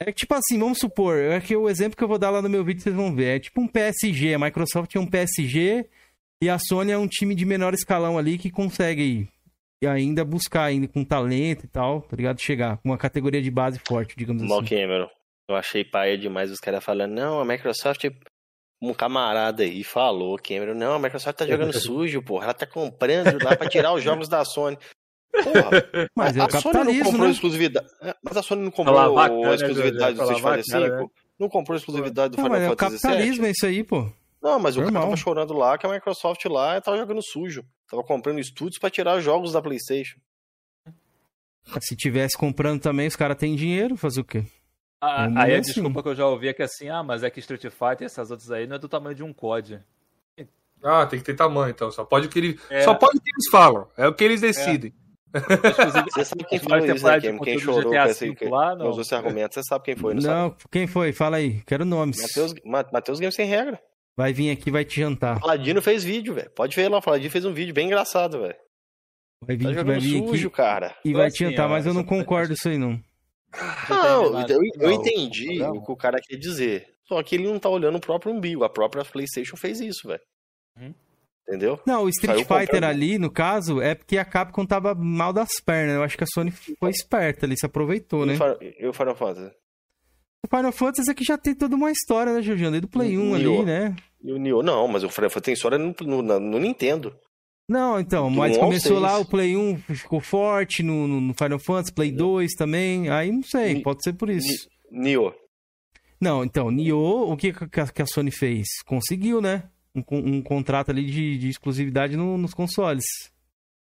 A: É tipo assim, vamos supor, é que o exemplo que eu vou dar lá no meu vídeo vocês vão ver. É tipo um PSG. A Microsoft é um PSG e a Sony é um time de menor escalão ali que consegue e ainda buscar ainda com talento e tal, tá ligado? Chegar com uma categoria de base forte, digamos Mal assim.
B: Cameron. Eu achei paia demais os caras falando, não, a Microsoft um camarada aí falou, Cameron, não, a Microsoft tá jogando sujo, porra. Ela tá comprando lá pra tirar os jogos da Sony. Porra,
A: mas é a,
B: a Sony não comprou né? exclusividade. É, mas a Sony não comprou a exclusividade do Street Fighter 5? Não comprou a exclusividade do
A: não,
B: Final
A: Fantasy VII? É o capitalismo é isso aí, pô.
B: Não, mas Normal. o cara tava chorando lá que a Microsoft lá tava jogando sujo. Tava comprando estúdios para tirar jogos da PlayStation.
A: Se tivesse comprando também, os caras têm dinheiro, fazer o quê?
D: Ah, aí a assim. desculpa que eu já ouvi é que assim, ah, mas é que Street Fighter e essas outras aí não é do tamanho de um COD.
C: Ah, tem que ter tamanho, então. Só pode o que, ele... É. Só pode o que eles falam. É o que eles decidem.
B: Você sabe quem foi isso, né? Quem, quem chorou com esse, lá, não. usou esse argumento, você sabe quem foi,
A: não, não quem foi? Fala aí, quero nomes.
B: Matheus, Matheus Games Sem Regra.
A: Vai vir aqui vai te jantar.
B: Paladino fez vídeo, velho. Pode ver lá, o Paladino fez um vídeo bem engraçado, velho.
A: Vai vir, tá vai vir sujo,
B: aqui cara.
A: E vai te jantar, mas eu não concordo com isso aí, não.
B: Não, eu, eu entendi o que o cara quer dizer. Só que ele não tá olhando o próprio umbigo. A própria PlayStation fez isso, velho. Uhum. Entendeu?
A: Não, o Street Saiu Fighter ali, no caso, é porque a Capcom tava mal das pernas. Eu acho que a Sony foi esperta ali, se aproveitou, né?
B: E o Final Fantasy?
A: O Final Fantasy aqui já tem toda uma história, né, Jorginho? Desde do Play 1 ali, né?
B: E o Nioh, não, mas o Final Fantasy tem história no, no, no Nintendo.
A: Não, então, mas começou lá o Play 1, ficou forte no, no Final Fantasy, Play 2 também, aí não sei, Ni, pode ser por isso.
B: Nioh.
A: Não, então, Nioh, o que, que a Sony fez? Conseguiu, né? Um, um contrato ali de, de exclusividade no, nos consoles.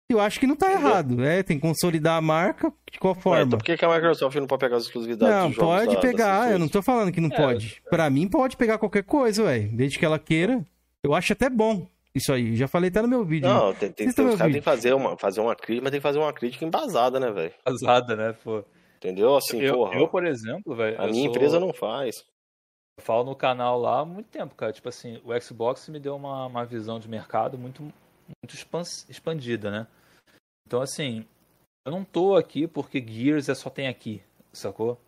A: Eu acho que não tá errado, é, tem que consolidar a marca, de qual forma? Ué, então
B: por que, que a Microsoft não pode pegar as exclusividades
A: Não, pode pegar, eu não tô falando que não é, pode. É. Pra mim pode pegar qualquer coisa, ué, desde que ela queira. Eu acho até bom isso aí, já falei até no meu vídeo.
B: Não, tem, tem, tem, os caras tem que fazer uma, fazer uma crítica, mas tem que fazer uma crítica embasada, né, velho?
D: Embasada, né, pô.
B: Entendeu? Assim,
D: eu,
B: porra.
D: Eu, por exemplo, velho.
B: A minha sou... empresa não faz.
D: Eu falo no canal lá há muito tempo, cara. Tipo assim, o Xbox me deu uma, uma visão de mercado muito, muito expandida, né? Então, assim, eu não tô aqui porque Gears é só tem aqui, sacou?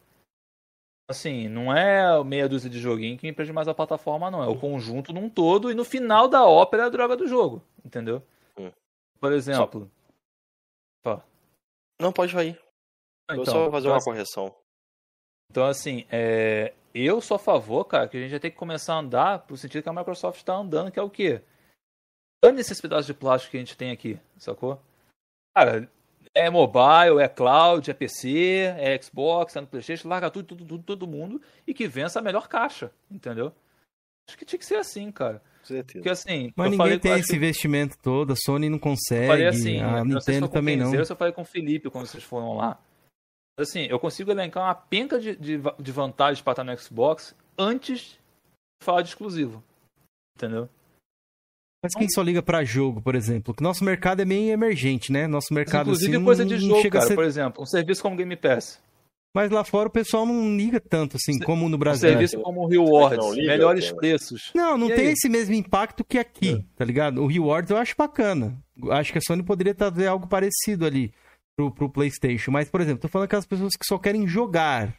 D: Assim, não é meia dúzia de joguinho que me prende mais a plataforma, não. É o conjunto num todo e no final da ópera é a droga do jogo, entendeu? Hum. Por exemplo.
B: Só... Não, pode ir. Então, eu só vou fazer então, uma assim, correção.
D: Então, assim, é... eu sou a favor, cara, que a gente já tem que começar a andar pro sentido que a Microsoft está andando, que é o quê? Dane esses pedaços de plástico que a gente tem aqui, sacou? Cara, é mobile, é cloud, é PC, é Xbox, é no Playstation, larga tudo, tudo, tudo, todo mundo e que vença a melhor caixa, entendeu? Acho que tinha que ser assim, cara.
B: Certeza.
D: Porque, assim,
A: Mas ninguém tem esse que... investimento todo, a Sony não consegue, falei assim, a Nintendo também não.
D: Eu falei com o Felipe quando vocês foram lá. Assim, eu consigo elencar uma penca de, de, de vantagens para estar no Xbox antes de falar de exclusivo. Entendeu?
A: Mas quem só liga para jogo, por exemplo? Que nosso mercado é meio emergente, né? Nosso mercado
D: Mas, inclusive
A: assim,
D: coisa de jogo, cara, ser... por exemplo, um serviço como Game Pass.
A: Mas lá fora o pessoal não liga tanto assim como no Brasil.
D: Um serviço como o Rewards, melhores preços.
A: Não, não e tem aí? esse mesmo impacto que aqui, é. tá ligado? O Rewards eu acho bacana. Acho que a Sony poderia trazer algo parecido ali pro, pro PlayStation. Mas, por exemplo, tô falando aquelas pessoas que só querem jogar.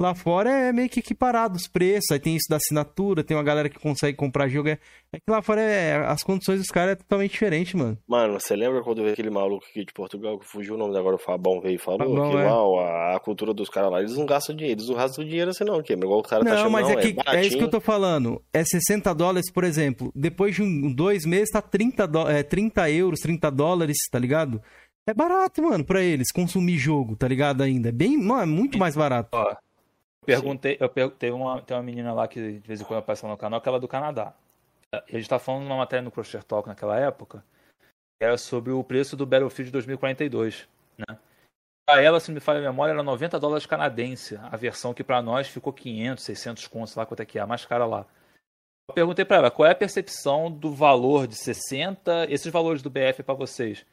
A: Lá fora é meio que equiparado os preços, aí tem isso da assinatura, tem uma galera que consegue comprar jogo. É, é que lá fora é, as condições dos caras é totalmente diferente, mano.
B: Mano, você lembra quando veio aquele maluco aqui de Portugal que fugiu o nome agora, o Fabão veio e falou Fabão, que é. mal, a, a, cultura dos caras lá, eles não gastam dinheiro, eles não gastam dinheiro assim não, que igual o cara tá não, tá chamando,
A: mas é,
B: que,
A: é, é, isso que eu tô falando. É 60 dólares, por exemplo, depois de um, dois meses tá 30, do, é, 30 euros, 30 dólares, tá ligado? É barato, mano, pra eles consumir jogo, tá ligado ainda? É bem, mano, é muito mais barato. Ó,
D: Perguntei, eu perguntei uma, tem uma menina lá que de vez em quando aparece no canal, que ela é do Canadá. A gente tá falando numa matéria no Crochet Talk naquela época, que era sobre o preço do Battlefield 2042, né? Pra ela, se me falha a memória, era 90 dólares canadense, a versão que para nós ficou 500, 600 contos, lá quanto é que é, a mais cara lá. Eu perguntei para ela, qual é a percepção do valor de 60, esses valores do BF para vocês?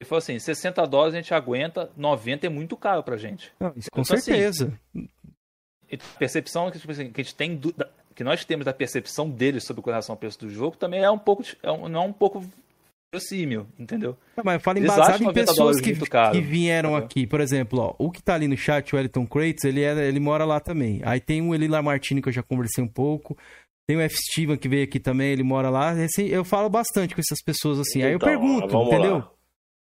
D: Ele falou assim, 60 dólares a gente aguenta, 90 é muito caro pra gente.
A: Não, isso com então, assim, certeza. Assim,
D: percepção que, tipo assim, que a gente tem do, que nós temos da percepção deles sobre o relação ao preço do jogo também é um pouco é um, não é um pouco verossímil, entendeu?
A: Não, mas eu falo embasado em pessoas que, caro, que vieram entendeu? aqui. Por exemplo, ó, o que tá ali no chat, o Elton Crates, ele, é, ele mora lá também. Aí tem o Eli Lamartine, que eu já conversei um pouco. Tem o F. Steven, que veio aqui também, ele mora lá. Esse, eu falo bastante com essas pessoas assim. Então, aí eu então, pergunto, entendeu? Lá.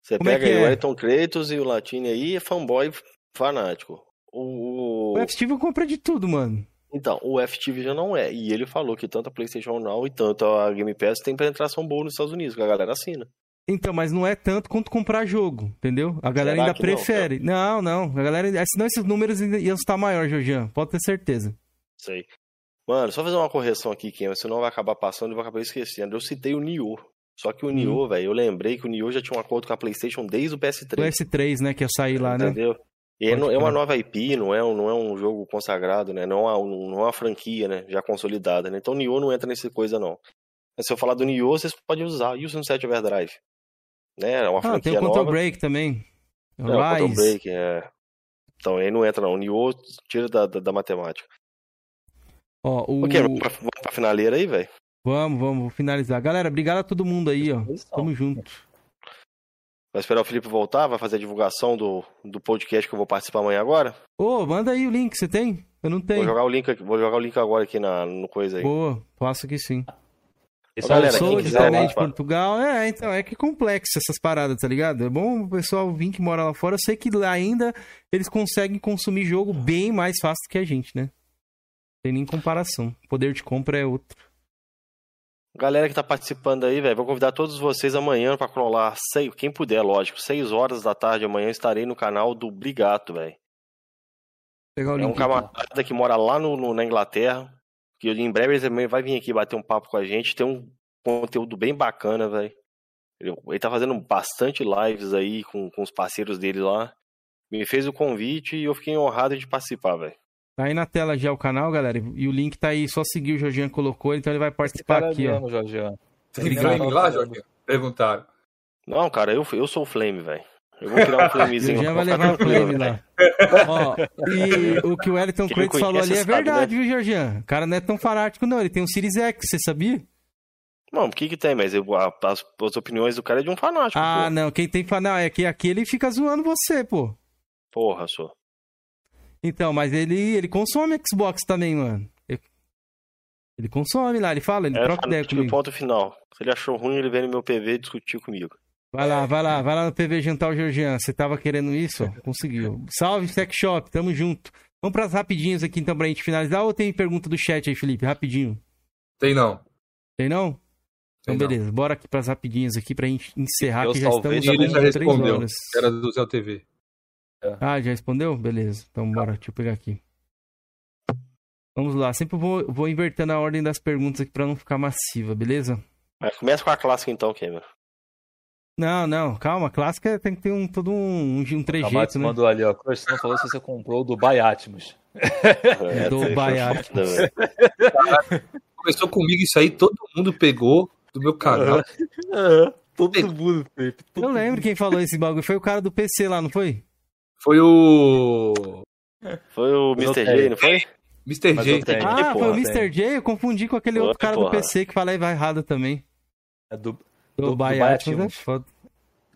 B: Você Como é pega é aí é? o Elton Kratos e o Latine aí, é fanboy fanático. O,
A: o F-Steve compra de tudo, mano.
B: Então, o F-TV já não é. E ele falou que tanto a PlayStation Now e tanto a Game Pass tem penetração boa nos Estados Unidos, que a galera assina.
A: Então, mas não é tanto quanto comprar jogo, entendeu? A galera Será ainda prefere. Não, não, não, A galera. Senão esses números iam estar maior, Georgian. Pode ter certeza.
B: Sei. Mano, só fazer uma correção aqui, Kim, senão vai acabar passando e vai acabar esquecendo. Eu citei o Nioh. Só que o Nioh, hum. velho, eu lembrei que o Nioh já tinha um acordo com a PlayStation desde o PS3. O
A: PS3, né, que ia sair lá,
B: Entendeu? né? Entendeu? É, é, uma nova IP, não é, um, não é um jogo consagrado, né? Não é, uma, não é uma franquia, né? Já consolidada, né? Então o Nioh não entra nessa coisa, não. Mas se eu falar do Nioh, vocês podem usar. E o Sunset Overdrive? Né? É uma
A: ah, tem o Control Break também.
B: É, o Control Break, é. Então aí não entra não. O Nioh tira da, da, da matemática.
A: Ó, o...
B: Ok, vamos pra, vamos pra finaleira aí, velho?
A: Vamos, vamos finalizar. Galera, obrigado a todo mundo aí, ó. Tamo junto.
B: Vai esperar o Felipe voltar? Vai fazer a divulgação do, do podcast que eu vou participar amanhã agora?
A: Ô, manda aí o link, você tem? Eu não tenho.
B: Vou jogar o link, vou jogar o link agora aqui na, no coisa aí.
A: Boa, faço aqui sim.
B: Isso, galera,
A: sou diretamente de Portugal. É, então, é que é complexo essas paradas, tá ligado? É bom o pessoal vir que mora lá fora. Eu sei que lá ainda eles conseguem consumir jogo bem mais fácil que a gente, né? Tem nem comparação. O poder de compra é outro.
B: Galera que tá participando aí, velho, vou convidar todos vocês amanhã para colar, sei, quem puder, lógico, 6 horas da tarde amanhã estarei no canal do Brigato, velho. É um camarada que mora lá no, no, na Inglaterra, que em breve ele também vai vir aqui bater um papo com a gente, tem um conteúdo bem bacana, velho. Ele, ele tá fazendo bastante lives aí com, com os parceiros dele lá. Me fez o convite e eu fiquei honrado de participar, velho.
A: Tá aí na tela já o canal, galera. E o link tá aí, só seguir o Jorginho colocou, então ele vai participar aqui,
D: mesmo, ó. Jorginho.
C: Tem Flame lá, Jorginho? Perguntaram.
B: Não, cara, eu, eu sou o Flame, velho. Eu vou criar um flamezinho
A: lá. vai levar o Flame lá. ó, e o que o Wellington Creighton falou ali é verdade, né? viu, Jorginho? O cara não é tão fanático, não. Ele tem um Series X, você sabia?
B: Não, o que que tem? Mas eu, as, as, opiniões do cara é de um fanático.
A: Ah,
B: pô.
A: não. Quem tem fanático é que aqui ele fica zoando você, pô.
B: Porra, sou.
A: Então, mas ele, ele consome Xbox também, mano. Ele consome lá, ele fala, ele é, troca ideia comigo.
B: ponto final. Se ele achou ruim, ele vem no meu PV discutir comigo.
A: Vai lá, vai lá, vai lá no PV jantar o Georgian. Você tava querendo isso? Conseguiu. Salve, Sex Shop, tamo junto. Vamos pras rapidinhas aqui então pra gente finalizar ou tem pergunta do chat aí, Felipe? Rapidinho.
C: Tem não.
A: Tem não? Então, tem beleza, não. bora aqui pras rapidinhas aqui pra gente encerrar,
C: Eu
A: que já estamos
C: ele já respondeu. Era do Zé TV.
A: É. Ah, já respondeu? Beleza. Então bora, deixa eu pegar aqui. Vamos lá, sempre vou, vou invertendo a ordem das perguntas aqui pra não ficar massiva, beleza?
B: Mas começa com a clássica então, Cameron.
A: Não, não, calma, a clássica tem que ter um, todo um, um trejeito, né?
D: mandou ali, ó, não falou se você comprou do Baiatmos.
A: É, do Baiatmos.
C: Começou comigo isso aí, todo mundo pegou do meu canal.
D: É, todo mundo, Felipe.
A: Eu lembro quem falou esse bagulho, foi o cara do PC lá, não foi?
C: Foi o.
B: Foi o Mr. J, não foi?
C: Mr. J.
A: Ah, foi o Mr. J? Eu confundi com aquele outro cara do PC que fala aí vai errado também.
D: É do.
A: Do, do Baiatimos foda.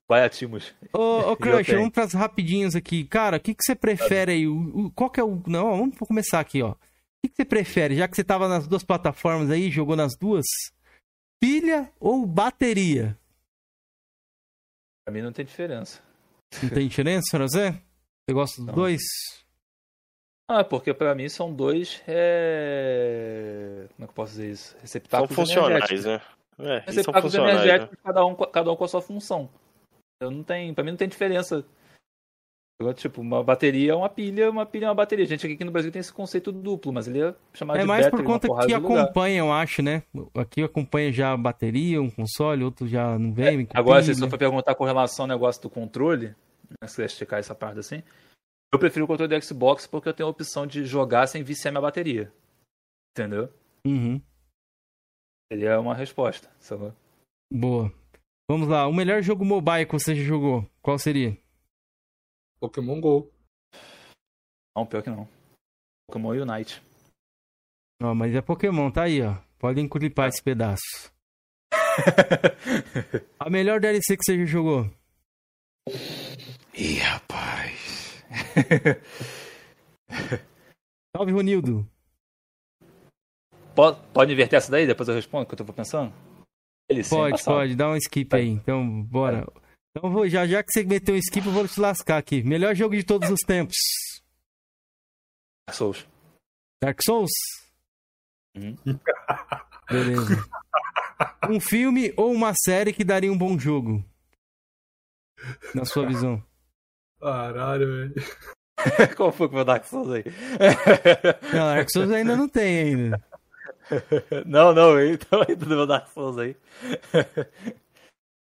D: Baiatimos.
A: Ô, ô Crush, vamos pras rapidinhos aqui. Cara, o que, que você prefere aí? O, o, qual que é o. Não, vamos começar aqui, ó. O que, que você prefere? Já que você tava nas duas plataformas aí, jogou nas duas? Pilha ou bateria?
D: Pra mim não tem diferença.
A: Não tem diferença pra você? Você gosta dos dois?
D: Ah, porque para mim são dois. É... Como é que eu posso dizer isso? Receptáculos
B: são funcionais, né?
D: É, Receptáculos são energéticos, né? cada, um, cada um com a sua função. Eu não tem, para mim não tem diferença. Tipo, uma bateria é uma pilha, uma pilha é uma bateria. A gente aqui no Brasil tem esse conceito duplo, mas ele é chamado
A: é
D: de
A: mais por conta que acompanha, eu acho, né? Aqui acompanha já a bateria, um console, outro já não vem. É,
D: agora, pilha. se você for perguntar com relação ao negócio do controle, né, se esticar essa parte assim. Eu prefiro o controle do Xbox porque eu tenho a opção de jogar sem viciar minha bateria. Entendeu?
A: Uhum.
D: Seria é uma resposta. Sabe?
A: Boa. Vamos lá. O melhor jogo mobile que você já jogou, qual seria?
C: Pokémon GO.
D: Não, pior que não. Pokémon Unite.
A: Ó, mas é Pokémon, tá aí, ó. Pode encuripar esse pedaço. a melhor DLC que você já jogou?
D: Ih, rapaz.
A: Salve, Ronildo.
D: Pode, pode inverter essa daí? Depois eu respondo o que eu tô pensando?
A: Ele pode, pode. Dá um skip aí. Então, bora. Então, vou, já, já que você meteu um skip, eu vou te lascar aqui. Melhor jogo de todos os tempos.
D: Dark Souls.
A: Dark Souls?
D: Uhum.
A: Beleza. Um filme ou uma série que daria um bom jogo? Na sua visão.
C: Caralho, velho.
D: Qual foi o Dark Souls aí?
A: Não, Dark Souls ainda não tem ainda.
D: Não, não, então ainda do Dark Souls aí.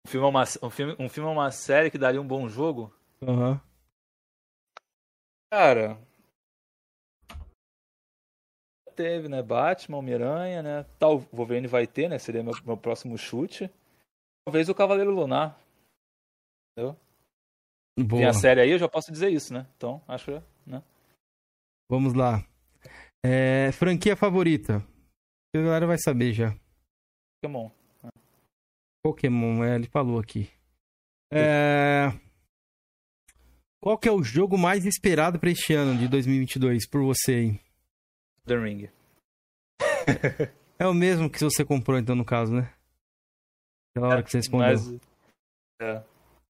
D: Um filme, é uma, um, filme, um filme é uma série que daria um bom jogo?
A: Aham. Uhum.
D: Cara. Teve, né? Batman, Homem-Aranha, né? Tal, Wolverine vai ter, né? Seria meu, meu próximo chute. Talvez o Cavaleiro Lunar. Entendeu? Boa. Tem a série aí, eu já posso dizer isso, né? Então, acho que. Né?
A: Vamos lá. É, franquia favorita? A galera vai saber já.
D: Pokémon.
A: Pokémon, é, ele falou aqui. É... Qual que é o jogo mais esperado para este ano de 2022 por você aí?
D: The Ring.
A: é o mesmo que você comprou então no caso, né? Aquela hora é, que você respondeu. Mas... É.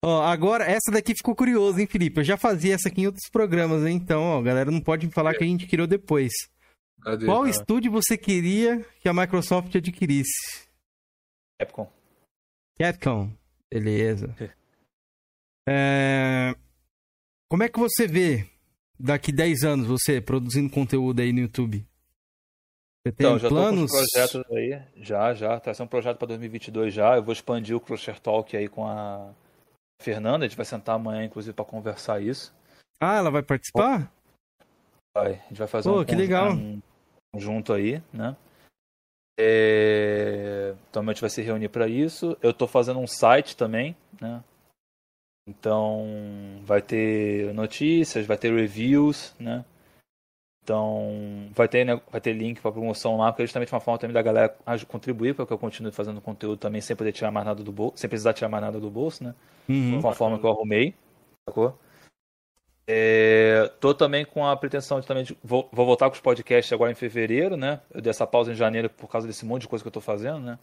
A: Ó, agora, essa daqui ficou curiosa, hein, Felipe? Eu já fazia essa aqui em outros programas, hein? Então, ó, galera não pode me falar que a gente criou depois. Cadê, Qual cara? estúdio você queria que a Microsoft adquirisse?
D: Capcom.
A: Capcom. Beleza. É... Como é que você vê daqui 10 anos você produzindo conteúdo aí no YouTube?
D: Você tem então, já planos? Tô com projetos aí, já, já. Tá sendo um projeto para 2022 já. Eu vou expandir o Crusher Talk aí com a Fernanda. A gente vai sentar amanhã, inclusive, para conversar isso.
A: Ah, ela vai participar?
D: Vai. A gente vai fazer
A: Pô, um, que legal.
D: um junto aí, né? É... Então a gente vai se reunir para isso. Eu estou fazendo um site também, né? Então vai ter notícias, vai ter reviews, né? Então vai ter, né, vai ter link para promoção lá, porque é justamente uma forma também da galera contribuir para que eu continue fazendo conteúdo também sem poder tirar mais nada do bolso, sem precisar tirar mais nada do bolso, né? Uhum. Foi uma forma que eu arrumei, sacou? É, tô também com a pretensão de também de, vou, vou, voltar com os podcasts agora em fevereiro, né? Eu dei essa pausa em janeiro por causa desse monte de coisa que eu tô fazendo, né?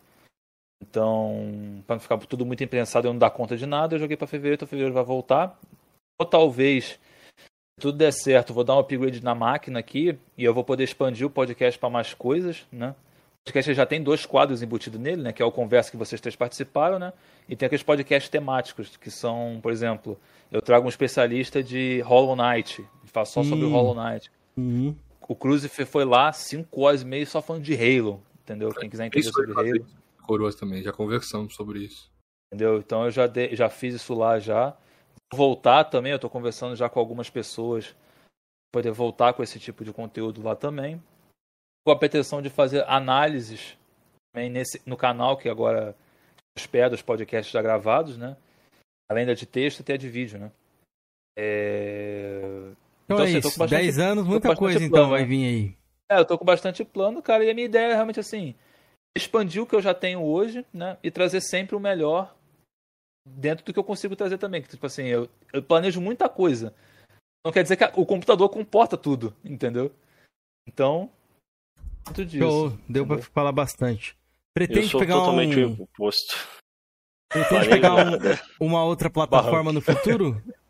D: Então, para não ficar tudo muito imprensado e eu não dar conta de nada, eu joguei para fevereiro, então fevereiro vai voltar. Ou talvez, tudo der certo, vou dar um upgrade na máquina aqui e eu vou poder expandir o podcast para mais coisas, né? O podcast já tem dois quadros embutidos nele, né? Que é o Conversa que vocês três participaram, né? E tem aqueles podcasts temáticos, que são, por exemplo, eu trago um especialista de Hollow Knight, faço só sobre o Hollow Knight. Uhum. O Crucifer foi lá, cinco horas e meio só falando de Halo, entendeu? Quem quiser entender sobre Halo.
C: Coroas também, já conversamos sobre isso.
D: Entendeu? Então eu já, de, já fiz isso lá já. Voltar também, eu estou conversando já com algumas pessoas poder voltar com esse tipo de conteúdo lá também. Com a pretensão de fazer análises também nesse, no canal que agora hospeda os podcasts já gravados, né? Além da de texto, até de vídeo, né?
A: É... Então, então é assim, isso, bastante, 10 anos, muita coisa então, plano, então vai vir aí.
D: É, eu tô com bastante plano, cara, e a minha ideia é realmente assim, expandir o que eu já tenho hoje, né? E trazer sempre o melhor dentro do que eu consigo trazer também. Tipo assim, eu, eu planejo muita coisa. Não quer dizer que a, o computador comporta tudo, entendeu? Então,
A: muito disso. Show, deu para falar bastante. Pretende eu sou pegar totalmente um... oposto. Pretende pegar um, uma outra plataforma no futuro?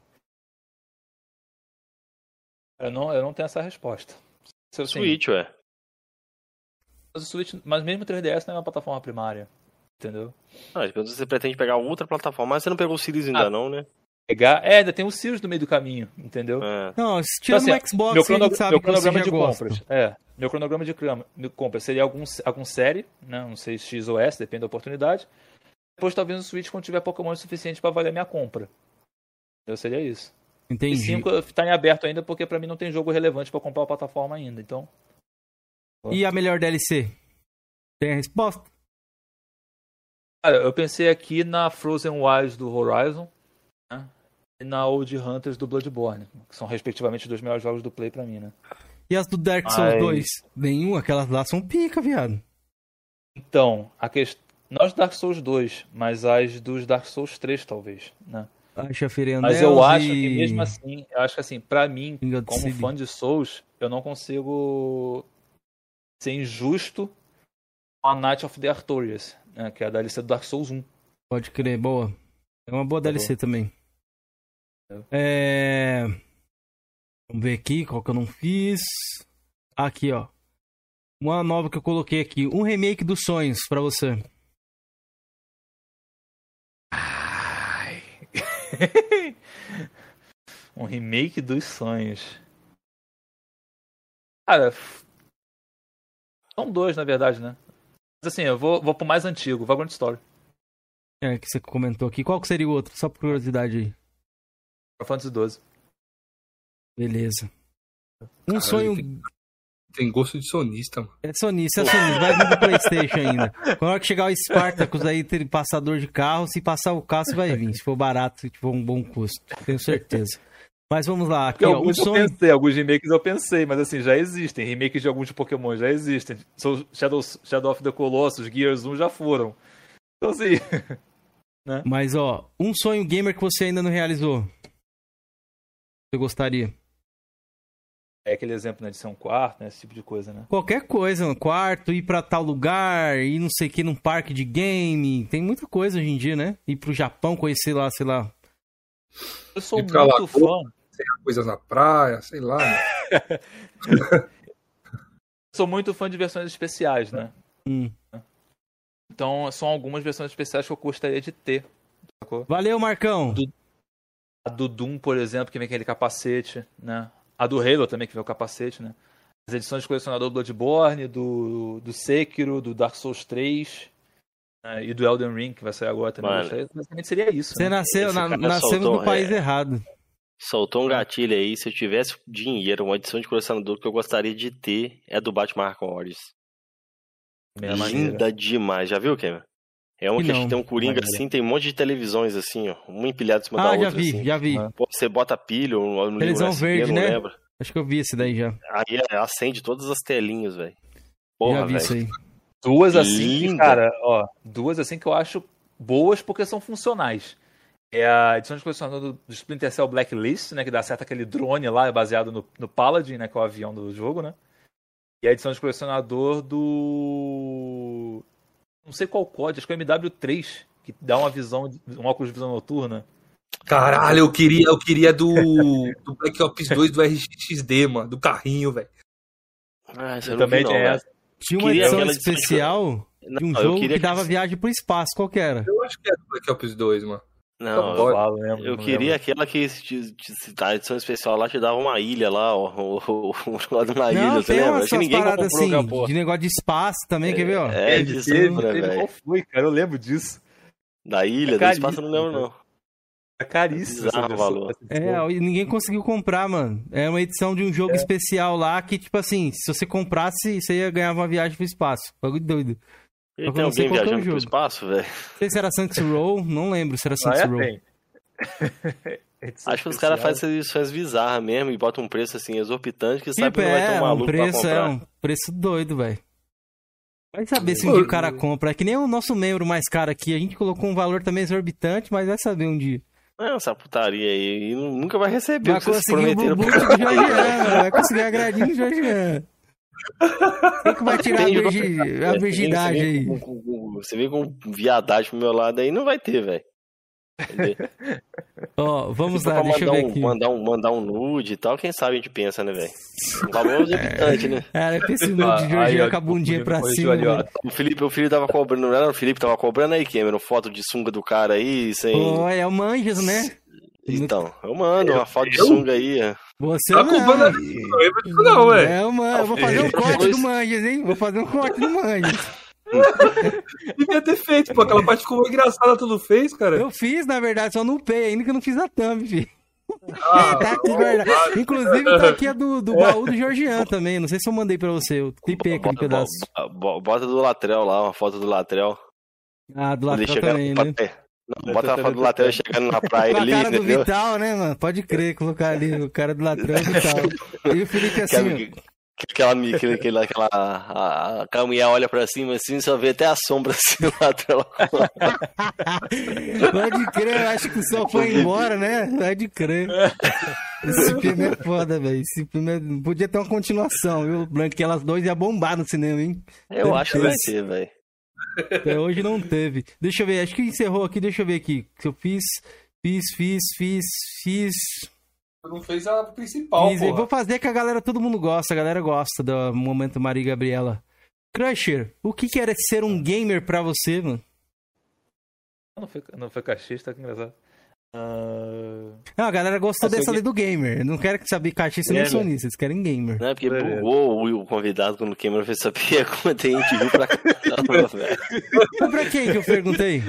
D: Eu não, eu não tenho essa resposta.
B: Se, assim, Switch, ué.
D: Mas, o Switch, mas mesmo o 3DS não é uma plataforma primária. Entendeu?
B: Ah, você pretende pegar outra plataforma, mas você não pegou o Sirius ainda ah, não, né?
D: Pegar, é, ainda tem o Sirius no meio do caminho, entendeu? É.
A: Não, tirando então, assim, o Xbox, meu, crono,
D: meu cronograma de compras. É, meu cronograma de compras seria algum, algum série, né? Não sei X ou S, depende da oportunidade. Depois talvez no Switch quando tiver Pokémon suficiente para valer a minha compra. Eu seria isso.
A: Entendi. E
D: 5 tá em aberto ainda porque para mim não tem jogo relevante para comprar a plataforma ainda, então.
A: E a melhor DLC? Tem a resposta?
D: Cara, eu pensei aqui na Frozen Wilds do Horizon né? e na Old Hunters do Bloodborne, que são respectivamente os dois melhores jogos do Play pra mim, né?
A: E as do Dark Souls Mas... 2? Nenhum, aquelas lá são pica, viado.
D: Então, a questão. Não as Dark Souls 2, mas as dos Dark Souls 3, talvez, né?
A: Acha
D: Mas eu acho e... que mesmo assim, eu acho que assim, pra mim, como fã de Souls, eu não consigo ser injusto a Night of the Artorias, né? que é a DLC do Dark Souls 1.
A: Pode crer, boa. É uma boa tá DLC bom. também. É... Vamos ver aqui qual que eu não fiz. Aqui, ó. Uma nova que eu coloquei aqui. Um remake dos sonhos pra você.
D: um remake dos sonhos. Cara, são dois, na verdade, né? Mas assim, eu vou, vou pro mais antigo, Vagrant Story.
A: É, que você comentou aqui. Qual que seria o outro? Só por curiosidade aí.
D: Final Fantasy XII.
A: Beleza. Um Caralho, sonho. Que...
C: tem gosto de sonista, mano.
A: É sonista, é sonista. Vai vir do Playstation ainda. Quando hora que chegar o Spartacus aí, ter passador de carro, se passar o carro, você vai vir. Se for barato, se for um bom custo. Tenho certeza. Mas vamos lá. Aqui, ó,
D: alguns sonho... eu pensei, alguns remakes eu pensei, mas assim, já existem. Remakes de alguns Pokémon já existem. Shadow, Shadow of the Colossus, Gears 1 já foram. Então assim...
A: né? Mas ó, um sonho gamer que você ainda não realizou. Você gostaria?
D: É aquele exemplo, né, de ser um quarto, né, esse tipo de coisa, né?
A: Qualquer coisa, um quarto, ir para tal lugar, ir não sei o que num parque de game, tem muita coisa hoje em dia, né? Ir pro Japão, conhecer lá, sei lá.
D: Eu sou muito lá, fã.
C: Coisas na praia, sei lá.
D: sou muito fã de versões especiais, né?
A: Hum.
D: Então, são algumas versões especiais que eu gostaria de ter.
A: Sacou? Valeu, Marcão!
D: Do, a do Doom, por exemplo, que vem aquele capacete, né? A do Halo também, que vem o capacete, né? As edições de colecionador do Bloodborne, do, do Sekiro, do Dark Souls 3 né? e do Elden Ring, que vai sair agora também. Basicamente seria isso.
A: Você
D: né?
A: nasceu, na, nascemos no país é, errado.
B: Soltou um gatilho aí. Se eu tivesse dinheiro, uma edição de colecionador que eu gostaria de ter é do Batman Arkham Origins. Linda maneira. demais. Já viu, Cameron? É uma que, que tem um coringa assim, tem um monte de televisões assim, ó. Uma empilhada em cima ah, da outra.
A: Ah, já vi,
B: assim.
A: já vi.
B: Pô, você bota pilha no
A: Televisão USB, verde, né? Lembro. Acho que eu vi esse daí já.
B: Aí é, acende todas as telinhas, velho.
A: Já vi véio. isso aí.
D: Duas assim, Linda. cara, ó. Duas assim que eu acho boas porque são funcionais. É a edição de colecionador do, do Splinter Cell Blacklist, né? Que dá certo aquele drone lá, baseado no, no Paladin, né? Que é o avião do jogo, né? E a edição de colecionador do. Não sei qual código, acho que é o MW3, que dá uma visão, um óculos de visão noturna.
C: Caralho, eu queria, eu queria do, do Black Ops 2 do RXD, mano, do carrinho, velho.
B: Ah, eu também tem essa.
A: Tinha uma edição especial de um jogo que dava que... viagem pro espaço, qual que era?
C: Eu acho que é do Black Ops 2, mano.
B: Não, eu, falo, lembro, eu queria lembro. aquela que a edição especial lá te dava uma ilha lá, ó, o, lado de uma ilha, você lembra? Acho que ninguém comprou
A: assim, de negócio de espaço também, quer ver, ó?
B: É, é de
D: sempre, velho. Qual foi, cara? Eu lembro disso.
B: Da ilha, é do espaço eu não lembro, não.
D: É caríssimo
B: esse valor.
A: É, ninguém conseguiu comprar, mano. É uma edição de um jogo é. especial lá que, tipo assim, se você comprasse, você ia ganhar uma viagem pro espaço. Bagulho doido.
B: E tem alguém viajando pro espaço, velho? Não
A: sei se era Saints Row, não lembro se era Saints ah, é? Row.
B: Acho que os caras fazem edições bizarras mesmo e botam um preço assim exorbitante que tipo, sabe que não vai ter um é, maluco
A: um preço,
B: É
A: um preço doido, velho. Vai saber se um dia o cara compra. É que nem o nosso membro mais caro aqui. A gente colocou um valor também exorbitante, mas vai saber um dia.
B: Não, essa putaria aí. E nunca vai receber
A: vai o que vocês prometeram. Vai conseguir o do Jorgiano, vai conseguir a gradinha do Jorgiano. Quem que vai tirar a, virgi... a virgindade aí?
B: Você vem com viadagem pro meu lado aí, não vai ter, velho.
A: Ó, oh, vamos lá, deixa eu ver
B: um,
A: aqui.
B: Mandar um, mandar um nude e tal, quem sabe a gente pensa, né, velho? Valor exorbitante, né?
A: É, pensa esse nude de Jorginho com a bundinha pra cima. Ali,
B: o Felipe, o Felipe tava cobrando, não era o Felipe tava cobrando aí, Cameron, foto de sunga do cara aí, sem...
A: Oh, é o Manjas, né?
B: Então, eu mando uma foto de sunga aí.
A: Você
C: tá culpando a... não, velho.
A: É, mano, eu vou fazer um corte do Manjas, hein? Vou fazer um corte do Manjas.
C: Devia ter feito, pô. Aquela parte ficou engraçada, tu não fez, cara?
A: Eu fiz, na verdade, só no pay, ainda que eu não fiz a thumb, filho. Ah, tá aqui, verdade. Inclusive, tá aqui a do, do baú do Georgian também. Não sei se eu mandei pra você. Eu clipei aquele bota, pedaço.
B: Bota do Latrel lá, uma foto do Latrel.
A: Ah, do Latrel também, né?
B: Não, bota a foto do Latrel chegando na praia ali,
A: cara do Vital, né, mano? Pode crer, colocar ali o cara do Latrel e Vital. E o Felipe assim,
B: Aquela, aquela, aquela, aquela a, a, mulher olha pra cima assim, só vê até a sombra assim do lado
A: Pode crer, acho que o sol foi embora, né? Pode crer. Esse filme é foda, velho. Esse filme é... podia ter uma continuação, viu? Branquelas dois ia bombar no cinema, hein?
B: Eu Deve acho que vai ter, velho.
A: Até hoje não teve. Deixa eu ver, acho que encerrou aqui, deixa eu ver aqui. Se eu fiz, fiz, fiz, fiz, fiz
C: não fez a principal,
A: pô. Vou fazer que a galera, todo mundo gosta, a galera gosta do momento Maria Gabriela. Crusher, o que, que era ser um gamer pra você, mano?
D: Não foi, não foi cachista, que engraçado. Uh...
A: Não, a galera gostou dessa lei do gamer. Não quero saber cachista nem sonista, eles querem gamer.
B: Não, é porque bugou o convidado quando o Cameron fez pergunta e a gente viu pra caramba, velho.
A: pra quem que eu perguntei?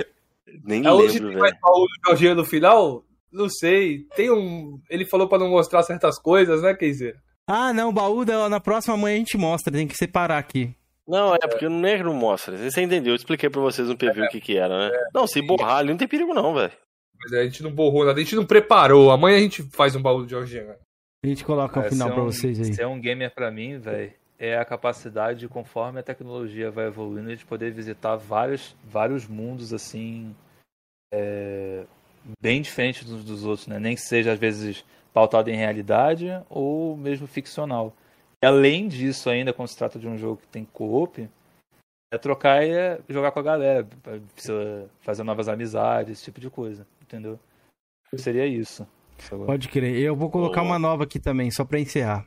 B: Nem é lembro, velho. Mas
C: o no final? Não sei. Tem um. Ele falou para não mostrar certas coisas, né, Keizer?
A: Ah, não, o baú da, na próxima manhã a gente mostra, tem que separar aqui.
B: Não, é porque não é que não mostra. Você entendeu? Eu expliquei pra vocês no PV é, o que que era, né? É, não, se borrar ali não tem perigo não, velho.
C: Mas a gente não borrou nada, a gente não preparou. Amanhã a gente faz um baú de Georgiana.
A: A gente coloca no final é um, pra vocês aí.
D: Se é um gamer pra mim, velho, é a capacidade, conforme a tecnologia vai evoluindo, de poder visitar vários, vários mundos, assim, é, bem diferentes uns dos outros, né? Nem que seja, às vezes, pautado em realidade ou mesmo ficcional. E além disso, ainda quando se trata de um jogo que tem co-op, é trocar e é jogar com a galera, fazer novas amizades, esse tipo de coisa, entendeu? Seria isso.
A: Pode crer. Eu vou colocar uma nova aqui também, só pra encerrar.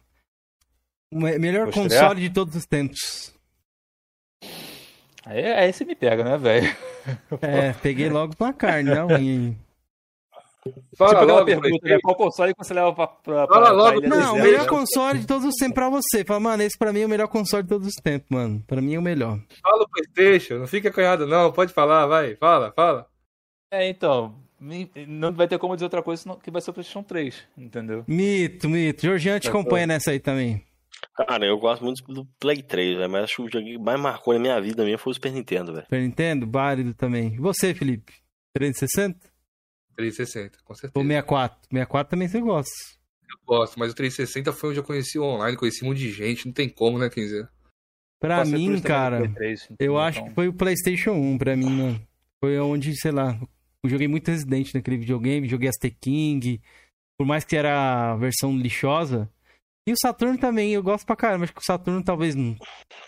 A: O melhor console de todos os tempos.
D: Aí, aí você me pega, né, velho?
A: É, peguei logo o placar, não. E...
D: Fala tipo logo, pergunta, né? Qual console que você leva pra. pra
A: Fala pra logo, Não, o melhor console de todos os tempos pra você. Fala, mano, esse pra mim é o melhor console de todos os tempos, mano. Pra mim é o melhor.
C: Fala o PlayStation, não fica acanhado, não. Pode falar, vai. Fala, fala.
D: É, então. Não vai ter como dizer outra coisa senão que vai ser o PlayStation 3, entendeu?
A: Mito, mito. Georgian te acompanha nessa aí também.
B: Cara, eu gosto muito do Play 3, véio, mas acho que o jogo que mais marcou na minha vida minha foi o Super Nintendo, velho.
A: Super Nintendo, válido também. E você, Felipe? 360?
C: 360, com certeza.
A: Ou 64? 64 também você gosta.
C: Eu gosto, mas o 360 foi onde eu conheci o online, conheci um monte de gente, não tem como, né, Kenzer?
A: Pra mim, cara, 3, então, eu acho que foi o PlayStation 1 pra mim, mano. Foi onde, sei lá, eu joguei muito Resident naquele videogame, joguei as The King, por mais que era a versão lixosa. E o Saturno também, eu gosto pra caramba, acho que o Saturno talvez não.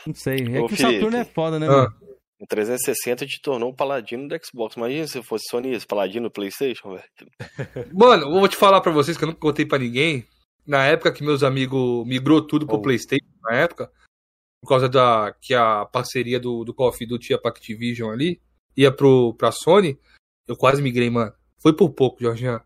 A: Não sei. É Ô, que Felipe, o Saturno é foda, né, ah. mano?
B: O 360 te tornou o paladino do Xbox. Imagina se fosse Sony esse paladino do PlayStation, velho.
C: Mano, vou te falar pra vocês que eu nunca contei pra ninguém. Na época que meus amigos migrou tudo pro oh. PlayStation, na época, por causa da que a parceria do, do Call of Duty ia pra Activision ali, ia pro, pra Sony, eu quase migrei, mano. Foi por pouco, Jorginho.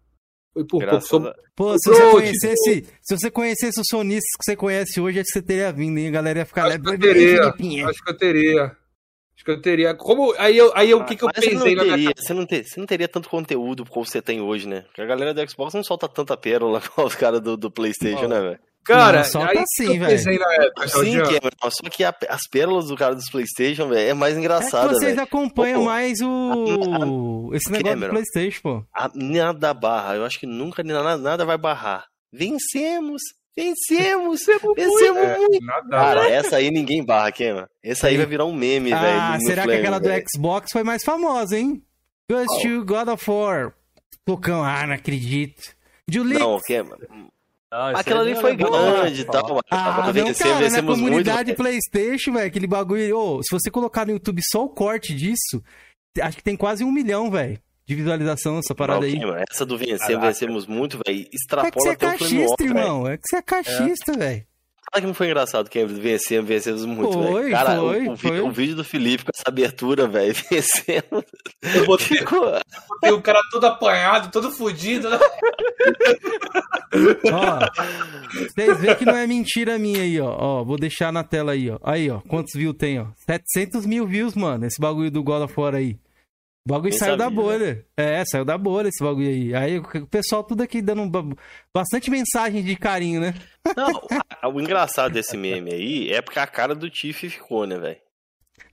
C: Foi por Graças pouco. A...
A: Pô, se você, conhecesse, se você conhecesse os sonistas que você conhece hoje, acho que você teria vindo, hein? A galera ia ficar
C: acho que eu teria, Acho que eu teria. Acho que eu teria. Como. Aí eu, aí eu, o que, que eu pensei
B: você não, teria, você, não ter, você não teria tanto conteúdo como você tem hoje, né? Porque a galera do Xbox não solta tanta pérola com os caras do, do PlayStation, né, velho?
C: Cara, só aí assim, velho. Sim,
B: Cameron, só que a, as pérolas do cara dos Playstation, velho, é mais engraçada, é
A: vocês véio. acompanham pô, mais o... A, a, esse negócio Cameron, do Playstation, pô.
B: A, nada barra, eu acho que nunca nada, nada vai barrar. Vencemos! Vencemos! Vencemos é, muito! Cara, essa aí ninguém barra, Cameron. Essa aí vai virar um meme, ah, velho.
A: Ah, será Flame, que aquela véio. do Xbox foi mais famosa, hein? Ghost oh. to God of War. Tocão, ah, não acredito.
B: Julix. Não, Cameron. Ah, Aquela ali foi grande e tal.
A: Ah, não, vencer, cara, vencemos na comunidade muito, Playstation, velho, aquele bagulho... Oh, se você colocar no YouTube só o corte disso, acho que tem quase um milhão, velho, de visualização essa parada não, aí.
B: essa do vencer, vencemos muito, velho, extrapola
A: é que você é cachista, irmão. É que você é cachista, é. velho.
B: Fala que não foi engraçado, Cameron. Vencemos, vencemos muito, velho. Cara,
A: foi,
B: o,
A: foi.
B: O, vídeo do Felipe com essa abertura, velho. Vencemos.
C: Eu botei, botei o cara todo apanhado, todo fudido. Né?
A: ó, vocês veem que não é mentira minha aí, ó. ó. Vou deixar na tela aí, ó. Aí, ó. Quantos views tem, ó? 700 mil views, mano. Esse bagulho do God of War aí. O bagulho saiu sabia, da bolha. Né? É, saiu da bolha esse bagulho aí. Aí o pessoal tudo aqui dando bastante mensagem de carinho, né?
B: Não, o engraçado desse meme aí é porque a cara do Tiff ficou, né, velho?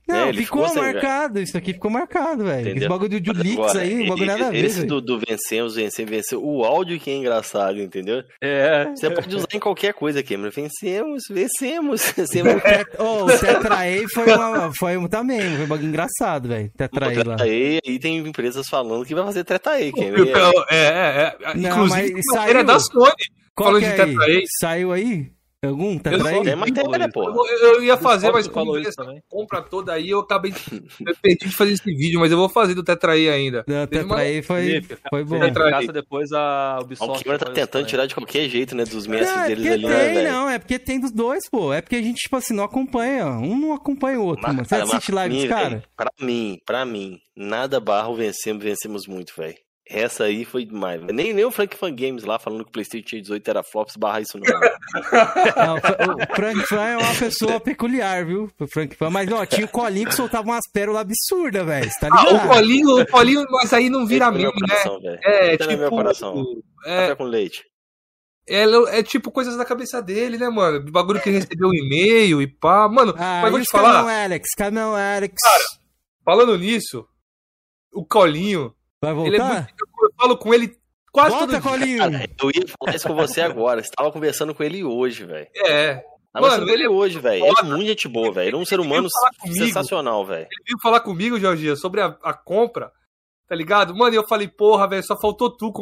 A: Não, é, ficou, ficou marcado. Isso aqui ficou marcado, velho. Esse bagulho do Julix aí, o bagulho nada a ver.
B: Esse do, do vencemos, vencemos, vencemos. O áudio que é engraçado, entendeu?
A: É.
B: Você pode usar em qualquer coisa aqui, mas vencemos, vencemos. vencemos.
A: oh, o Tetra A foi, uma, foi também, foi um bagulho engraçado, velho. Tetra A lá.
B: Tetra A, aí tem empresas falando que vai fazer Tetra A,
C: É, é, é. Inclusive, Não, mas saiu... da Sony.
A: Qual falando de é. Saiu aí? Algum? Tá
C: eu, é matéria, pô. Eu, eu, ia fazer, mas como essa compra toda aí, eu acabei eu perdi de fazer esse vídeo, mas eu vou fazer do Tetraí ainda.
A: O Tetraí foi, foi bom.
D: Tetraí. depois a
B: Ubisoft. O tá tentando tirar de qualquer jeito, né, dos mestres
A: é,
B: deles ali,
A: né, tem, né, Não, é porque tem dos dois, pô. É porque a gente, tipo assim, não acompanha. Um não acompanha o outro, mas, mano. Você assiste live dos caras?
B: Pra mim, pra mim, nada barro vencemos, vencemos muito, velho. Essa aí foi demais. Nem, nem o Frank Fan Games lá falando que o PlayStation tinha 18 teraflops barra isso não.
A: não o Frank Fan é uma pessoa peculiar, viu? O Frank Fan. Mas, ó, tinha o Colinho que soltava umas pérolas absurdas, velho. Tá
C: ah, o Colinho, o Colinho, mas aí não vira meme, né?
B: Véio. É, Esse tipo... É meu coração. É... Café com leite.
C: é, é tipo coisas da cabeça dele, né, mano? O bagulho que recebeu um e-mail e pá. Mano,
A: ah, mas vou te falar. Caminhão Alex, Caminhão Alex.
C: Cara, falando nisso, o Colinho.
A: Vai voltar? É muito,
C: eu falo com ele quase
A: Volta,
C: todo
A: Colinho.
B: Cara, eu ia falar isso com você agora. Você tava conversando com ele hoje, velho.
C: É.
B: Tava Mano, ele hoje, velho. Ele é muito gente boa, velho. Ele é um ser humano sensacional, velho.
C: Ele veio falar comigo, Jorginho, sobre a, a compra tá ligado? Mano, eu falei, porra, velho, só faltou tu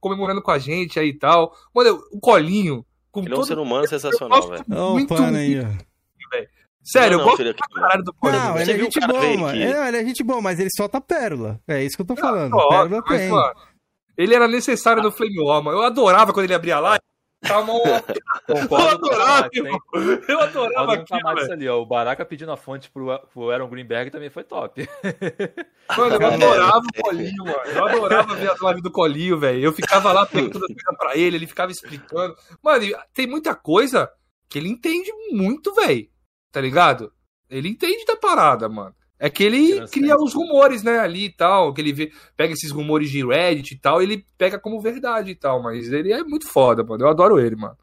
C: comemorando com a gente aí e tal. Mano, o colinho.
B: Com Ele todo... é um ser humano sensacional, velho.
A: Muito, muito, aí,
C: Sério, não, não, eu gosto pra caralho do
A: Colinho. Não, ele é gente boa, mano. Ele, é gente boa, mas ele solta pérola. É isso que eu tô falando. Não, pérola mas, tem. Mano,
C: ele era necessário no Flame War, mano. Eu adorava quando ele abria a live. Tava
D: eu adorava, eu adorava aquilo, ali, ó. O Baraka pedindo a fonte pro, pro Aaron Greenberg também foi top.
C: Mano, eu adorava o Colinho, mano. Eu adorava ver as lives do Colinho, velho. Eu ficava lá perguntando as coisas pra ele, ele ficava explicando. Mano, tem muita coisa que ele entende muito, velho. Tá ligado? Ele entende da parada, mano. É que ele cria os rumores, né, ali e tal, que ele vê, pega esses rumores de Reddit e tal, ele pega como verdade e tal, mas ele é muito foda, mano. Eu adoro ele, mano.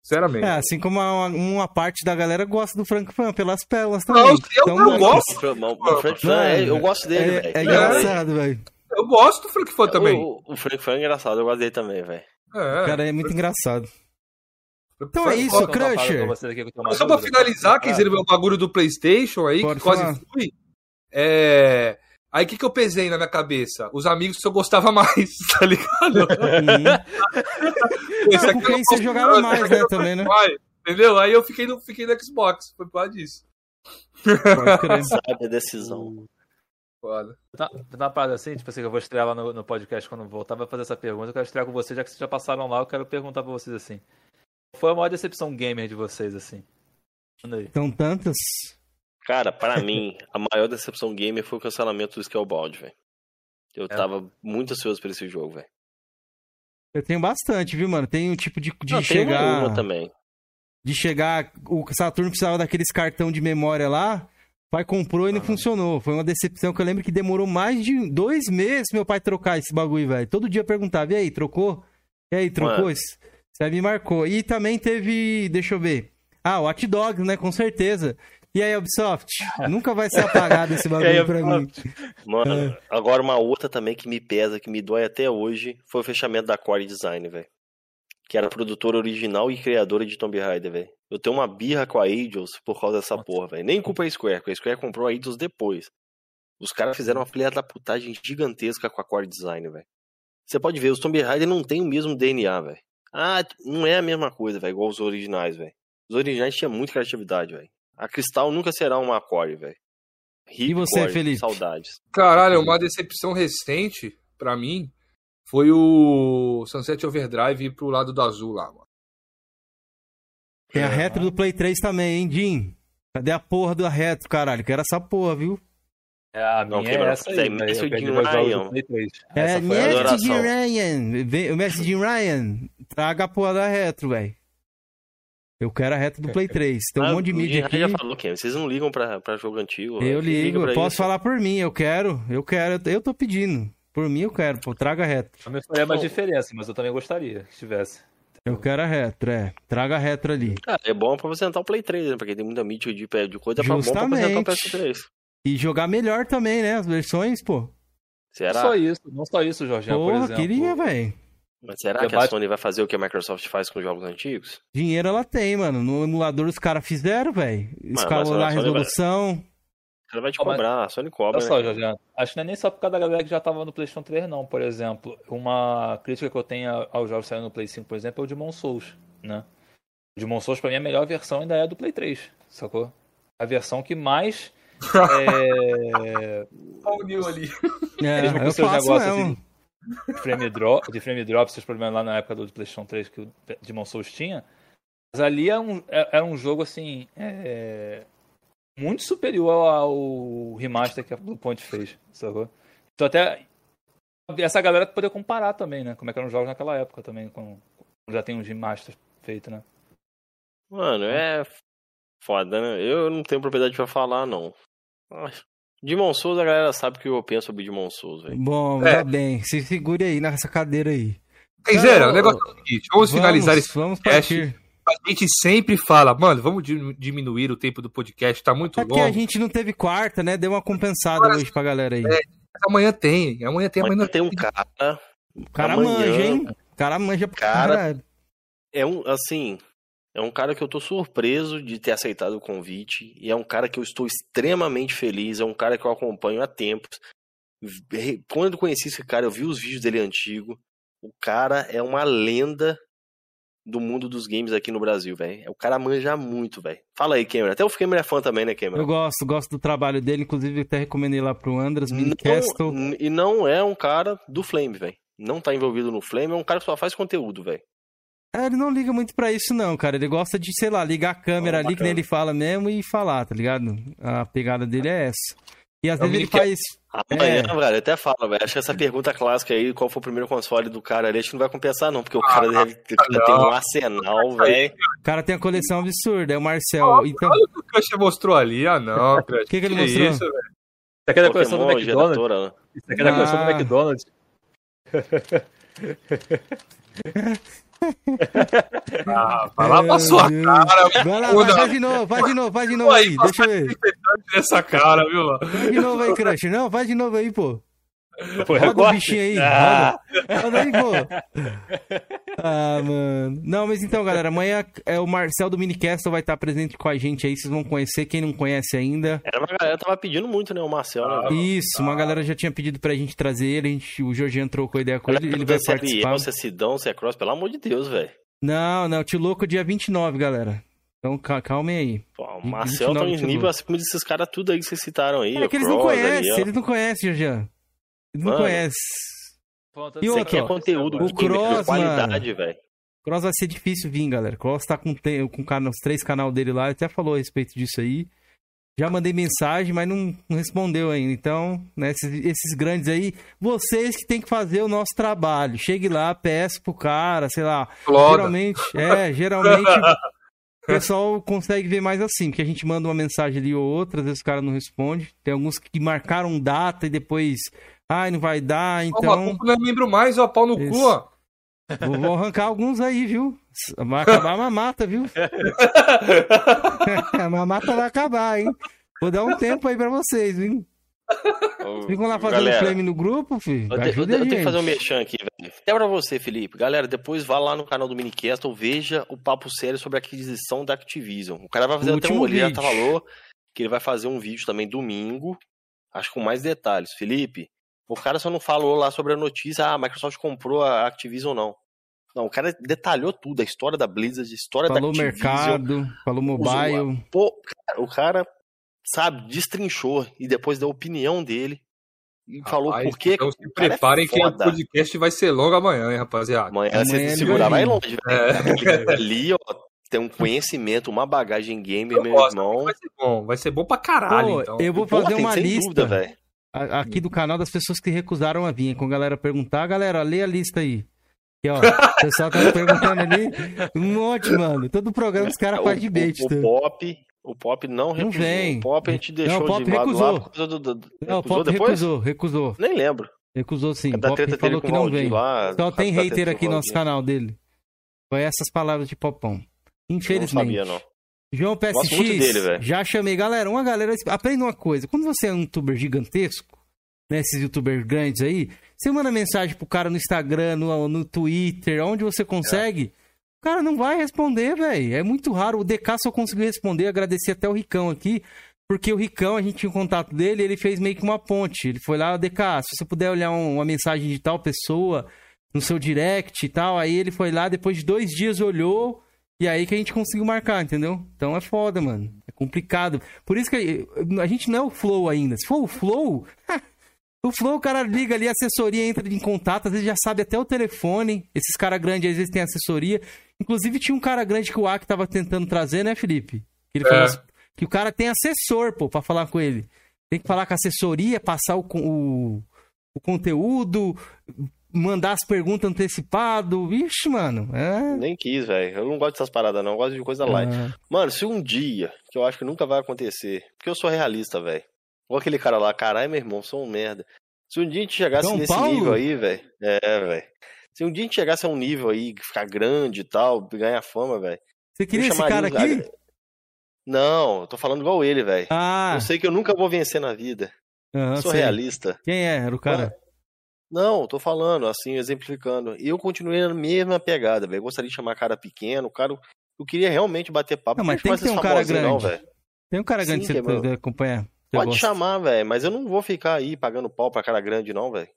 C: Sinceramente. É,
A: assim como uma, uma parte da galera gosta do Frank Fan pelas pérolas também. Não,
C: eu, então, eu gosto.
B: O Frank Fan, é, eu gosto dele,
A: é,
B: velho.
A: É, engraçado, velho.
C: Eu gosto do Frank Fan também.
B: O, o Frank Fan é engraçado, eu gosto dele também, velho.
A: É, cara, é muito engraçado. Então é isso, Crusher.
C: Só pra finalizar, quem dizer, o bagulho do PlayStation aí, Pode que quase fui. É... Aí o que, que eu pesei na minha cabeça? Os amigos que eu gostava mais, tá ligado?
A: Esse aqui quem você jogava mais, né, também, né? Mais,
C: entendeu? Aí eu fiquei no, fiquei no Xbox, foi por causa disso.
B: Sabe a decisão.
D: Foda. Na, na parada assim, tipo assim, eu vou estrear lá no, no podcast quando voltar, vai fazer essa pergunta. Eu quero estrear com vocês, já que vocês já passaram lá, eu quero perguntar pra vocês assim. Qual foi a maior decepção gamer de vocês, assim?
A: São tantas.
B: Cara, para mim, a maior decepção gamer foi o cancelamento do Scalebound, velho. Eu é. tava muito ansioso por esse jogo, velho.
A: Eu tenho bastante, viu, mano? Tem um tipo de, de Não, chegar. Tem
B: uma também.
A: De chegar. O Saturno precisava daqueles cartão de memória lá. O pai comprou e não funcionou. Foi uma decepção que eu lembro que demorou mais de dois meses meu pai trocar esse bagulho, velho. Todo dia eu perguntava, e aí, trocou? E aí, trocou? Isso aí me marcou. E também teve, deixa eu ver. Ah, o Hot Dogs, né? Com certeza. E aí, Ubisoft? Nunca vai ser apagado esse bagulho aí, pra mim.
B: Mano, é. agora uma outra também que me pesa, que me dói até hoje, foi o fechamento da Core Design, velho. Que era produtora original e criadora de Tomb Raider, velho. Eu tenho uma birra com a Angels por causa dessa porra, velho. Nem culpa a Square, porque a Square comprou a Angels depois. Os caras fizeram uma filha da putagem gigantesca com a Core Design, velho. Você pode ver, os Tomb Raider não tem o mesmo DNA, velho. Ah, não é a mesma coisa, velho, igual os originais, velho. Os originais tinham muita criatividade, velho. A Cristal nunca será uma core, velho.
A: E você, core, Felipe?
B: Saudades.
C: Caralho, uma decepção recente, pra mim, foi o Sunset Overdrive ir pro lado do azul lá, mano.
A: Tem a retro do Play 3 também, hein, Jim? Cadê a porra da retro, caralho? Quero essa porra, viu?
D: É, a minha não, é essa aí, é Messi de Ryan.
A: É, Messi de Ryan. O Messi de Ryan. Traga a porra da retro, velho. Eu quero a reta do Play 3. Tem um ah, monte de mídia aqui.
B: já falou que vocês não ligam pra, pra jogo antigo.
A: Eu ligo, eu posso isso. falar por mim. Eu quero, eu quero, eu tô pedindo. Por mim eu quero, pô, traga a reta.
D: A minha faria mais diferença, mas eu também gostaria que tivesse.
A: Eu quero a retro, é. Traga a retro ali.
B: Cara, é bom pra você entrar o Play 3, né? Porque tem muita mídia de, de coisa pra bom pra apresentar o PS3.
A: E jogar melhor também, né? As versões, pô.
D: Será? Não só isso, não só isso, Jorge. por exemplo.
A: queria, velho.
B: Mas será debate... que a Sony vai fazer o que a Microsoft faz com jogos antigos?
A: Dinheiro ela tem, mano. No emulador os caras fizeram, velho. Escalou a resolução.
B: Ela vai te cobrar, a Sony cobra. Olha
D: né? só, Jorge. Acho que não é nem só por causa da galera que já tava no PlayStation 3, não. Por exemplo, uma crítica que eu tenho aos jogos saindo no Play 5, por exemplo, é o Demon Souls, né? O Demon Souls, pra mim, a melhor versão ainda é do Play 3, sacou? A versão que mais. É...
C: Olha o Neil ali.
A: É, Mesmo com seus negócios
D: assim, frame drop, de frame drop, seus problemas lá na época do PlayStation 3 que o Demon Souls tinha. Mas ali era é um, é, era um jogo assim. É, muito superior ao remaster que a Bluepoint fez, sacou? Então até essa galera poder comparar também, né? Como é que eram os jogos naquela época também, com, já tem uns remasters feitos, né?
B: Mano, é foda, né? Eu não tenho propriedade para falar, não. Demon Souls, a galera sabe o que eu penso sobre Demon Souls, velho.
A: Bom, é. tá bem. Se segure aí nessa cadeira aí.
C: Kenzeira, o negócio é o seguinte, vamos, vamos finalizar esse
A: vamos podcast.
C: A gente sempre fala, mano, vamos diminuir o tempo do podcast, tá muito é longo.
A: Porque a gente não teve quarta, né? Deu uma compensada Agora, hoje pra galera aí. É,
C: amanhã tem, amanhã tem, amanhã,
B: amanhã tem um cara.
A: O cara amanhã, manja, hein? O cara manja pro
B: cara. É um, assim, é um cara que eu tô surpreso de ter aceitado o convite. E é um cara que eu estou extremamente feliz. É um cara que eu acompanho há tempos. Quando eu conheci esse cara, eu vi os vídeos dele antigo. O cara é uma lenda do mundo dos games aqui no Brasil, velho. O cara manja muito, velho. Fala aí, Cameron. Até o Cameron é fã também, né, Cameron?
A: Eu gosto, gosto do trabalho dele. Inclusive, até recomendei lá pro Andras, Minicastle.
B: E não é um cara do Flame, velho. Não tá envolvido no Flame, é um cara que só faz conteúdo, velho.
A: É, ele não liga muito pra isso, não, cara. Ele gosta de, sei lá, ligar a câmera oh, ali, bacana. que nem ele fala mesmo, e falar, tá ligado? A pegada dele é essa. E às vezes ele faz.
B: Amanhã, é... velho, até fala, velho. Acho que essa pergunta clássica aí, qual foi o primeiro console do cara ali, acho que não vai compensar, não, porque o cara deve ter, tem um arsenal, velho.
A: O cara tem uma coleção absurda, é o Marcel.
C: Ah, então... Olha o que o Crush mostrou ali, ah não,
A: Crush. O que, que ele que mostrou? Isso,
D: velho? Isso aqui é da coleção do McDonald's. Né? Isso aqui é da coleção do McDonald's.
C: Ah, fala pra sua cara.
A: Vai lá, vai, vai de novo, vai de novo, vai de novo aí. Deixa eu ver.
C: Essa cara, viu?
A: Vai de novo aí, Crush. Não, vai de novo aí, pô. Foi roda o bichinho aí. Ah. Roda. roda aí, pô. Ah, mano. Não, mas então, galera, amanhã é o Marcel do Minicastle vai estar presente com a gente aí. Vocês vão conhecer. Quem não conhece ainda.
B: Era uma galera tava pedindo muito, né? O Marcel, né?
A: Isso, uma galera já tinha pedido pra gente trazer ele. A gente, o Jorginho trocou ideia com ele. Ele vai se participar.
B: É Biel, se é Sidão, se é Cross, pelo amor de Deus, velho.
A: Não, não. Te louco dia 29, galera. Então calmem aí.
B: Pô, o Marcel tá em nível acima desses caras tudo aí que vocês citaram aí.
A: É que eles não conhecem, eles não conhecem, Jorginho. Não Mano, conhece.
B: E outro, aqui é conteúdo o Cross, de qualidade, velho.
A: Cross vai ser difícil vir, galera. Cross tá com, com os três canal dele lá, ele até falou a respeito disso aí. Já mandei mensagem, mas não, não respondeu ainda. Então, né, esses, esses, grandes aí, vocês que tem que fazer o nosso trabalho. Chegue lá, peça pro cara, sei lá. Floda. Geralmente, é, geralmente o pessoal consegue ver mais assim, que a gente manda uma mensagem ali ou outra, às vezes o cara não responde. Tem alguns que marcaram data e depois Ai, não vai dar, então.
C: Não é membro mais, ó, pau no Isso. cu, ó.
A: Vou, arrancar alguns aí, viu? Vai acabar a mamata, viu? a mamata vai acabar, hein? Vou dar um tempo aí pra vocês, viu? Ficam lá fazendo Galera, flame no grupo, filho.
B: Eu,
A: Ajuda
B: eu, eu tenho que fazer um mexão aqui, velho. Até pra você, Felipe. Galera, depois vá lá no canal do Minicast ou veja o papo sério sobre a aquisição da Activision. O cara vai fazer o até um já falou que ele vai fazer um vídeo também domingo, acho com mais detalhes. Felipe, o cara só não falou lá sobre a notícia, ah, a Microsoft comprou a Activision ou não. Não, o cara detalhou tudo, a história da Blizzard, a história
A: falou
B: da
A: Activision. Falou mercado, falou mobile.
B: Pô, o cara, sabe, destrinchou e depois deu a opinião dele. E Rapaz, falou por quê.
C: Então se é preparem é que o podcast vai ser longo amanhã, hein, rapaziada.
B: Amanhã, amanhã você é segurar vai longe, velho. É. Ali, ó, tem um conhecimento, uma bagagem gamer, meu irmão.
C: Vai ser bom, vai ser bom pra caralho. Pô, então.
A: Eu vou fazer Pô, uma lista. Dúvida, aqui do canal das pessoas que recusaram a vir. Com a galera perguntar, galera, lê a lista aí. Aqui, ó, o pessoal tá perguntando ali. Um monte, mano. Todo programa os caras fazem de bait.
B: O, o, o, Pop, o Pop não recusou. Não vem. O Pop a gente deixou não, o Pop de
A: recusou. Lá do, do, do, não, o Pop depois? recusou, recusou.
B: Nem lembro.
A: Recusou sim. É o Pop falou que não vem. Lá, Só tem hater aqui no nosso canal dele. Foi essas palavras de Popão. Infelizmente. Não sabia, não. João PSX, dele, já chamei. Galera, uma galera, aprenda uma coisa. Quando você é um youtuber gigantesco, né, esses youtubers grandes aí, você manda mensagem pro cara no Instagram, no, no Twitter, onde você consegue, é. o cara não vai responder, velho. É muito raro. O DK só conseguiu responder, agradecer até o Ricão aqui, porque o Ricão, a gente tinha um contato dele, ele fez meio que uma ponte. Ele foi lá, DK, se você puder olhar um, uma mensagem de tal pessoa no seu direct e tal, aí ele foi lá, depois de dois dias olhou e aí que a gente conseguiu marcar, entendeu? Então é foda, mano. É complicado. Por isso que a gente não é o Flow ainda. Se for o Flow, o Flow, o cara liga ali, a assessoria entra em contato, às vezes já sabe até o telefone. Esses caras grandes às vezes têm assessoria. Inclusive tinha um cara grande que o Aki tava tentando trazer, né, Felipe? Que ele é. assim, que o cara tem assessor, pô, pra falar com ele. Tem que falar com a assessoria, passar o, o, o conteúdo, mandar as perguntas antecipado. Vixe, mano. É...
B: Nem quis, velho. Eu não gosto dessas paradas, não. Eu gosto de coisa light. É. Mano, se um dia, que eu acho que nunca vai acontecer, porque eu sou realista, velho. Ou aquele cara lá, caralho, meu irmão, sou um merda. Se um dia a gente chegasse São nesse Paulo? nível aí, velho. É, velho. Se um dia a gente chegasse a um nível aí, ficar grande e tal, ganhar fama, velho.
A: Você queria esse cara aqui?
B: Não, eu tô falando igual ele, velho.
A: Ah.
B: Eu sei que eu nunca vou vencer na vida. Uhum, Sou sei. realista.
A: Quem é? Era o cara?
B: Não, tô falando, assim, exemplificando. E eu continuei na mesma pegada, velho. Gostaria de chamar cara pequeno, cara. Eu queria realmente bater papo.
A: Não, mas tem que ter um cara grande. Não, tem um cara grande Sim, que você é acompanhar.
B: Pode gosta. chamar, velho, mas eu não vou ficar aí pagando pau pra cara grande, não, velho.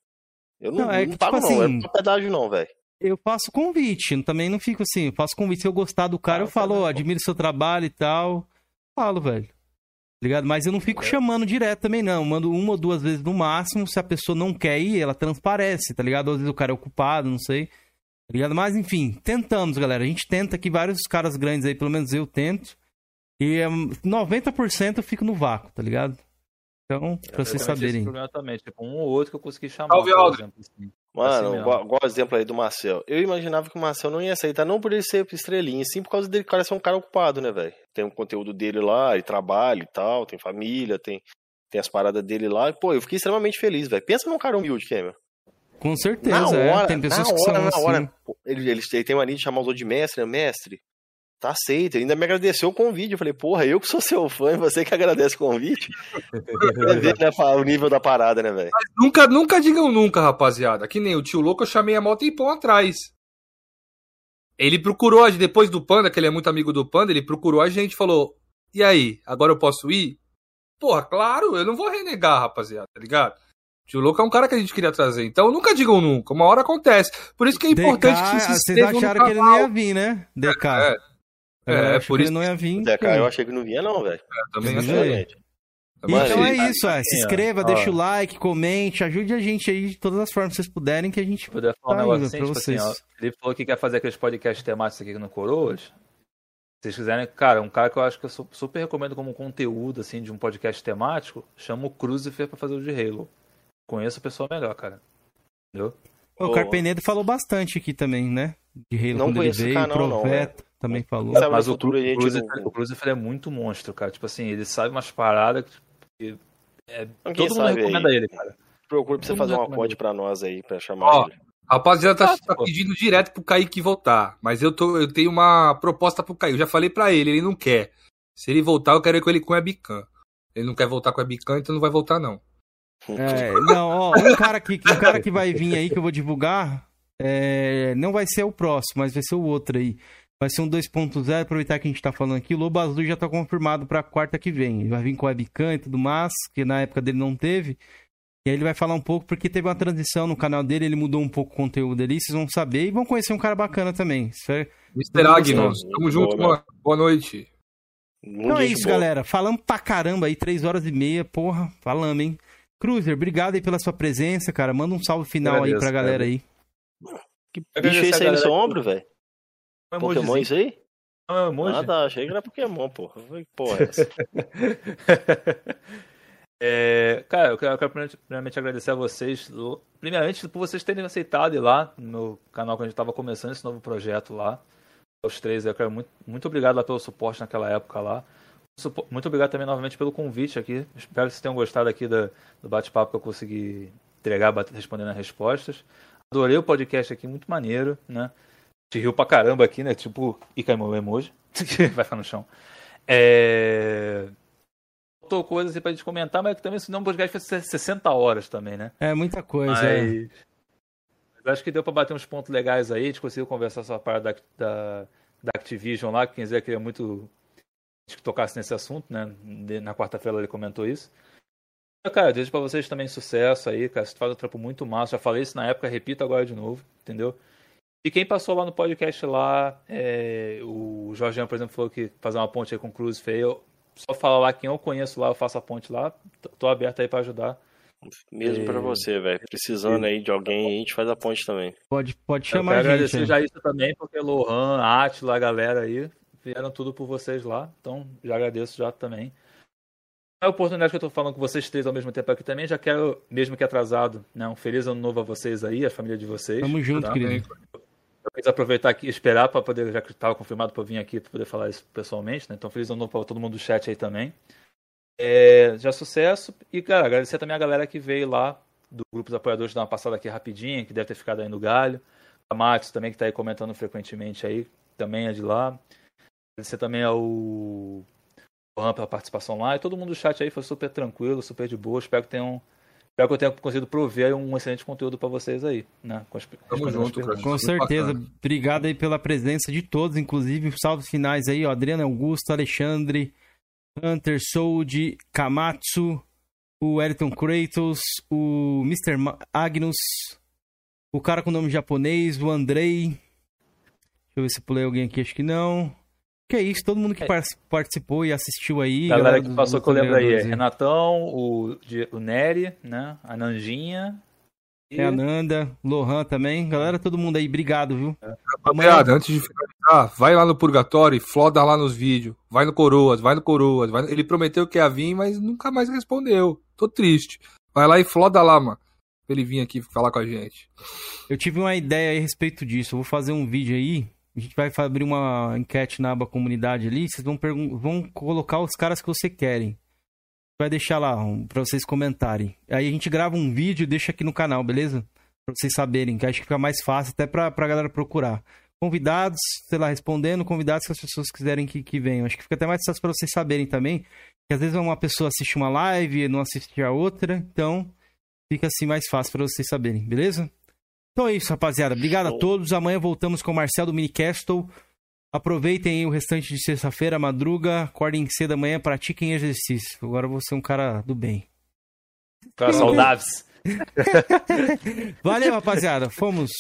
B: Eu não, não, é que, não pago, tipo não. Assim, é pedágio, não, velho.
A: Eu faço convite, também não fico assim. Eu faço convite. Se eu gostar do cara, ah, eu falo, oh, admiro seu trabalho e tal. Falo, velho. Ligado? Mas eu não fico é. chamando direto também, não. Eu mando uma ou duas vezes no máximo. Se a pessoa não quer ir, ela transparece, tá ligado? Às vezes o cara é ocupado, não sei. Tá ligado? Mas enfim, tentamos, galera. A gente tenta aqui, vários caras grandes aí, pelo menos eu tento. E um, 90% eu fico no vácuo, tá ligado? Então, pra vocês saberem.
D: também, tipo, um ou outro que eu consegui chamar. Salve, por exemplo, assim.
B: Mano, assim igual, igual exemplo aí do Marcel. Eu imaginava que o Marcel não ia aceitar, não por ele ser estrelinha, sim por causa dele cara ser um cara ocupado, né, velho? Tem o conteúdo dele lá, ele trabalha e tal, tem família, tem, tem as paradas dele lá. E, pô, eu fiquei extremamente feliz, velho. Pensa num cara humilde, Fêmea.
A: Com certeza, na é. hora, Tem pessoas na que hora, são na assim. hora.
B: Ele, ele, ele tem mania de chamar os outros de mestre, né? Mestre, tá aceito. Ele ainda me agradeceu o convite. Eu falei, porra, eu que sou seu fã e você que agradece o convite. Pra ver né, o nível da parada, né, velho?
C: Nunca, nunca digam nunca, rapaziada. Que nem o tio louco, eu chamei a moto tempão atrás. Ele procurou, depois do Panda, que ele é muito amigo do Panda, ele procurou a gente falou: E aí, agora eu posso ir? Porra, claro, eu não vou renegar, rapaziada, tá ligado? Tio Louco é um cara que a gente queria trazer. Então nunca digam nunca. Uma hora acontece. Por isso que é importante DK, que
A: se Vocês acharam que ele não ia vir, né? DK. É, é.
C: É, é por isso.
A: não ia vir.
B: Zé eu achei que não vinha, não, velho. É,
C: também achei.
A: Então é isso, é. se inscreva, deixa o like, comente, ajude a gente aí de todas as formas que vocês puderem que a gente
D: Poder falar tá um negócio assim, tipo vocês. Assim, ó, ele falou que quer fazer aqueles podcasts temáticos aqui no Coroas. Se vocês quiserem, cara, um cara que eu acho que eu super recomendo como conteúdo assim de um podcast temático, chama o Crucifer para fazer o de Halo. Conheço a pessoa melhor, cara. Entendeu?
A: O Carpenedo falou bastante aqui também, né?
B: De Halo não quando ele veio, canal,
A: Profeta. Não, também falou.
D: Mas o, futuro, o, é muito monstro, cara. Tipo assim, ele sabe umas paradas que. É, todo mundo recomenda aí. ele, cara.
B: Procure pra você fazer uma ponte pra nós aí, pra chamar Ó, ele.
C: Rapaziada, tá, tá pedindo direto pro Kaique voltar. Mas eu, tô, eu tenho uma proposta pro Kaique. Eu já falei pra ele, ele não quer. Se ele voltar, eu quero ir com ele com a Bican. Ele não quer voltar com a Bican, então não vai voltar, não.
A: É, não, ó, um cara, que, um cara que vai vir aí que eu vou divulgar. É, não vai ser o próximo, mas vai ser o outro aí. Vai ser um 2.0, aproveitar que a gente tá falando aqui. O Lobo Azul já tá confirmado pra quarta que vem. Ele vai vir com webcam e tudo mais, que na época dele não teve. E aí ele vai falar um pouco, porque teve uma transição no canal dele, ele mudou um pouco o conteúdo ali, vocês vão saber e vão conhecer um cara bacana também.
C: É... Mr. Agnos, tamo junto, boa, boa noite.
A: Então é isso, galera. Falamos pra caramba aí, três horas e meia, porra, falamos, hein? Cruiser, obrigado aí pela sua presença, cara. Manda um salve final Agradeço, aí pra galera cara. aí.
B: Que bicho é esse aí no seu ombro, velho? Um Pokémon isso aí? Não, é um emoji. Ah, tá. Achei que era Pokémon, porra. Que porra é essa?
D: é, cara, eu quero, eu quero primeiramente agradecer a vocês. Primeiramente, por vocês terem aceitado ir lá no canal que a gente estava começando esse novo projeto lá. Os três, eu quero muito, muito obrigado lá pelo suporte naquela época lá. Muito obrigado também novamente pelo convite aqui. Espero que vocês tenham gostado aqui do, do bate-papo que eu consegui entregar, respondendo as respostas. Adorei o podcast aqui, muito maneiro, né? Te riu pra caramba aqui, né? Tipo, e caiu o emoji. Vai ficar no chão. É. Faltou coisa assim pra gente comentar, mas também se não, o podcast foi 60 horas também, né?
A: É muita coisa. Mas... É.
D: Mas acho que deu pra bater uns pontos legais aí. A gente conseguiu conversar sobre a parte da, da, da Activision lá, que quem quiser queria muito que tocasse nesse assunto, né? Na quarta-feira ele comentou isso. Cara, desejo pra vocês também sucesso aí, cara. Você faz um trampo muito massa. Já falei isso na época, repito agora de novo, entendeu? E quem passou lá no podcast lá, é, o Jorge, por exemplo, falou que fazer uma ponte aí com o Cruz Feio. Só fala lá quem eu conheço lá, eu faço a ponte lá. Tô aberto aí para ajudar.
B: Mesmo e... para você, velho. Precisando aí de alguém, a gente faz a ponte também.
A: Pode, pode chamar eu
D: quero a gente. agradecer já isso também, porque Lohan, Atila, a galera aí, vieram tudo por vocês lá. Então, já agradeço já também. A oportunidade que eu tô falando com vocês três ao mesmo tempo aqui também, já quero, mesmo que atrasado, né, um feliz ano novo a vocês aí, a família de vocês.
A: Tamo junto, tá? querido.
D: Eu quis aproveitar aqui, esperar para poder, já que estava confirmado para vir aqui para poder falar isso pessoalmente, né? Então, feliz ano novo para todo mundo do chat aí também. É, já sucesso. E, cara, agradecer também a galera que veio lá do grupo dos apoiadores dar uma passada aqui rapidinho, que deve ter ficado aí no galho. A Max também, que está aí comentando frequentemente aí, também é de lá. Agradecer também ao Juan pela participação lá. E todo mundo do chat aí foi super tranquilo, super de boa. Espero que tenham. Espero que eu tenha conseguido prover um excelente conteúdo para vocês aí, né? Com, as,
C: Tamo junto, cara.
A: Com certeza. Bacana. Obrigado aí pela presença de todos, inclusive salve finais aí, ó. Adriano Augusto, Alexandre, Hunter, Sold, Kamatsu, o Elton Kratos, o Mr. Agnus, o cara com nome japonês, o Andrei. Deixa eu ver se pulei alguém aqui, acho que não. Que é isso, todo mundo que é. participou e assistiu aí.
D: A galera, que passou que eu lembro aí é Renatão, o, o Nery, né? A Nandinha.
A: E... É a Nanda, Lohan também. Galera, todo mundo aí, obrigado, viu?
C: É. Rapaziada, antes de finalizar, vai lá no Purgatório e floda lá nos vídeos. Vai no Coroas, vai no Coroas. Vai... Ele prometeu que ia vir, mas nunca mais respondeu. Tô triste. Vai lá e floda lá, mano. Pra ele vir aqui falar com a gente.
A: Eu tive uma ideia a respeito disso. Eu vou fazer um vídeo aí a gente vai abrir uma enquete na aba comunidade ali. Vocês vão, vão colocar os caras que você querem. Vai deixar lá um, para vocês comentarem. Aí a gente grava um vídeo e deixa aqui no canal, beleza? Pra vocês saberem, que acho que fica mais fácil até pra, pra galera procurar. Convidados, sei lá, respondendo, convidados que as pessoas quiserem que, que venham. Acho que fica até mais fácil pra vocês saberem também. Que às vezes uma pessoa assiste uma live e não assiste a outra. Então, fica assim mais fácil para vocês saberem, beleza? Então é isso, rapaziada. Obrigado a todos. Amanhã voltamos com o Marcel do Minicastle. Aproveitem o restante de sexta-feira, madruga, acordem cedo amanhã, pratiquem exercício. Agora eu vou ser um cara do bem.
D: Cara saudáveis.
A: Valeu, rapaziada. Fomos.